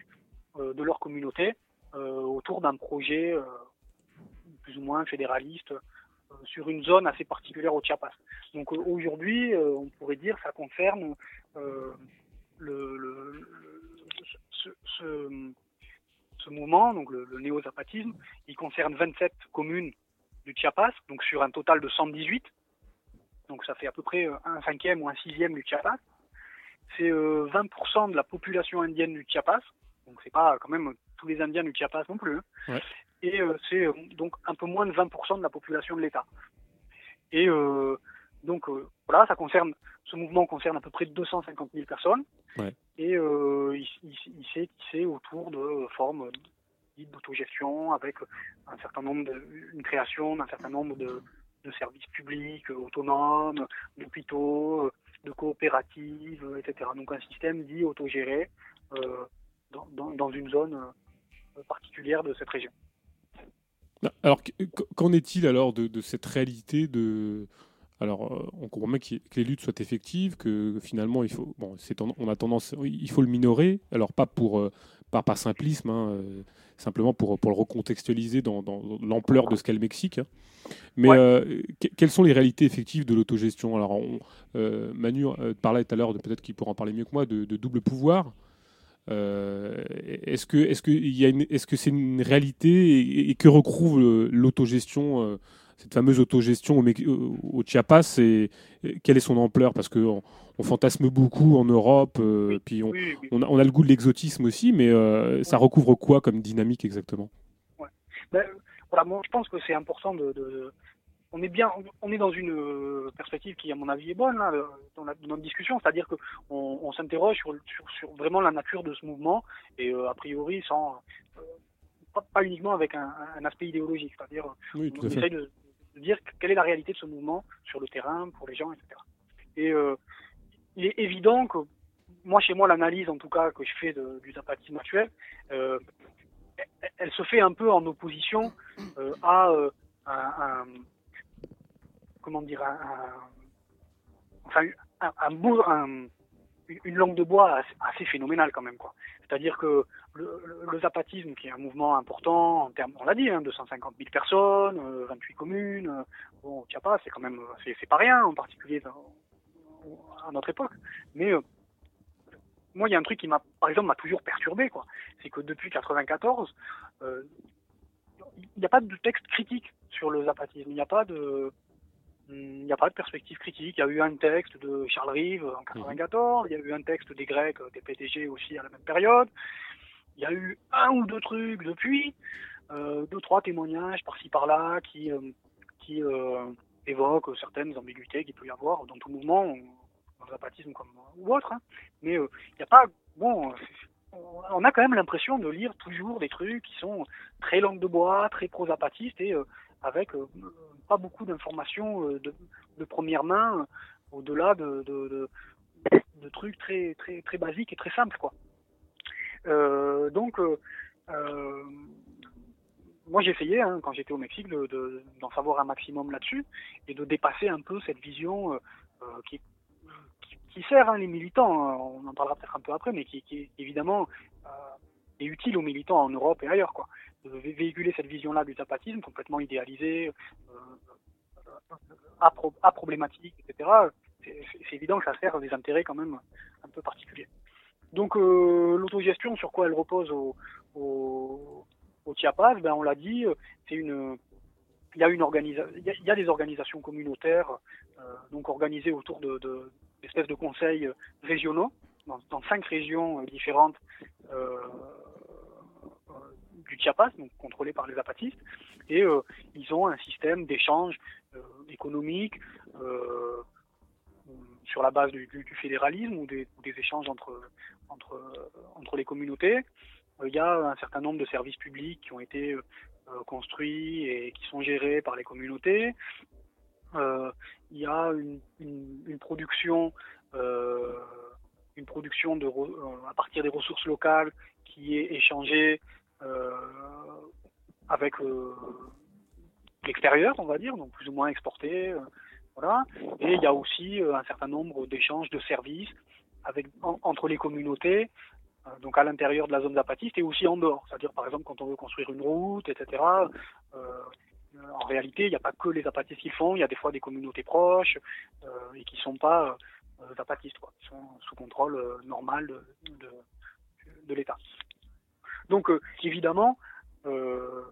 euh, de leur communauté euh, autour d'un projet euh, plus ou moins fédéraliste euh, sur une zone assez particulière au Chiapas. Donc euh, aujourd'hui, euh, on pourrait dire ça concerne euh, le, ce- ce mouvement, donc le, le néo-zapatisme, il concerne 27 communes du Chiapas, donc sur un total de 118. Donc ça fait à peu près euh, un cinquième ou un sixième du Chiapas. C'est euh, 20% de la population indienne du Chiapas, donc c'est pas quand même tous les Indiens du Chiapas non plus. hein. Ouais. Et euh, c'est euh, donc un peu moins de 20% de la population de l'État. Et euh, donc euh, voilà, ça concerne, ce mouvement concerne à peu près 250 000 personnes. Ouais. Et euh, il, s'est tissé autour de formes dites d'autogestion avec un certain nombre de, une création d'un certain nombre de, services publics autonomes, d'hôpitaux, de coopératives, etc. Donc un système dit autogéré euh, dans, une zone euh, particulière de cette région. Alors, qu- qu'en est-il alors de, de cette réalité de alors, euh, on comprend bien que les luttes soient effectives, que finalement, il faut, bon, on a tendance, il faut le minorer. Alors pas pour, euh, pas par simplisme, hein, euh, simplement pour, pour le recontextualiser dans, dans l'ampleur de ce qu'est le Mexique. hein. Mais Ouais. euh, que- quelles sont les réalités effectives de l'autogestion? Alors, on- euh, Manu euh, parlait tout à l'heure, peut-être qu'il pourra en parler mieux que moi, de, de double pouvoir. Est-ce que est-ce que il y a une- est-ce que c'est une réalité? Et, et que recouvre l'autogestion cette fameuse autogestion au, au- Chiapas et, et quelle est son ampleur? Parce que on, on fantasme beaucoup en Europe euh, puis on, Oui, oui. on a, on a le goût de l'exotisme aussi mais euh, ça recouvre quoi comme dynamique exactement? Ben, voilà, moi je pense que c'est important de, de- on est bien, on est dans une euh, perspective qui à mon avis est bonne là, dans, la- dans notre discussion, c'est-à-dire que on, on s'interroge sur, sur, sur vraiment la nature de ce mouvement et euh, a priori sans pas, pas uniquement avec un, un aspect idéologique, c'est-à-dire Oui on essaye de, de dire quelle est la réalité de ce mouvement sur le terrain, pour les gens, etc. Et euh, il est évident que moi, chez moi, l'analyse, en tout cas, que je fais du zapatisme actuel, euh, elle, se fait un peu en opposition euh, à euh, un, un- comment dire, un, un- enfin, un- une langue de bois assez, assez phénoménale quand même, quoi. C'est-à-dire que le, le- zapatisme, qui est un mouvement important en termes, on l'a dit, hein, 250 000 personnes, euh, 28 communes, euh, bon, Chiapas, c'est quand même, c'est, c'est pas rien, en particulier dans- à notre époque. Mais euh, moi, il y a un truc qui m'a, par exemple, m'a toujours perturbé, quoi. C'est que depuis 94, euh, il n'y a pas de texte critique sur le zapatisme. Il n'y a pas de, il n'y a pas de perspective critique. Il y a eu un texte de Charles Rive en 94, il y a eu un texte des Grecs, euh, des PTG aussi à la même période. Il y a eu un ou deux trucs depuis, euh, deux, trois témoignages par-ci par-là qui, euh, qui euh, évoquent certaines ambiguïtés qu'il peut y avoir dans tout mouvement, ou dans le zapatisme comme, ou autre. hein. Mais il n'y a pas. Bon, on a quand même l'impression de lire toujours des trucs qui sont très langue de bois, très pro-zapatistes et avec pas beaucoup d'informations de, première main au-delà de, de, de, de trucs très, très, très basiques et très simples. Quoi. Euh, donc, euh, euh, moi essayé, hein, quand j'étais au Mexique, de- de- d'en savoir un maximum là-dessus et de dépasser un peu cette vision euh, qui, qui, qui sert hein, les militants, hein, on en parlera peut-être un peu après, mais qui, qui évidemment euh, est utile aux militants en Europe et ailleurs. Quoi. De vé- véhiculer cette vision-là du zapatisme complètement idéalisée, euh, aproblématique, etc. C'est évident que ça sert des intérêts quand même un peu particuliers. Donc euh, l'autogestion, sur quoi elle repose au, au, Chiapas, ben on l'a dit, euh, il y a une il y a, des organisations communautaires euh, donc organisées autour de, de d'espèces de conseils régionaux dans, cinq régions différentes du Chiapas, donc contrôlées par les zapatistes, et ils ont un système d'échange économique sur la base du, fédéralisme ou des, échanges entre, entre les communautés. Euh, Il y a un certain nombre de services publics qui ont été euh, construits et qui sont gérés par les communautés. Euh, il y a une, production, euh, une production euh, à partir des ressources locales qui est échangée euh, avec euh, l'extérieur, on va dire, donc plus ou moins exportée. Et il y a aussi euh, un certain nombre d'échanges de services entre les communautés, euh, donc à l'intérieur de la zone zapatiste et aussi en dehors. C'est-à-dire, par exemple, quand on veut construire une route, etc., euh, en réalité, il n'y a pas que les zapatistes qui le font, il y a des fois des communautés proches et qui ne sont pas euh, zapatistes, quoi. Ils sont sous contrôle normal de, l'État. Donc, évidemment, ce-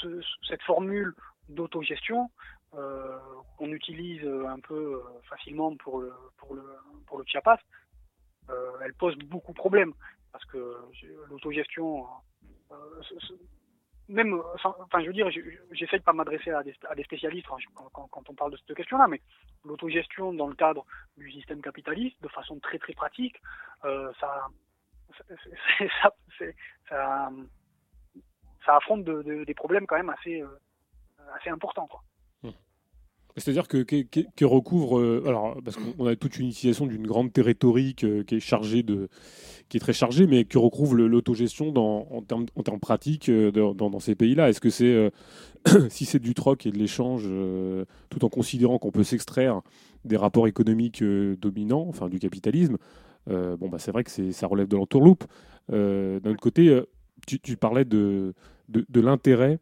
ce- cette formule d'autogestion euh, qu'on utilise un peu euh, facilement pour le, pour le, pour le Chiapas, euh, elle pose beaucoup de problèmes parce que l'autogestion, euh, même, enfin, je veux dire, je- j'essaie de pas m'adresser à des, spécialistes quand, on parle de cette question-là, mais l'autogestion dans le cadre du système capitaliste, de façon très très pratique, euh, ça, ça, ça, ça affronte de- de- des problèmes quand même assez, euh, assez importants, quoi. C'est-à-dire que, que, que- que recouvre, euh, alors parce qu'on a toute une utilisation d'une grande rhétorique euh, qui est chargée de, qui est très chargée, mais que recouvre l'autogestion en termes, en termes pratiques euh, dans, ces pays-là? Est-ce que c'est, si c'est du troc et de l'échange, tout en considérant qu'on peut s'extraire des rapports économiques dominants, enfin du capitalisme, bon bah c'est vrai que ça relève de l'entourloupe. D'un autre côté, tu, parlais de, de l'intérêt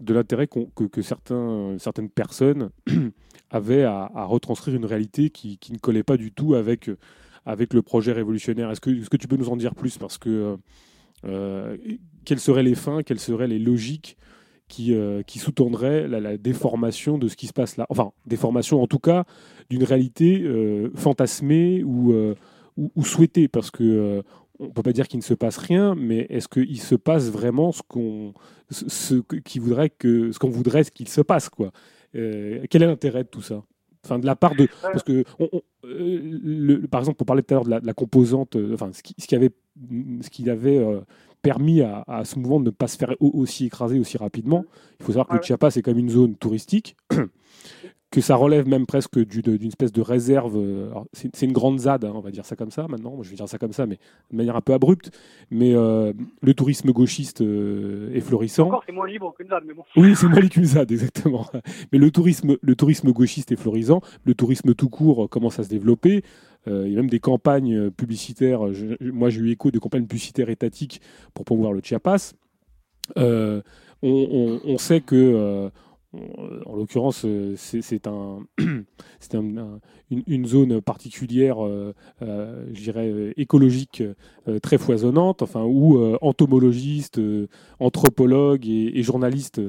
de l'intérêt que, certains, certaines personnes avaient à, retranscrire une réalité qui, ne collait pas du tout avec, avec le projet révolutionnaire. Est-ce que, que tu peux nous en dire plus? Parce que euh, euh, quelles seraient les fins, quelles seraient les logiques qui, euh, qui sous-tendraient la, déformation de ce qui se passe là? Enfin, déformation en tout cas d'une réalité fantasmée ou, ou, ou souhaitée, parce que on peut pas dire qu'il ne se passe rien, mais est-ce qu'il se passe vraiment ce qu'on ce, qui voudrait que ce qu'on voudrait qu'il se passe quoi? Euh, Quel est l'intérêt de tout ça? Enfin, de la part de parce que on- on- euh, le- par exemple, on parlait tout à l'heure de la, de la composante, euh, enfin ce qui, ce qui avait ce qui avait permis à, à ce mouvement de ne pas se faire au- aussi écraser aussi rapidement. Il faut savoir que le Chiapas, c'est comme une zone touristique, que ça relève même presque d'une espèce de réserve. euh, C'est une grande ZAD, hein, on va dire ça comme ça maintenant. Je vais dire ça comme ça, mais de manière un peu abrupte. Mais euh, le tourisme gauchiste euh, est florissant. Encore, c'est moins libre qu'une ZAD, mais bon. Oui, c'est moi qu'une ZAD, exactement. Mais le tourisme, le tourisme gauchiste est florisant. Le tourisme tout court commence à se développer. Euh, il y a même des campagnes publicitaires. Je- moi, j'ai eu écho de campagnes publicitaires étatiques pour promouvoir le Chiapas. On, on- on sait que, en l'occurrence, euh, c'est un, un- un- une, zone particulière, euh, euh, je dirais, écologique très foisonnante, enfin, où entomologistes, anthropologues et, journalistes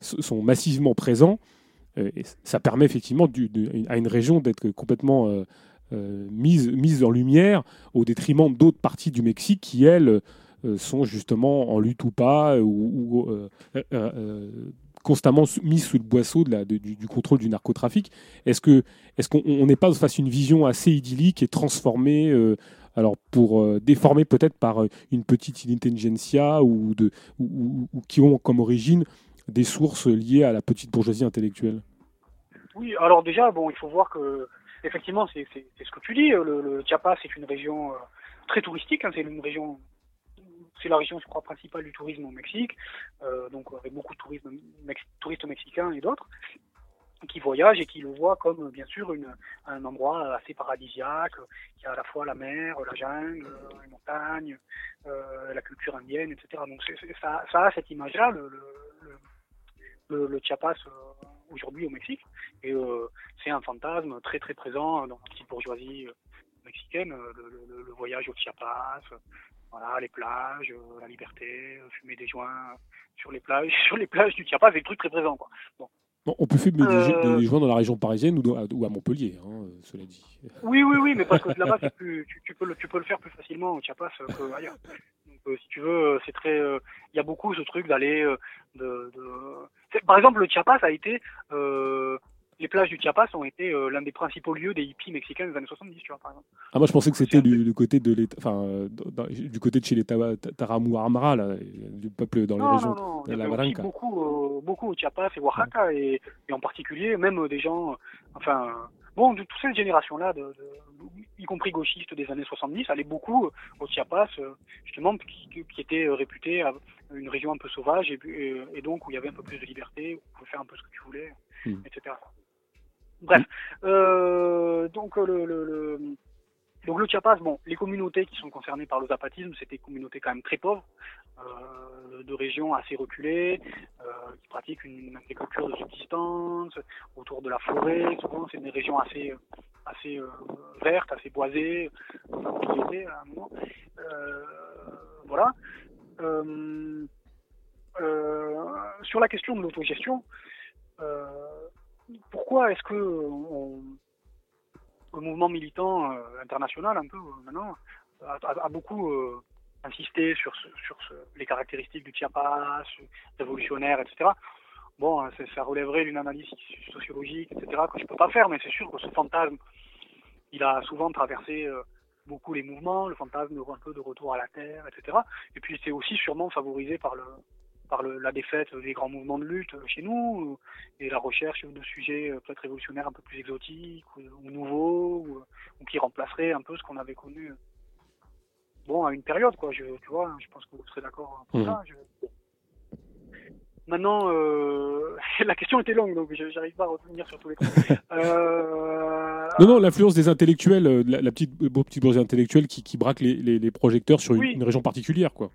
sont massivement présents. Ça permet effectivement à une région d'être complètement mise, mise en lumière au détriment d'autres parties du Mexique qui, elles, sont justement en lutte ou pas, ou, constamment mises sous le boisseau du, contrôle du narcotrafic. Est-ce que est-ce qu'on on n'est pas face à une vision assez idyllique et transformée euh, alors pour euh, déformer peut-être par euh, une petite intelligentsia ou, qui ont comme origine des sources liées à la petite bourgeoisie intellectuelle? Oui, alors déjà, bon, il faut voir que, effectivement, c'est ce que tu dis. Le, Chiapas, c'est une région très touristique. hein, c'est une région, c'est la région, je crois, principale du tourisme au Mexique. euh, donc, avec beaucoup de touristes mexicains et d'autres qui voyagent et qui le voient comme, bien sûr, un endroit assez paradisiaque, qui a à la fois la mer, la jungle, euh, les montagnes, euh, la culture indienne, etc. Donc, ça, a cette image-là, le, Chiapas euh, aujourd'hui au Mexique. Et euh, c'est un fantasme très très présent dans la petite bourgeoisie euh, mexicaine, euh, le, voyage au Chiapas, euh, voilà, les plages, euh, la liberté, euh, fumer des joints euh, sur les plages, sur les plages du Chiapas, c'est des trucs très présents quoi. Bon. Bon, on peut fumer des, Euh, des joints dans la région parisienne ou, à Montpellier, hein, cela dit. Oui oui oui, mais parce que là-bas tu, tu peux le, tu peux le faire plus facilement au Chiapas qu'ailleurs. Donc euh, si tu veux, c'est très, euh, il y a beaucoup ce truc d'aller de, de... c'est- Par exemple, le Chiapas a été les plages du Chiapas ont été euh, l'un des principaux lieux des hippies mexicains des années 70, tu vois, par exemple. Ah, moi, je pensais que c'était du, du côté de l'État- enfin, euh, du côté de chez les Tawa- Ta- Taramou-Armara, là, du peuple dans les régions. non, non, de il y la avait aussi beaucoup, euh, beaucoup au Chiapas et Oaxaca, et, et en particulier, même euh, des gens, euh, enfin, euh, bon, de toute cette génération-là, de, de- y compris gauchistes des années 70, allaient beaucoup euh, au Chiapas, euh, justement, qui, qui était euh, réputé à une région un peu sauvage, et, et, et donc où il y avait un peu plus de liberté, où tu pouvais faire un peu ce que tu voulais, Mm. etc. Bref, euh, donc euh, le, le, le- donc le Chiapas, bon, les communautés qui sont concernées par le zapatisme, c'était des communautés quand même très pauvres, euh, de régions assez reculées, euh, qui pratiquent une agriculture de subsistance, autour de la forêt. Souvent, c'est des régions assez, assez euh, vertes, assez boisées, était à un. Euh, voilà. Sur la question de l'autogestion, euh, pourquoi est-ce que le mouvement militant euh, international, un peu euh, maintenant, a, beaucoup euh, insisté sur, les caractéristiques du Chiapas, révolutionnaire, etc. Bon, hein, ça relèverait d'une analyse sociologique, etc., que je peux pas faire, mais c'est sûr que ce fantasme, il a souvent traversé beaucoup les mouvements, le fantasme un peu de retour à la terre, etc. Et puis c'est aussi sûrement favorisé par le par le- la défaite des grands mouvements de lutte euh, chez nous et la recherche de sujets euh, peut-être révolutionnaires un peu plus exotiques ou, ou nouveaux ou, ou qui remplaceraient un peu ce qu'on avait connu euh, bon à une période quoi je tu vois je pense que vous serez d'accord pour Mhm. ça je- maintenant euh, la question était longue donc je- j'arrive pas à revenir sur tous les euh, Non, non, l'influence des intellectuels, euh, la, la petite, euh, petite bourgeoisie intellectuelle qui, qui braque les, les- les projecteurs sur une, Oui. une région particulière, quoi.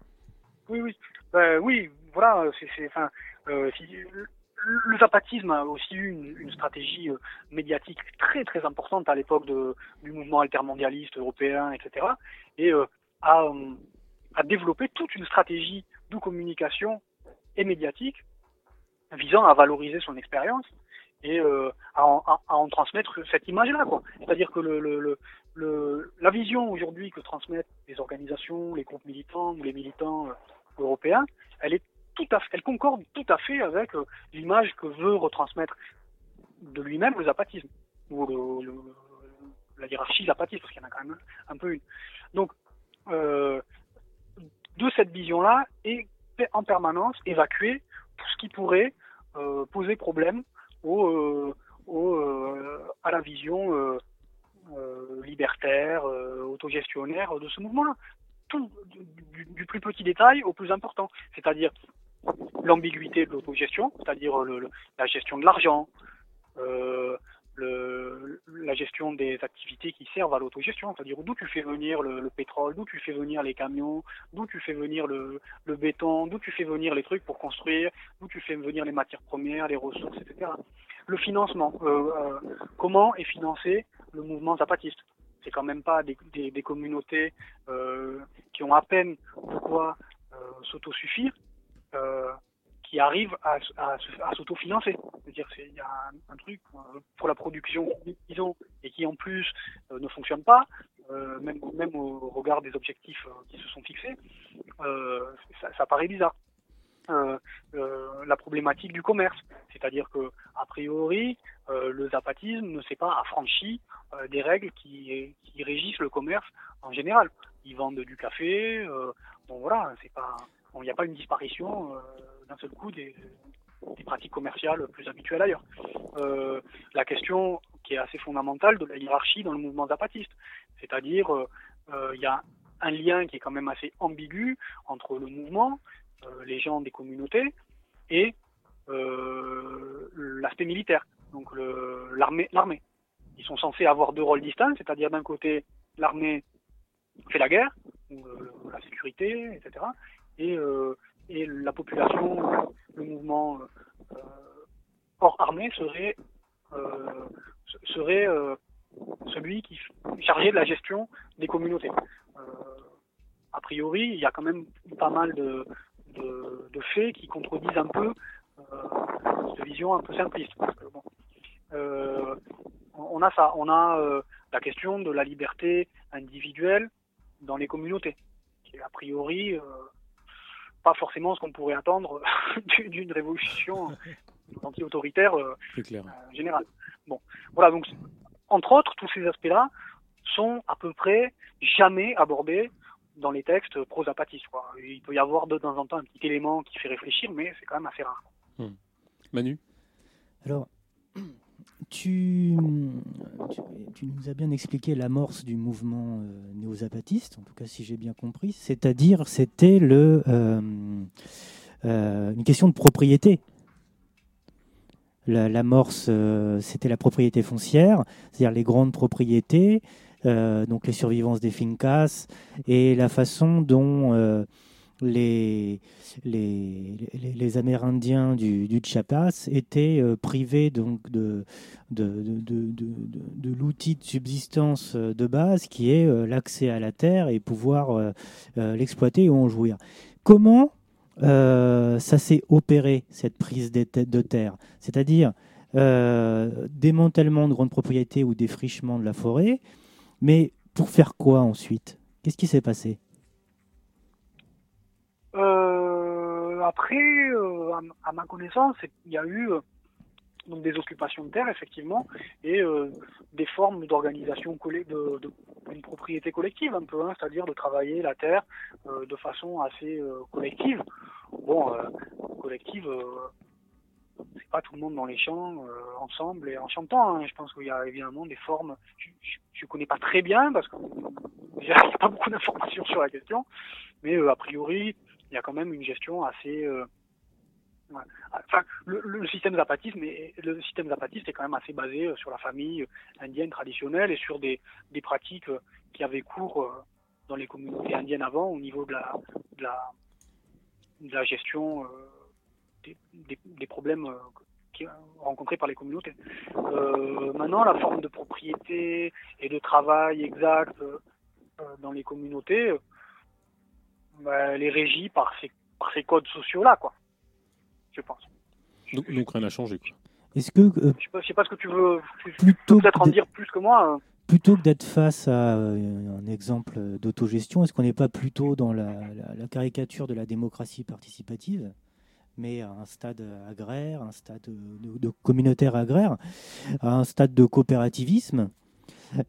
Oui, oui. Ben, oui, voilà, c'est, c'est, enfin, euh, le, zapatisme a aussi eu une, stratégie euh, médiatique très très importante à l'époque du mouvement altermondialiste européen, etc. Et euh, a, euh, a développé toute une stratégie de communication et médiatique visant à valoriser son expérience et euh, à, en, à- en transmettre cette image-là. C'est-à-dire que le, le, le, la vision aujourd'hui que transmettent les organisations, les groupes militants ou les militants euh, européens, elle est elle concorde tout à fait avec euh, l'image que veut retransmettre de lui-même le zapatisme ou la hiérarchie zapatiste, parce qu'il y en a quand même un peu une. Donc, euh, de cette vision-là et en permanence évacuer tout ce qui pourrait euh, poser problème au, à la vision libertaire, autogestionnaire de ce mouvement-là. Du, du plus petit détail au plus important, c'est-à-dire l'ambiguïté de l'autogestion, c'est-à-dire le- la gestion de l'argent, euh, la gestion des activités qui servent à l'autogestion, c'est-à-dire d'où tu fais venir le, le pétrole, d'où tu fais venir les camions, d'où tu fais venir le, béton, d'où tu fais venir les trucs pour construire, d'où tu fais venir les matières premières, les ressources, etc. Le financement, euh, euh, comment est financé le mouvement zapatiste? C'est quand même pas des, communautés euh, qui ont à peine de quoi euh, s'autosuffire, euh, qui arrivent à, à, à s'autofinancer. C'est-à-dire c'est- il y a un, truc euh, pour la production qu'ils ont et qui en plus euh, ne fonctionne pas, euh, même, au regard des objectifs euh, qui se sont fixés, euh, ça, paraît bizarre. Euh, euh, la problématique du commerce, c'est-à-dire que a priori euh, le zapatisme ne s'est pas affranchi euh, des règles qui, qui régissent le commerce en général. Ils vendent du café, euh, bon voilà, c'est pas, il n'y a pas une disparition euh, d'un seul coup des, pratiques commerciales plus habituelles ailleurs. Euh, la question qui est assez fondamentale de la hiérarchie dans le mouvement zapatiste, c'est-à-dire euh, il y a un lien qui est quand même assez ambigu entre le mouvement, les gens des communautés et l'aspect militaire, donc l'armée. Ils sont censés avoir deux rôles distincts, c'est-à-dire d'un côté l'armée fait la guerre, la sécurité, etc. Et, euh, et la population, le mouvement euh, hors armée serait, euh, serait celui qui est chargé de la gestion des communautés. A priori, il y a quand même pas mal de, de, de faits qui contredisent un peu cette vision un peu simpliste. Parce que, bon, euh, on a ça, on a euh, la question de la liberté individuelle dans les communautés, qui est a priori euh, pas forcément ce qu'on pourrait attendre du- d'une révolution anti-autoritaire euh, C'est clair. euh, générale. Bon, voilà, donc entre autres, tous ces aspects-là sont à peu près jamais abordés dans les textes pro-zapatistes. Il peut y avoir de temps en temps un petit élément qui fait réfléchir, mais c'est quand même assez rare. Manu? Alors, tu, nous as bien expliqué l'amorce du mouvement euh, néo-zapatiste, en tout cas si j'ai bien compris, c'est-à-dire c'était le, euh, euh, une question de propriété. La- L'amorce, c'était la propriété foncière, c'est-à-dire les grandes propriétés, donc les survivances des fincas, et la façon dont les, Amérindiens du, Chiapas étaient euh, privés donc de, l'outil de subsistance euh, de base qui est euh, l'accès à la terre et pouvoir l'exploiter ou en jouir. Comment ça s'est opéré, cette prise de terre? C'est-à-dire démantèlement de grandes propriétés ou défrichement de la forêt, mais pour faire quoi ensuite? Qu'est-ce qui s'est passé? Euh, après, euh, à, ma connaissance, il y a eu euh, donc des occupations de terre, effectivement, et euh, des formes d'organisation de, de, d'une propriété collective, un peu, hein, c'est-à-dire de travailler la terre euh, de façon assez euh, collective. Bon, collective, c'est pas tout le monde dans les champs, ensemble et en chantant. hein. Je pense qu'il y a évidemment des formes. Je ne connais pas très bien parce que il n'y a pas beaucoup d'informations sur la question, mais a priori il y a quand même une gestion assez. euh, ouais. Enfin, le, système zapatiste, mais le système zapatiste est quand même assez basé euh, sur la famille indienne traditionnelle et sur des, pratiques euh, qui avaient cours dans les communautés indiennes avant au niveau de la, gestion des, problèmes rencontrés par les communautés. Maintenant, la forme de propriété et de travail exact euh, dans les communautés, bah, elle est régie par ces, par ces codes sociaux-là, quoi. Je pense. donc, donc rien n'a changé. Quoi. Est-ce que euh, Je sais pas, je sais pas ce que tu veux. Plutôt peux peut-être en que dire plus que moi. euh. plutôt que d'être face à euh, un exemple d'autogestion, est-ce qu'on n'est pas plutôt dans la, la- la caricature de la démocratie participative, mais à un stade agraire, un stade de, de communautaire agraire, à un stade de coopérativisme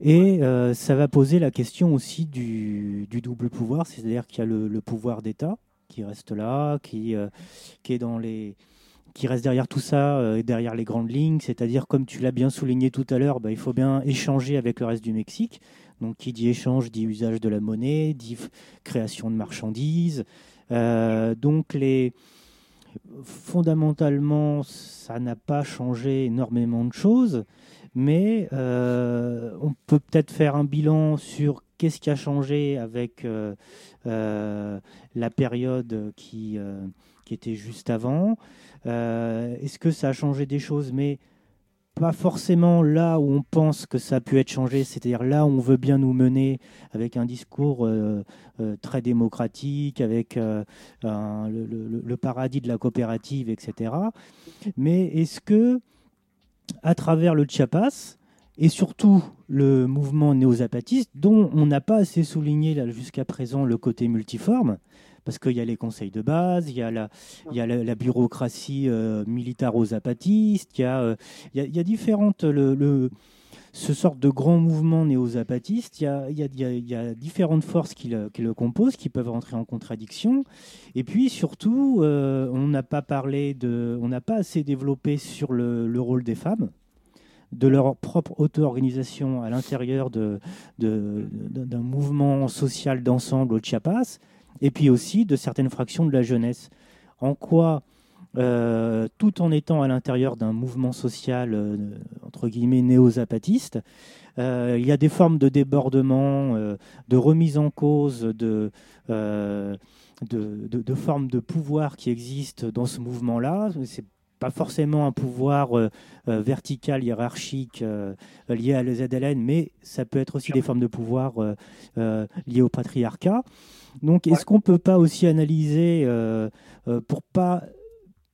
Et euh, ça va poser la question aussi du, du double pouvoir, c'est-à-dire qu'il y a le, le pouvoir d'État qui reste là, qui, euh, qui est dans les qui reste derrière tout ça, euh, derrière les grandes lignes, c'est-à-dire comme tu l'as bien souligné tout à l'heure, bah, il faut bien échanger avec le reste du Mexique. Donc qui dit échange dit usage de la monnaie, dit création de marchandises. Donc les fondamentalement, ça n'a pas changé énormément de choses, mais euh, on peut peut-être faire un bilan sur qu'est-ce qui a changé avec euh, euh, la période qui, était juste avant. Est-ce que ça a changé des choses? Mais pas forcément là où on pense que ça a pu être changé, c'est-à-dire là où on veut bien nous mener avec un discours très démocratique, avec le paradis de la coopérative, etc. Mais est-ce que, à travers le Chiapas, et surtout le mouvement néo-zapatiste, dont on n'a pas assez souligné jusqu'à présent le côté multiforme, parce qu'il y a les conseils de base, il y a la, y a la, bureaucratie euh, militaro-zapatiste, il euh, il y a, différentes... Le- ce sort de grand mouvement néo-zapatiste, il y a, différentes forces qui le, composent, qui peuvent entrer en contradiction. Et puis surtout, euh, on n'a pas parlé de, on n'a pas assez développé sur le, le rôle des femmes, de leur propre auto-organisation à l'intérieur d'un mouvement social d'ensemble au Chiapas, et puis aussi de certaines fractions de la jeunesse. En quoi, euh, tout en étant à l'intérieur d'un mouvement social euh, entre guillemets néo-zapatiste, euh, il y a des formes de débordement, de remise en cause de, de, de- de formes de pouvoir qui existent dans ce mouvement-là. C'est pas forcément un pouvoir vertical, hiérarchique lié à la ZLN, mais ça peut être aussi des formes de pouvoir liées au patriarcat. Donc, est-ce qu'on peut pas aussi analyser, pour pas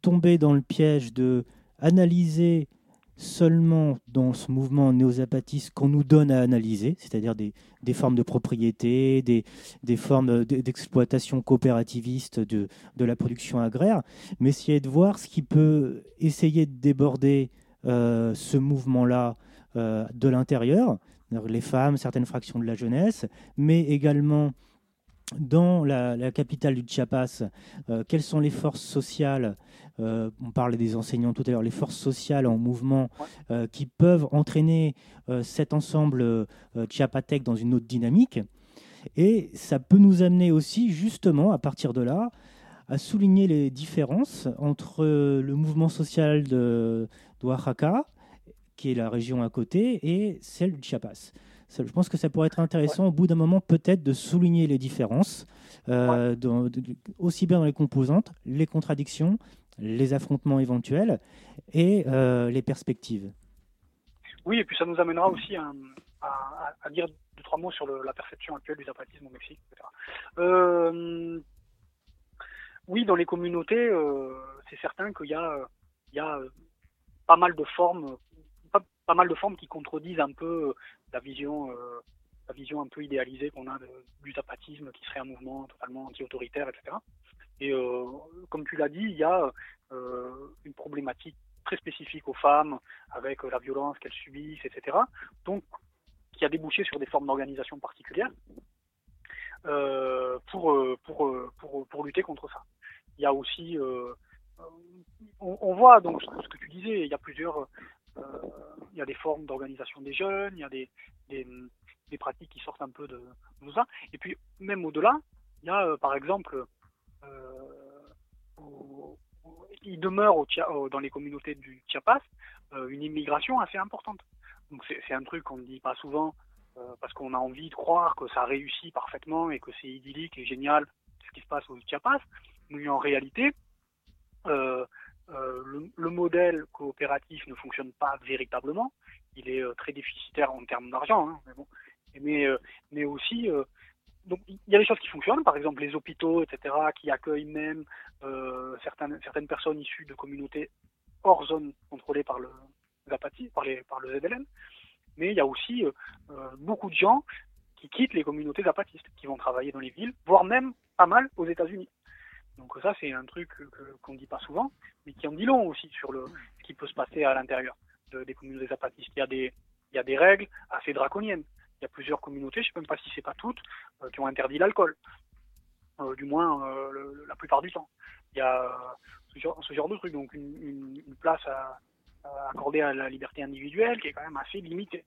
tomber dans le piège de analyser seulement dans ce mouvement néo-zapatiste qu'on nous donne à analyser, c'est-à-dire des, des formes de propriété, des, des formes d'exploitation coopérativiste de, de la production agraire, mais essayer de voir ce qui peut essayer de déborder euh, ce mouvement-là euh, de l'intérieur, les femmes, certaines fractions de la jeunesse, mais également dans la, la capitale du Chiapas, euh, quelles sont les forces sociales euh, On parlait des enseignants tout à l'heure, les forces sociales en mouvement euh, qui peuvent entraîner cet ensemble chiapatèque dans une autre dynamique? Et ça peut nous amener aussi, justement, à partir de là, à souligner les différences entre le mouvement social de, d'Oaxaca, qui est la région à côté, et celle du Chiapas. Ça, Je pense que ça pourrait être intéressant au bout d'un moment peut-être de souligner les différences, euh, dans- de- aussi bien dans les composantes, les contradictions, les affrontements éventuels et euh, les perspectives. Oui, et puis ça nous amènera aussi à, à- à dire deux, trois mots sur le- la perception actuelle du zapatisme au Mexique, etc. Euh, oui, dans les communautés, c'est certain qu'il y a, il y a pas mal de formes, pas, mal de formes qui contredisent un peu la vision, euh, la vision un peu idéalisée qu'on a du zapatisme, qui serait un mouvement totalement anti-autoritaire, etc. Et euh, comme tu l'as dit, il y a euh, une problématique très spécifique aux femmes, avec la violence qu'elles subissent, etc. Donc, qui a débouché sur des formes d'organisation particulières pour, pour, pour, pour lutter contre ça. Il y a aussi, on, voit donc ce que, tu disais, il y a plusieurs, il y a des formes d'organisation des jeunes, il y a des, des, pratiques qui sortent un peu de, tout ça. Et puis, même au-delà, il y a euh, par exemple, euh, il demeure dans les communautés du Chiapas euh, une immigration assez importante. Donc c'est un truc qu'on ne dit pas souvent euh, parce qu'on a envie de croire que ça réussit parfaitement et que c'est idyllique et génial ce qui se passe au Chiapas. Mais en réalité, euh, euh, le, le modèle coopératif ne fonctionne pas véritablement. Il est euh, très déficitaire en termes d'argent, hein, mais bon. Euh, mais aussi, donc il y a des choses qui fonctionnent, par exemple les hôpitaux, etc., qui accueillent même certaines, certaines personnes issues de communautés hors zone contrôlée par le Zapati, par, les, par le ZLN. Mais il y a aussi beaucoup de gens qui quittent les communautés zapatistes, qui vont travailler dans les villes, voire même pas mal aux États-Unis. Donc ça, c'est un truc qu'on ne dit pas souvent, mais qui en dit long aussi sur le, ce qui peut se passer à l'intérieur de- des communautés zapatistes. Il y a des, il y a des règles assez draconiennes. Il y a plusieurs communautés, je ne sais même pas si c'est pas toutes, euh, qui ont interdit l'alcool. Euh, du moins euh, la plupart du temps. Il y a ce genre, de truc, donc une, place à, à accorder à la liberté individuelle qui est quand même assez limitée.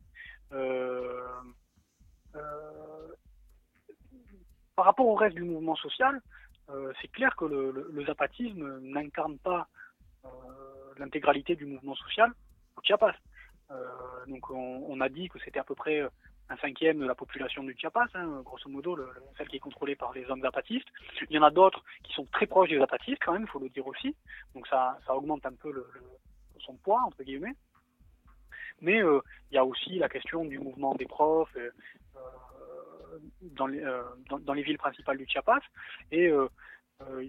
Par rapport au reste du mouvement social, c'est clair que le, zapatisme n'incarne pas euh, l'intégralité du mouvement social au Chiapas. Euh, donc on, on a dit que c'était à peu près un cinquième de la population du Chiapas, hein, grosso modo, le- le- celle qui est contrôlée par les hommes zapatistes. Il y en a d'autres qui sont très proches des zapatistes quand même, il faut le dire aussi. Donc ça, augmente un peu son poids, entre guillemets. Mais euh, il y a aussi la question du mouvement des profs euh, euh, dans, les, euh, dans, les villes principales du Chiapas et euh, euh,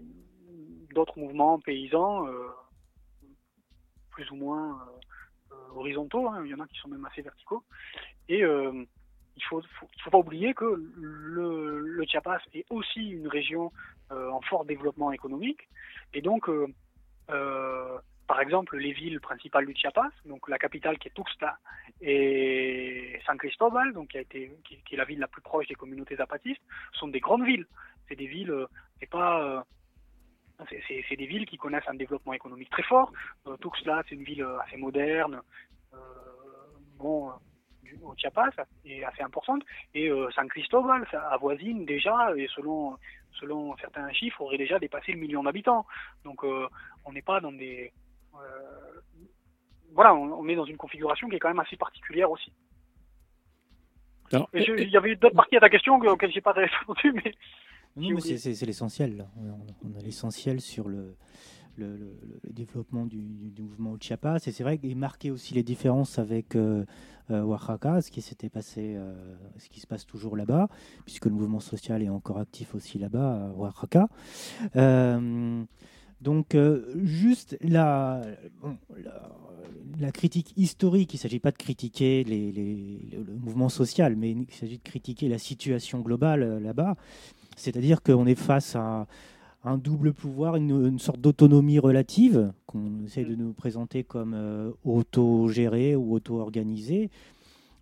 d'autres mouvements paysans euh, plus ou moins euh, euh, horizontaux, hein, il y en a qui sont même assez verticaux. Et euh, il faut, faut, pas oublier que le, Chiapas est aussi une région euh, en fort développement économique. Et donc, euh, euh, par exemple, les villes principales du Chiapas, donc la capitale qui est Tuxtla et San Cristobal, donc qui, est la ville la plus proche des communautés zapatistes, sont des grandes villes. C'est des villes, euh, c'est pas, euh, c'est- des villes qui connaissent un développement économique très fort. Euh, Tuxtla, c'est une ville assez moderne, euh, du- au Chiapas, et assez importante. Et San Cristobal, ça avoisine déjà, et selon, selon certains chiffres, aurait déjà dépassé le million d'habitants. Donc on n'est pas dans des... euh, voilà, on, on est dans une configuration qui est quand même assez particulière aussi. Alors, Et je- Il y avait d'autres parties à ta question auxquelles j'ai pas répondu, mais Non, mais c'est- c'est c'est l'essentiel. là. On, on a l'essentiel sur le, le, le- le développement du, du- mouvement au Chiapas. Et c'est vrai qu'il marquait aussi les différences avec euh, euh, Oaxaca, ce qui s'était passé, euh, ce qui se passe toujours là-bas, puisque le mouvement social est encore actif aussi là-bas, à Oaxaca. Euh, donc, euh, juste la, la, critique historique, il ne s'agit pas de critiquer le, mouvement social, mais il s'agit de critiquer la situation globale euh, là-bas. C'est-à-dire qu'on est face à un double pouvoir, une, une sorte d'autonomie relative qu'on essaie de nous présenter comme euh, auto-gérée ou auto-organisée.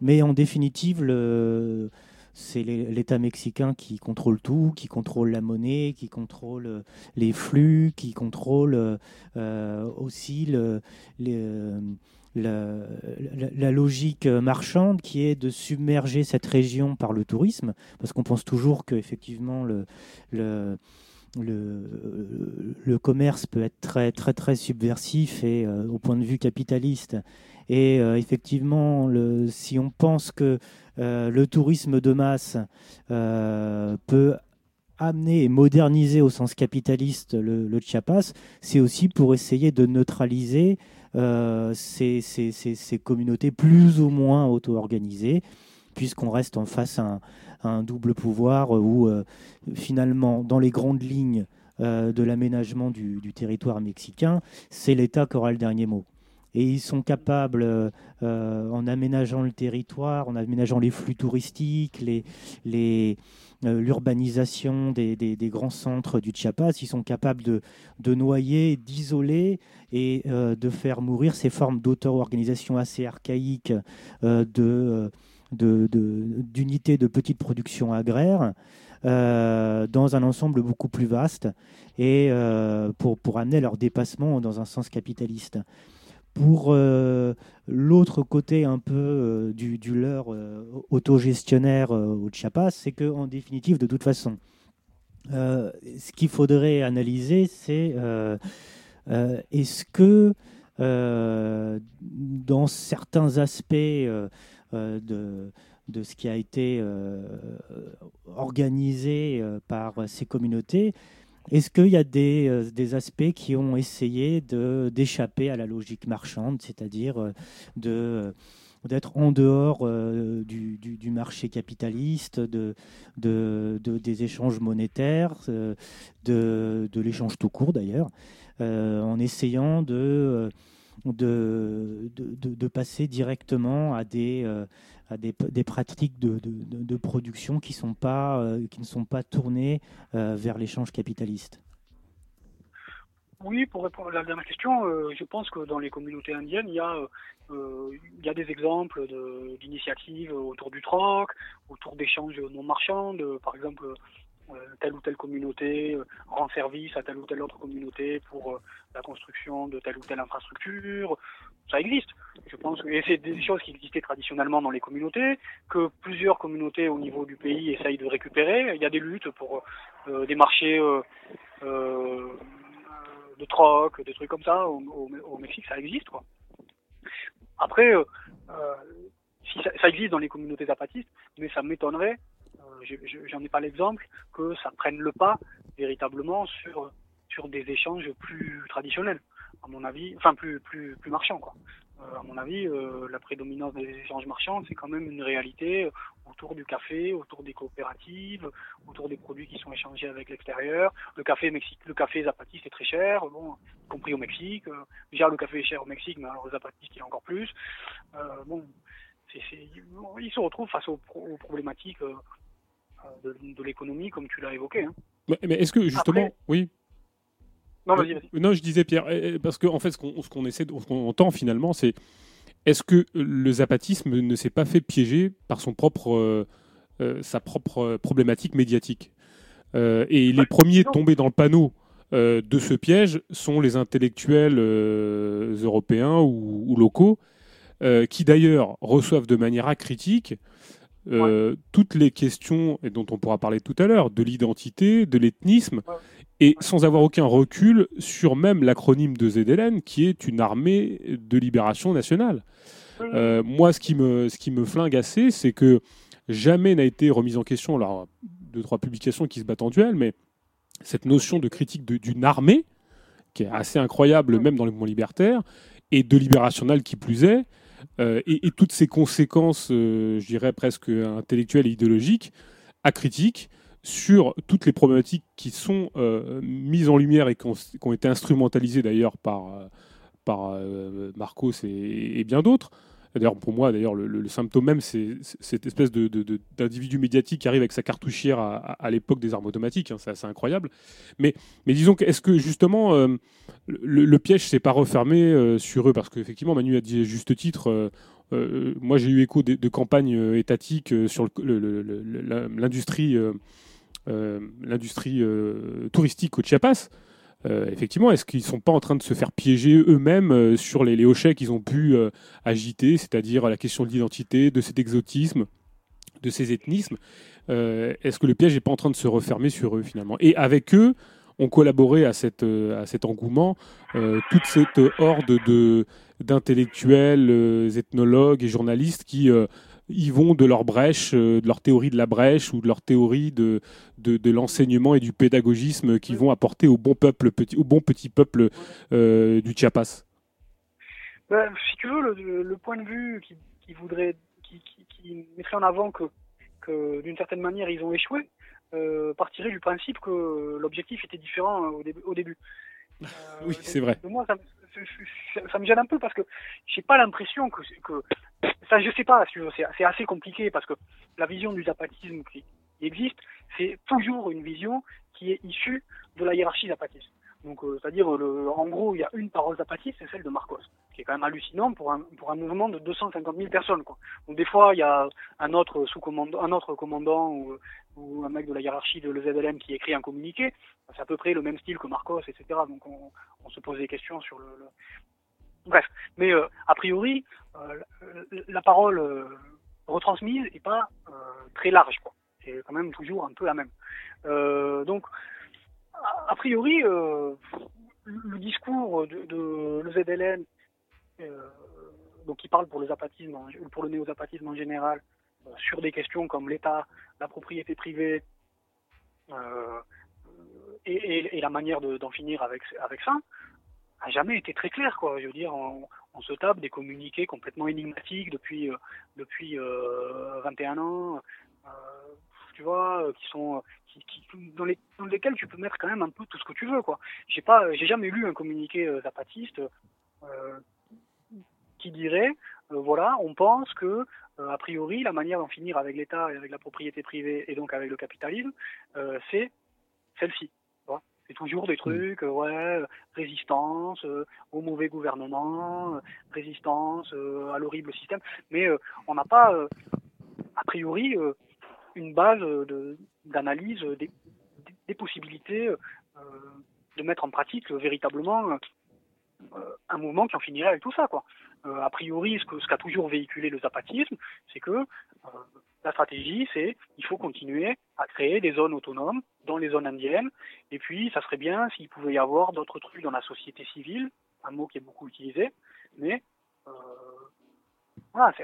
Mais en définitive, le- c'est l'É- l'État mexicain qui contrôle tout, qui contrôle la monnaie, qui contrôle euh, les flux, qui contrôle euh, aussi euh, la, la- logique marchande qui est de submerger cette région par le tourisme, parce qu'on pense toujours que effectivement le, le, commerce peut être très très très subversif et au point de vue capitaliste. Et euh, effectivement, si on pense que euh, le tourisme de masse euh, peut amener et moderniser au sens capitaliste le, Chiapas, c'est aussi pour essayer de neutraliser ces, ces- ces- communautés plus ou moins auto-organisées, puisqu'on reste en face à un, double pouvoir où finalement, dans les grandes lignes de l'aménagement du, du territoire mexicain, c'est l'État qui aura le dernier mot. Et ils sont capables, euh, euh, en aménageant le territoire, en aménageant les flux touristiques, euh, l'urbanisation des, grands centres du Chiapas, ils sont capables de, noyer, d'isoler et de faire mourir ces formes d'auto-organisation assez archaïques euh, de, de, de- d'unités de petite production agraire euh, dans un ensemble beaucoup plus vaste et pour amener leur dépassement dans un sens capitaliste. Pour euh, l'autre côté un peu euh, du, leurre euh, autogestionnaire au Chiapas, c'est qu'en définitive, de toute façon, ce qu'il faudrait analyser, c'est est-ce que dans certains aspects de, de ce qui a été organisé par ces communautés, est-ce qu'il y a des, euh, aspects qui ont essayé d'échapper à la logique marchande, c'est-à-dire euh, de d'être en dehors euh, du, marché capitaliste, de, de- de- des échanges monétaires, euh, de, l'échange tout court d'ailleurs, euh, en essayant de, passer directement à des, euh, des, des pratiques de, de- de- production qui, sont pas, euh, qui ne sont pas tournées euh, vers l'échange capitaliste. Oui, pour répondre à la dernière question, euh, je pense que dans les communautés indiennes, il y a, il y a des exemples d'initiatives autour du troc, autour d'échanges non marchands, par exemple, telle ou telle communauté rend service à telle ou telle autre communauté pour la construction de telle ou telle infrastructure. Ça existe. Je pense que c'est des choses qui existaient traditionnellement dans les communautés, que plusieurs communautés au niveau du pays essayent de récupérer. Il y a des luttes pour euh, des marchés euh, euh, de troc, des trucs comme ça au, Mexique, ça existe quoi. Après, si ça, existe dans les communautés zapatistes, mais ça m'étonnerait, je- je- j'en ai pas l'exemple, que ça prenne le pas véritablement sur des échanges plus traditionnels, à mon avis, enfin plus plus plus marchands quoi. Euh, à mon avis, euh, la prédominance des échanges marchands, c'est quand même une réalité euh, autour du café, autour des coopératives, autour des produits qui sont échangés avec l'extérieur. Le café Mexique, le café zapatiste est très cher, bon, y compris au Mexique. Euh, déjà le café est cher au Mexique, mais alors le zapatiste il est encore plus. Bon, c'est, c'est, ils se retrouvent face aux, pro- aux problématiques de, de l'économie, comme tu l'as évoqué. Hein. Mais, mais est-ce que justement, Après- oui. Non, vas-y, vas-y. Non, je disais Pierre, eh, eh, parce que en fait, ce qu'on ce qu'on essaie, ce qu'on entend finalement, c'est est-ce que le zapatisme ne s'est pas fait piéger par son propre, euh, euh, sa propre euh, problématique médiatique? Euh, Et les Ouais, premiers tombés dans le panneau euh, de ce piège sont les intellectuels euh, européens ou, ou locaux, euh, qui d'ailleurs reçoivent de manière acritique euh, toutes les questions, et dont on pourra parler tout à l'heure, de l'identité, de l'ethnisme, Ouais. Et sans avoir aucun recul sur même l'acronyme de ZLN, qui est une armée de libération nationale. Euh, moi, ce qui, me, ce qui me flingue assez, c'est que jamais n'a été remise en question, alors deux, trois publications qui se battent en duel, mais cette notion de critique d'une armée, qui est assez incroyable même dans les mouvements libertaires, et de libérationnel qui plus est, euh, et, et toutes ces conséquences, euh, je dirais presque intellectuelles et idéologiques, à critique sur toutes les problématiques qui sont euh, mises en lumière et qui ont, été instrumentalisées d'ailleurs par, euh, par euh, Marcos et, bien d'autres. D'ailleurs, pour moi, d'ailleurs, le, symptôme même, c'est cette espèce d'individu médiatique qui arrive avec sa cartouchière à, à- l'époque des armes automatiques. hein, c'est assez incroyable. Mais, mais disons est-ce que justement, euh, le, le piège s'est pas refermé sur eux? Parce qu'effectivement, Manu a dit à juste titre. moi, j'ai eu écho de, campagnes étatiques sur l'industrie l'industrie euh, touristique au Chiapas. Euh, effectivement, est-ce qu'ils sont pas en train de se faire piéger eux-mêmes euh, sur les, hochets qu'ils ont pu euh, agiter, c'est-à-dire la question de l'identité, de cet exotisme, de ces ethnismes Euh, Est-ce que le piège n'est pas en train de se refermer sur eux finalement? Et avec eux, ont collaboré à, cette, euh, à cet engouement euh, toute cette horde de d'intellectuels, euh, ethnologues et journalistes qui y vont de leur brèche, euh, de leur théorie de la brèche ou de leur théorie de, de, de l'enseignement et du pédagogisme qu'ils vont apporter au bon peuple, petit, au bon petit peuple euh, du Chiapas. Ben, si tu veux, le, point de vue qui, qui voudrait, qui, qui, qui mettrait en avant que, que d'une certaine manière ils ont échoué, euh, partirait du principe que l'objectif était différent au, début. Au début. Euh, Oui, c'est vrai. Moi, ça, me- ça, ça me gêne un peu parce que j'ai pas l'impression que, que, ça, je sais pas, c'est assez compliqué parce que la vision du zapatisme qui existe, c'est toujours une vision qui est issue de la hiérarchie zapatiste. Donc, euh, c'est-à-dire, en gros, il y a une parole zapatiste, c'est celle de Marcos, qui est quand même hallucinant pour un, pour un mouvement de 250 000 personnes. Quoi. Donc, des fois, il y a un autre sous-commandant, un autre commandant ou, ou un mec de la hiérarchie de l'EZLM qui écrit un communiqué. C'est à peu près le même style que Marcos, etc. Donc, on, on se pose des questions sur le. le... Bref, mais euh, a priori, euh, la, parole euh, retransmise est pas très large. Quoi. C'est quand même toujours un peu la même. Donc, a, priori, le discours de, de le ZLN, donc qui parle pour le zapatisme, pour le néo-zapatisme en général, sur des questions comme l'État, la propriété privée euh, et, et- et la manière de- d'en finir avec, avec ça, a jamais été très clair. Quoi. Je veux dire, on, on se tape des communiqués complètement énigmatiques depuis, euh, depuis euh, 21 ans, euh, tu vois, euh, qui sont qui, qui- dans, les, dans lesquels tu peux mettre quand même un peu tout ce que tu veux. quoi. J'ai pas, j'ai jamais lu un communiqué euh, zapatiste euh, qui dirait, euh, voilà, on pense que euh, a priori la manière d'en finir avec l'État et avec la propriété privée et donc avec le capitalisme, euh, c'est celle-ci. C'est toujours des trucs, euh, ouais, euh, résistance euh, au mauvais gouvernement, résistance à l'horrible système. Mais on n'a pas, a priori, une base de- d'analyse des, des- possibilités de mettre en pratique véritablement un mouvement qui en finirait avec tout ça, quoi. A priori, ce qu'a toujours véhiculé le zapatisme, c'est que la stratégie, c'est il faut continuer à créer des zones autonomes dans les zones indiennes. Et puis, ça serait bien s'il pouvait y avoir d'autres trucs dans la société civile, un mot qui est beaucoup utilisé, mais euh, voilà,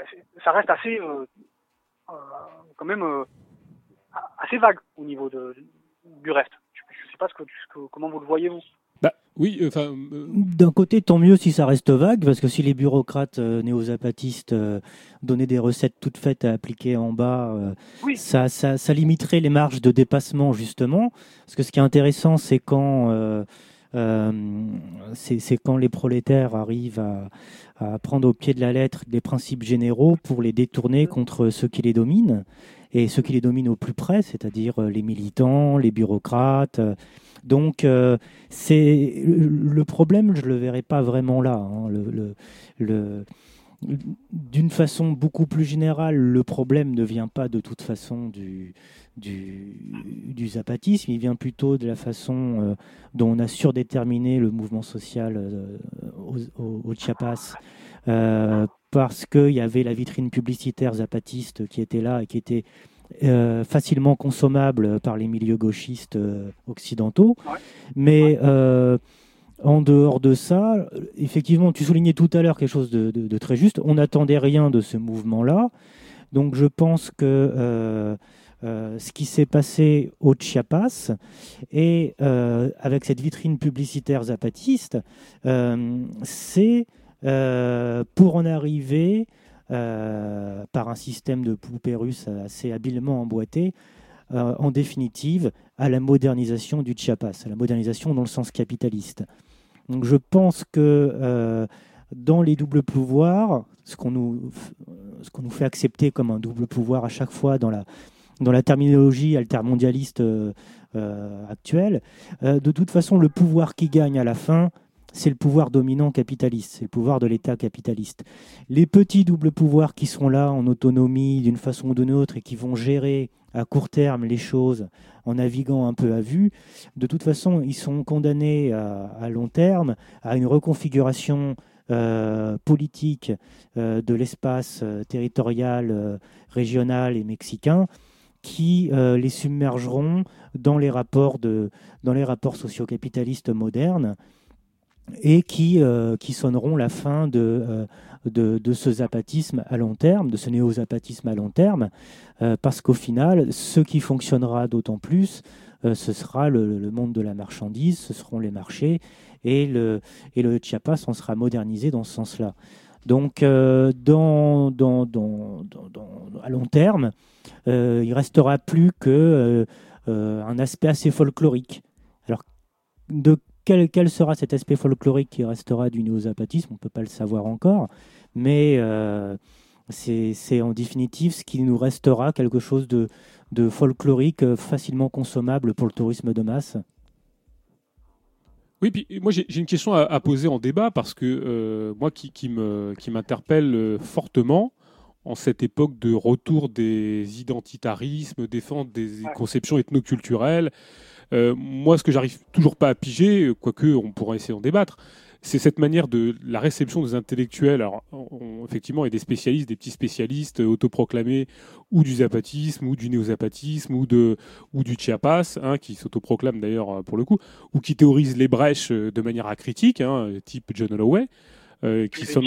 ça reste assez, euh, euh, quand même, assez vague au niveau de, du reste. Je ne sais pas ce que- comment vous le voyez vous. Bah, oui, euh, enfin. euh, D'un côté, tant mieux si ça reste vague, parce que si les bureaucrates euh, néo-zapatistes euh, donnaient des recettes toutes faites à appliquer en bas, euh, Oui. ça, ça, ça limiterait les marges de dépassement, justement. Parce que ce qui est intéressant, c'est quand, euh, euh, c'est c'est quand les prolétaires arrivent à, à prendre au pied de la lettre des principes généraux pour les détourner contre ceux qui les dominent. Et ceux qui les dominent au plus près, c'est-à-dire euh, les militants, les bureaucrates. euh. Donc, euh, c'est le problème, je le verrai pas vraiment là. hein. D'une façon beaucoup plus générale, le problème ne vient pas de toute façon du, du, du zapatisme, il vient plutôt de la façon dont on a surdéterminé le mouvement social au, Chiapas, parce qu'il y avait la vitrine publicitaire zapatiste qui était là et qui était euh, facilement consommable par les milieux gauchistes euh, occidentaux. Ouais. Mais euh, en dehors de ça, effectivement, tu soulignais tout à l'heure quelque chose de, de- de très juste. On n'attendait rien de ce mouvement-là. Donc je pense que ce qui s'est passé au Chiapas et avec cette vitrine publicitaire zapatiste, c'est pour en arriver euh, par un système de poupées russes assez habilement emboîté, euh, en définitive, à la modernisation du Chiapas, à la modernisation dans le sens capitaliste. Donc je pense que euh, dans les doubles pouvoirs, ce qu'on nous, fait accepter comme un double pouvoir à chaque fois dans la, terminologie altermondialiste euh, euh, actuelle, euh, de toute façon, le pouvoir qui gagne à la fin, c'est le pouvoir dominant capitaliste, c'est le pouvoir de l'État capitaliste. Les petits doubles pouvoirs qui sont là en autonomie d'une façon ou d'une autre et qui vont gérer à court terme les choses en naviguant un peu à vue, de toute façon, ils sont condamnés à, long terme à une reconfiguration euh, politique euh, de l'espace euh, territorial, régional et mexicain qui les submergeront dans les rapports, de, dans les rapports socio-capitalistes modernes et qui, euh, qui sonneront la fin de, euh, ce long terme, néo-zapatisme à long terme, euh, parce qu'au final, ce qui fonctionnera d'autant plus, ce sera le, monde de la marchandise, ce seront les marchés, et le, Chiapas en sera modernisé dans ce sens-là. Donc, à long terme, euh, il restera plus que euh, un aspect assez folklorique. Alors, de quel, quel sera cet aspect folklorique qui restera du néo-zapatisme On ne peut pas le savoir encore, mais euh, c'est en définitive ce qui nous restera quelque chose de, de folklorique euh, facilement consommable pour le tourisme de masse. Oui, puis moi j'ai une question à, à poser en débat parce que euh, moi qui, qui me qui m'interpelle fortement en cette époque de retour des identitarismes, défense des conceptions ethnoculturelles. Euh, moi, ce que j'arrive toujours pas à piger, quoique on pourra essayer d'en débattre, c'est cette manière de la réception des intellectuels. Alors, on- effectivement, a des spécialistes, des petits spécialistes euh, autoproclamés, ou du zapatisme, ou du néo-zapatisme, ou de ou du Chiapas, hein, qui s'autoproclament d'ailleurs euh, pour le coup ou qui théorisent les brèches euh, de manière acritique, hein, type John Holloway, euh, qui s'en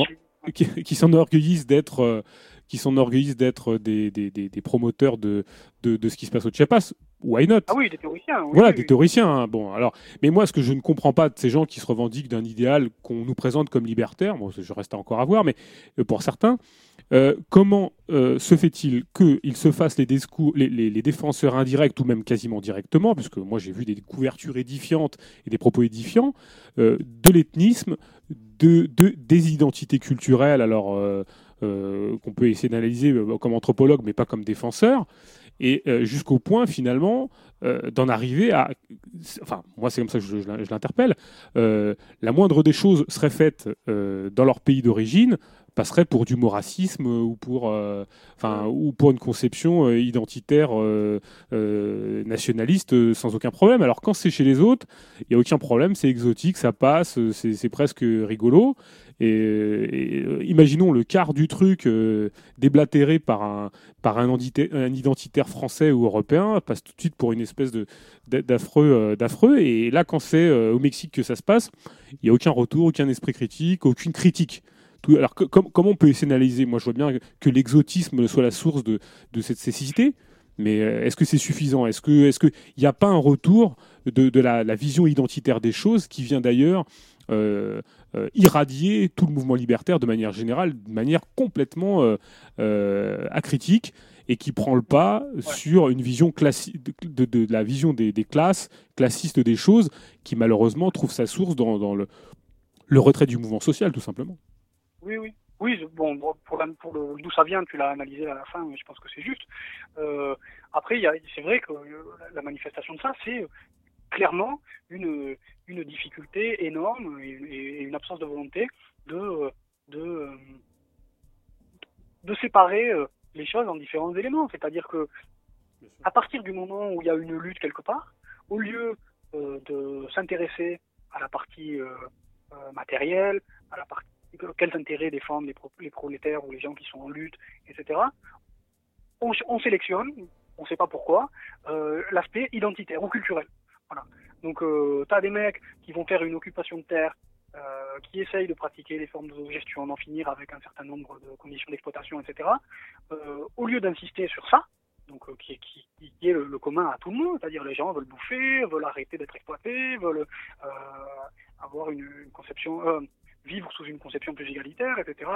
qui, qui s'enorgueillissent d'être euh, qui s'enorgueillissent d'être des, des, des, des promoteurs de, de, de ce qui se passe au Chiapas. Why not? Ah oui, des théoriciens. oui, voilà, oui, des oui. théoriciens. hein. Bon, alors, mais moi, ce que je ne comprends pas de ces gens qui se revendiquent d'un idéal qu'on nous présente comme libertaire, bon, je reste encore à voir, mais euh, pour certains, euh, comment euh, se fait-il qu'ils se fassent les, discours, les, les- les défenseurs indirects ou même quasiment directement, puisque moi j'ai vu des couvertures édifiantes et des propos édifiants, euh, de l'ethnisme, de, de- des identités culturelles, alors qu'on peut essayer d'analyser comme anthropologue, mais pas comme défenseur, et euh, jusqu'au point finalement euh, d'en arriver à, enfin moi c'est comme ça que je, je l'in- je l'interpelle, euh, la moindre des choses serait faite dans leur pays d'origine passerait pour du racisme ou pour, euh, enfin, ou pour une conception euh, identitaire euh, euh, nationaliste euh, sans aucun problème. Alors quand c'est chez les autres, il n'y a aucun problème, c'est exotique, ça passe, euh, c'est presque rigolo. Et, et, euh, imaginons le quart du truc euh, déblatéré par un, par un, identi- un identitaire français ou européen, passe tout de suite pour une espèce de d'a- d'affreux. euh, d'affreux. Et là, quand c'est euh, au Mexique que ça se passe, il n'y a aucun retour, aucun esprit critique, aucune critique. Tout, alors, que- com- comment on peut essayer d'analyser? Moi, je vois bien que l'exotisme soit la source de, de cette cécité, mais euh, est-ce que c'est suffisant? Est-ce qu'il n'y a pas un retour de, de la, la vision identitaire des choses qui vient d'ailleurs euh, euh, irradier tout le mouvement libertaire de manière générale, de manière complètement euh, acritique et qui prend le pas sur une vision classique de, de- de la vision des, des classes classistes des choses qui malheureusement trouve sa source dans, dans le, le retrait du mouvement social tout simplement. Oui, oui. Oui, bon, pour, la- pour le d'où ça vient, tu l'as analysé à la fin, je pense que c'est juste. Euh, après, il y a- c'est vrai que euh, la- manifestation de ça, c'est euh, clairement une, une difficulté énorme et, et une absence de volonté de, euh, de, euh, de séparer euh, les choses en différents éléments. C'est-à-dire que à partir du moment où il y a une lutte quelque part, au lieu euh, de s'intéresser à la partie euh, euh, matérielle, à la partie quels intérêts défendent les, pro- les prolétaires ou les gens qui sont en lutte, etc. On, on sélectionne, on ne sait pas pourquoi, euh, l'aspect identitaire ou culturel. Voilà. Donc, euh, tu as des mecs qui vont faire une occupation de terre, euh, qui essayent de pratiquer des formes de gestion, d'en finir avec un certain nombre de conditions d'exploitation, etc. Euh, au lieu d'insister sur ça, donc euh, qui, qui, qui est le, le commun à tout le monde, c'est-à-dire les gens veulent bouffer, veulent arrêter d'être exploités, veulent euh, avoir une, une conception, euh, vivre sous une conception plus égalitaire, etc.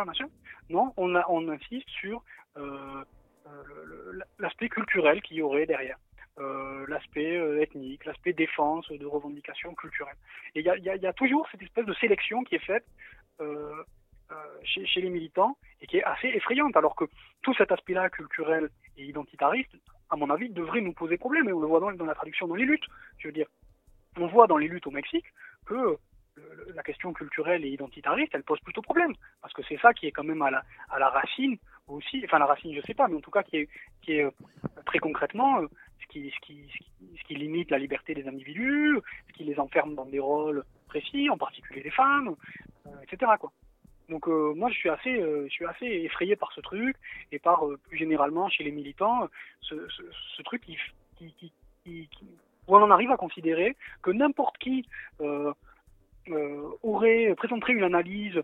Non, on, insiste sur euh, euh, l'aspect culturel qu'il y aurait derrière, euh, l'aspect ethnique, l'aspect défense de revendications culturelles. Et il y a, toujours cette espèce de sélection qui est faite chez, les militants et qui est assez effrayante, alors que tout cet aspect-là culturel et identitariste, à mon avis, devrait nous poser problème, et on le voit dans la traduction dans les luttes. Je veux dire, on voit dans les luttes au Mexique que la question culturelle et identitariste, elle pose plutôt problème, parce que c'est ça qui est quand même à la, à la racine aussi, enfin la racine, je sais pas, mais en tout cas qui est, qui est euh, très concrètement euh, ce qui, ce, qui, ce, qui, limite la liberté des individus, ce qui les enferme dans des rôles précis, en particulier des femmes, euh, etc. Quoi. Donc moi je suis assez, je suis assez effrayé par ce truc et par plus généralement chez les militants ce, truc qui, où on en arrive à considérer que n'importe qui aurait présenterait une analyse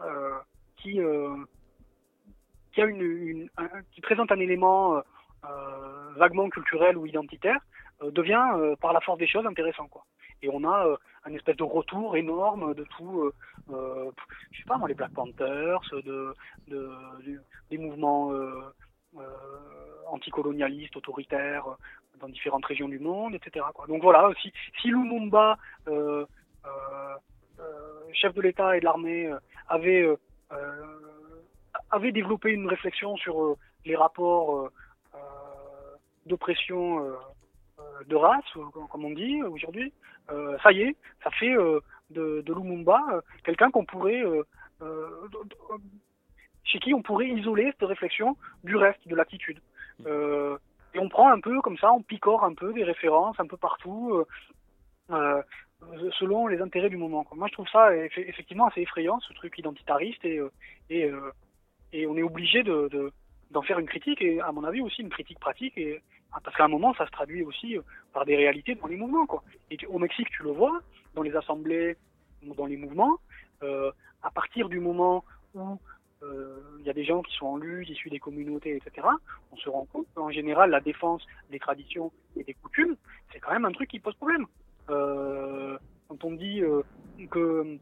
euh, qui euh, qui présente un élément euh, euh, vaguement culturel ou identitaire euh, devient euh, par la force des choses intéressant quoi. Et on a euh, un espèce de retour énorme de tout, euh, euh, je sais pas moi, les Black Panthers, de, des mouvements euh, euh, anticolonialistes, autoritaires euh, dans différentes régions du monde, etc. Quoi. Donc voilà, si, si Lumumba, euh, euh, chef de l'État et de l'armée, euh, avait développé une réflexion sur les rapports d'oppression de race, comme on dit aujourd'hui, ça y est, ça fait de, Lumumba quelqu'un qu'on pourrait, chez qui on pourrait isoler cette réflexion du reste, de l'attitude. Et on prend un peu comme ça, on picore un peu des références un peu partout, selon les intérêts du moment. Moi, je trouve ça eff- effectivement assez effrayant, ce truc identitariste, et, euh, euh, on est obligé de, de- d'en faire une critique, et à mon avis aussi une critique pratique, et, parce qu'à un moment, ça se traduit aussi euh, par des réalités dans les mouvements. Au Mexique, tu le vois, dans les assemblées, dans les mouvements, à partir du moment où il y a des gens qui sont en lutte, issus des communautés, etc., on se rend compte qu'en général, la défense des traditions et des coutumes, c'est quand même un truc qui pose problème. Euh, quand on dit euh, que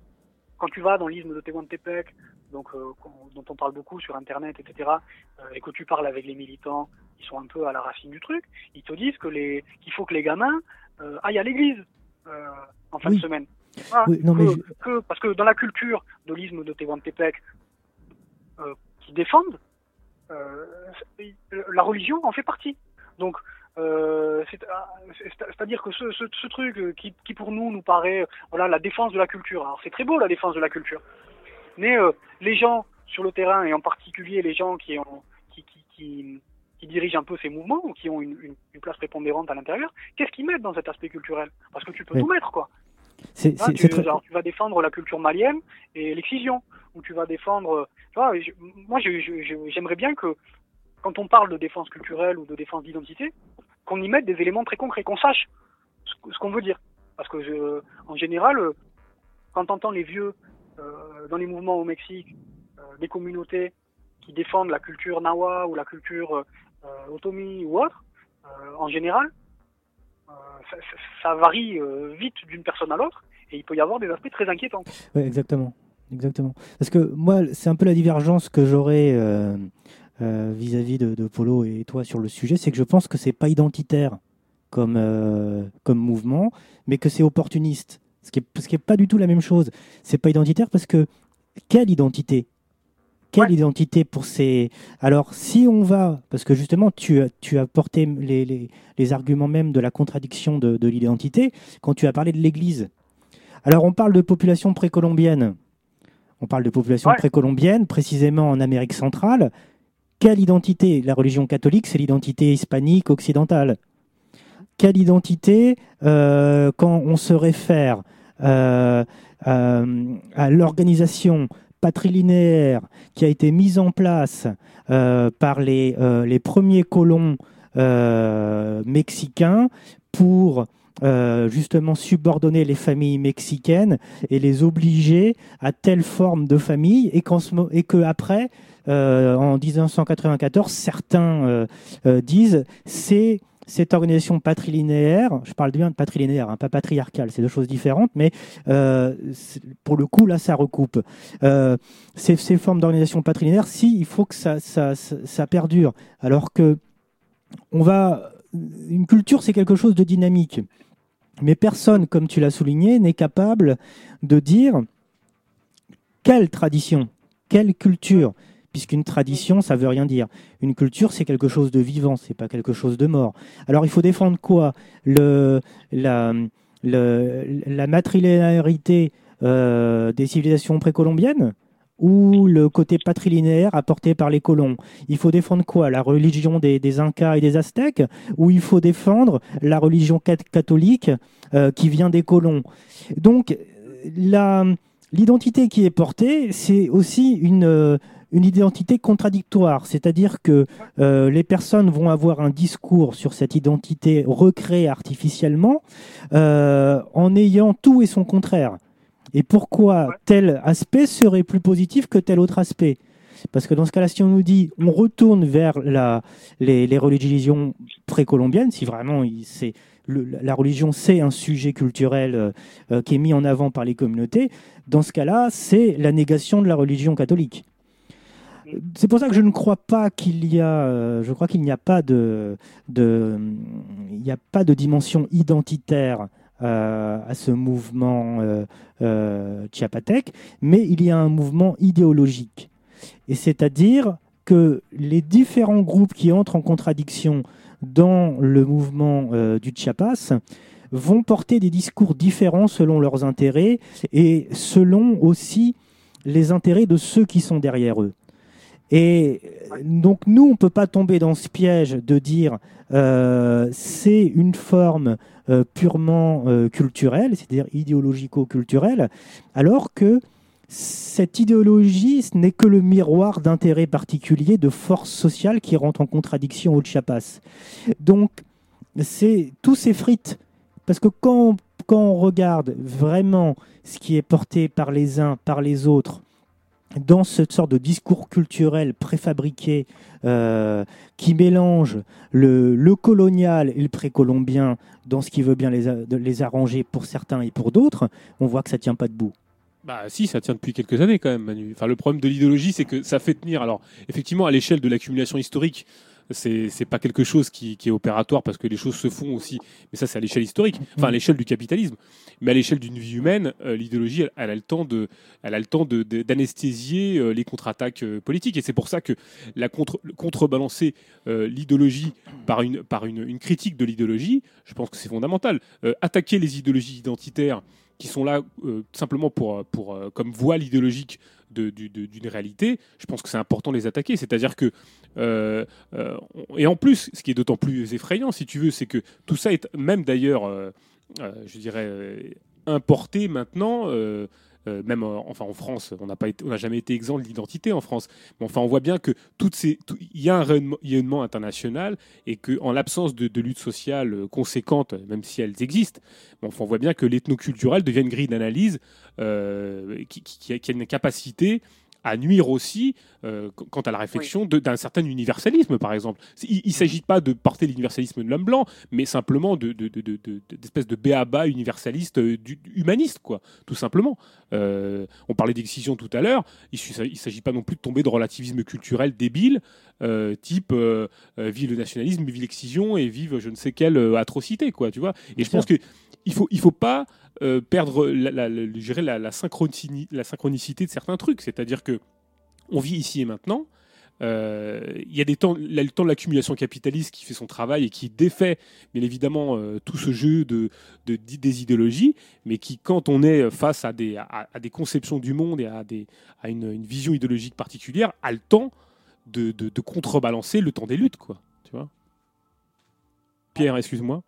quand tu vas dans l'isthme de Tehuantepec, donc euh, dont on parle beaucoup sur Internet, etc., euh, et que tu parles avec les militants qui sont un peu à la racine du truc, ils te disent que les qu'il faut que les gamins euh, aillent à l'église en fin Oui. de semaine. Voilà. Oui, non, mais que, je- que- parce que dans la culture de l'isthme de Tehuantepec, qui défendent, la religion en fait partie. Donc, euh, ah, c'est- c'est-à-dire que ce, ce, ce truc euh, qui, qui pour nous nous paraît, voilà, la défense de la culture. Alors c'est très beau la défense de la culture, mais euh, les gens sur le terrain et en particulier les gens qui ont, qui, qui, qui, qui dirigent un peu ces mouvements ou qui ont une, une, une place prépondérante à l'intérieur, qu'est-ce qu'ils mettent dans cet aspect culturel? Parce que tu peux Oui. tout mettre, quoi. Tu, c'est très- genre, tu vas défendre la culture malienne et l'excision, ou tu vas défendre. Tu vois, je- moi, j'aimerais bien que, quand on parle de défense culturelle ou de défense d'identité, qu'on y mette des éléments très concrets, qu'on sache ce, qu'on veut dire. Parce que, je- en général, euh, quand on entend les vieux euh, dans les mouvements au Mexique, euh, des communautés qui défendent la culture nawa ou la culture euh, otomi ou autre, en général, ça, varie vite d'une personne à l'autre et il peut y avoir des aspects très inquiétants. Exactement. Exactement. Parce que moi, c'est un peu la divergence que j'aurais euh, vis-à-vis de, de Polo et toi sur le sujet, c'est que je pense que c'est pas identitaire comme, euh, comme mouvement, mais que c'est opportuniste. Ce qui est, ce qui est pas du tout la même chose. C'est pas identitaire parce que quelle identité? Quelle Ouais. identité pour ces. Alors, si on va. Parce que justement, tu as, tu as porté les, les, les arguments même de la contradiction de, de l'identité quand tu as parlé de l'Église. Alors, on parle de population précolombienne. On parle de population Ouais. précolombienne, précisément en Amérique centrale. Quelle identité La religion catholique, c'est l'identité hispanique occidentale. Quelle identité euh, quand on se réfère euh, euh, à l'organisation patrilinéaire qui a été mise en place par les, premiers colons mexicains pour euh, justement subordonner les familles mexicaines et les obliger à telle forme de famille et, qu'en ce mo- et que après euh, en 1994 certains euh, disent c'est cette organisation patrilinéaire, je parle bien de patrilinéaire, hein, pas patriarcale, c'est deux choses différentes, mais pour le coup, là, ça recoupe. Ces, formes d'organisation patrilinéaire, si, il faut que ça, ça perdure. Alors que on va, une culture, c'est quelque chose de dynamique. Mais personne, comme tu l'as souligné, n'est capable de dire quelle tradition, quelle culture, puisqu'une tradition, ça veut rien dire. Une culture, c'est quelque chose de vivant, c'est pas quelque chose de mort. Alors, il faut défendre quoi? La, le- euh, des civilisations précolombiennes? Ou le côté patrilinéaire apporté par les colons Il faut défendre quoi? La religion des, Incas et des Aztèques? Ou il faut défendre la religion cat- catholique euh, qui vient des colons? Donc, l'identité qui est portée, c'est aussi une, euh, une identité contradictoire. C'est-à-dire que euh, les personnes vont avoir un discours sur cette identité recréée artificiellement euh, en ayant tout et son contraire. Et pourquoi Ouais. tel aspect serait plus positif que tel autre aspect? Parce que dans ce cas-là, si on nous dit on retourne vers la, les, les religions précolombiennes, si vraiment c'est la religion c'est un sujet culturel euh, euh, qui est mis en avant par les communautés, dans ce cas-là, c'est la négation de la religion catholique. C'est pour ça que je ne crois pas qu'il y a, euh, je crois qu'il n'y a pas de, de, il n'y a pas de dimension identitaire euh, à ce mouvement euh, euh, chiapatec, mais il y a un mouvement idéologique. Et c'est-à-dire que les différents groupes qui entrent en contradiction dans le mouvement du Chiapas vont porter des discours différents selon leurs intérêts et selon aussi les intérêts de ceux qui sont derrière eux. Et donc nous, on ne peut pas tomber dans ce piège de dire c'est une forme euh, purement euh, culturelle, c'est-à-dire idéologico-culturelle, alors que cette idéologie, ce n'est que le miroir d'intérêts particuliers, de forces sociales qui rentrent en contradiction au Chiapas. Donc, c'est tout s'effrite. Parce que quand, quand on regarde vraiment ce qui est porté par les uns, par les autres, dans cette sorte de discours culturel préfabriqué euh, qui mélange le, colonial et le précolombien dans ce qui veut bien les, arranger pour certains et pour d'autres, on voit que ça tient pas debout. Bah si, ça tient depuis quelques années quand même, Manu. Enfin, le problème de l'idéologie, c'est que ça fait tenir. Alors, effectivement, à l'échelle de l'accumulation historique C'est c'est pas quelque chose qui, qui est opératoire parce que les choses se font aussi. Mais ça, c'est à l'échelle historique, enfin à l'échelle du capitalisme. Mais à l'échelle d'une vie humaine, euh, l'idéologie, elle, a le temps de, a le temps de- de- d'anesthésier euh, les contre-attaques euh, politiques. Et c'est pour ça que la contre, contrebalancer l'idéologie par une par une, critique de l'idéologie, je pense que c'est fondamental. Attaquer les idéologies identitaires qui sont là simplement pour, pour comme voile idéologique de- du- de- d'une réalité, je pense que c'est important de les attaquer. C'est-à-dire que et en plus, ce qui est d'autant plus effrayant, si tu veux, c'est que tout ça est même d'ailleurs, je dirais, euh, importé maintenant. euh, euh, même euh, enfin en France, on n'a jamais été exempt de l'identité en France. Mais enfin, on voit bien que toutes ces, il y a un rayonnement, international et que en l'absence de, de lutte sociale euh, conséquente, même si elles existent, enfin, on voit bien que l'ethnoculturel devient une grille d'analyse euh, qui a une capacité à nuire aussi euh, qu- quant à la réflexion d'un certain universalisme, par exemple. Il ne s'agit pas de porter l'universalisme de l'homme blanc, mais simplement de, de, de, de- de- d'espèces de béaba universaliste euh, du, humaniste, quoi, tout simplement. Euh, on parlait d'excision tout à l'heure, il ne s'agit pas non plus de tomber de relativisme culturel débile, euh, type vive le nationalisme, vive l'excision et vive je ne sais quelle atrocité, quoi, tu vois. Et Bien je pense sûr. que il faut, il faut pas euh, perdre la, la, synchronicité, de certains trucs. C'est-à-dire que on vit ici et maintenant. Euh, Il y a des temps, le temps de l'accumulation capitaliste qui fait son travail et qui défait, bien évidemment, euh, tout ce jeu de, de- des idéologies, mais qui, quand on est face à des, à, des conceptions du monde et à, des, à une, une vision idéologique particulière, a le temps de, de- de contrebalancer le temps des luttes, quoi. Tu vois? Pierre, excuse-moi.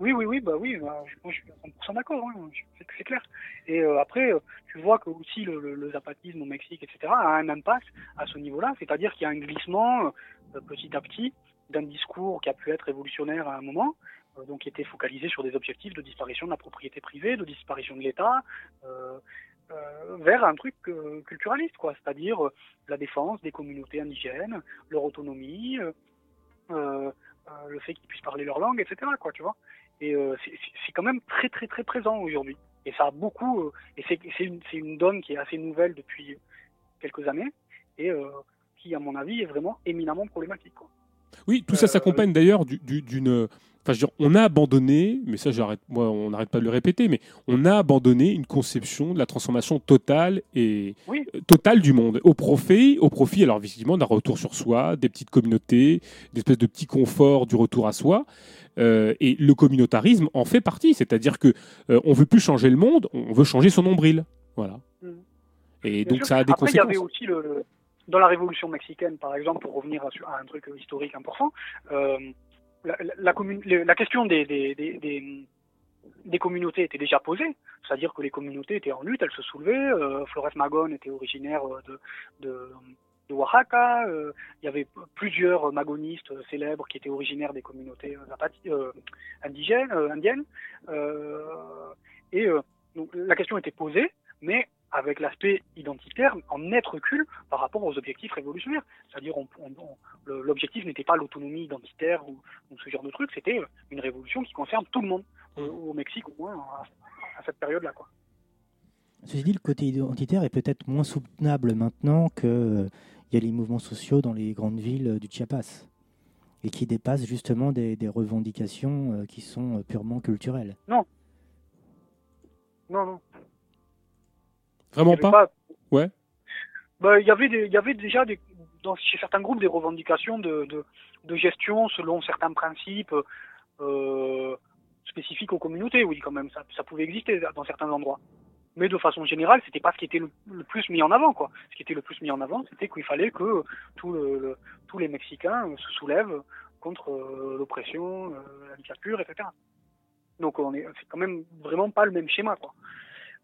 Oui, oui, oui, bah oui, bah, moi, je suis à 100% d'accord, hein, c'est clair. Et euh, après, euh, tu vois que aussi le, zapatisme au Mexique, etc., a un impact à ce niveau-là, c'est-à-dire qu'il y a un glissement euh, petit à petit d'un discours qui a pu être révolutionnaire à un moment, donc qui était focalisé sur des objectifs de disparition de la propriété privée, de disparition de l'État, vers un truc culturaliste, quoi, c'est-à-dire la défense des communautés indigènes, leur autonomie, le fait qu'ils puissent parler leur langue, etc., quoi, tu vois. Et euh, c'est- quand même très très très présent aujourd'hui. Et ça a beaucoup, euh, et c'est une, une donne qui est assez nouvelle depuis quelques années et euh, qui, à mon avis, est vraiment éminemment problématique. Quoi. Oui, tout ça s'accompagne d'ailleurs du- du- d'une. Enfin, je veux dire, on a abandonné, mais ça, j'arrête, moi, on n'arrête pas de le répéter, mais on a abandonné une conception de la transformation totale et Oui. totale du monde au profit, au profit, alors visiblement, d'un retour sur soi, des petites communautés, d'espèces de petits conforts du retour à soi. Euh, et le communautarisme en fait partie, c'est-à-dire que euh, on veut plus changer le monde, on veut changer son nombril, voilà. Mhm. Et Bien donc sûr. ça a des Après, il y conséquences. avait aussi le, le- dans la Révolution mexicaine, par exemple, pour revenir à, un truc historique important, euh, la, la, la commun- le- la question des, des, des, des, des communautés était déjà posée, c'est-à-dire que les communautés étaient en lutte, elles se soulevaient. Euh, Flores Magón était originaire euh, de, de, de Oaxaca. euh, il y avait plusieurs magonistes célèbres qui étaient originaires des communautés euh, euh, indigènes, euh, indiennes. Euh, et euh, donc, la question était posée, mais avec l'aspect identitaire en net recul par rapport aux objectifs révolutionnaires. C'est-à-dire, on, on- on- le- l'objectif n'était pas l'autonomie identitaire ou, ou ce genre de truc, c'était une révolution qui concerne tout le monde, au, au Mexique au moins, à, à cette période-là. Ceci dit, le côté identitaire est peut-être moins soutenable maintenant qu'il y a les mouvements sociaux dans les grandes villes euh, du Chiapas et qui dépassent justement des, des revendications euh, qui sont euh, purement culturelles. Non, non. Il y Vraiment pas. Ouais. Bah, il y avait des- il y avait déjà des, dans, chez certains groupes des revendications de, de, de gestion selon certains principes euh, spécifiques aux communautés. Oui, quand même, ça, ça pouvait exister dans certains endroits. Mais de façon générale, c'était pas ce qui était le, le plus mis en avant, quoi. Ce qui était le plus mis en avant, c'était qu'il fallait que tout le, le- tous les Mexicains se soulèvent contre euh, l'oppression, euh, la dictature, etc. Donc, on est, c'est quand même vraiment pas le même schéma, quoi.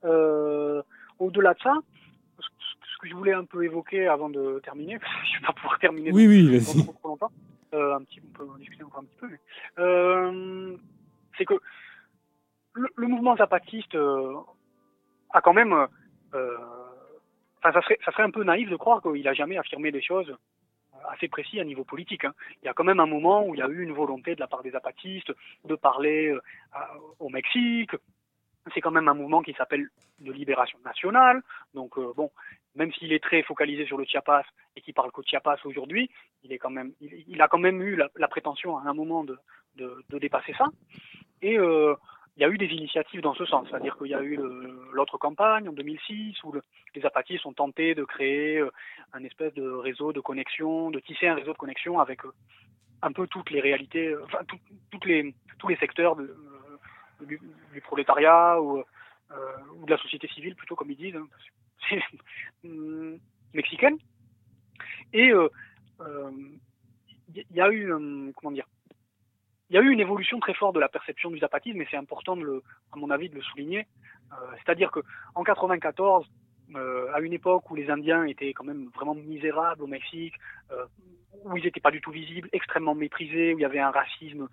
Euh, au-delà de ça, ce que je voulais un peu évoquer avant de terminer, parce que je vais pas pouvoir terminer Oui, oui, dans vas-y. trop, trop longtemps, euh, un petit, on peut en discuter encore un petit peu, mais, euh, c'est que le, le mouvement zapatiste euh, a quand même, euh, euh, enfin, ça serait, ça serait un peu naïf de croire qu'il a jamais affirmé des choses euh, assez précises à niveau politique. hein. Il y a quand même un moment où il y a eu une volonté de la part des zapatistes de parler au Mexique, c'est quand même un mouvement qui s'appelle de libération nationale. Donc bon, même s'il est très focalisé sur le Chiapas et qui parle qu'au Chiapas aujourd'hui, il est quand même, il, il a quand même eu la, la prétention à un moment de, de, de dépasser ça. Et euh, il y a eu des initiatives dans ce sens, c'est-à-dire qu'il y a eu le- l'autre campagne en 2006 où le- les zapatistes ont tenté de créer euh, un espèce de réseau de connexion, de tisser un réseau de connexion avec euh, un peu toutes les réalités, euh, enfin tout- toutes les, tous les secteurs euh, du, prolétariat ou, euh, de la société civile plutôt comme ils disent, hein, hum, mexicaine. Et euh, euh, il y a eu, euh, comment dire, il y a eu une évolution très forte de la perception du zapatisme, et c'est important, à mon avis, de le souligner. Euh, C'est-à-dire que en 94, euh, à une époque où les Indiens étaient quand même vraiment misérables au Mexique, euh, où ils n'étaient pas du tout visibles, extrêmement méprisés, où il y avait un racisme,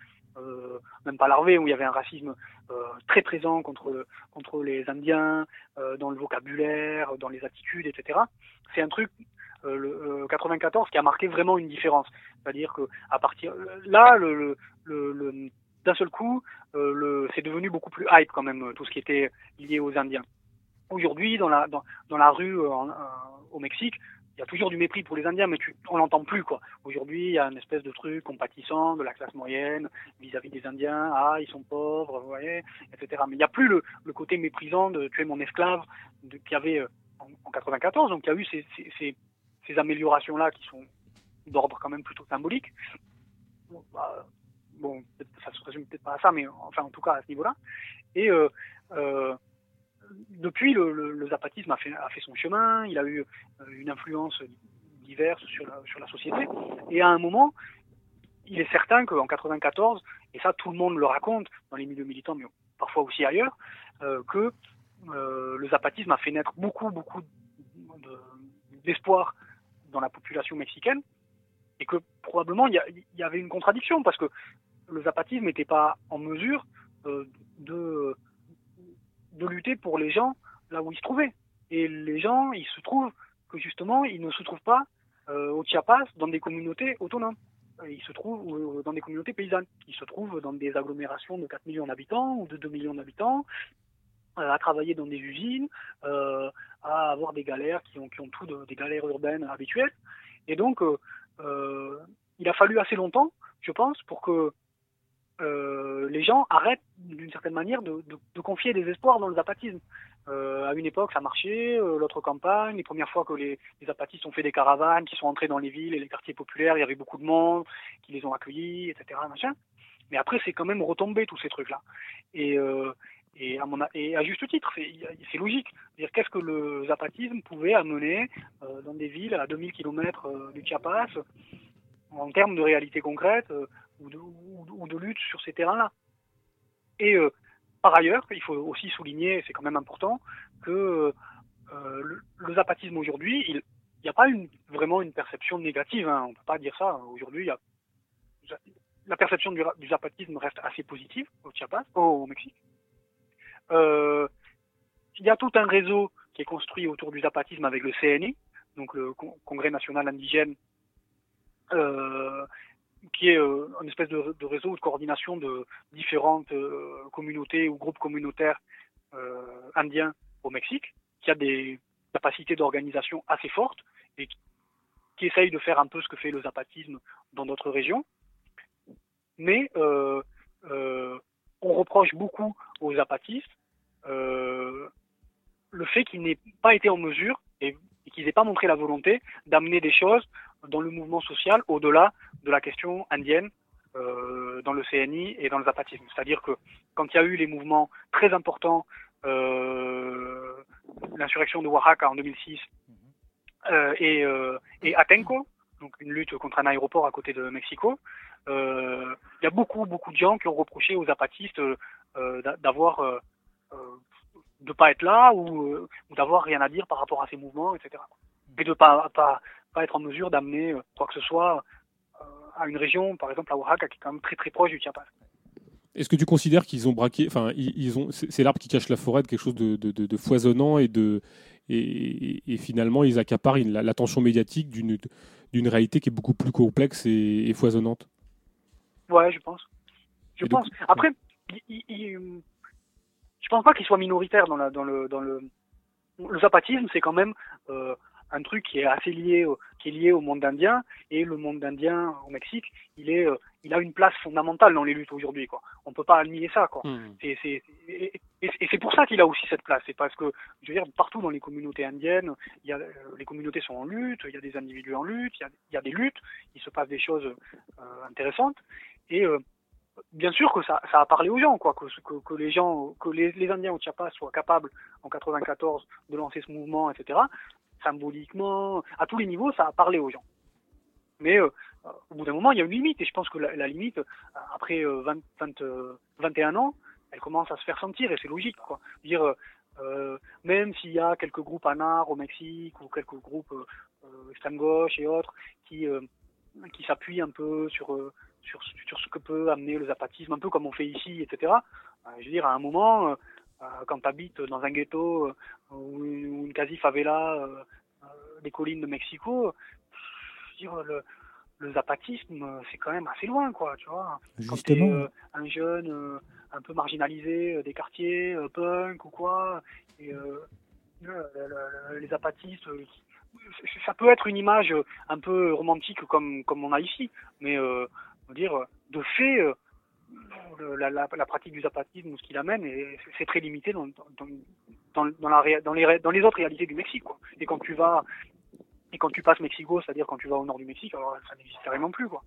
même pas larvé, où il y avait un racisme très présent contre contre les Indiens, dans le vocabulaire, dans les attitudes, etc. C'est un truc le euh, 94 qui a marqué vraiment une différence. C'est-à-dire que à partir là, le, le, le, le- d'un seul coup, euh, le, c'est devenu beaucoup plus hype quand même tout ce qui était lié aux Indiens. Aujourd'hui, dans la dans, dans la rue euh, euh, au Mexique, il y a toujours du mépris pour les Indiens, mais tu, on l'entend plus quoi. Aujourd'hui, il y a une espèce de truc compatissant de la classe moyenne vis-à-vis des Indiens. Ah, ils sont pauvres, vous voyez, etc. Mais il n'y a plus le, le côté méprisant de tu es mon esclave qu'il y avait euh, en, en 94. Donc il y a eu ces, ces, ces, ces améliorations là qui sont d'ordre quand même plutôt symbolique. Bon, bah, bon, ça se résume peut-être pas à ça, mais enfin en tout cas à ce niveau-là. Et euh, euh, depuis, le, zapatisme a fait, son chemin. Il a eu euh, une influence diverse sur la, société. Et à un moment, il est certain qu'en 94, et ça tout le monde le raconte dans les milieux militants, mais parfois aussi ailleurs, que le zapatisme a fait naître beaucoup, beaucoup de- d'espoir dans la population mexicaine et que probablement il y, avait une contradiction parce que le zapatisme n'était pas en mesure euh, de, de lutter pour les gens là où ils se trouvaient. Et les gens, il se trouve que justement, ils ne se trouvent pas euh, au Chiapas dans des communautés autonomes. Euh, Ils se trouvent dans des communautés paysannes. Ils se trouvent dans des agglomérations de 4 millions d'habitants ou de 2 millions d'habitants, à travailler dans des usines, euh, à avoir des galères qui ont, qui tout de- des galères urbaines habituelles. Et donc, euh, euh, il a fallu assez longtemps, je pense, pour que euh, les gens arrêtent d'une certaine manière de, confier des espoirs dans le zapatisme. Euh, à une époque, ça marchait, euh, l'autre campagne, les premières fois que les, les zapatistes ont fait des caravanes, qui sont entrés dans les villes et les quartiers populaires, il y avait beaucoup de monde qui les ont accueillis, etc. Mais après, c'est quand même retombé tous ces trucs-là. Et, euh, et, à mon et à juste titre, c'est logique. Qu'est-ce que le zapatisme pouvait amener euh, dans des villes à 2000 km du Chiapas en termes de réalité concrète euh, ou, de, ou, de lutte sur ces terrains-là? Et euh, par ailleurs, il faut aussi souligner, c'est quand même important, que euh, le, zapatisme aujourd'hui, il n'y a pas une, vraiment une perception négative. Hein, on ne peut pas dire ça. Aujourd'hui, la perception du, du zapatisme reste assez positive au Chiapas, au Mexique. Euh, il y a tout un réseau qui est construit autour du zapatisme avec le CNI, donc le Con- Congrès national indigène, euh, qui est euh, une espèce de, réseau de coordination de différentes communautés ou groupes communautaires indiens au Mexique, qui a des capacités d'organisation assez fortes et qui, qui essaye de faire un peu ce que fait le zapatisme dans d'autres régions. Mais on reproche beaucoup aux zapatistes euh, le fait qu'ils n'aient pas été en mesure et, et qu'ils n'aient pas montré la volonté d'amener des choses dans le mouvement social au-delà de la question indienne euh, dans le CNI et dans le zapatisme. C'est-à-dire que quand il y a eu les mouvements très importants, euh, l'insurrection de Oaxaca en 2006 euh, et, et Atenco, donc une lutte contre un aéroport à côté de Mexico, il y a beaucoup beaucoup de gens qui ont reproché aux zapatistes d'a- d'avoir de pas être là ou, euh, ou d'avoir rien à dire par rapport à ces mouvements, etc. Et de pas pas pas être en mesure d'amener euh, quoi que ce soit euh, à une région, par exemple à Oaxaca, qui est quand même très très proche du Chiapas. Est-ce que tu considères qu'ils ont braqué, enfin, ils, ont, c'est l'arbre qui cache la forêt de quelque chose de, de- de- de foisonnant et de, et, finalement ils accaparent l'attention médiatique d'une d'une réalité qui est beaucoup plus complexe et, et foisonnante? Ouais, je pense. Je Et donc- pense. Après, il- je pense pas qu'il soit minoritaire dans, la, dans le dans le le zapatisme, c'est quand même euh, un truc qui est assez lié au, qui est lié au monde indien et le monde indien au Mexique, il est euh, il a une place fondamentale dans les luttes aujourd'hui quoi. On peut pas nier ça quoi. C'est c'est et, et- et c'est pour ça qu'il a aussi cette place. C'est parce que je veux dire partout dans les communautés indiennes, il y a euh, les communautés sont en lutte, il y a des individus en lutte, il y a, il y a des luttes, il se passe des choses euh, intéressantes et euh, bien sûr que ça, a parlé aux gens, quoi, que, les gens, que les, Indiens au Chiapas soient capables en 94 de lancer ce mouvement, etc. Symboliquement, à tous les niveaux, ça a parlé aux gens. Mais euh, au bout d'un moment, il y a une limite, et je pense que la, limite, euh, après euh, 20, 20, euh, 21 ans, elle commence à se faire sentir, et c'est logique, quoi. Dire, euh, euh, même s'il y a quelques groupes anards au Mexique ou quelques groupes euh, euh, extrême gauche et autres qui euh, qui s'appuient un peu sur euh, sur, sur ce que peut amener le zapatisme, un peu comme on fait ici, etc. Euh, je veux dire, à un moment, euh, euh, quand tu habites dans un ghetto ou une, une quasi-favela des collines de Mexico, je veux dire, le, le zapatisme, c'est quand même assez loin, quoi, tu vois. Quand Justement, euh, un jeune euh, un peu marginalisé euh, des quartiers, punk ou quoi, et le- le- le- les zapatistes, ça peut être une image un peu romantique comme comme on a ici, mais dire de fait, euh, la, pratique du zapatisme ou ce qu'il amène, c'est- très limité dans dans, dans, les autres réalités du Mexique, quoi. Et quand tu vas et quand tu passes Mexico, c'est-à-dire quand tu vas au nord du Mexique, alors ça n'existe carrément plus, quoi.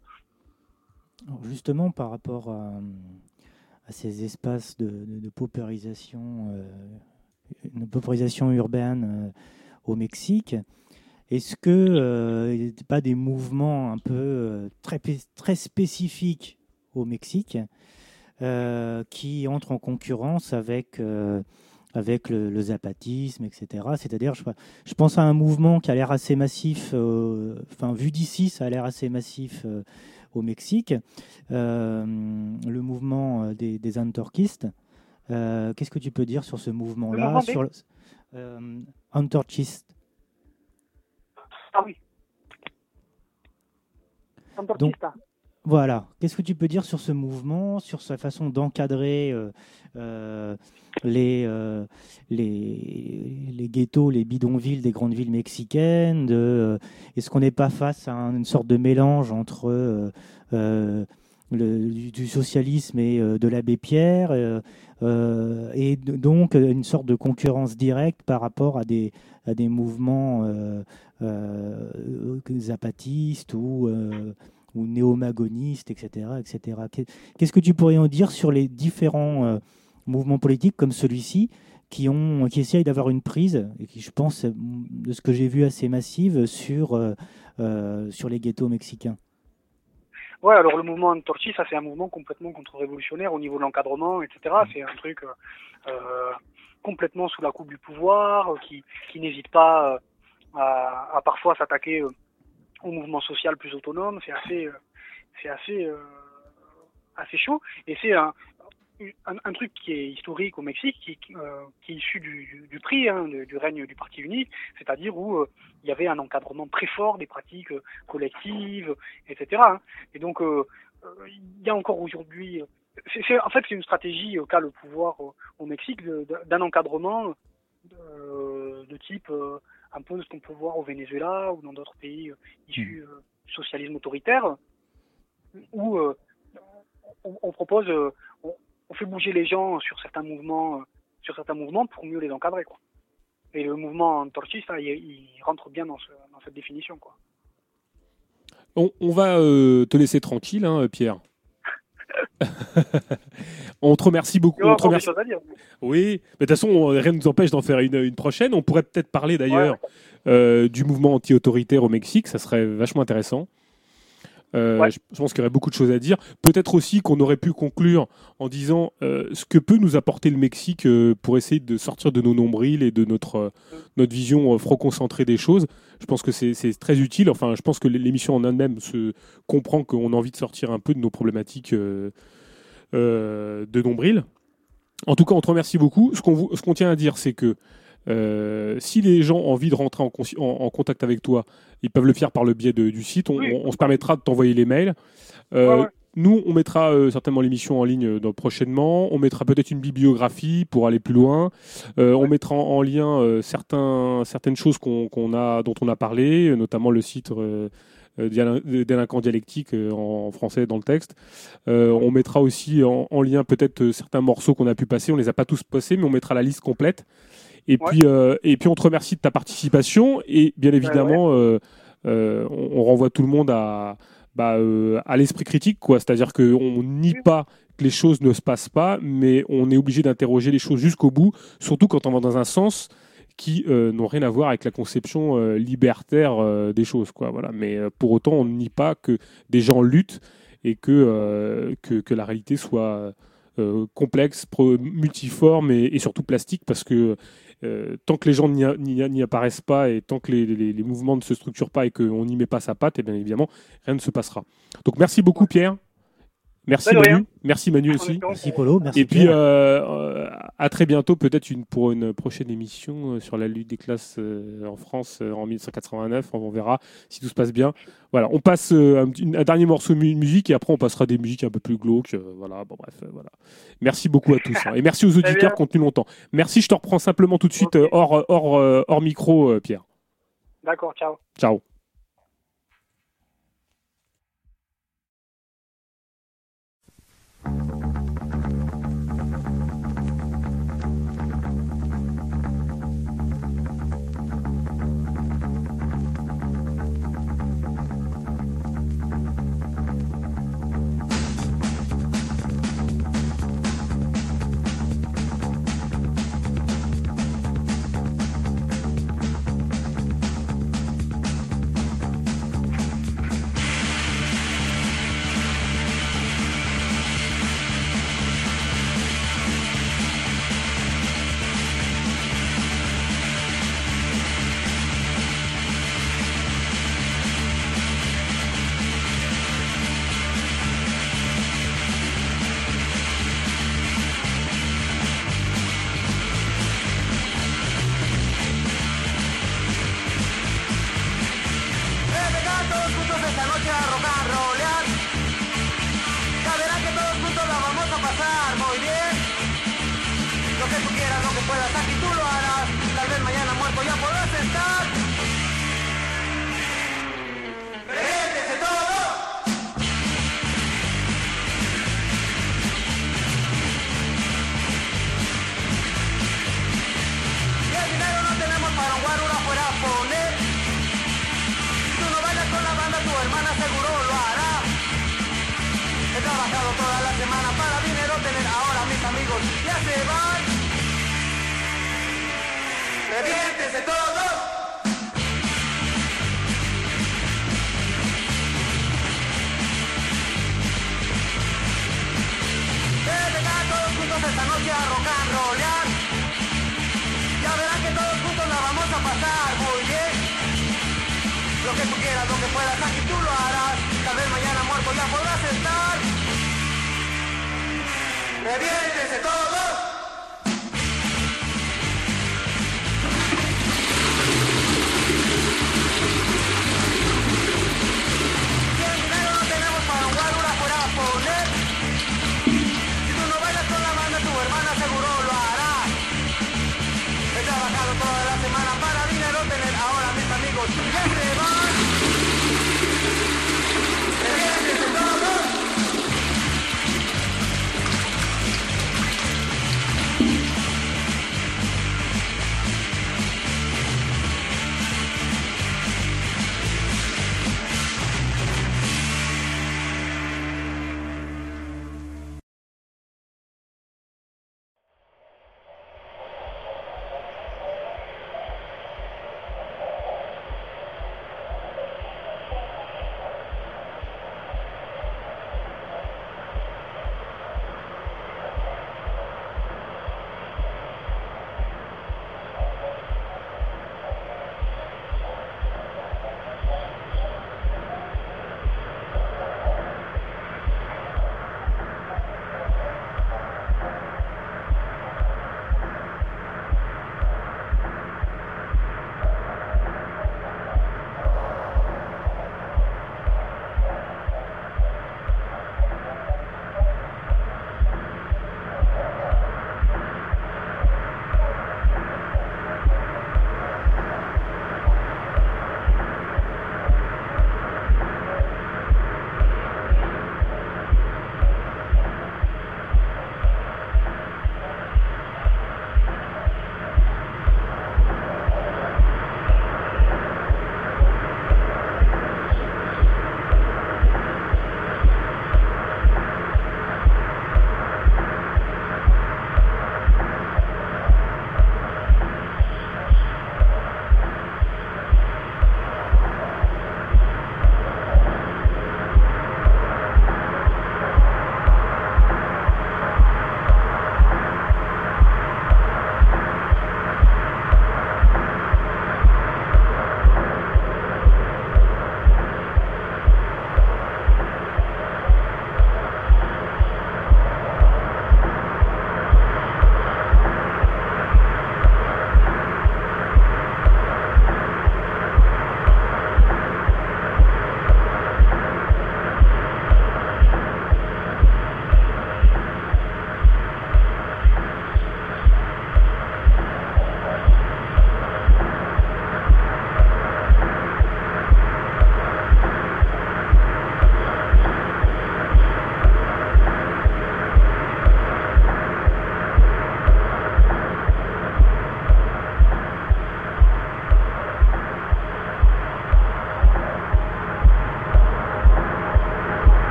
Justement, par rapport à, ces espaces de, de- de paupérisation, euh, une paupérisation urbaine euh, au Mexique, est-ce que euh, il n'y a pas des mouvements un peu euh, très, très spécifiques au Mexique euh, qui entrent en concurrence avec, avec le, le zapatisme, etc. C'est-à-dire, je, je pense à un mouvement qui a l'air assez massif, enfin, vu d'ici, ça a l'air assez massif au Mexique, le mouvement des, des antorchistes. Qu'est-ce que tu peux dire sur ce mouvement-là mouvement des- sur le- antorchistes Ah oui. Antorchista. Voilà. Qu'est-ce que tu peux dire sur ce mouvement, sur sa façon d'encadrer euh, euh, les, euh, les, les ghettos, les bidonvilles des grandes villes mexicaines de, Est-ce qu'on n'est pas face à un- une sorte de mélange entre le, du, du socialisme et euh, de l'abbé Pierre euh, euh, et de- donc une sorte de concurrence directe par rapport à des, à des mouvements euh, euh, zapatistes ou euh, ou néomagonistes, etc., etc. Qu'est- Qu'est-ce que tu pourrais en dire sur les différents mouvements politiques comme celui-ci qui ont qui essayent d'avoir une prise et qui, je pense, de ce que j'ai vu, assez massive sur sur les ghettos mexicains? Ouais, alors le mouvement Antorchi, ça c'est un mouvement complètement contre-révolutionnaire au niveau de l'encadrement, etc. C'est un truc complètement sous la coupe du pouvoir, euh, qui, qui n'hésite pas euh, à, parfois s'attaquer euh, au mouvement social plus autonome. C'est assez, c'est assez, assez chaud. Et c'est un, un, truc qui est historique au Mexique, qui, qui, est issu du, du, prix, hein, du, règne du Parti unique, c'est-à-dire où il y avait un encadrement très fort des pratiques collectives, etc. hein. Et donc, il y a encore aujourd'hui, euh, en fait, c'est une stratégie euh, qu'a le pouvoir euh, au Mexique d'un encadrement euh, de type euh, un peu ce qu'on peut voir au Venezuela ou dans d'autres pays euh, issus euh, du socialisme autoritaire, où euh, on, on propose, euh, on, on fait bouger les gens sur certains mouvements, euh, sur certains mouvements pour mieux les encadrer, quoi. Et le mouvement antorchiste, il, il rentre bien dans, ce- dans cette définition, quoi. On, on va euh, te laisser tranquille, hein, Pierre. On te remercie beaucoup. On te remercie- dire. Oui, mais de toute façon, rien ne nous empêche d'en faire une, une prochaine. On pourrait peut-être parler d'ailleurs euh, du mouvement anti-autoritaire au Mexique. Ça serait vachement intéressant. Euh, Ouais. je, pense qu'il y aurait beaucoup de choses à dire. Peut-être aussi qu'on aurait pu conclure en disant euh, ce que peut nous apporter le Mexique euh, pour essayer de sortir de nos nombrils et de notre, notre vision franco-centrée des choses. Je pense que c'est très utile. Enfin, je pense que l'émission en elle-même se comprend qu'on a envie de sortir un peu de nos problématiques de nombril. En tout cas, on te remercie beaucoup. Ce qu'on qu'on tient à dire, c'est que euh, si les gens ont envie de rentrer en, consi- en- en contact avec toi, ils peuvent le faire par le biais de- du site. On, Oui. on- on se permettra de t'envoyer les mails. Euh, Ouais, ouais. nous, on mettra euh, certainement l'émission en ligne dans- prochainement. On mettra peut-être une bibliographie pour aller plus loin. On mettra en, en lien certains, certaines choses qu'on qu'on a, dont on a parlé, notamment le site euh, délinquant dialectique euh, en français dans le texte. Euh, on mettra aussi en, en lien peut-être certains morceaux qu'on a pu passer. On les a pas tous passés, mais on mettra la liste complète. Et Ouais. puis, euh, et puis on te remercie de ta participation et bien évidemment, euh, euh, on, on renvoie tout le monde à, bah, à l'esprit critique, quoi. C'est-à-dire qu'on nie pas que les choses ne se passent pas, mais on est obligé d'interroger les choses jusqu'au bout, surtout quand on va dans un sens qui euh, n'ont rien à voir avec la conception euh, libertaire euh, des choses, quoi. Voilà. Mais pour autant, on ne nie pas que des gens luttent et que, que, que la réalité soit complexe, multiforme et, et surtout plastique, parce que euh, tant que les gens n'y apparaissent pas et tant que les, les- les mouvements ne se structurent pas et qu'on n'y met pas sa patte, et bien évidemment, rien ne se passera. Donc merci beaucoup Pierre. Merci. Manu. Merci Manu aussi. Merci Polo, merci Et puis euh, à très bientôt peut-être une, pour une prochaine émission euh, sur la lutte des classes euh, en France en 1989. On, verra si tout se passe bien. Voilà, on passe un, dernier morceau de mu- musique et après on passera des musiques un peu plus glauques. voilà, bon bref, voilà. Merci beaucoup à tous hein. et merci aux auditeurs qui ont tenu longtemps. Merci, je te reprends simplement tout de suite hors hors hors micro, Pierre. D'accord, ciao. Ciao.